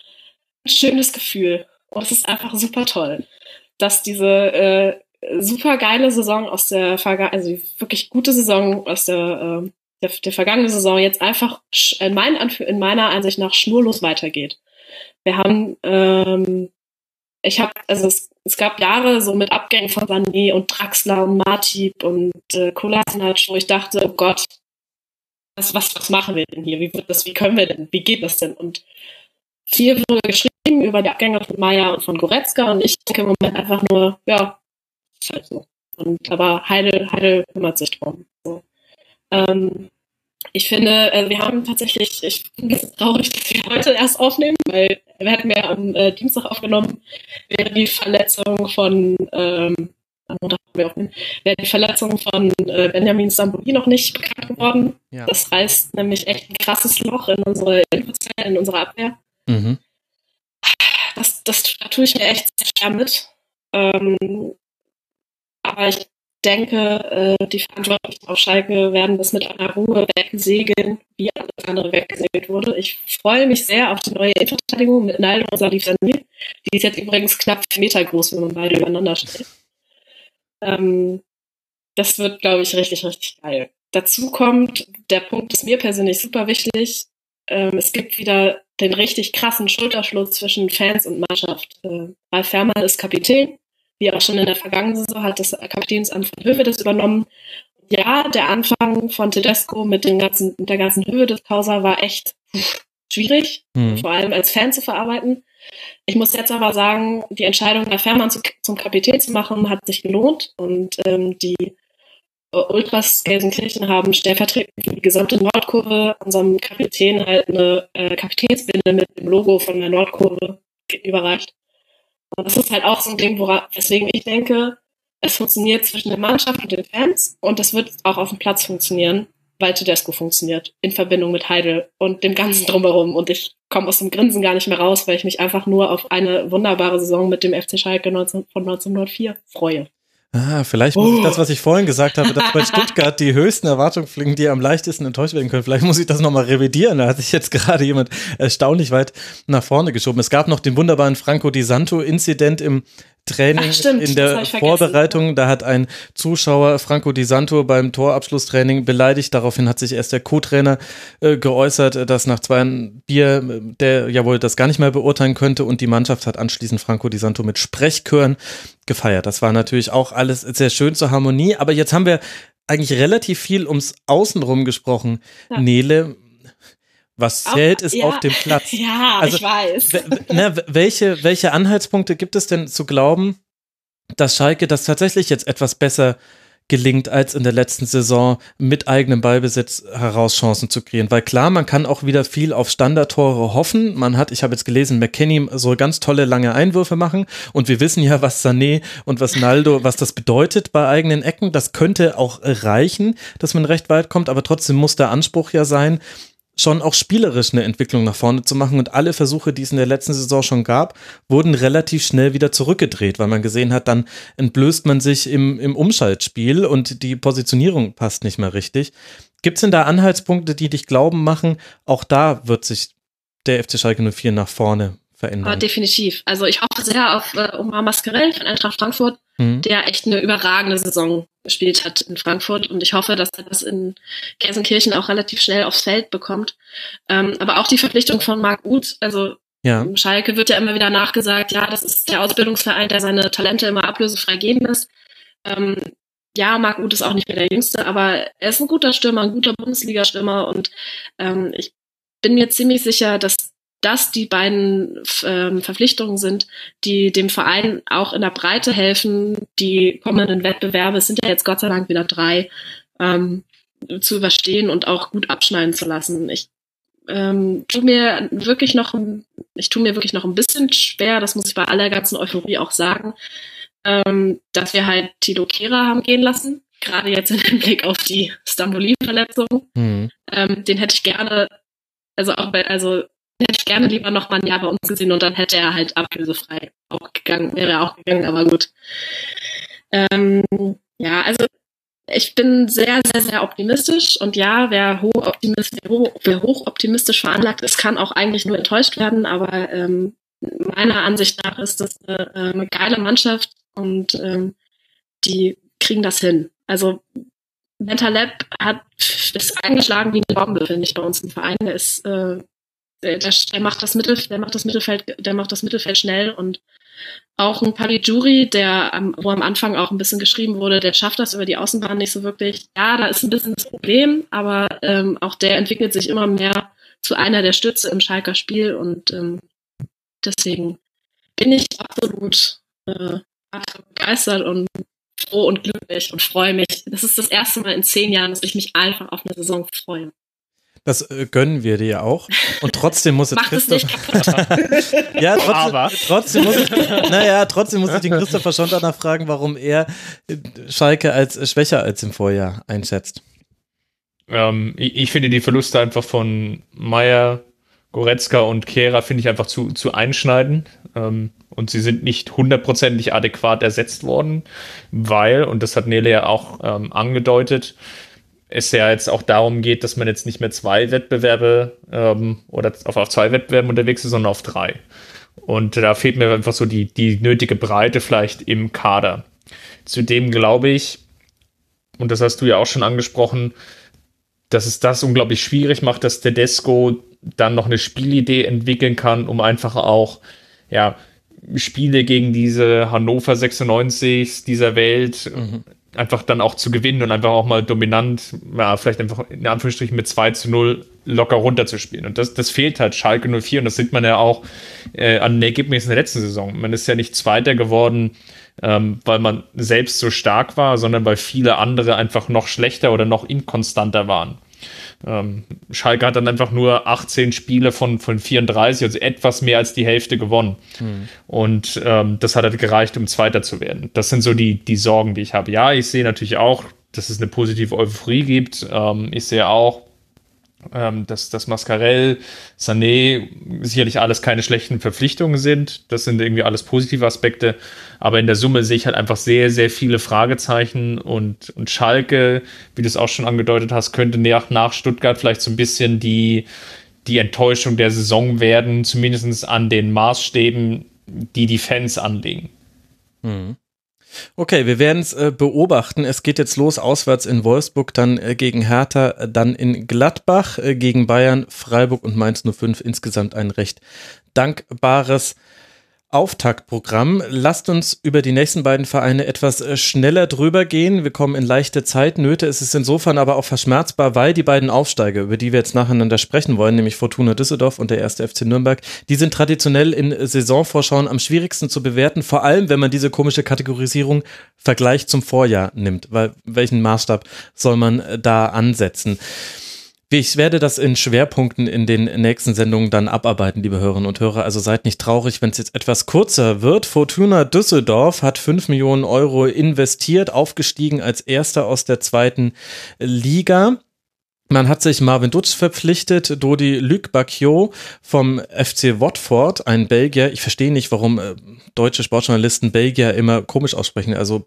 ein schönes Gefühl. Und es ist einfach super toll, dass diese äh, super geile Saison aus der also wirklich gute Saison aus der, äh, der, der vergangenen Saison jetzt einfach in, mein, in meiner Ansicht nach schnurlos weitergeht. Wir haben, ähm, ich habe, also es, es gab Jahre so mit Abgängen von Sané und Draxler und Martip und äh, Kolasinac, wo ich dachte, oh Gott, was, was, was machen wir denn hier? Wie wird das, wie können wir denn, wie geht das denn? Und viel wurde geschrieben über die Abgänge von Maya und von Goretzka und ich denke im Moment einfach nur, ja, ist halt so. Und, aber Heidel, Heidel kümmert sich drum. So. Ähm, ich finde, äh, wir haben tatsächlich, ich bin ein traurig, dass wir heute erst aufnehmen, weil wir hatten ja am äh, Dienstag aufgenommen, wäre die Verletzung von, ähm, wäre die Verletzung von äh, Benjamin Samboli noch nicht bekannt geworden. Ja. Das reißt nämlich echt ein krasses Loch in unsere Infozelle, in unsere Abwehr. Mhm. Das, das, da tue ich mir echt sehr schwer mit. Ähm, aber ich denke, äh, die Verantwortlichen auf Schalke werden das mit einer Ruhe wegsegeln, wie alles andere weggesegelt wurde. Ich freue mich sehr auf die neue Innenverteidigung mit Naldo und Salif Sanil. Die ist jetzt übrigens knapp vier Meter groß, wenn man beide übereinander stellt. Ähm, das wird, glaube ich, richtig, richtig geil. Dazu kommt, der Punkt ist mir persönlich super wichtig. Ähm, es gibt wieder den richtig krassen Schulterschluss zwischen Fans und Mannschaft. Äh, Ralf Fährmann ist Kapitän wie auch schon in der vergangenen Saison hat das Kapitänsamt von Höwe das übernommen. Ja, der Anfang von Tedesco mit dem ganzen, mit der ganzen Höhe des Causa war echt schwierig, mhm. vor allem als Fan zu verarbeiten. Ich muss jetzt aber sagen, die Entscheidung, der Fährmann zu, zum Kapitän zu machen, hat sich gelohnt und ähm, die Ultras Gelsenkirchen haben stellvertretend für die gesamte Nordkurve unserem Kapitän halt eine äh, Kapitänsbinde mit dem Logo von der Nordkurve überreicht. Und das ist halt auch so ein Ding, woran, weswegen ich denke, es funktioniert zwischen der Mannschaft und den Fans und es wird auch auf dem Platz funktionieren, weil Tedesco funktioniert, in Verbindung mit Heidel und dem ganzen Drumherum. Und ich komme aus dem Grinsen gar nicht mehr raus, weil ich mich einfach nur auf eine wunderbare Saison mit dem FC Schalke 19, von 1904 freue. Ah, vielleicht muss oh. ich das, was ich vorhin gesagt habe, dass bei Stuttgart die höchsten Erwartungen fliegen, die am leichtesten enttäuscht werden können. Vielleicht muss ich das nochmal revidieren. Da hat sich jetzt gerade jemand erstaunlich weit nach vorne geschoben. Es gab noch den wunderbaren Franco Di Santo-Inzident im Training Ach, stimmt, in der. Vorbereitung, da hat ein Zuschauer Franco Di Santo beim Torabschlusstraining beleidigt. Daraufhin hat sich erst der Co-Trainer äh, geäußert, dass nach zwei Bier äh, der ja wohl das gar nicht mehr beurteilen könnte und die Mannschaft hat anschließend Franco Di Santo mit Sprechchören gefeiert. Das war natürlich auch alles sehr schön zur Harmonie, aber jetzt haben wir eigentlich relativ viel ums Außenrum gesprochen. Ja. Nele, was zählt ist ja. auf dem Platz? <laughs> Ja, Also, ich weiß. W- welche, welche Anhaltspunkte gibt es denn zu glauben, dass Schalke das tatsächlich jetzt etwas besser gelingt als in der letzten Saison mit eigenem Ballbesitz heraus Chancen zu kreieren? Weil klar, man kann auch wieder viel auf Standardtore hoffen. Man hat, ich habe jetzt gelesen, McKenny soll ganz tolle lange Einwürfe machen und wir wissen ja, was Sané und was Naldo, was das bedeutet bei eigenen Ecken. Das könnte auch reichen, dass man recht weit kommt, aber trotzdem muss der Anspruch ja sein, schon auch spielerisch eine Entwicklung nach vorne zu machen. Und alle Versuche, die es in der letzten Saison schon gab, wurden relativ schnell wieder zurückgedreht, weil man gesehen hat, dann entblößt man sich im, im Umschaltspiel und die Positionierung passt nicht mehr richtig. Gibt es denn da Anhaltspunkte, die dich glauben machen, auch da wird sich der FC Schalke 04 nach vorne verändern? definitiv. Also ich hoffe sehr auf äh, Omar Mascarell von Eintracht Frankfurt, Hm? der echt eine überragende Saison gespielt hat in Frankfurt und ich hoffe, dass er das in Gelsenkirchen auch relativ schnell aufs Feld bekommt. Ähm, aber auch die Verpflichtung von Marc Uth, also Ja, Schalke wird ja immer wieder nachgesagt, ja, das ist der Ausbildungsverein, der seine Talente immer ablösefrei geben lässt. Ähm, ja, Marc Uth ist auch nicht mehr der Jüngste, aber er ist ein guter Stürmer, ein guter Bundesliga-Stürmer und ähm, ich bin mir ziemlich sicher, dass das die beiden ähm, Verpflichtungen sind, die dem Verein auch in der Breite helfen, die kommenden Wettbewerbe, es sind ja jetzt Gott sei Dank wieder drei, ähm, zu überstehen und auch gut abschneiden zu lassen. Ich ähm, tu mir wirklich noch, ich tue mir wirklich noch ein bisschen schwer, das muss ich bei aller ganzen Euphorie auch sagen, ähm, dass wir halt Tilo Kehrer haben gehen lassen, gerade jetzt im Hinblick auf die Stamboli-Verletzung. hm. Ähm, den hätte ich gerne, also auch bei, also hätte ich gerne lieber noch mal ein Jahr bei uns gesehen und dann hätte er halt ablösefrei auch gegangen, wäre er auch gegangen, aber gut. Ähm, ja, also ich bin sehr, sehr, sehr optimistisch und ja, wer optimist, wer hoch, wer hoch optimistisch veranlagt ist, kann auch eigentlich nur enttäuscht werden, aber ähm, meiner Ansicht nach ist das eine, eine geile Mannschaft und ähm, die kriegen das hin. Also Mentaleb hat ist eingeschlagen wie eine Bombe, finde ich, bei uns im Verein. Der ist, äh, der, der, macht das Mittel, der macht das Mittelfeld, der macht das Mittelfeld schnell und auch ein Paligiuri, der am, wo am Anfang auch ein bisschen geschrieben wurde, der schafft das über die Außenbahn nicht so wirklich. Ja, da ist ein bisschen das Problem, aber ähm, auch der entwickelt sich immer mehr zu einer der Stütze im Schalker Spiel und ähm, deswegen bin ich absolut äh, absolut begeistert und froh und glücklich und freue mich. Das ist das erste Mal in zehn Jahren, dass ich mich einfach auf eine Saison freue. Das äh, gönnen wir dir auch. Und trotzdem muss Macht <laughs> es Christoph. <laughs> Ja, trotzdem, Aber. trotzdem muss ich, naja, trotzdem muss ich den Christopher schon danach fragen, warum er äh, Schalke als schwächer als im Vorjahr einschätzt. Ähm, ich, ich finde die Verluste einfach von Meier, Goretzka und Kehra finde ich einfach zu, zu einschneiden. Ähm, und sie sind nicht hundertprozentig adäquat ersetzt worden, weil, und das hat Nele ja auch ähm, angedeutet, es ja jetzt auch darum geht, dass man jetzt nicht mehr zwei Wettbewerbe ähm, oder auf, auf zwei Wettbewerben unterwegs ist, sondern auf drei. Und da fehlt mir einfach so die, die nötige Breite vielleicht im Kader. Zudem glaube ich, und das hast du ja auch schon angesprochen, dass es das unglaublich schwierig macht, dass Tedesco dann noch eine Spielidee entwickeln kann, um einfach auch, ja, Spiele gegen diese Hannover 96 dieser Welt einfach dann auch zu gewinnen und einfach auch mal dominant, ja, vielleicht einfach in Anführungsstrichen mit 2 zu 0 locker runterzuspielen. Und das, das fehlt halt Schalke 04 und das sieht man ja auch äh, an den Ergebnissen der letzten Saison. Man ist ja nicht Zweiter geworden, ähm, weil man selbst so stark war, sondern weil viele andere einfach noch schlechter oder noch inkonstanter waren. Ähm, Schalke hat dann einfach nur 18 Spiele von, von 34, also etwas mehr als die Hälfte gewonnen. Und ähm, das hat halt gereicht, um Zweiter zu werden. Das sind so die, die Sorgen, die ich habe. Ja, ich sehe natürlich auch, dass es eine positive Euphorie gibt. Ähm, ich sehe auch, ähm, dass, dass Mascarell, Sané sicherlich alles keine schlechten Verpflichtungen sind. Das sind irgendwie alles positive Aspekte. Aber in der Summe sehe ich halt einfach sehr, sehr viele Fragezeichen und, und Schalke, wie du es auch schon angedeutet hast, könnte nach, nach Stuttgart vielleicht so ein bisschen die, die Enttäuschung der Saison werden, zumindest an den Maßstäben, die die Fans anlegen. Mhm. Okay, wir werden es äh, beobachten. Es geht jetzt los auswärts in Wolfsburg, dann äh, gegen Hertha, dann in Gladbach, äh, gegen Bayern, Freiburg und Mainz 05. Insgesamt ein recht dankbares Auftaktprogramm. Lasst uns über die nächsten beiden Vereine etwas äh, schneller drüber gehen. Wir kommen in leichte Zeitnöte. Es ist insofern aber auch verschmerzbar, weil die beiden Aufsteiger, über die wir jetzt nacheinander sprechen wollen, nämlich Fortuna Düsseldorf und der erste FC Nürnberg, die sind traditionell in Saisonvorschauen am schwierigsten zu bewerten, vor allem wenn man diese komische Kategorisierung Vergleich zum Vorjahr nimmt. Weil welchen Maßstab soll man äh, da ansetzen? Ich werde das in Schwerpunkten in den nächsten Sendungen dann abarbeiten, liebe Hörerinnen und Hörer. Also seid nicht traurig, wenn es jetzt etwas kurzer wird. Fortuna Düsseldorf hat 5 Millionen Euro investiert, aufgestiegen als erster aus der zweiten Liga. Man hat sich Marvin Dutsch verpflichtet, Dodi Luc Bacchio vom FC Watford, ein Belgier. Ich verstehe nicht, warum äh, deutsche Sportjournalisten Belgier immer komisch aussprechen. Also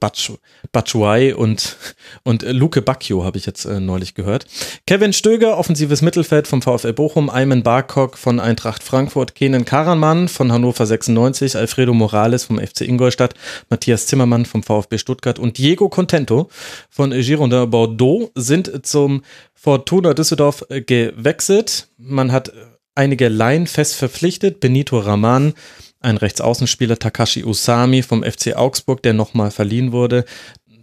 Batshuayi und, und Luke Bacchio habe ich jetzt äh, neulich gehört. Kevin Stöger, offensives Mittelfeld vom VfL Bochum, Ayman Barkok von Eintracht Frankfurt, Kenan Karaman von Hannover 96, Alfredo Morales vom FC Ingolstadt, Matthias Zimmermann vom VfB Stuttgart und Diego Contento von Girondin Bordeaux sind zum Fortuna Düsseldorf äh, gewechselt. Man hat einige Laien fest verpflichtet. Benito Raman, ein Rechtsaußenspieler, Takashi Usami vom FC Augsburg, der nochmal verliehen wurde.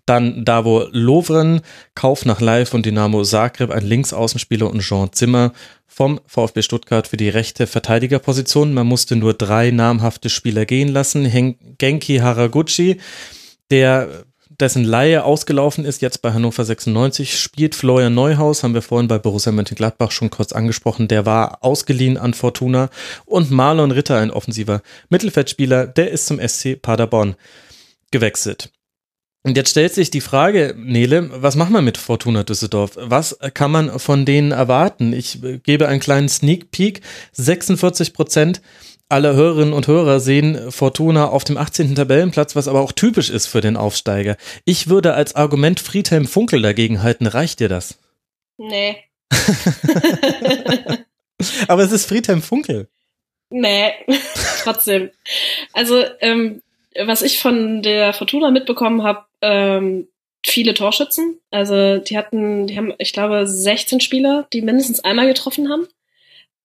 Dann Davo Lovren, Kauf nach Live und Dynamo Zagreb, ein Linksaußenspieler und Jean Zimmer vom VfB Stuttgart für die rechte Verteidigerposition. Man musste nur drei namhafte Spieler gehen lassen. Genki Haraguchi, der dessen Laie ausgelaufen ist, jetzt bei Hannover 96, spielt Florian Neuhaus, haben wir vorhin bei Borussia Mönchengladbach schon kurz angesprochen, der war ausgeliehen an Fortuna und Marlon Ritter, ein offensiver Mittelfeldspieler, der ist zum SC Paderborn gewechselt. Und jetzt stellt sich die Frage, Nele, was machen wir mit Fortuna Düsseldorf? Was kann man von denen erwarten? Ich gebe einen kleinen Sneak Peek. 46 Prozent alle Hörerinnen und Hörer sehen Fortuna auf dem 18. Tabellenplatz, was aber auch typisch ist für den Aufsteiger. Ich würde als Argument Friedhelm Funkel dagegen halten. Reicht dir das? Nee. <laughs> <laughs> aber es ist Friedhelm Funkel. Nee, <laughs> trotzdem. Also, ähm, was ich von der Fortuna mitbekommen habe, ähm, viele Torschützen. Also die hatten, die haben, ich glaube, 16 Spieler, die mindestens einmal getroffen haben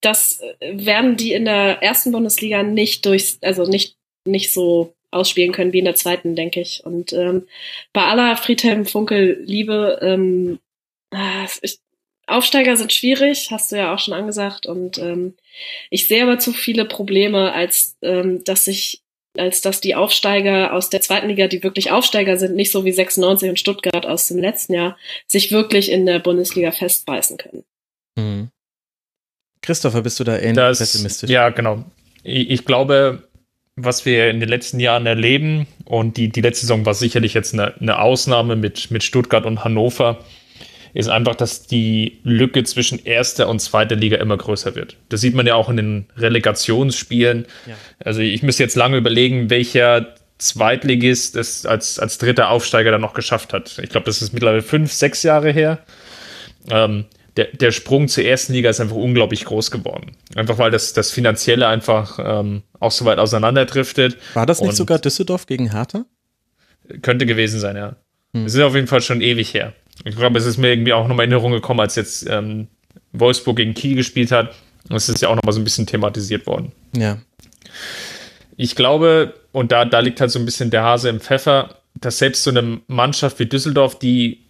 das werden die in der ersten Bundesliga nicht durch, also nicht, nicht so ausspielen können wie in der zweiten, denke ich. Und ähm, bei aller Friedhelm Funkel Liebe, ähm, ah, ich, Aufsteiger sind schwierig, hast du ja auch schon angesagt. Und ähm, ich sehe aber zu viele Probleme, als ähm, dass ich als dass die Aufsteiger aus der zweiten Liga, die wirklich Aufsteiger sind, nicht so wie 96 und Stuttgart aus dem letzten Jahr, sich wirklich in der Bundesliga festbeißen können. Mhm. Christopher, bist du da ähnlich das, pessimistisch? Ja, genau. Ich, ich, glaube, was wir in den letzten Jahren erleben, und die, die letzte Saison war sicherlich jetzt eine, eine Ausnahme mit, mit Stuttgart und Hannover, ist einfach, dass die Lücke zwischen erster und zweiter Liga immer größer wird. Das sieht man ja auch in den Relegationsspielen. Ja. Also ich müsste jetzt lange überlegen, welcher Zweitligist es als, als dritter Aufsteiger dann noch geschafft hat. Ich glaube, das ist mittlerweile fünf, sechs Jahre her. Ähm, der, der Sprung zur ersten Liga ist einfach unglaublich groß geworden. Einfach weil das, das Finanzielle einfach ähm, auch so weit auseinanderdriftet. War das nicht sogar Düsseldorf gegen Hertha? Könnte gewesen sein, ja. Hm. Es ist auf jeden Fall schon ewig her. Ich glaube, es ist mir irgendwie auch nochmal in Erinnerung gekommen, als jetzt ähm, Wolfsburg gegen Kiel gespielt hat. Und es ist ja auch nochmal so ein bisschen thematisiert worden. Ja. Ich glaube, und da, da liegt halt so ein bisschen der Hase im Pfeffer, dass selbst so eine Mannschaft wie Düsseldorf, die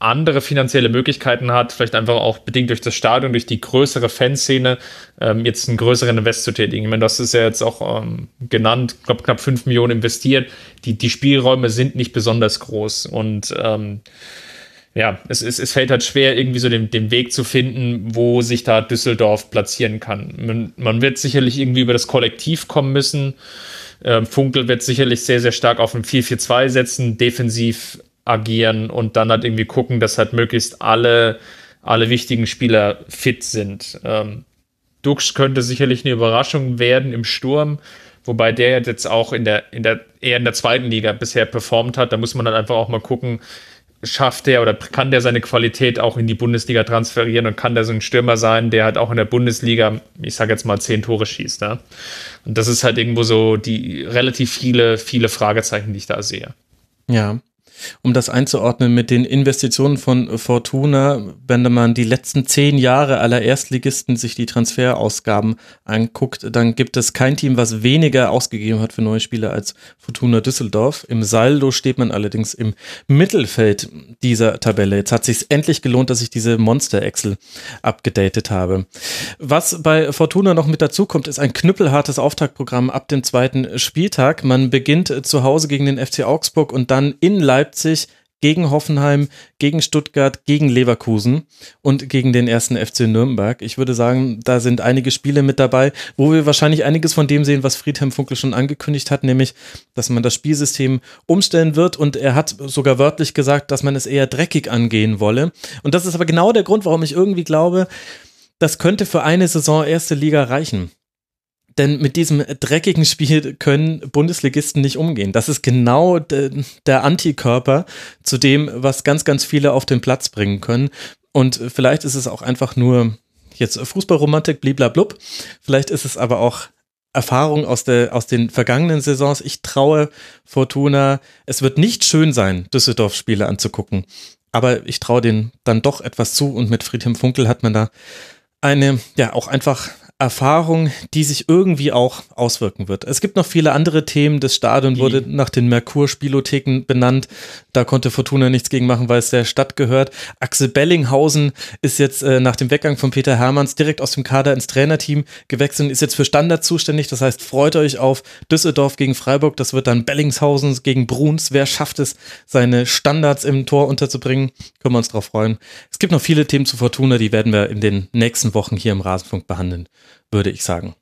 andere finanzielle Möglichkeiten hat, vielleicht einfach auch bedingt durch das Stadion, durch die größere Fanszene, ähm, jetzt einen größeren Invest zu tätigen. Ich meine, das ist ja jetzt auch ähm, genannt, ich glaube, knapp 5 Millionen investiert. Die, die Spielräume sind nicht besonders groß und ähm, ja, es, es, es fällt halt schwer, irgendwie so den, den Weg zu finden, wo sich da Düsseldorf platzieren kann. Man, man wird sicherlich irgendwie über das Kollektiv kommen müssen. Ähm, Funkel wird sicherlich sehr, sehr stark auf ein 4-4-2 setzen, defensiv agieren und dann halt irgendwie gucken, dass halt möglichst alle, alle wichtigen Spieler fit sind. Ähm, Dux könnte sicherlich eine Überraschung werden im Sturm, wobei der jetzt auch in der, in der, eher in der zweiten Liga bisher performt hat. Da muss man dann einfach auch mal gucken, schafft der oder kann der seine Qualität auch in die Bundesliga transferieren und kann der so ein Stürmer sein, der halt auch in der Bundesliga, ich sage jetzt mal, zehn Tore schießt. Ja? Und das ist halt irgendwo so die relativ viele, viele Fragezeichen, die ich da sehe. Ja um das einzuordnen mit den Investitionen von Fortuna, wenn man die letzten zehn Jahre aller Erstligisten sich die Transferausgaben anguckt, dann gibt es kein Team, was weniger ausgegeben hat für neue Spieler als Fortuna Düsseldorf. Im Saldo steht man allerdings im Mittelfeld dieser Tabelle. Jetzt hat sich endlich gelohnt, dass ich diese Monster-Excel abgedatet habe. Was bei Fortuna noch mit dazu kommt, ist ein knüppelhartes Auftaktprogramm ab dem zweiten Spieltag. Man beginnt zu Hause gegen den FC Augsburg und dann in Leipzig Leipzig, gegen Hoffenheim, gegen Stuttgart, gegen Leverkusen und gegen den ersten FC Nürnberg. Ich würde sagen, da sind einige Spiele mit dabei, wo wir wahrscheinlich einiges von dem sehen, was Friedhelm Funkel schon angekündigt hat, nämlich, dass man das Spielsystem umstellen wird und er hat sogar wörtlich gesagt, dass man es eher dreckig angehen wolle. Und das ist aber genau der Grund, warum ich irgendwie glaube, das könnte für eine Saison erste Liga reichen. Denn mit diesem dreckigen Spiel können Bundesligisten nicht umgehen. Das ist genau de, der Antikörper zu dem, was ganz, ganz viele auf den Platz bringen können. Und vielleicht ist es auch einfach nur jetzt Fußballromantik, bliblablub. Vielleicht ist es aber auch Erfahrung aus, der, aus den vergangenen Saisons. Ich traue Fortuna, es wird nicht schön sein, Düsseldorf-Spiele anzugucken. Aber ich traue denen dann doch etwas zu und mit Friedhelm Funkel hat man da eine, ja, auch einfach Erfahrung, die sich irgendwie auch auswirken wird. Es gibt noch viele andere Themen. Das Stadion die. wurde nach den Merkur-Spielotheken benannt. Da konnte Fortuna nichts gegen machen, weil es der Stadt gehört. Axel Bellinghausen ist jetzt äh, nach dem Weggang von Peter Hermanns direkt aus dem Kader ins Trainerteam gewechselt und ist jetzt für Standard zuständig. Das heißt, freut euch auf Düsseldorf gegen Freiburg. Das wird dann Bellingshausen gegen Bruns. Wer schafft es, seine Standards im Tor unterzubringen? Können wir uns drauf freuen. Es gibt noch viele Themen zu Fortuna, die werden wir in den nächsten Wochen hier im Rasenfunk behandeln würde ich sagen.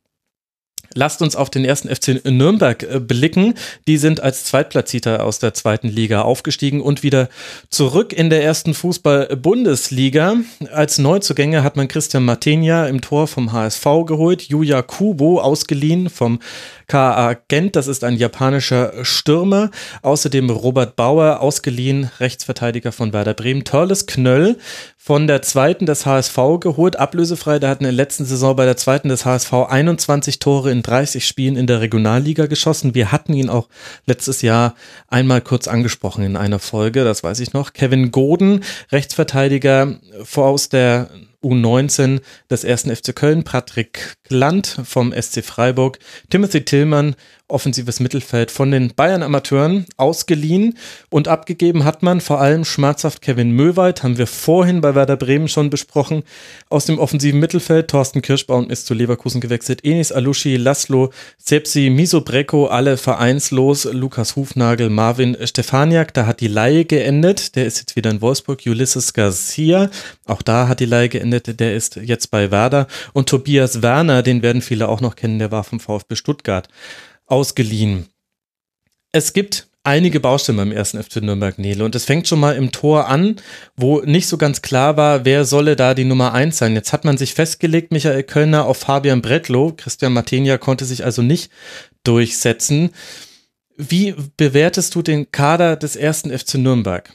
Lasst uns auf den ersten FC Nürnberg äh, blicken. Die sind als Zweitplatzierter aus der zweiten Liga aufgestiegen und wieder zurück in der ersten Fußball-Bundesliga. Als Neuzugänge hat man Christian Martenia im Tor vom HSV geholt, Yuya Kubo ausgeliehen vom KA Gent, das ist ein japanischer Stürmer. Außerdem Robert Bauer, ausgeliehen, Rechtsverteidiger von Werder Bremen. Törles Knöll von der zweiten des HSV geholt, ablösefrei. Der hat in der letzten Saison bei der zweiten des HSV 21 Tore in 30 Spielen in der Regionalliga geschossen. Wir hatten ihn auch letztes Jahr einmal kurz angesprochen in einer Folge, das weiß ich noch. Kevin Goden, Rechtsverteidiger aus der U19 des ersten FC Köln, Patrick Glant vom SC Freiburg, Timothy Tillmann offensives Mittelfeld von den Bayern-Amateuren ausgeliehen und abgegeben hat man vor allem schmerzhaft Kevin Möwald, haben wir vorhin bei Werder Bremen schon besprochen. Aus dem offensiven Mittelfeld, Thorsten Kirschbaum ist zu Leverkusen gewechselt, Enis Alushi, Laszlo, Sepsi, Miso Brecco, alle vereinslos, Lukas Hufnagel, Marvin Stefaniak, da hat die Laie geendet, der ist jetzt wieder in Wolfsburg, Ulysses Garcia, auch da hat die Laie geendet, der ist jetzt bei Werder. Und Tobias Werner, den werden viele auch noch kennen, der war vom VfB Stuttgart ausgeliehen. Es gibt einige Baustellen beim ersten FC Nürnberg Nele und es fängt schon mal im Tor an, wo nicht so ganz klar war, wer solle da die Nummer eins sein. Jetzt hat man sich festgelegt, Michael Kölner auf Fabian Bretlow. Christian Martenia konnte sich also nicht durchsetzen. Wie bewertest du den Kader des ersten FC Nürnberg?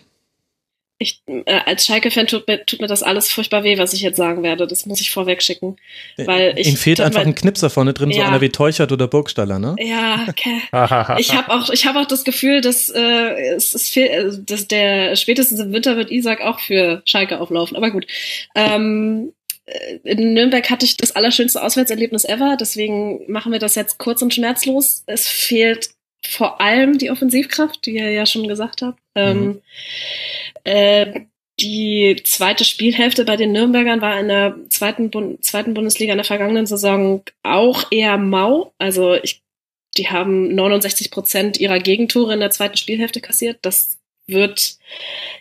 Ich, äh, als Schalke-Fan tut mir, tut mir das alles furchtbar weh, was ich jetzt sagen werde. Das muss ich vorweg schicken. Äh, weil ich, Ihnen fehlt einfach weil, ein Knipser vorne drin, ja, so einer wie Teuchert oder Burgstaller, ne? Ja, okay. <laughs> ich habe auch, ich habe auch das Gefühl, dass, äh, es, es fehlt, äh, dass der spätestens im Winter wird Isaac auch für Schalke auflaufen. Aber gut. Ähm, äh, in Nürnberg hatte ich das allerschönste Auswärtserlebnis ever, deswegen machen wir das jetzt kurz und schmerzlos. Es fehlt vor allem die Offensivkraft, die ihr ja schon gesagt habt. Ähm, mhm. Ähm, äh, die zweite Spielhälfte bei den Nürnbergern war in der zweiten, Bund zweiten Bundesliga in der vergangenen Saison auch eher mau. Also ich, die haben 69 Prozent ihrer Gegentore in der zweiten Spielhälfte kassiert. Das wird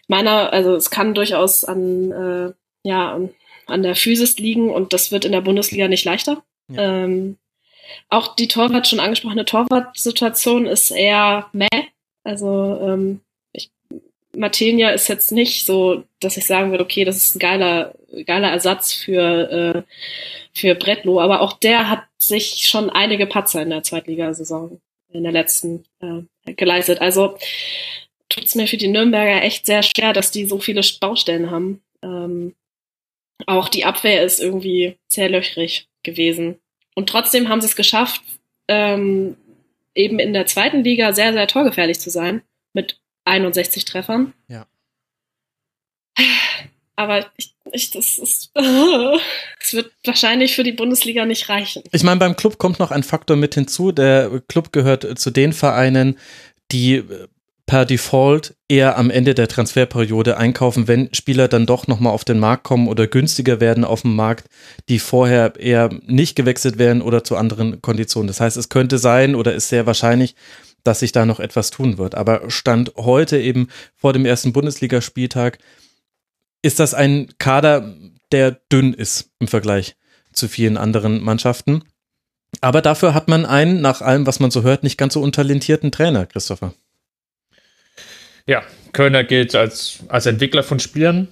meiner, also es kann durchaus an, äh, ja, an der Physis liegen und das wird in der Bundesliga nicht leichter. Ja. Ähm, auch die Torwart, schon angesprochene Torwart-Situation ist eher meh. Also ähm, ich, Martinia ist jetzt nicht so, dass ich sagen würde, okay, das ist ein geiler, geiler Ersatz für, äh, für Bretlo, aber auch der hat sich schon einige Patzer in der Zweitligasaison in der letzten äh, geleistet. Also tut es mir für die Nürnberger echt sehr schwer, dass die so viele Baustellen haben. Ähm, auch die Abwehr ist irgendwie sehr löchrig gewesen. Und trotzdem haben sie es geschafft, ähm, eben in der zweiten Liga sehr, sehr torgefährlich zu sein. Mit 61 Treffern. Ja. Aber ich, ich, das ist, <laughs> es wird wahrscheinlich für die Bundesliga nicht reichen. Ich meine, beim Club kommt noch ein Faktor mit hinzu. Der Club gehört zu den Vereinen, die per Default eher am Ende der Transferperiode einkaufen, wenn Spieler dann doch nochmal auf den Markt kommen oder günstiger werden auf dem Markt, die vorher eher nicht gewechselt werden oder zu anderen Konditionen. Das heißt, es könnte sein oder ist sehr wahrscheinlich, dass sich da noch etwas tun wird. Aber Stand heute eben vor dem ersten Bundesligaspieltag ist das ein Kader, der dünn ist im Vergleich zu vielen anderen Mannschaften. Aber dafür hat man einen, nach allem, was man so hört, nicht ganz so untalentierten Trainer, Christopher. Ja, Kölner gilt als, als Entwickler von Spielern.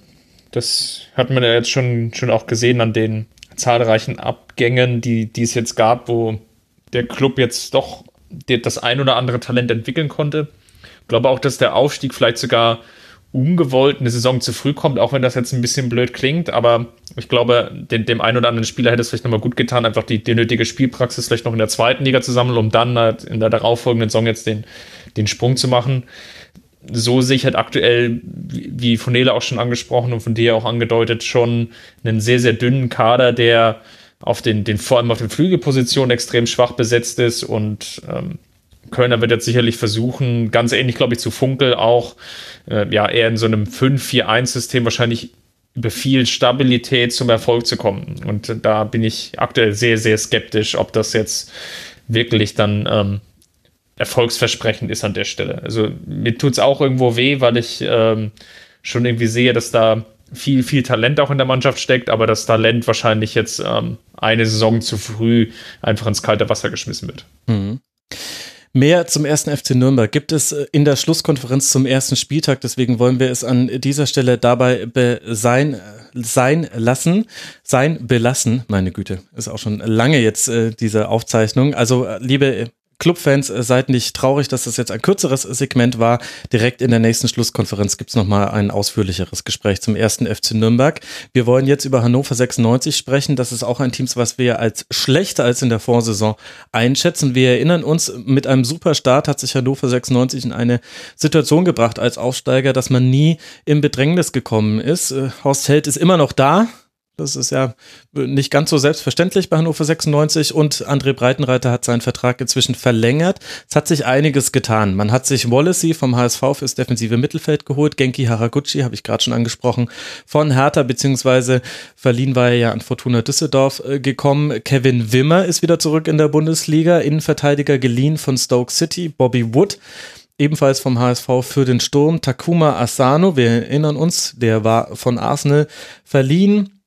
Das hat man ja jetzt schon, schon auch gesehen an den zahlreichen Abgängen, die, die es jetzt gab, wo der Club jetzt doch das ein oder andere Talent entwickeln konnte. Ich glaube auch, dass der Aufstieg vielleicht sogar ungewollt eine Saison zu früh kommt, auch wenn das jetzt ein bisschen blöd klingt. Aber ich glaube, dem, dem einen oder anderen Spieler hätte es vielleicht nochmal gut getan, einfach die, die nötige Spielpraxis vielleicht noch in der zweiten Liga zu sammeln, um dann halt in der darauffolgenden Saison jetzt den, den Sprung zu machen so sehe ich halt aktuell, wie von Nele auch schon angesprochen und von dir auch angedeutet, schon einen sehr, sehr dünnen Kader, der auf den, den vor allem auf den Flügelpositionen extrem schwach besetzt ist und ähm, Kölner wird jetzt sicherlich versuchen, ganz ähnlich, glaube ich, zu Funkel auch, äh, ja, eher in so einem 5-4-1-System wahrscheinlich über viel Stabilität zum Erfolg zu kommen. Und da bin ich aktuell sehr, sehr skeptisch, ob das jetzt wirklich dann ähm, erfolgsversprechend ist an der Stelle. Also mir tut es auch irgendwo weh, weil ich ähm, schon irgendwie sehe, dass da viel, viel Talent auch in der Mannschaft steckt, aber das Talent wahrscheinlich jetzt ähm, eine Saison zu früh einfach ins kalte Wasser geschmissen wird. Mhm. Mehr zum ersten FC Nürnberg gibt es äh, in der Schlusskonferenz zum ersten Spieltag. Deswegen wollen wir es an dieser Stelle dabei sein, sein lassen, sein belassen. Meine Güte, ist auch schon lange jetzt äh, diese Aufzeichnung. Also, äh, liebe Clubfans, äh, seid nicht traurig, dass das jetzt ein kürzeres Segment war. Direkt in der nächsten Schlusskonferenz gibt es nochmal ein ausführlicheres Gespräch zum ersten FC Nürnberg. Wir wollen jetzt über Hannover 96 sprechen. Das ist auch ein Team, was wir als schlechter als in der Vorsaison einschätzen. Wir erinnern uns, mit einem super Start hat sich Hannover 96 in eine Situation gebracht als Aufsteiger, dass man nie in Bedrängnis gekommen ist. Äh, Horst Held ist immer noch da, das ist ja nicht ganz so selbstverständlich bei Hannover 96 und André Breitenreiter hat seinen Vertrag inzwischen verlängert. Es hat sich einiges getan. Man hat sich Wallacey vom HSV fürs defensive Mittelfeld geholt. Genki Haraguchi habe ich gerade schon angesprochen. Von Hertha beziehungsweise verliehen war er ja an Fortuna Düsseldorf äh, gekommen. Kevin Wimmer ist wieder zurück in der Bundesliga. Innenverteidiger geliehen von Stoke City. Bobby Wood ebenfalls vom HSV für den Sturm. Takuma Asano, wir erinnern uns, der war von Arsenal verliehen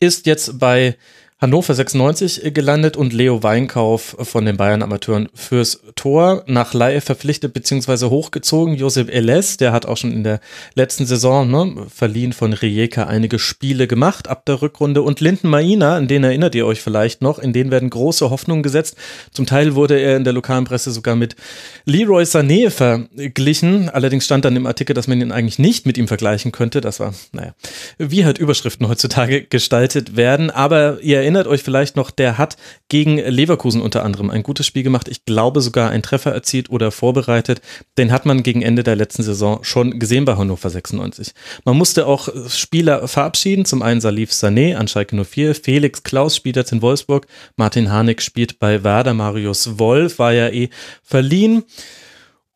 ist jetzt bei Hannover 96 gelandet und Leo Weinkauf von den Bayern Amateuren fürs Tor nach Laie verpflichtet bzw. hochgezogen. Josep Eles, der hat auch schon in der letzten Saison ne, verliehen von Rijeka einige Spiele gemacht ab der Rückrunde und Linden Maina, an den erinnert ihr euch vielleicht noch, in den werden große Hoffnungen gesetzt. Zum Teil wurde er in der lokalen Presse sogar mit Leroy Sané verglichen. Allerdings stand dann im Artikel, dass man ihn eigentlich nicht mit ihm vergleichen könnte. Das war, naja, wie halt Überschriften heutzutage gestaltet werden. Aber ihr erinnert euch vielleicht noch, der hat gegen Leverkusen unter anderem ein gutes Spiel gemacht. Ich glaube sogar einen Treffer erzielt oder vorbereitet. Den hat man gegen Ende der letzten Saison schon gesehen bei Hannover 96. Man musste auch Spieler verabschieden. Zum einen Salif Sané an Schalke 04, Felix Klaus spielt jetzt in Wolfsburg, Martin Harnik spielt bei Werder, Marius Wolf war ja eh verliehen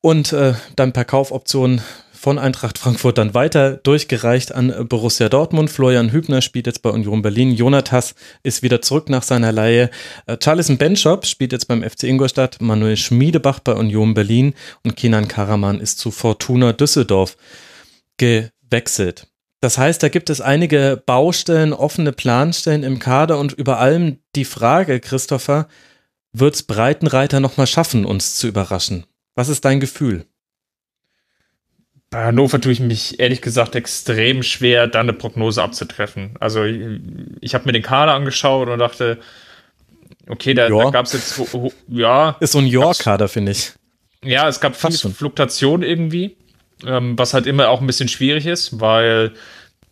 und äh, dann per Kaufoption von Eintracht Frankfurt dann weiter durchgereicht an Borussia Dortmund. Florian Hübner spielt jetzt bei Union Berlin. Jonatas ist wieder zurück nach seiner Leihe. Äh, Charlison Benchop spielt jetzt beim FC Ingolstadt. Manuel Schmiedebach bei Union Berlin und Kenan Karaman ist zu Fortuna Düsseldorf gewechselt. Das heißt, da gibt es einige Baustellen, offene Planstellen im Kader und über allem die Frage, Christopher, wird es Breitenreiter nochmal schaffen, uns zu überraschen? Was ist dein Gefühl? Bei Hannover tue ich mich ehrlich gesagt extrem schwer, da eine Prognose abzutreffen. Also ich, habe mir den Kader angeschaut und dachte, okay, da, da gab es jetzt, ja. Ist so ein York-Kader, finde ich. Ja, es gab fast Fluktuation irgendwie. ähm, was halt immer auch ein bisschen schwierig ist, weil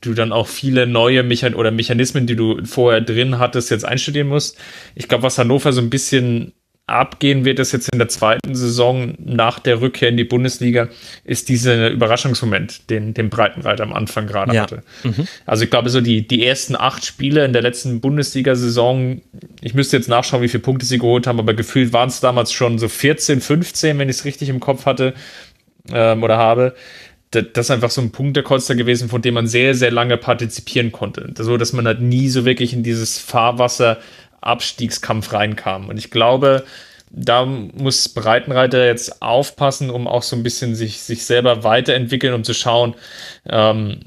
du dann auch viele neue Mechan oder Mechanismen, die du vorher drin hattest, jetzt einstudieren musst. Ich glaube, was Hannover so ein bisschen abgehen wird es jetzt in der zweiten Saison nach der Rückkehr in die Bundesliga, ist dieser Überraschungsmoment, den, den Breitenreiter am Anfang gerade ja. hatte. Mhm. Also ich glaube, so die, die ersten acht Spiele in der letzten Bundesliga-Saison, ich müsste jetzt nachschauen, wie viele Punkte sie geholt haben, aber gefühlt waren es damals schon so 14, 15, wenn ich es richtig im Kopf hatte ähm, oder habe. Das ist einfach so ein Punktekolster gewesen, von dem man sehr, sehr lange partizipieren konnte. So, dass man halt nie so wirklich in dieses Fahrwasser Abstiegskampf reinkam. Und ich glaube, da muss Breitenreiter jetzt aufpassen, um auch so ein bisschen sich, sich selber weiterentwickeln, um zu schauen, ähm,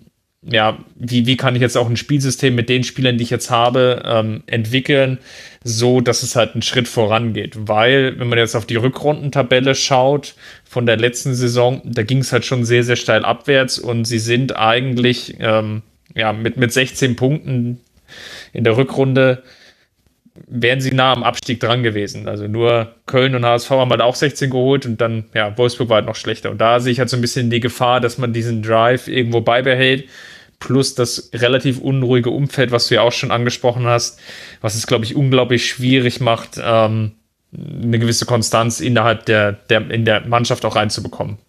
ja, wie, wie kann ich jetzt auch ein Spielsystem mit den Spielern, die ich jetzt habe, ähm, entwickeln, so dass es halt einen Schritt vorangeht. Weil, wenn man jetzt auf die Rückrundentabelle schaut von der letzten Saison, da ging es halt schon sehr, sehr steil abwärts und sie sind eigentlich ähm, ja, mit, mit 16 Punkten in der Rückrunde wären sie nah am Abstieg dran gewesen. Also nur Köln und HSV haben halt auch 16 geholt und dann, ja, Wolfsburg war halt noch schlechter. Und da sehe ich halt so ein bisschen die Gefahr, dass man diesen Drive irgendwo beibehält. Plus das relativ unruhige Umfeld, was du ja auch schon angesprochen hast, was es, glaube ich, unglaublich schwierig macht, ähm, eine gewisse Konstanz innerhalb der, der, in der Mannschaft auch reinzubekommen.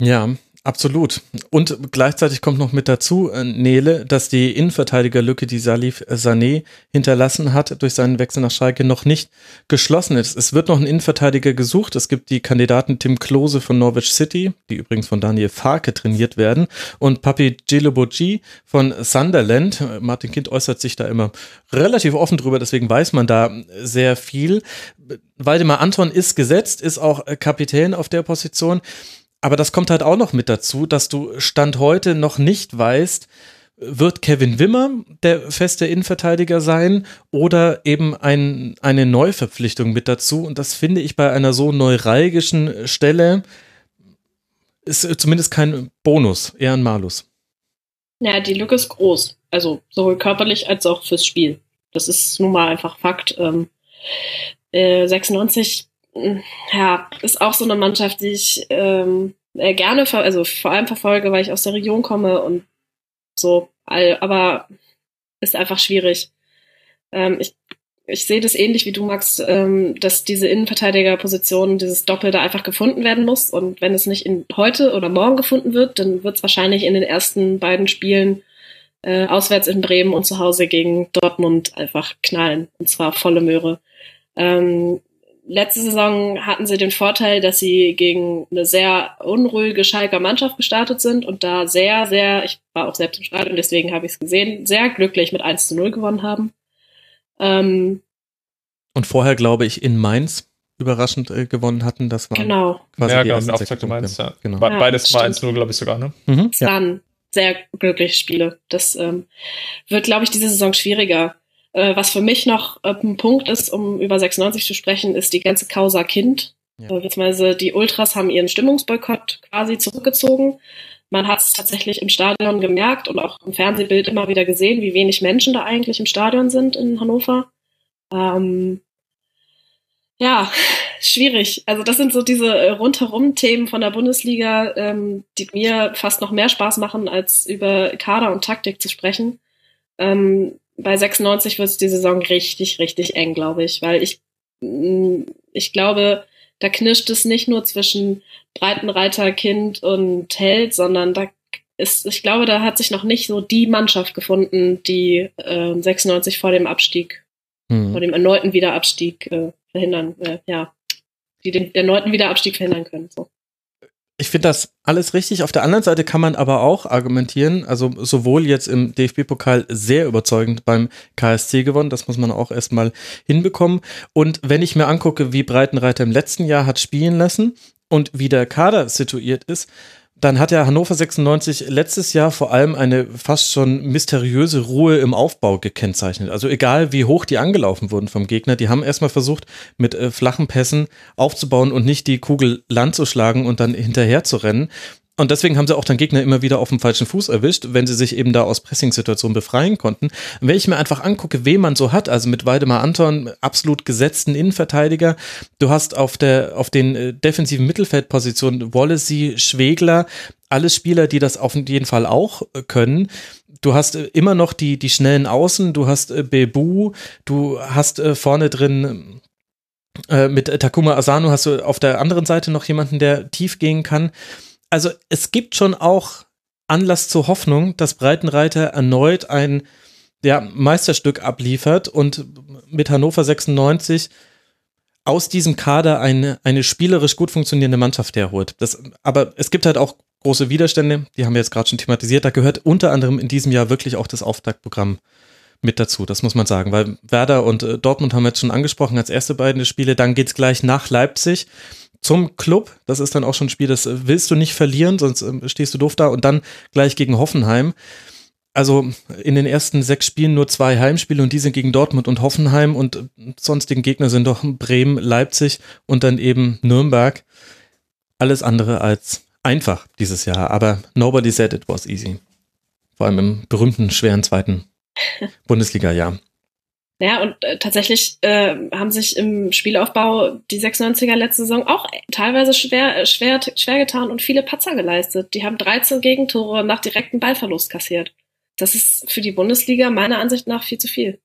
Ja, Absolut. Und gleichzeitig kommt noch mit dazu, äh, Nele, dass die Innenverteidigerlücke, die Salif Sané hinterlassen hat durch seinen Wechsel nach Schalke, noch nicht geschlossen ist. Es wird noch ein Innenverteidiger gesucht. Es gibt die Kandidaten Tim Klose von Norwich City, die übrigens von Daniel Farke trainiert werden, und Papi Djiloboji von Sunderland. Martin Kind äußert sich da immer relativ offen drüber, deswegen weiß man da sehr viel. Waldemar Anton ist gesetzt, ist auch Kapitän auf der Position. Aber das kommt halt auch noch mit dazu, dass du Stand heute noch nicht weißt, wird Kevin Wimmer der feste Innenverteidiger sein oder eben ein, eine Neuverpflichtung mit dazu? Und das finde ich bei einer so neuralgischen Stelle ist zumindest kein Bonus, eher ein Malus. Ja, die Lücke ist groß. Also sowohl körperlich als auch fürs Spiel. Das ist nun mal einfach Fakt. Ähm, äh, 96 ja, ist auch so eine Mannschaft, die ich ähm, äh, gerne, also vor allem verfolge, weil ich aus der Region komme und so, aber ist einfach schwierig. Ähm, ich, ich sehe das ähnlich wie du, Max, ähm, dass diese Innenverteidigerposition, dieses Doppel da einfach gefunden werden muss. Und wenn es nicht in heute oder morgen gefunden wird, dann wird es wahrscheinlich in den ersten beiden Spielen äh, auswärts in Bremen und zu Hause gegen Dortmund einfach knallen. Und zwar volle Möhre. Ähm, letzte Saison hatten sie den Vorteil, dass sie gegen eine sehr unruhige Schalker Mannschaft gestartet sind und da sehr, sehr, ich war auch selbst im Stadion, deswegen habe ich es gesehen, sehr glücklich mit 1 zu 0 gewonnen haben. Ähm, und vorher, glaube ich, in Mainz überraschend äh, gewonnen hatten. Das war genau. quasi ja, die genau, Auftakt Mainz, ja. Genau. Ja, Beides war 1-0, glaube ich, sogar, ne? Mhm, es waren sehr glückliche Spiele. Das ähm, wird, glaube ich, diese Saison schwieriger. Äh, was für mich noch äh, ein Punkt ist, um über 96 zu sprechen, ist die ganze Causa Kind. Ja. Äh, beziehungsweise die Ultras haben ihren Stimmungsboykott quasi zurückgezogen. Man hat es tatsächlich im Stadion gemerkt und auch im Fernsehbild immer wieder gesehen, wie wenig Menschen da eigentlich im Stadion sind in Hannover. Ähm, ja, schwierig. Also das sind so diese äh, rundherum Themen von der Bundesliga, ähm, die mir fast noch mehr Spaß machen, als über Kader und Taktik zu sprechen. Ähm, bei 96 wird es die Saison richtig, richtig eng, glaube ich, weil ich, mm, ich glaube, da knirscht es nicht nur zwischen Breitenreiter, Kind und Held, sondern da ist, ich glaube, da hat sich noch nicht so die Mannschaft gefunden, die äh, 96 vor dem Abstieg, mhm. vor dem erneuten Wiederabstieg äh, verhindern, äh, ja, die den erneuten Wiederabstieg verhindern können. So. Ich finde das alles richtig. Auf der anderen Seite kann man aber auch argumentieren, also sowohl jetzt im DFB-Pokal sehr überzeugend beim KSC gewonnen, das muss man auch erstmal hinbekommen. Und wenn ich mir angucke, wie Breitenreiter im letzten Jahr hat spielen lassen und wie der Kader situiert ist, dann hat ja Hannover 96 letztes Jahr vor allem eine fast schon mysteriöse Ruhe im Aufbau gekennzeichnet. Also egal wie hoch die angelaufen wurden vom Gegner, die haben erstmal versucht, mit äh, flachen Pässen aufzubauen und nicht die Kugel Land zu schlagen und dann hinterher zu rennen. Und deswegen haben sie auch dann Gegner immer wieder auf dem falschen Fuß erwischt, wenn sie sich eben da aus Pressing-Situationen befreien konnten. Wenn ich mir einfach angucke, wen man so hat, also mit Weidemar Anton, absolut gesetzten Innenverteidiger, du hast auf der, auf den äh, defensiven Mittelfeldpositionen Wallacey, Schwegler, alles Spieler, die das auf jeden Fall auch äh, können. Du hast äh, immer noch die, die schnellen Außen, du hast Bebu, du hast vorne drin mit Takuma Asano hast du auf der anderen Seite noch jemanden, der tief gehen kann also es gibt schon auch Anlass zur Hoffnung, dass Breitenreiter erneut ein ja, Meisterstück abliefert und mit Hannover 96 aus diesem Kader eine, eine spielerisch gut funktionierende Mannschaft herholt. Das, aber es gibt halt auch große Widerstände, die haben wir jetzt gerade schon thematisiert. Da gehört unter anderem in diesem Jahr wirklich auch das Auftaktprogramm mit dazu, das muss man sagen, weil Werder und äh, Dortmund haben wir jetzt schon angesprochen als erste beiden Spiele. Dann geht es gleich nach Leipzig zum Club. Das ist dann auch schon ein Spiel, das äh, willst du nicht verlieren, sonst ähm, stehst du doof da. Und dann gleich gegen Hoffenheim. Also in den ersten sechs Spielen nur zwei Heimspiele und die sind gegen Dortmund und Hoffenheim und äh, sonstigen Gegner sind doch Bremen, Leipzig und dann eben Nürnberg. Alles andere als einfach dieses Jahr, aber nobody said it was easy. Vor allem im berühmten, schweren zweiten <laughs> Bundesliga-Jahr. Ja, und äh, tatsächlich äh, haben sich im Spielaufbau die 96er letzte Saison auch teilweise schwer, äh, schwer, schwer getan und viele Patzer geleistet. Die haben 13 Gegentore nach direktem Ballverlust kassiert. Das ist für die Bundesliga meiner Ansicht nach viel zu viel.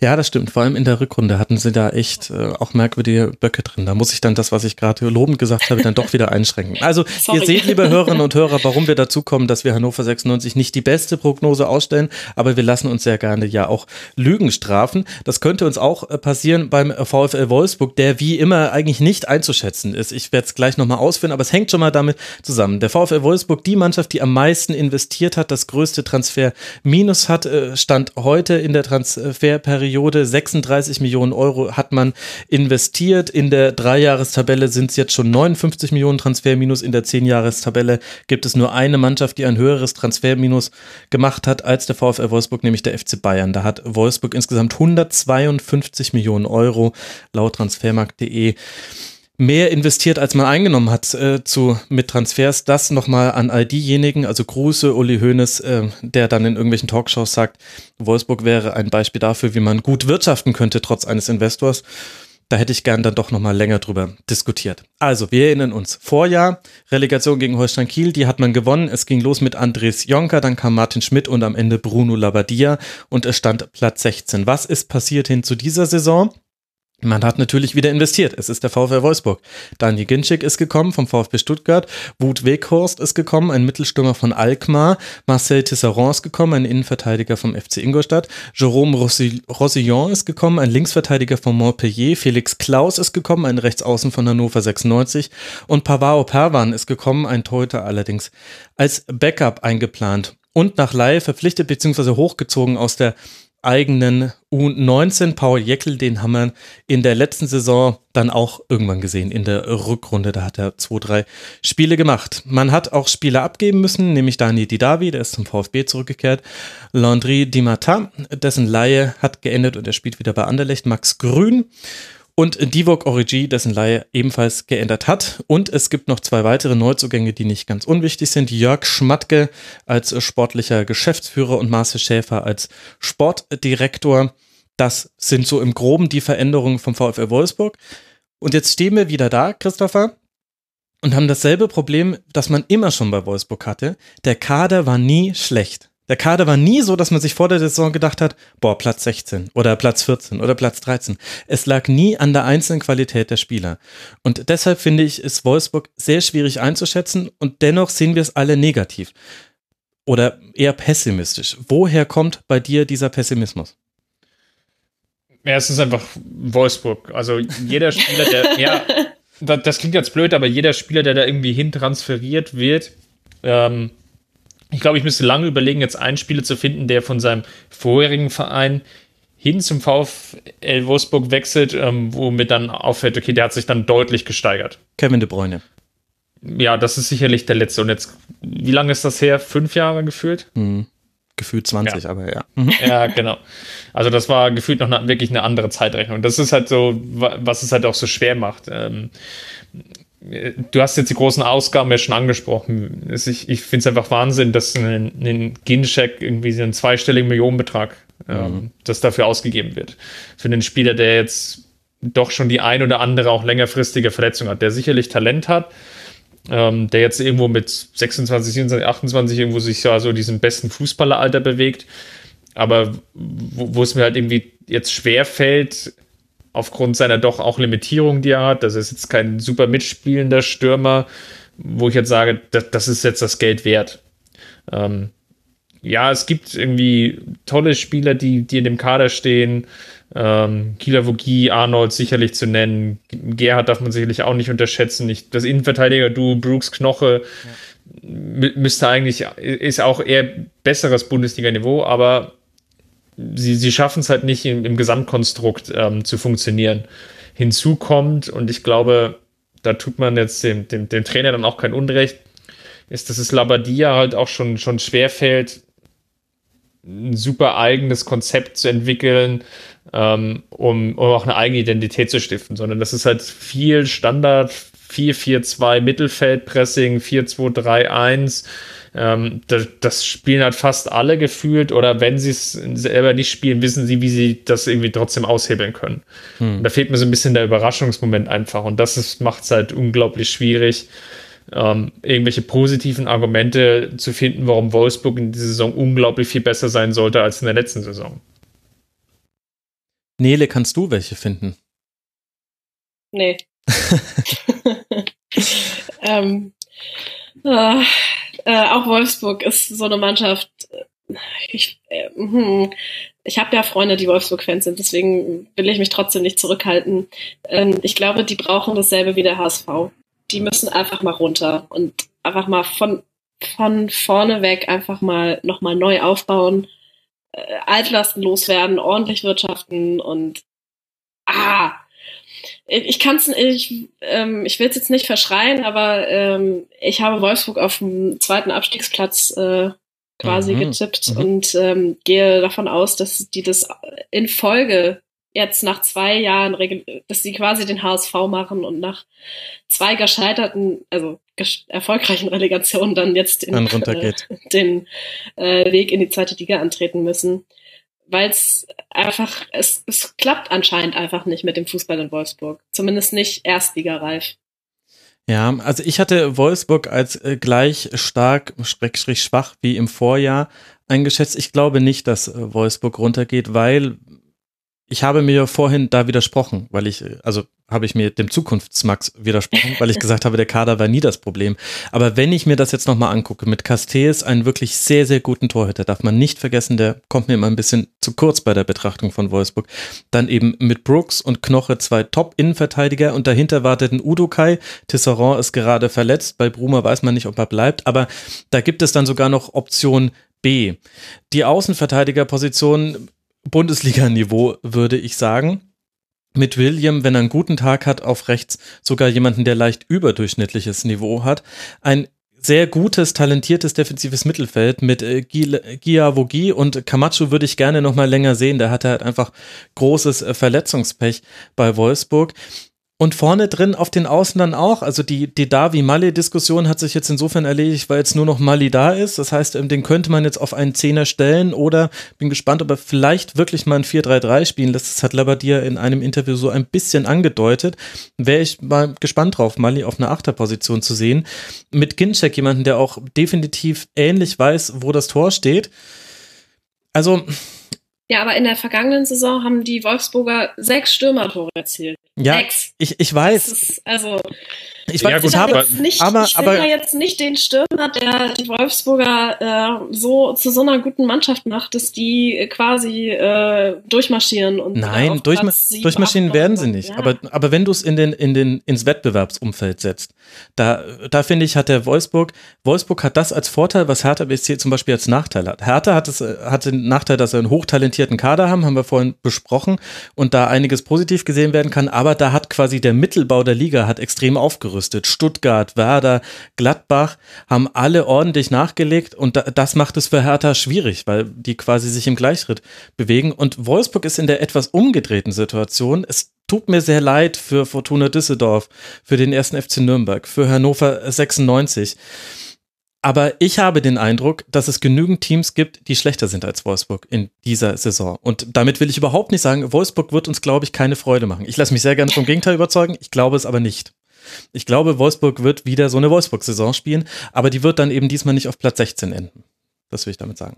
Ja, das stimmt. Vor allem in der Rückrunde hatten sie da echt äh, auch merkwürdige Böcke drin. Da muss ich dann das, was ich gerade lobend gesagt habe, dann doch wieder einschränken. Also Sorry. ihr seht, liebe Hörerinnen und Hörer, warum wir dazu kommen, dass wir Hannover 96 nicht die beste Prognose ausstellen, aber wir lassen uns sehr gerne ja auch Lügen strafen. Das könnte uns auch äh, passieren beim VfL Wolfsburg, der wie immer eigentlich nicht einzuschätzen ist. Ich werde es gleich nochmal ausführen, aber es hängt schon mal damit zusammen. Der VfL Wolfsburg, die Mannschaft, die am meisten investiert hat, das größte Transfer Minus hat, äh, stand heute in der Transferperiode Periode 36 Millionen Euro hat man investiert. In der Dreijahrestabelle sind es jetzt schon 59 Millionen Transferminus. In der Zehnjahrestabelle gibt es nur eine Mannschaft, die ein höheres Transferminus gemacht hat als der VfL Wolfsburg, nämlich der FC Bayern. Da hat Wolfsburg insgesamt 152 Millionen Euro laut transfermarkt.de mehr investiert, als man eingenommen hat äh, zu, mit Transfers. Das nochmal an all diejenigen, also Grüße Uli Hoeneß, äh, der dann in irgendwelchen Talkshows sagt, Wolfsburg wäre ein Beispiel dafür, wie man gut wirtschaften könnte, trotz eines Investors. Da hätte ich gern dann doch nochmal länger drüber diskutiert. Also, wir erinnern uns. Vorjahr, Relegation gegen Holstein Kiel, die hat man gewonnen. Es ging los mit Andres Jonker, dann kam Martin Schmidt und am Ende Bruno Labbadia und es stand Platz 16. Was ist passiert hin zu dieser Saison? Man hat natürlich wieder investiert. Es ist der VfL Wolfsburg. Daniel Ginczek ist gekommen vom VfB Stuttgart. Wut Weghorst ist gekommen, ein Mittelstürmer von Alkmaar. Marcel Tisserand ist gekommen, ein Innenverteidiger vom FC Ingolstadt. Jerome Rosillon ist gekommen, ein Linksverteidiger von Montpellier. Felix Klaus ist gekommen, ein Rechtsaußen von Hannover 96. Und Pavao Perwan ist gekommen, ein Torhüter allerdings als Backup eingeplant und nach Laie verpflichtet bzw. hochgezogen aus der eigenen U19. Paul Jeckel, den haben wir in der letzten Saison dann auch irgendwann gesehen, in der Rückrunde. Da hat er zwei, drei Spiele gemacht. Man hat auch Spieler abgeben müssen, nämlich Dani Didavi, der ist zum VfB zurückgekehrt. Landry Di Martin, dessen Laie hat geendet und er spielt wieder bei Anderlecht. Max Grün und Divok Origi, dessen Leihe ebenfalls geändert hat. Und es gibt noch zwei weitere Neuzugänge, die nicht ganz unwichtig sind. Jörg Schmatke als sportlicher Geschäftsführer und Marcel Schäfer als Sportdirektor. Das sind so im Groben die Veränderungen vom VfL Wolfsburg. Und jetzt stehen wir wieder da, Christopher, und haben dasselbe Problem, das man immer schon bei Wolfsburg hatte. Der Kader war nie schlecht. Der Kader war nie so, dass man sich vor der Saison gedacht hat, boah, Platz 16 oder Platz 14 oder Platz 13. Es lag nie an der einzelnen Qualität der Spieler. Und deshalb finde ich, ist Wolfsburg sehr schwierig einzuschätzen und dennoch sehen wir es alle negativ. Oder eher pessimistisch. Woher kommt bei dir dieser Pessimismus? Ja, es ist einfach Wolfsburg. Also jeder Spieler, der, ja, <laughs> das klingt jetzt blöd, aber jeder Spieler, der da irgendwie hin transferiert wird, ähm, ich glaube, ich müsste lange überlegen, jetzt einen Spieler zu finden, der von seinem vorherigen Verein hin zum VfL Wolfsburg wechselt, ähm, womit dann auffällt, okay, der hat sich dann deutlich gesteigert. Kevin de Bruyne. Ja, das ist sicherlich der letzte. Und jetzt, wie lange ist das her? Fünf Jahre gefühlt? Mhm. Gefühlt 20, ja. aber ja. Mhm. <laughs> Ja, genau. Also das war gefühlt noch eine, wirklich eine andere Zeitrechnung. Das ist halt so, was es halt auch so schwer macht. Ähm, du hast jetzt die großen Ausgaben ja schon angesprochen. Ich, ich finde es einfach Wahnsinn, dass ein, ein Gincheck irgendwie so einen zweistelligen Millionenbetrag, ähm, mhm. das dafür ausgegeben wird. Für einen Spieler, der jetzt doch schon die ein oder andere auch längerfristige Verletzung hat, der sicherlich Talent hat, ähm, der jetzt irgendwo mit 26, 27, 28 irgendwo sich ja so diesem besten Fußballeralter bewegt, aber wo, wo es mir halt irgendwie jetzt schwer fällt, aufgrund seiner doch auch Limitierung, die er hat. Das ist jetzt kein super mitspielender Stürmer, wo ich jetzt sage, das, das ist jetzt das Geld wert. Ähm, ja, es gibt irgendwie tolle Spieler, die, die in dem Kader stehen. Ähm, Kieler Vogie, Arnold sicherlich zu nennen. Gerhard darf man sicherlich auch nicht unterschätzen. Ich, das Innenverteidiger-Du, Brooks Knoche, ja. müsste eigentlich, ist auch eher besseres Bundesliga-Niveau, aber sie, sie schaffen es halt nicht im, im Gesamtkonstrukt ähm, zu funktionieren. Hinzu kommt, und ich glaube, da tut man jetzt dem, dem, dem Trainer dann auch kein Unrecht, ist, dass es Labadia halt auch schon, schon schwerfällt, ein super eigenes Konzept zu entwickeln, ähm, um, um auch eine eigene Identität zu stiften, sondern das ist halt viel Standard 4-4-2 Mittelfeldpressing, 4-2-3-1. Ähm, das, das, spielen halt fast alle gefühlt oder wenn sie es selber nicht spielen, wissen sie, wie sie das irgendwie trotzdem aushebeln können. Hm. Da fehlt mir so ein bisschen der Überraschungsmoment einfach und das macht es halt unglaublich schwierig, ähm, irgendwelche positiven Argumente zu finden, warum Wolfsburg in dieser Saison unglaublich viel besser sein sollte als in der letzten Saison. Nele, kannst du welche finden? Nee. <laughs> <laughs> ähm, äh, äh, auch Wolfsburg ist so eine Mannschaft. Äh, ich, äh, hm, ich habe ja Freunde, die Wolfsburg-Fans sind, deswegen will ich mich trotzdem nicht zurückhalten. Ähm, ich glaube, die brauchen dasselbe wie der HSV. Die müssen einfach mal runter und einfach mal von, von vorne weg einfach mal nochmal neu aufbauen, äh, Altlasten loswerden, ordentlich wirtschaften und ah, ich kann es, ich, ähm, ich will es jetzt nicht verschreien, aber ähm, ich habe Wolfsburg auf dem zweiten Abstiegsplatz äh, quasi mhm. getippt mhm. und ähm, gehe davon aus, dass die das in Folge jetzt nach zwei Jahren, dass sie quasi den HSV machen und nach zwei gescheiterten, also erfolgreichen Relegationen dann jetzt den, äh, <laughs> den äh, Weg in die zweite Liga antreten müssen weil es einfach, es, klappt anscheinend einfach nicht mit dem Fußball in Wolfsburg. Zumindest nicht erstligareif. Ja, also ich hatte Wolfsburg als äh, gleich stark, schrägstrich schwach wie im Vorjahr eingeschätzt. Ich glaube nicht, dass äh, Wolfsburg runtergeht, weil ich habe mir vorhin da widersprochen, weil ich, also habe ich mir dem Zukunftsmax widersprochen, weil ich <laughs> gesagt habe, der Kader war nie das Problem. Aber wenn ich mir das jetzt nochmal angucke, mit Castells einen wirklich sehr, sehr guten Torhüter, darf man nicht vergessen, der kommt mir immer ein bisschen zu kurz bei der Betrachtung von Wolfsburg. Dann eben mit Brooks und Knoche zwei Top-Innenverteidiger und dahinter wartet ein Udokai. Tisserand ist gerade verletzt, bei Brumer weiß man nicht, ob er bleibt, aber da gibt es dann sogar noch Option B. Die Außenverteidigerposition Bundesliga-Niveau, würde ich sagen. Mit William, wenn er einen guten Tag hat, auf rechts sogar jemanden, der leicht überdurchschnittliches Niveau hat. Ein sehr gutes, talentiertes defensives Mittelfeld mit äh, Giavogi und Camacho würde ich gerne noch mal länger sehen. Der hatte halt einfach großes äh, Verletzungspech bei Wolfsburg. Und vorne drin auf den Außen dann auch. Also die, die Davi-Mali-Diskussion hat sich jetzt insofern erledigt, weil jetzt nur noch Mali da ist. Das heißt, ähm, den könnte man jetzt auf einen Zehner stellen oder bin gespannt, ob er vielleicht wirklich mal ein 4-3-3 spielen lässt. Das hat Labadia in einem Interview so ein bisschen angedeutet. Wäre ich mal gespannt drauf, Mali auf einer Achterposition zu sehen. Mit Ginczek jemanden, der auch definitiv ähnlich weiß, wo das Tor steht. Also, ja, aber in der vergangenen Saison haben die Wolfsburger sechs Stürmertore erzielt. Ja, sechs. Ich, ich weiß. Also, ich weiß, ja, gut, ich jetzt nicht, aber, ich aber, jetzt nicht den Stürmer, der die Wolfsburger äh, so zu so einer guten Mannschaft macht, dass die quasi äh, durchmarschieren und Nein, durchma durchmarschieren werden sie nicht. Ja. Aber, aber wenn du es in den, in den, ins Wettbewerbsumfeld setzt, da, da finde ich, hat der Wolfsburg, Wolfsburg hat das als Vorteil, was Hertha BSC zum Beispiel als Nachteil hat. Hertha hat, es, hat den Nachteil, dass sie einen hochtalentierten Kader haben, haben wir vorhin besprochen und da einiges positiv gesehen werden kann, aber da hat quasi der Mittelbau der Liga hat extrem aufgerüstet aufgerüstet. Stuttgart, Werder, Gladbach haben alle ordentlich nachgelegt und das macht es für Hertha schwierig, weil die quasi sich im Gleichschritt bewegen. Und Wolfsburg ist in der etwas umgedrehten Situation. Es tut mir sehr leid für Fortuna Düsseldorf, für den ersten FC Nürnberg, für Hannover 96. Aber ich habe den Eindruck, dass es genügend Teams gibt, die schlechter sind als Wolfsburg in dieser Saison. Und damit will ich überhaupt nicht sagen, Wolfsburg wird uns, glaube ich, keine Freude machen. Ich lasse mich sehr gerne vom Gegenteil überzeugen. Ich glaube es aber nicht. Ich glaube, Wolfsburg wird wieder so eine Wolfsburg-Saison spielen, aber die wird dann eben diesmal nicht auf Platz 16 enden. Das will ich damit sagen.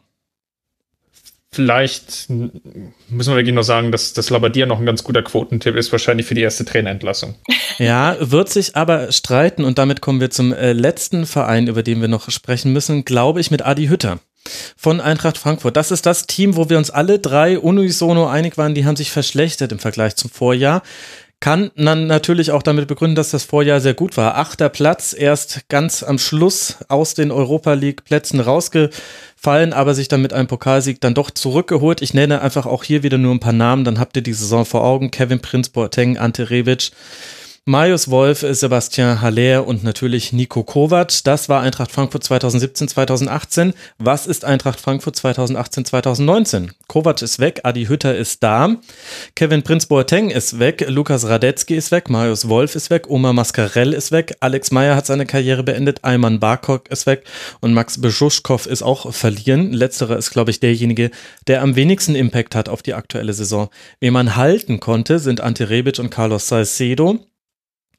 Vielleicht müssen wir wirklich noch sagen, dass das Labadier noch ein ganz guter Quotentipp ist, wahrscheinlich für die erste Trainerentlassung. Ja, wird sich aber streiten und damit kommen wir zum äh, letzten Verein, über den wir noch sprechen müssen, glaube ich, mit Adi Hütter von Eintracht Frankfurt. Das ist das Team, wo wir uns alle drei unisono einig waren, die haben sich verschlechtert im Vergleich zum Vorjahr. Kann man natürlich auch damit begründen, dass das Vorjahr sehr gut war. Achter Platz, erst ganz am Schluss aus den Europa League Plätzen rausgefallen, aber sich dann mit einem Pokalsieg dann doch zurückgeholt. Ich nenne einfach auch hier wieder nur ein paar Namen, dann habt ihr die Saison vor Augen. Kevin Prinz Boateng, Ante Rebic, Marius Wolf, Sebastian Haller und natürlich Nico Kovac. Das war Eintracht Frankfurt 2017, 2018. Was ist Eintracht Frankfurt 2018, 2019? Kovac ist weg, Adi Hütter ist da, Kevin Prinz Boateng ist weg, Lukas Radetzky ist weg, Marius Wolf ist weg, Oma Mascarell ist weg, Alex Meyer hat seine Karriere beendet, Ayman Barkok ist weg und Max Beschuschkow ist auch verlieren. Letzterer ist, glaube ich, derjenige, der am wenigsten Impact hat auf die aktuelle Saison. Wen man halten konnte, sind Ante Rebic und Carlos Salcedo.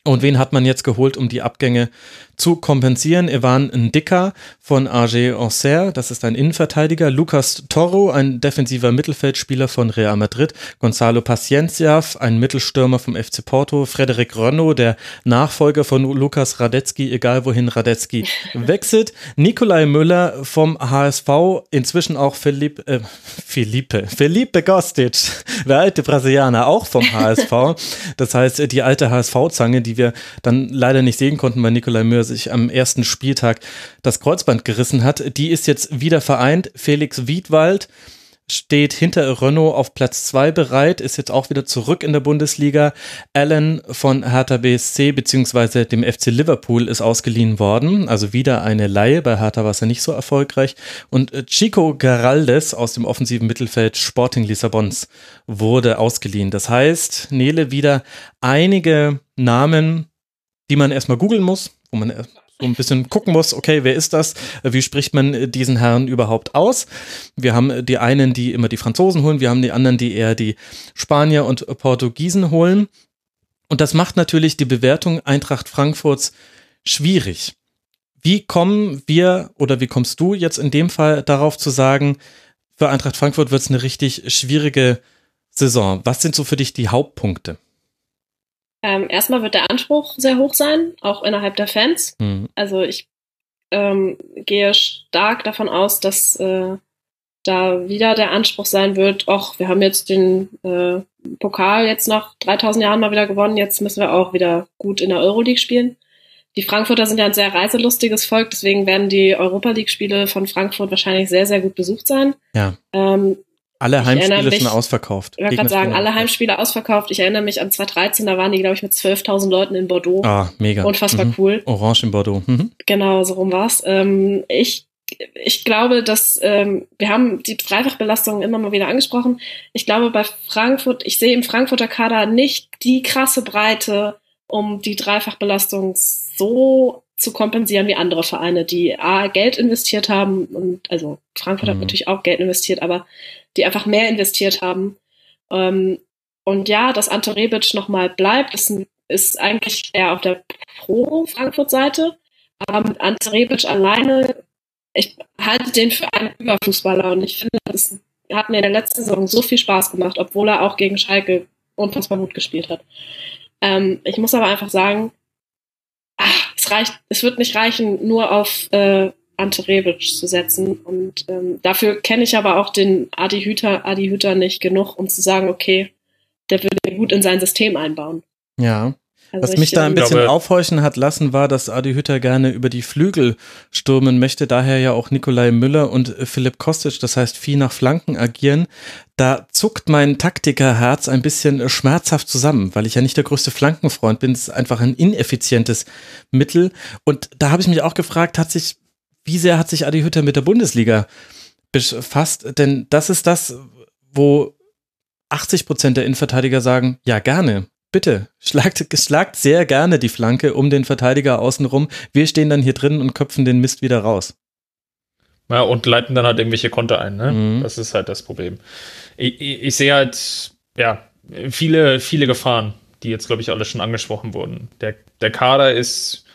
Und wen hat man jetzt geholt, um die Abgänge zu kompensieren? Ivan Ndika von AG Auxerre, das ist ein Innenverteidiger. Lucas Toro, ein defensiver Mittelfeldspieler von Real Madrid. Gonzalo Paciencia, ein Mittelstürmer vom FC Porto. Frederik Renault, der Nachfolger von Lukas Radetzky, egal wohin Radetzky <laughs> wechselt. Nikolai Müller vom HSV, inzwischen auch Felipe, äh, Felipe, Felipe Gostic, der alte Brasilianer, auch vom HSV. <laughs> Das heißt, die alte HSV-Zange, die wir dann leider nicht sehen konnten, weil Nikolai Müller sich am ersten Spieltag das Kreuzband gerissen hat. Die ist jetzt wieder vereint. Felix Wiedwald steht hinter Renault auf Platz zwei bereit, ist jetzt auch wieder zurück in der Bundesliga. Allen von Hertha BSC bzw. dem FC Liverpool ist ausgeliehen worden, also wieder eine Laie, bei Hertha war es ja nicht so erfolgreich. Und Chico Garaldes aus dem offensiven Mittelfeld Sporting Lissabons wurde ausgeliehen. Das heißt, Nele wieder einige Namen, die man erstmal googeln muss, wo man so ein bisschen gucken muss, okay, wer ist das? Wie spricht man diesen Herrn überhaupt aus? Wir haben die einen, die immer die Franzosen holen, wir haben die anderen, die eher die Spanier und Portugiesen holen. Und das macht natürlich die Bewertung Eintracht Frankfurts schwierig. Wie kommen wir oder wie kommst du jetzt in dem Fall darauf zu sagen, für Eintracht Frankfurt wird es eine richtig schwierige Saison? Was sind so für dich die Hauptpunkte? Ähm, erstmal wird der Anspruch sehr hoch sein, auch innerhalb der Fans. Mhm. Also ich ähm, gehe stark davon aus, dass äh, da wieder der Anspruch sein wird, ach, wir haben jetzt den äh, Pokal jetzt nach 3000 Jahren mal wieder gewonnen, jetzt müssen wir auch wieder gut in der Euroleague spielen. Die Frankfurter sind ja ein sehr reiselustiges Volk, deswegen werden die Europa League-Spiele von Frankfurt wahrscheinlich sehr, sehr gut besucht sein. Ja. Ähm, alle Heimspiele mich, schon ausverkauft. Ich wollte gerade sagen, alle Heimspiele ausverkauft. Ich erinnere mich an 2013, da waren die, glaube ich, mit 12.000 Leuten in Bordeaux. Ah, mega. Unfassbar mhm. cool. Orange in Bordeaux. Mhm. Genau, so rum war's. Ähm, ich, ich glaube, dass ähm, wir haben die Dreifachbelastung immer mal wieder angesprochen. Ich glaube, bei Frankfurt, ich sehe im Frankfurter Kader nicht die krasse Breite, um die Dreifachbelastung so zu kompensieren wie andere Vereine, die A, Geld investiert haben und also Frankfurt mhm. hat natürlich auch Geld investiert, aber die einfach mehr investiert haben. Ähm, und ja, dass Ante Rebic nochmal bleibt, ist, ist eigentlich eher auf der Pro-Frankfurt-Seite. Aber mit Ante Rebic alleine, ich halte den für einen Überfußballer und ich finde, das hat mir in der letzten Saison so viel Spaß gemacht, obwohl er auch gegen Schalke unfassbar gut gespielt hat. Ähm, ich muss aber einfach sagen, ach, es reicht, es wird nicht reichen, nur auf äh, Ante Rebic zu setzen. Und ähm, dafür kenne ich aber auch den Adi Hüter, Adi Hüter nicht genug, um zu sagen, okay, der würde gut in sein System einbauen. Ja. Also Was mich da ein bisschen glaube, aufhorchen hat lassen, war, dass Adi Hütter gerne über die Flügel stürmen möchte, daher ja auch Nikolai Müller und Philipp Kostic, das heißt viel nach Flanken agieren. Da zuckt mein Taktikerherz ein bisschen schmerzhaft zusammen, weil ich ja nicht der größte Flankenfreund bin. Es ist einfach ein ineffizientes Mittel. Und da habe ich mich auch gefragt, hat sich wie sehr hat sich Adi Hütter mit der Bundesliga befasst? Denn das ist das, wo 80 Prozent der Innenverteidiger sagen, ja gerne, bitte, schlagt, schlagt sehr gerne die Flanke um den Verteidiger außenrum. Wir stehen dann hier drin und köpfen den Mist wieder raus. Ja, und leiten dann halt irgendwelche Konter ein, ne? Mhm. Das ist halt das Problem. Ich, ich, ich sehe halt, ja, viele, viele Gefahren, die jetzt, glaube ich, alle schon angesprochen wurden. Der, der Kader ist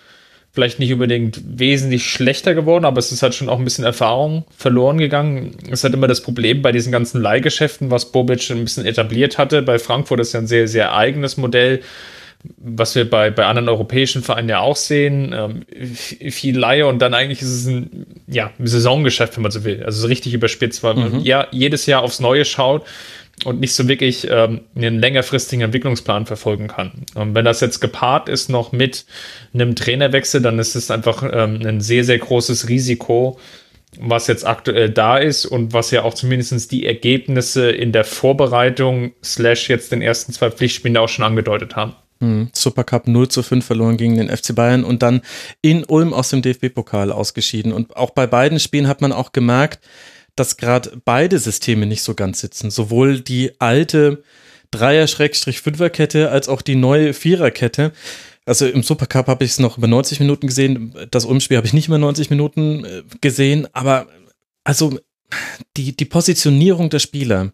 vielleicht nicht unbedingt wesentlich schlechter geworden, aber es ist halt schon auch ein bisschen Erfahrung verloren gegangen. Es ist halt immer das Problem bei diesen ganzen Leihgeschäften, was Bobic ein bisschen etabliert hatte. Bei Frankfurt ist ja ein sehr, sehr eigenes Modell, was wir bei, bei anderen europäischen Vereinen ja auch sehen. Ähm, viel Leihe und dann eigentlich ist es ein, ja, ein Saisongeschäft, wenn man so will. Also so richtig überspitzt, weil mhm. man ja jedes Jahr aufs Neue schaut und nicht so wirklich ähm, einen längerfristigen Entwicklungsplan verfolgen kann. Und wenn das jetzt gepaart ist noch mit einem Trainerwechsel, dann ist es einfach ähm, ein sehr, sehr großes Risiko, was jetzt aktuell da ist und was ja auch zumindest die Ergebnisse in der Vorbereitung slash jetzt den ersten zwei Pflichtspielen auch schon angedeutet haben. Hm, Supercup 0 zu 5 verloren gegen den FC Bayern und dann in Ulm aus dem DFB-Pokal ausgeschieden. Und auch bei beiden Spielen hat man auch gemerkt, dass gerade beide Systeme nicht so ganz sitzen. Sowohl die alte Dreier-Fünfer-Kette als auch die neue Viererkette. Also im Supercup habe ich es noch über 90 Minuten gesehen. Das Umspiel habe ich nicht mehr 90 Minuten äh, gesehen. Aber also die, die Positionierung der Spieler,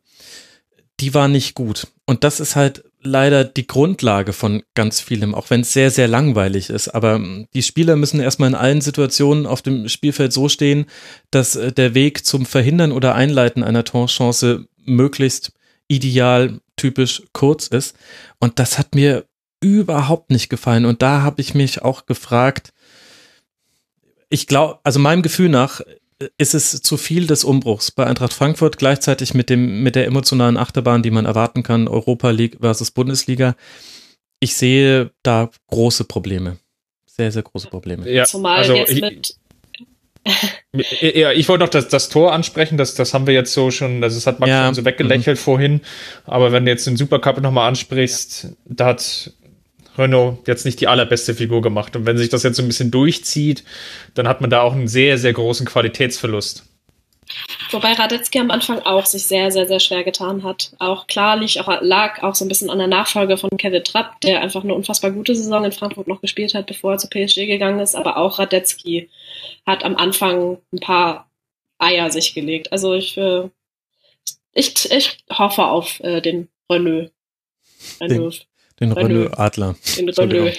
die war nicht gut. Und das ist halt leider die Grundlage von ganz vielem, auch wenn es sehr, sehr langweilig ist. Aber ähm, die Spieler müssen erstmal in allen Situationen auf dem Spielfeld so stehen, dass äh, der Weg zum Verhindern oder Einleiten einer Torchance möglichst ideal, typisch kurz ist. Und das hat mir überhaupt nicht gefallen. Und da habe ich mich auch gefragt, ich glaube, also meinem Gefühl nach ist es zu viel des Umbruchs bei Eintracht Frankfurt gleichzeitig mit dem mit der emotionalen Achterbahn, die man erwarten kann, Europa League versus Bundesliga. Ich sehe da große Probleme, sehr sehr große Probleme. Ja, Zumal also jetzt ich, mit <laughs> ja, ich wollte noch das, das Tor ansprechen, das, das haben wir jetzt so schon, das hat Max ja. schon so weggelächelt mhm. vorhin, aber wenn du jetzt den Supercup nochmal ansprichst, da hat Renault jetzt nicht die allerbeste Figur gemacht. Und wenn sich das jetzt so ein bisschen durchzieht, dann hat man da auch einen sehr, sehr großen Qualitätsverlust. Wobei Radetzky am Anfang auch sich sehr, sehr, sehr schwer getan hat. Auch klar auch, lag auch so ein bisschen an der Nachfolge von Kevin Trapp, der einfach eine unfassbar gute Saison in Frankfurt noch gespielt hat, bevor er zu PSG gegangen ist. Aber auch Radetzky hat am Anfang ein paar Eier sich gelegt. Also ich, äh, ich, ich hoffe auf äh, den Renault. Renault. Den Renault Adler. Den Renault.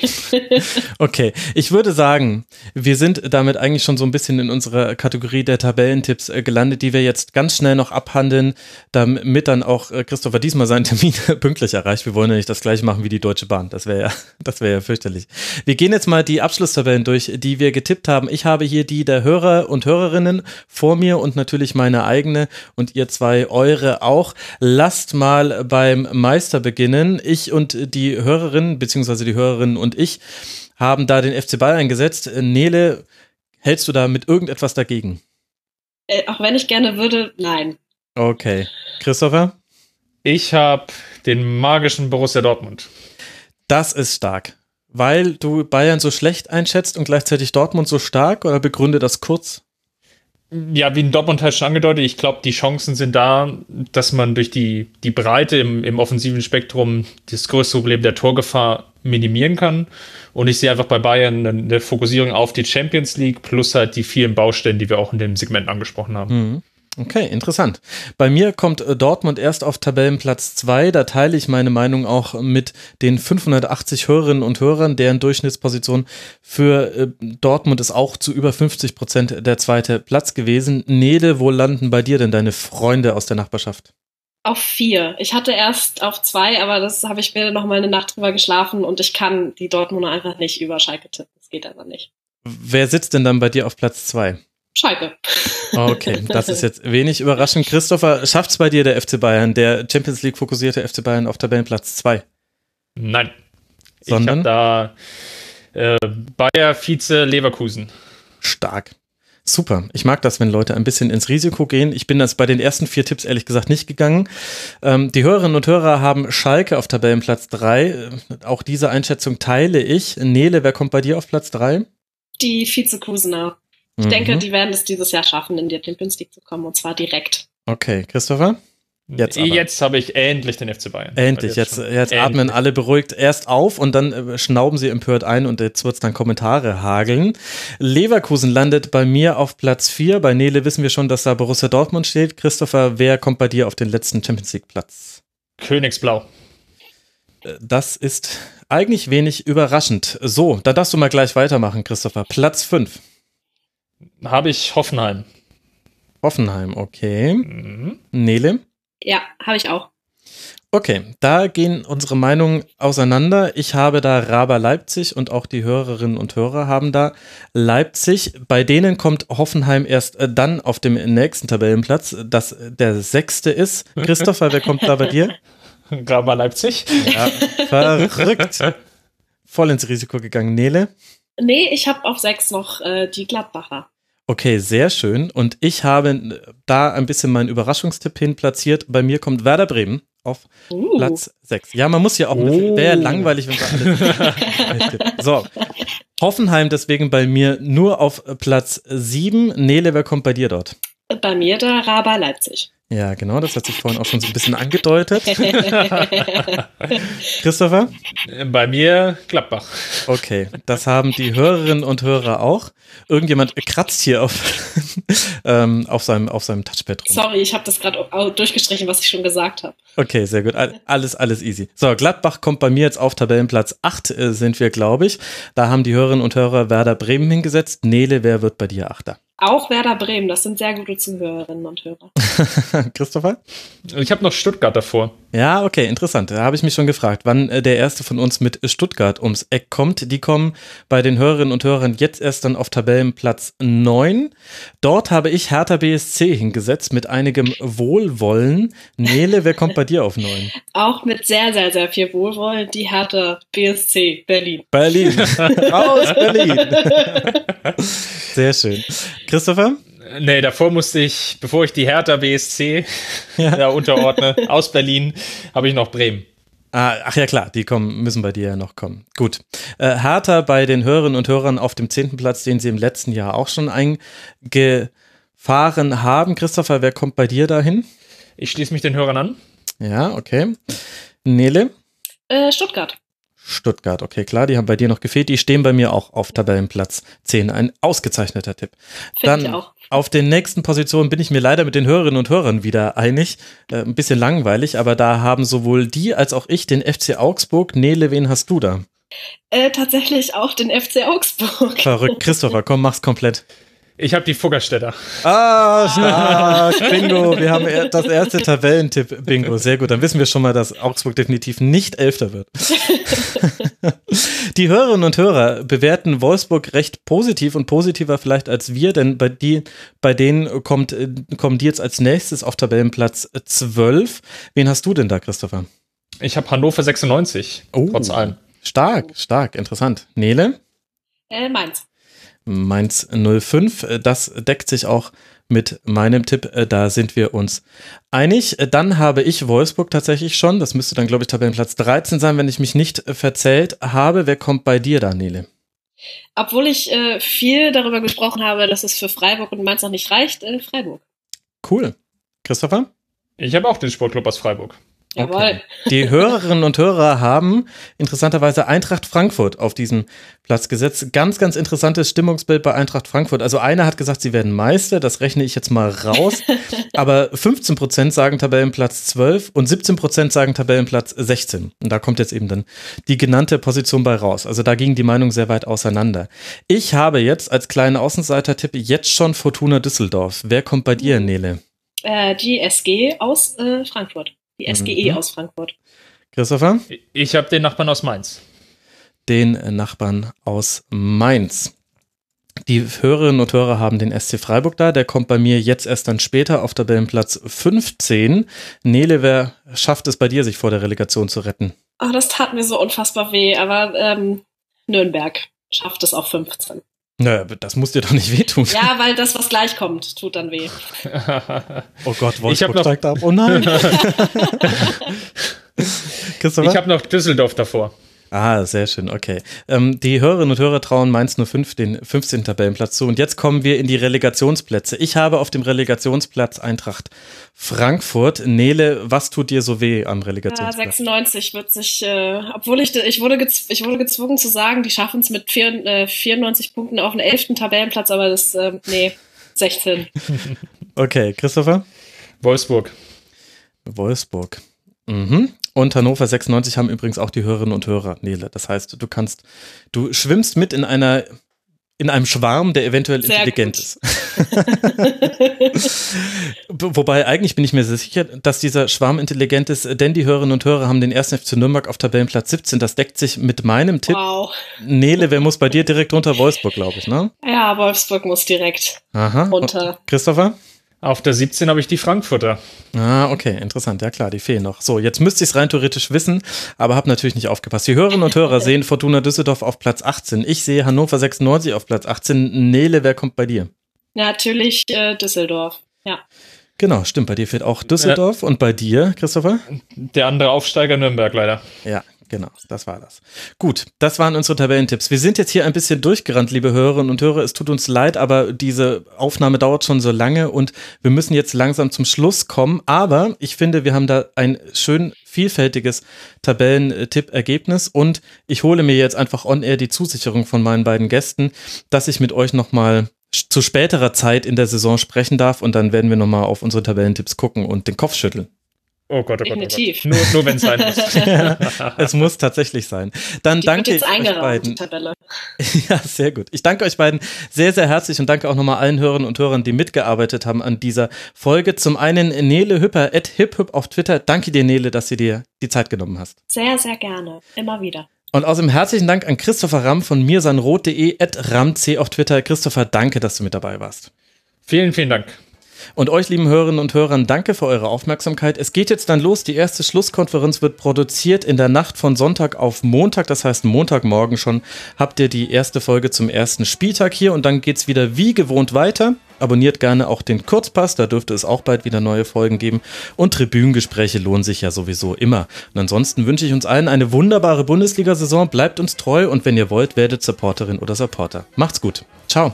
<laughs> okay, ich würde sagen, wir sind damit eigentlich schon so ein bisschen in unserer Kategorie der Tabellentipps äh, gelandet, die wir jetzt ganz schnell noch abhandeln, damit dann auch äh, Christopher diesmal seinen Termin <laughs> pünktlich erreicht. Wir wollen ja nicht das gleiche machen wie die Deutsche Bahn. Das wäre ja, <laughs> das wäre ja fürchterlich. Wir gehen jetzt mal die Abschlusstabellen durch, die wir getippt haben. Ich habe hier die der Hörer und Hörerinnen vor mir und natürlich meine eigene und ihr zwei eure auch. Lasst mal beim Meister beginnen. Ich und die die Hörerinnen, beziehungsweise die Hörerinnen und ich, haben da den FC Ball eingesetzt. Nele, hältst du da mit irgendetwas dagegen? Äh, auch wenn ich gerne würde, nein. Okay. Christopher? Ich habe den magischen Borussia Dortmund. Das ist stark. Weil du Bayern so schlecht einschätzt und gleichzeitig Dortmund so stark oder begründe das kurz? Ja, wie in Dortmund halt schon angedeutet, ich glaube, die Chancen sind da, dass man durch die, die Breite im, im offensiven Spektrum das größte Problem der Torgefahr minimieren kann. Und ich sehe einfach bei Bayern eine, Fokussierung auf die Champions League plus halt die vielen Baustellen, die wir auch in dem Segment angesprochen haben. Mhm. Okay, interessant. Bei mir kommt äh, Dortmund erst auf Tabellenplatz 2. Da teile ich meine Meinung auch mit den 580 Hörerinnen und Hörern, deren Durchschnittsposition für äh, Dortmund ist auch zu über 50 Prozent der zweite Platz gewesen. Nede, wo landen bei dir denn deine Freunde aus der Nachbarschaft? Auf vier. Ich hatte erst auf zwei, aber das habe ich mir noch mal eine Nacht drüber geschlafen und ich kann die Dortmunder einfach nicht über Schalke tippen. Das geht aber nicht. Wer sitzt denn dann bei dir auf Platz zwei? Schalke. Okay, das ist jetzt wenig überraschend. Christopher, schafft es bei dir der FC Bayern, der Champions League fokussierte FC Bayern auf Tabellenplatz 2? Nein. Sondern? Ich da äh, Bayer Vize Leverkusen. Stark. Super. Ich mag das, wenn Leute ein bisschen ins Risiko gehen. Ich bin das bei den ersten vier Tipps ehrlich gesagt nicht gegangen. Ähm, die Hörerinnen und Hörer haben Schalke auf Tabellenplatz 3. Äh, auch diese Einschätzung teile ich. Nele, wer kommt bei dir auf Platz 3? Die Vizekusener. Ich mhm. denke, die werden es dieses Jahr schaffen, in die Champions League zu kommen und zwar direkt. Okay, Christopher? Jetzt, jetzt habe ich endlich den FC Bayern. Endlich, jetzt, jetzt, jetzt endlich. atmen alle beruhigt erst auf und dann äh, schnauben sie empört ein und jetzt wird es dann Kommentare hageln. Leverkusen landet bei mir auf Platz 4. Bei Nele wissen wir schon, dass da Borussia Dortmund steht. Christopher, wer kommt bei dir auf den letzten Champions League Platz? Königsblau. Äh, das ist eigentlich wenig überraschend. So, da darfst du mal gleich weitermachen, Christopher. Platz 5. Habe ich Hoffenheim. Hoffenheim, okay. Mhm. Nele? Ja, habe ich auch. Okay, da gehen unsere Meinungen auseinander. Ich habe da Raber Leipzig und auch die Hörerinnen und Hörer haben da Leipzig. Bei denen kommt Hoffenheim erst äh, dann auf dem nächsten Tabellenplatz, das der sechste ist. <laughs> Christopher, wer kommt da bei dir? Raber Leipzig. Ja, verrückt. <laughs> Voll ins Risiko gegangen. Nele? Nee, ich habe auf sechs noch äh, die Gladbacher. Okay, sehr schön. Und ich habe da ein bisschen meinen Überraschungstipp hin platziert. Bei mir kommt Werder Bremen auf uh. Platz 6. Ja, man muss ja auch, oh. wäre langweilig, wenn wir alle. <laughs> so. Hoffenheim deswegen bei mir nur auf Platz 7. Nele, wer kommt bei dir dort? Bei mir der Raber Leipzig. Ja, genau, das hat sich vorhin auch schon so ein bisschen angedeutet. <laughs> Christopher? Bei mir Gladbach. Okay, das haben die Hörerinnen und Hörer auch. Irgendjemand kratzt hier auf, <laughs> ähm, auf, seinem, auf seinem Touchpad rum. Sorry, ich habe das gerade durchgestrichen, was ich schon gesagt habe. Okay, sehr gut. Alles, alles easy. So, Gladbach kommt bei mir jetzt auf Tabellenplatz 8, äh, sind wir, glaube ich. Da haben die Hörerinnen und Hörer Werder Bremen hingesetzt. Nele, wer wird bei dir Achter? Auch Werder Bremen, das sind sehr gute Zuhörerinnen und Hörer. <laughs> Christopher? Ich habe noch Stuttgart davor. Ja, okay, interessant. Da habe ich mich schon gefragt, wann äh, der erste von uns mit Stuttgart ums Eck kommt. Die kommen bei den Hörerinnen und Hörern jetzt erst dann auf Tabellenplatz 9. Dort habe ich Hertha BSC hingesetzt mit einigem Wohlwollen. Nele, wer kommt bei dir auf 9? <laughs> Auch mit sehr, sehr, sehr viel Wohlwollen, die Hertha BSC Berlin. Berlin. <laughs> Aus Berlin. <laughs> sehr schön. Christopher? Nee, davor musste ich, bevor ich die Hertha BSC ja. da unterordne, <laughs> aus Berlin, habe ich noch Bremen. Ah, ach ja, klar, die kommen, müssen bei dir ja noch kommen. Gut. Äh, Hertha bei den Hörerinnen und Hörern auf dem zehnten Platz, den sie im letzten Jahr auch schon eingefahren haben. Christopher, wer kommt bei dir dahin? Ich schließe mich den Hörern an. Ja, okay. Nele? Äh, Stuttgart. Stuttgart, okay, klar, die haben bei dir noch gefehlt. Die stehen bei mir auch auf Tabellenplatz 10. Ein ausgezeichneter Tipp. Find Dann auf den nächsten Positionen bin ich mir leider mit den Hörerinnen und Hörern wieder einig. Äh, ein bisschen langweilig, aber da haben sowohl die als auch ich den FC Augsburg. Nele, wen hast du da? Äh, tatsächlich auch den FC Augsburg. Verrückt. Christopher, komm, mach's komplett. Ich habe die Fuggerstädter. Ah, stark. Bingo. Wir haben das erste Tabellentipp. Bingo. Sehr gut. Dann wissen wir schon mal, dass Augsburg definitiv nicht Elfter wird. <laughs> die Hörerinnen und Hörer bewerten Wolfsburg recht positiv und positiver vielleicht als wir, denn bei, die, bei denen kommt, kommen die jetzt als nächstes auf Tabellenplatz 12. Wen hast du denn da, Christopher? Ich habe Hannover 96. Oh, trotz allem. Stark, stark. Interessant. Nele? Äh, Mainz. Mainz 05. Das deckt sich auch mit meinem Tipp. Da sind wir uns einig. Dann habe ich Wolfsburg tatsächlich schon. Das müsste dann, glaube ich, Tabellenplatz 13 sein, wenn ich mich nicht verzählt habe. Wer kommt bei dir, Daniele? Obwohl ich äh, viel darüber gesprochen habe, dass es für Freiburg und Mainz noch nicht reicht, äh, Freiburg. Cool. Christopher? Ich habe auch den Sportclub aus Freiburg. Jawohl. Okay. Die Hörerinnen und Hörer haben interessanterweise Eintracht Frankfurt auf diesen Platz gesetzt. Ganz, ganz interessantes Stimmungsbild bei Eintracht Frankfurt. Also einer hat gesagt, sie werden Meister, das rechne ich jetzt mal raus. <laughs> Aber 15 Prozent sagen Tabellenplatz 12 und 17 Prozent sagen Tabellenplatz 16. Und da kommt jetzt eben dann die genannte Position bei raus. Also da ging die Meinung sehr weit auseinander. Ich habe jetzt als kleinen Außenseiter-Tipp jetzt schon Fortuna Düsseldorf. Wer kommt bei dir, Nele? Äh, die SG aus äh, Frankfurt. Die SGE mhm. aus Frankfurt. Christopher? Ich habe den Nachbarn aus Mainz. Den Nachbarn aus Mainz. Die Hörerinnen und Hörer haben den SC Freiburg da. Der kommt bei mir jetzt erst dann später auf Tabellenplatz 15. Nele, wer schafft es bei dir, sich vor der Relegation zu retten? Ach, das tat mir so unfassbar weh, aber ähm, Nürnberg schafft es auf 15. Naja, das muss dir doch nicht wehtun. Ja, weil das, was gleich kommt, tut dann weh. <laughs> oh Gott, Wolfsburg ich ab. Oh nein. <laughs> ich habe noch Düsseldorf davor. Ah, sehr schön, okay. Ähm, die Hörerinnen und Hörer trauen Mainz 05 den 15. Tabellenplatz zu. Und jetzt kommen wir in die Relegationsplätze. Ich habe auf dem Relegationsplatz Eintracht Frankfurt. Nele, was tut dir so weh am Relegationsplatz? Ja, 96 wird sich, äh, obwohl ich, ich, wurde ich wurde gezwungen zu sagen, die schaffen es mit vier, äh, 94 Punkten auf den 11. Tabellenplatz, aber das, äh, nee, 16. <laughs> okay, Christopher? Wolfsburg. Wolfsburg. Mhm. Und Hannover 96 haben übrigens auch die Hörerinnen und Hörer, Nele. Das heißt, du kannst, du schwimmst mit in einer in einem Schwarm, der eventuell Sehr intelligent gut. ist. <laughs> Wobei eigentlich bin ich mir sicher, dass dieser Schwarm intelligent ist, denn die Hörerinnen und Hörer haben den ersten FC Nürnberg auf Tabellenplatz 17. Das deckt sich mit meinem Tipp. Wow. Nele, wer muss bei dir direkt runter? Wolfsburg, glaube ich, ne? Ja, Wolfsburg muss direkt Aha. runter. Christopher? Auf der 17 habe ich die Frankfurter. Ah, okay, interessant. Ja klar, die fehlen noch. So, jetzt müsste ich es rein theoretisch wissen, aber habe natürlich nicht aufgepasst. Die Hörerinnen und Hörer <laughs> sehen Fortuna Düsseldorf auf Platz 18. Ich sehe Hannover 96 auf Platz 18. Nele, wer kommt bei dir? Natürlich äh, Düsseldorf, ja. Genau, stimmt. Bei dir fehlt auch Düsseldorf. Ja. Und bei dir, Christopher? Der andere Aufsteiger Nürnberg leider. Ja, Genau, das war das. Gut, das waren unsere Tabellentipps. Wir sind jetzt hier ein bisschen durchgerannt, liebe Hörerinnen und Hörer. Es tut uns leid, aber diese Aufnahme dauert schon so lange und wir müssen jetzt langsam zum Schluss kommen. Aber ich finde, wir haben da ein schön vielfältiges Tabellentipp-Ergebnis und ich hole mir jetzt einfach on-air die Zusicherung von meinen beiden Gästen, dass ich mit euch nochmal zu späterer Zeit in der Saison sprechen darf und dann werden wir nochmal auf unsere Tabellentipps gucken und den Kopf schütteln. Oh Gott, oh Gott, Definitiv. Oh Gott. Nur, nur wenn es sein muss. <laughs> <laughs> es muss tatsächlich sein. Dann die danke ich euch beiden. <laughs> Ja, sehr gut. Ich danke euch beiden sehr, sehr herzlich und danke auch nochmal allen Hörern und Hörern, die mitgearbeitet haben an dieser Folge. Zum einen Nele Hüpper at hiphop auf Twitter. Danke dir, Nele, dass du dir die Zeit genommen hast. Sehr, sehr gerne. Immer wieder. Und außerdem herzlichen Dank an Christopher Ramm von mirsanrot.de at ramc auf Twitter. Christopher, danke, dass du mit dabei warst. Vielen, vielen Dank. Und euch, lieben Hörerinnen und Hörern, danke für eure Aufmerksamkeit. Es geht jetzt dann los. Die erste Schlusskonferenz wird produziert in der Nacht von Sonntag auf Montag. Das heißt, Montagmorgen schon habt ihr die erste Folge zum ersten Spieltag hier und dann geht es wieder wie gewohnt weiter. Abonniert gerne auch den Kurzpass, da dürfte es auch bald wieder neue Folgen geben. Und Tribünengespräche lohnen sich ja sowieso immer. Und ansonsten wünsche ich uns allen eine wunderbare Bundesliga-Saison. Bleibt uns treu und wenn ihr wollt, werdet Supporterin oder Supporter. Macht's gut. Ciao.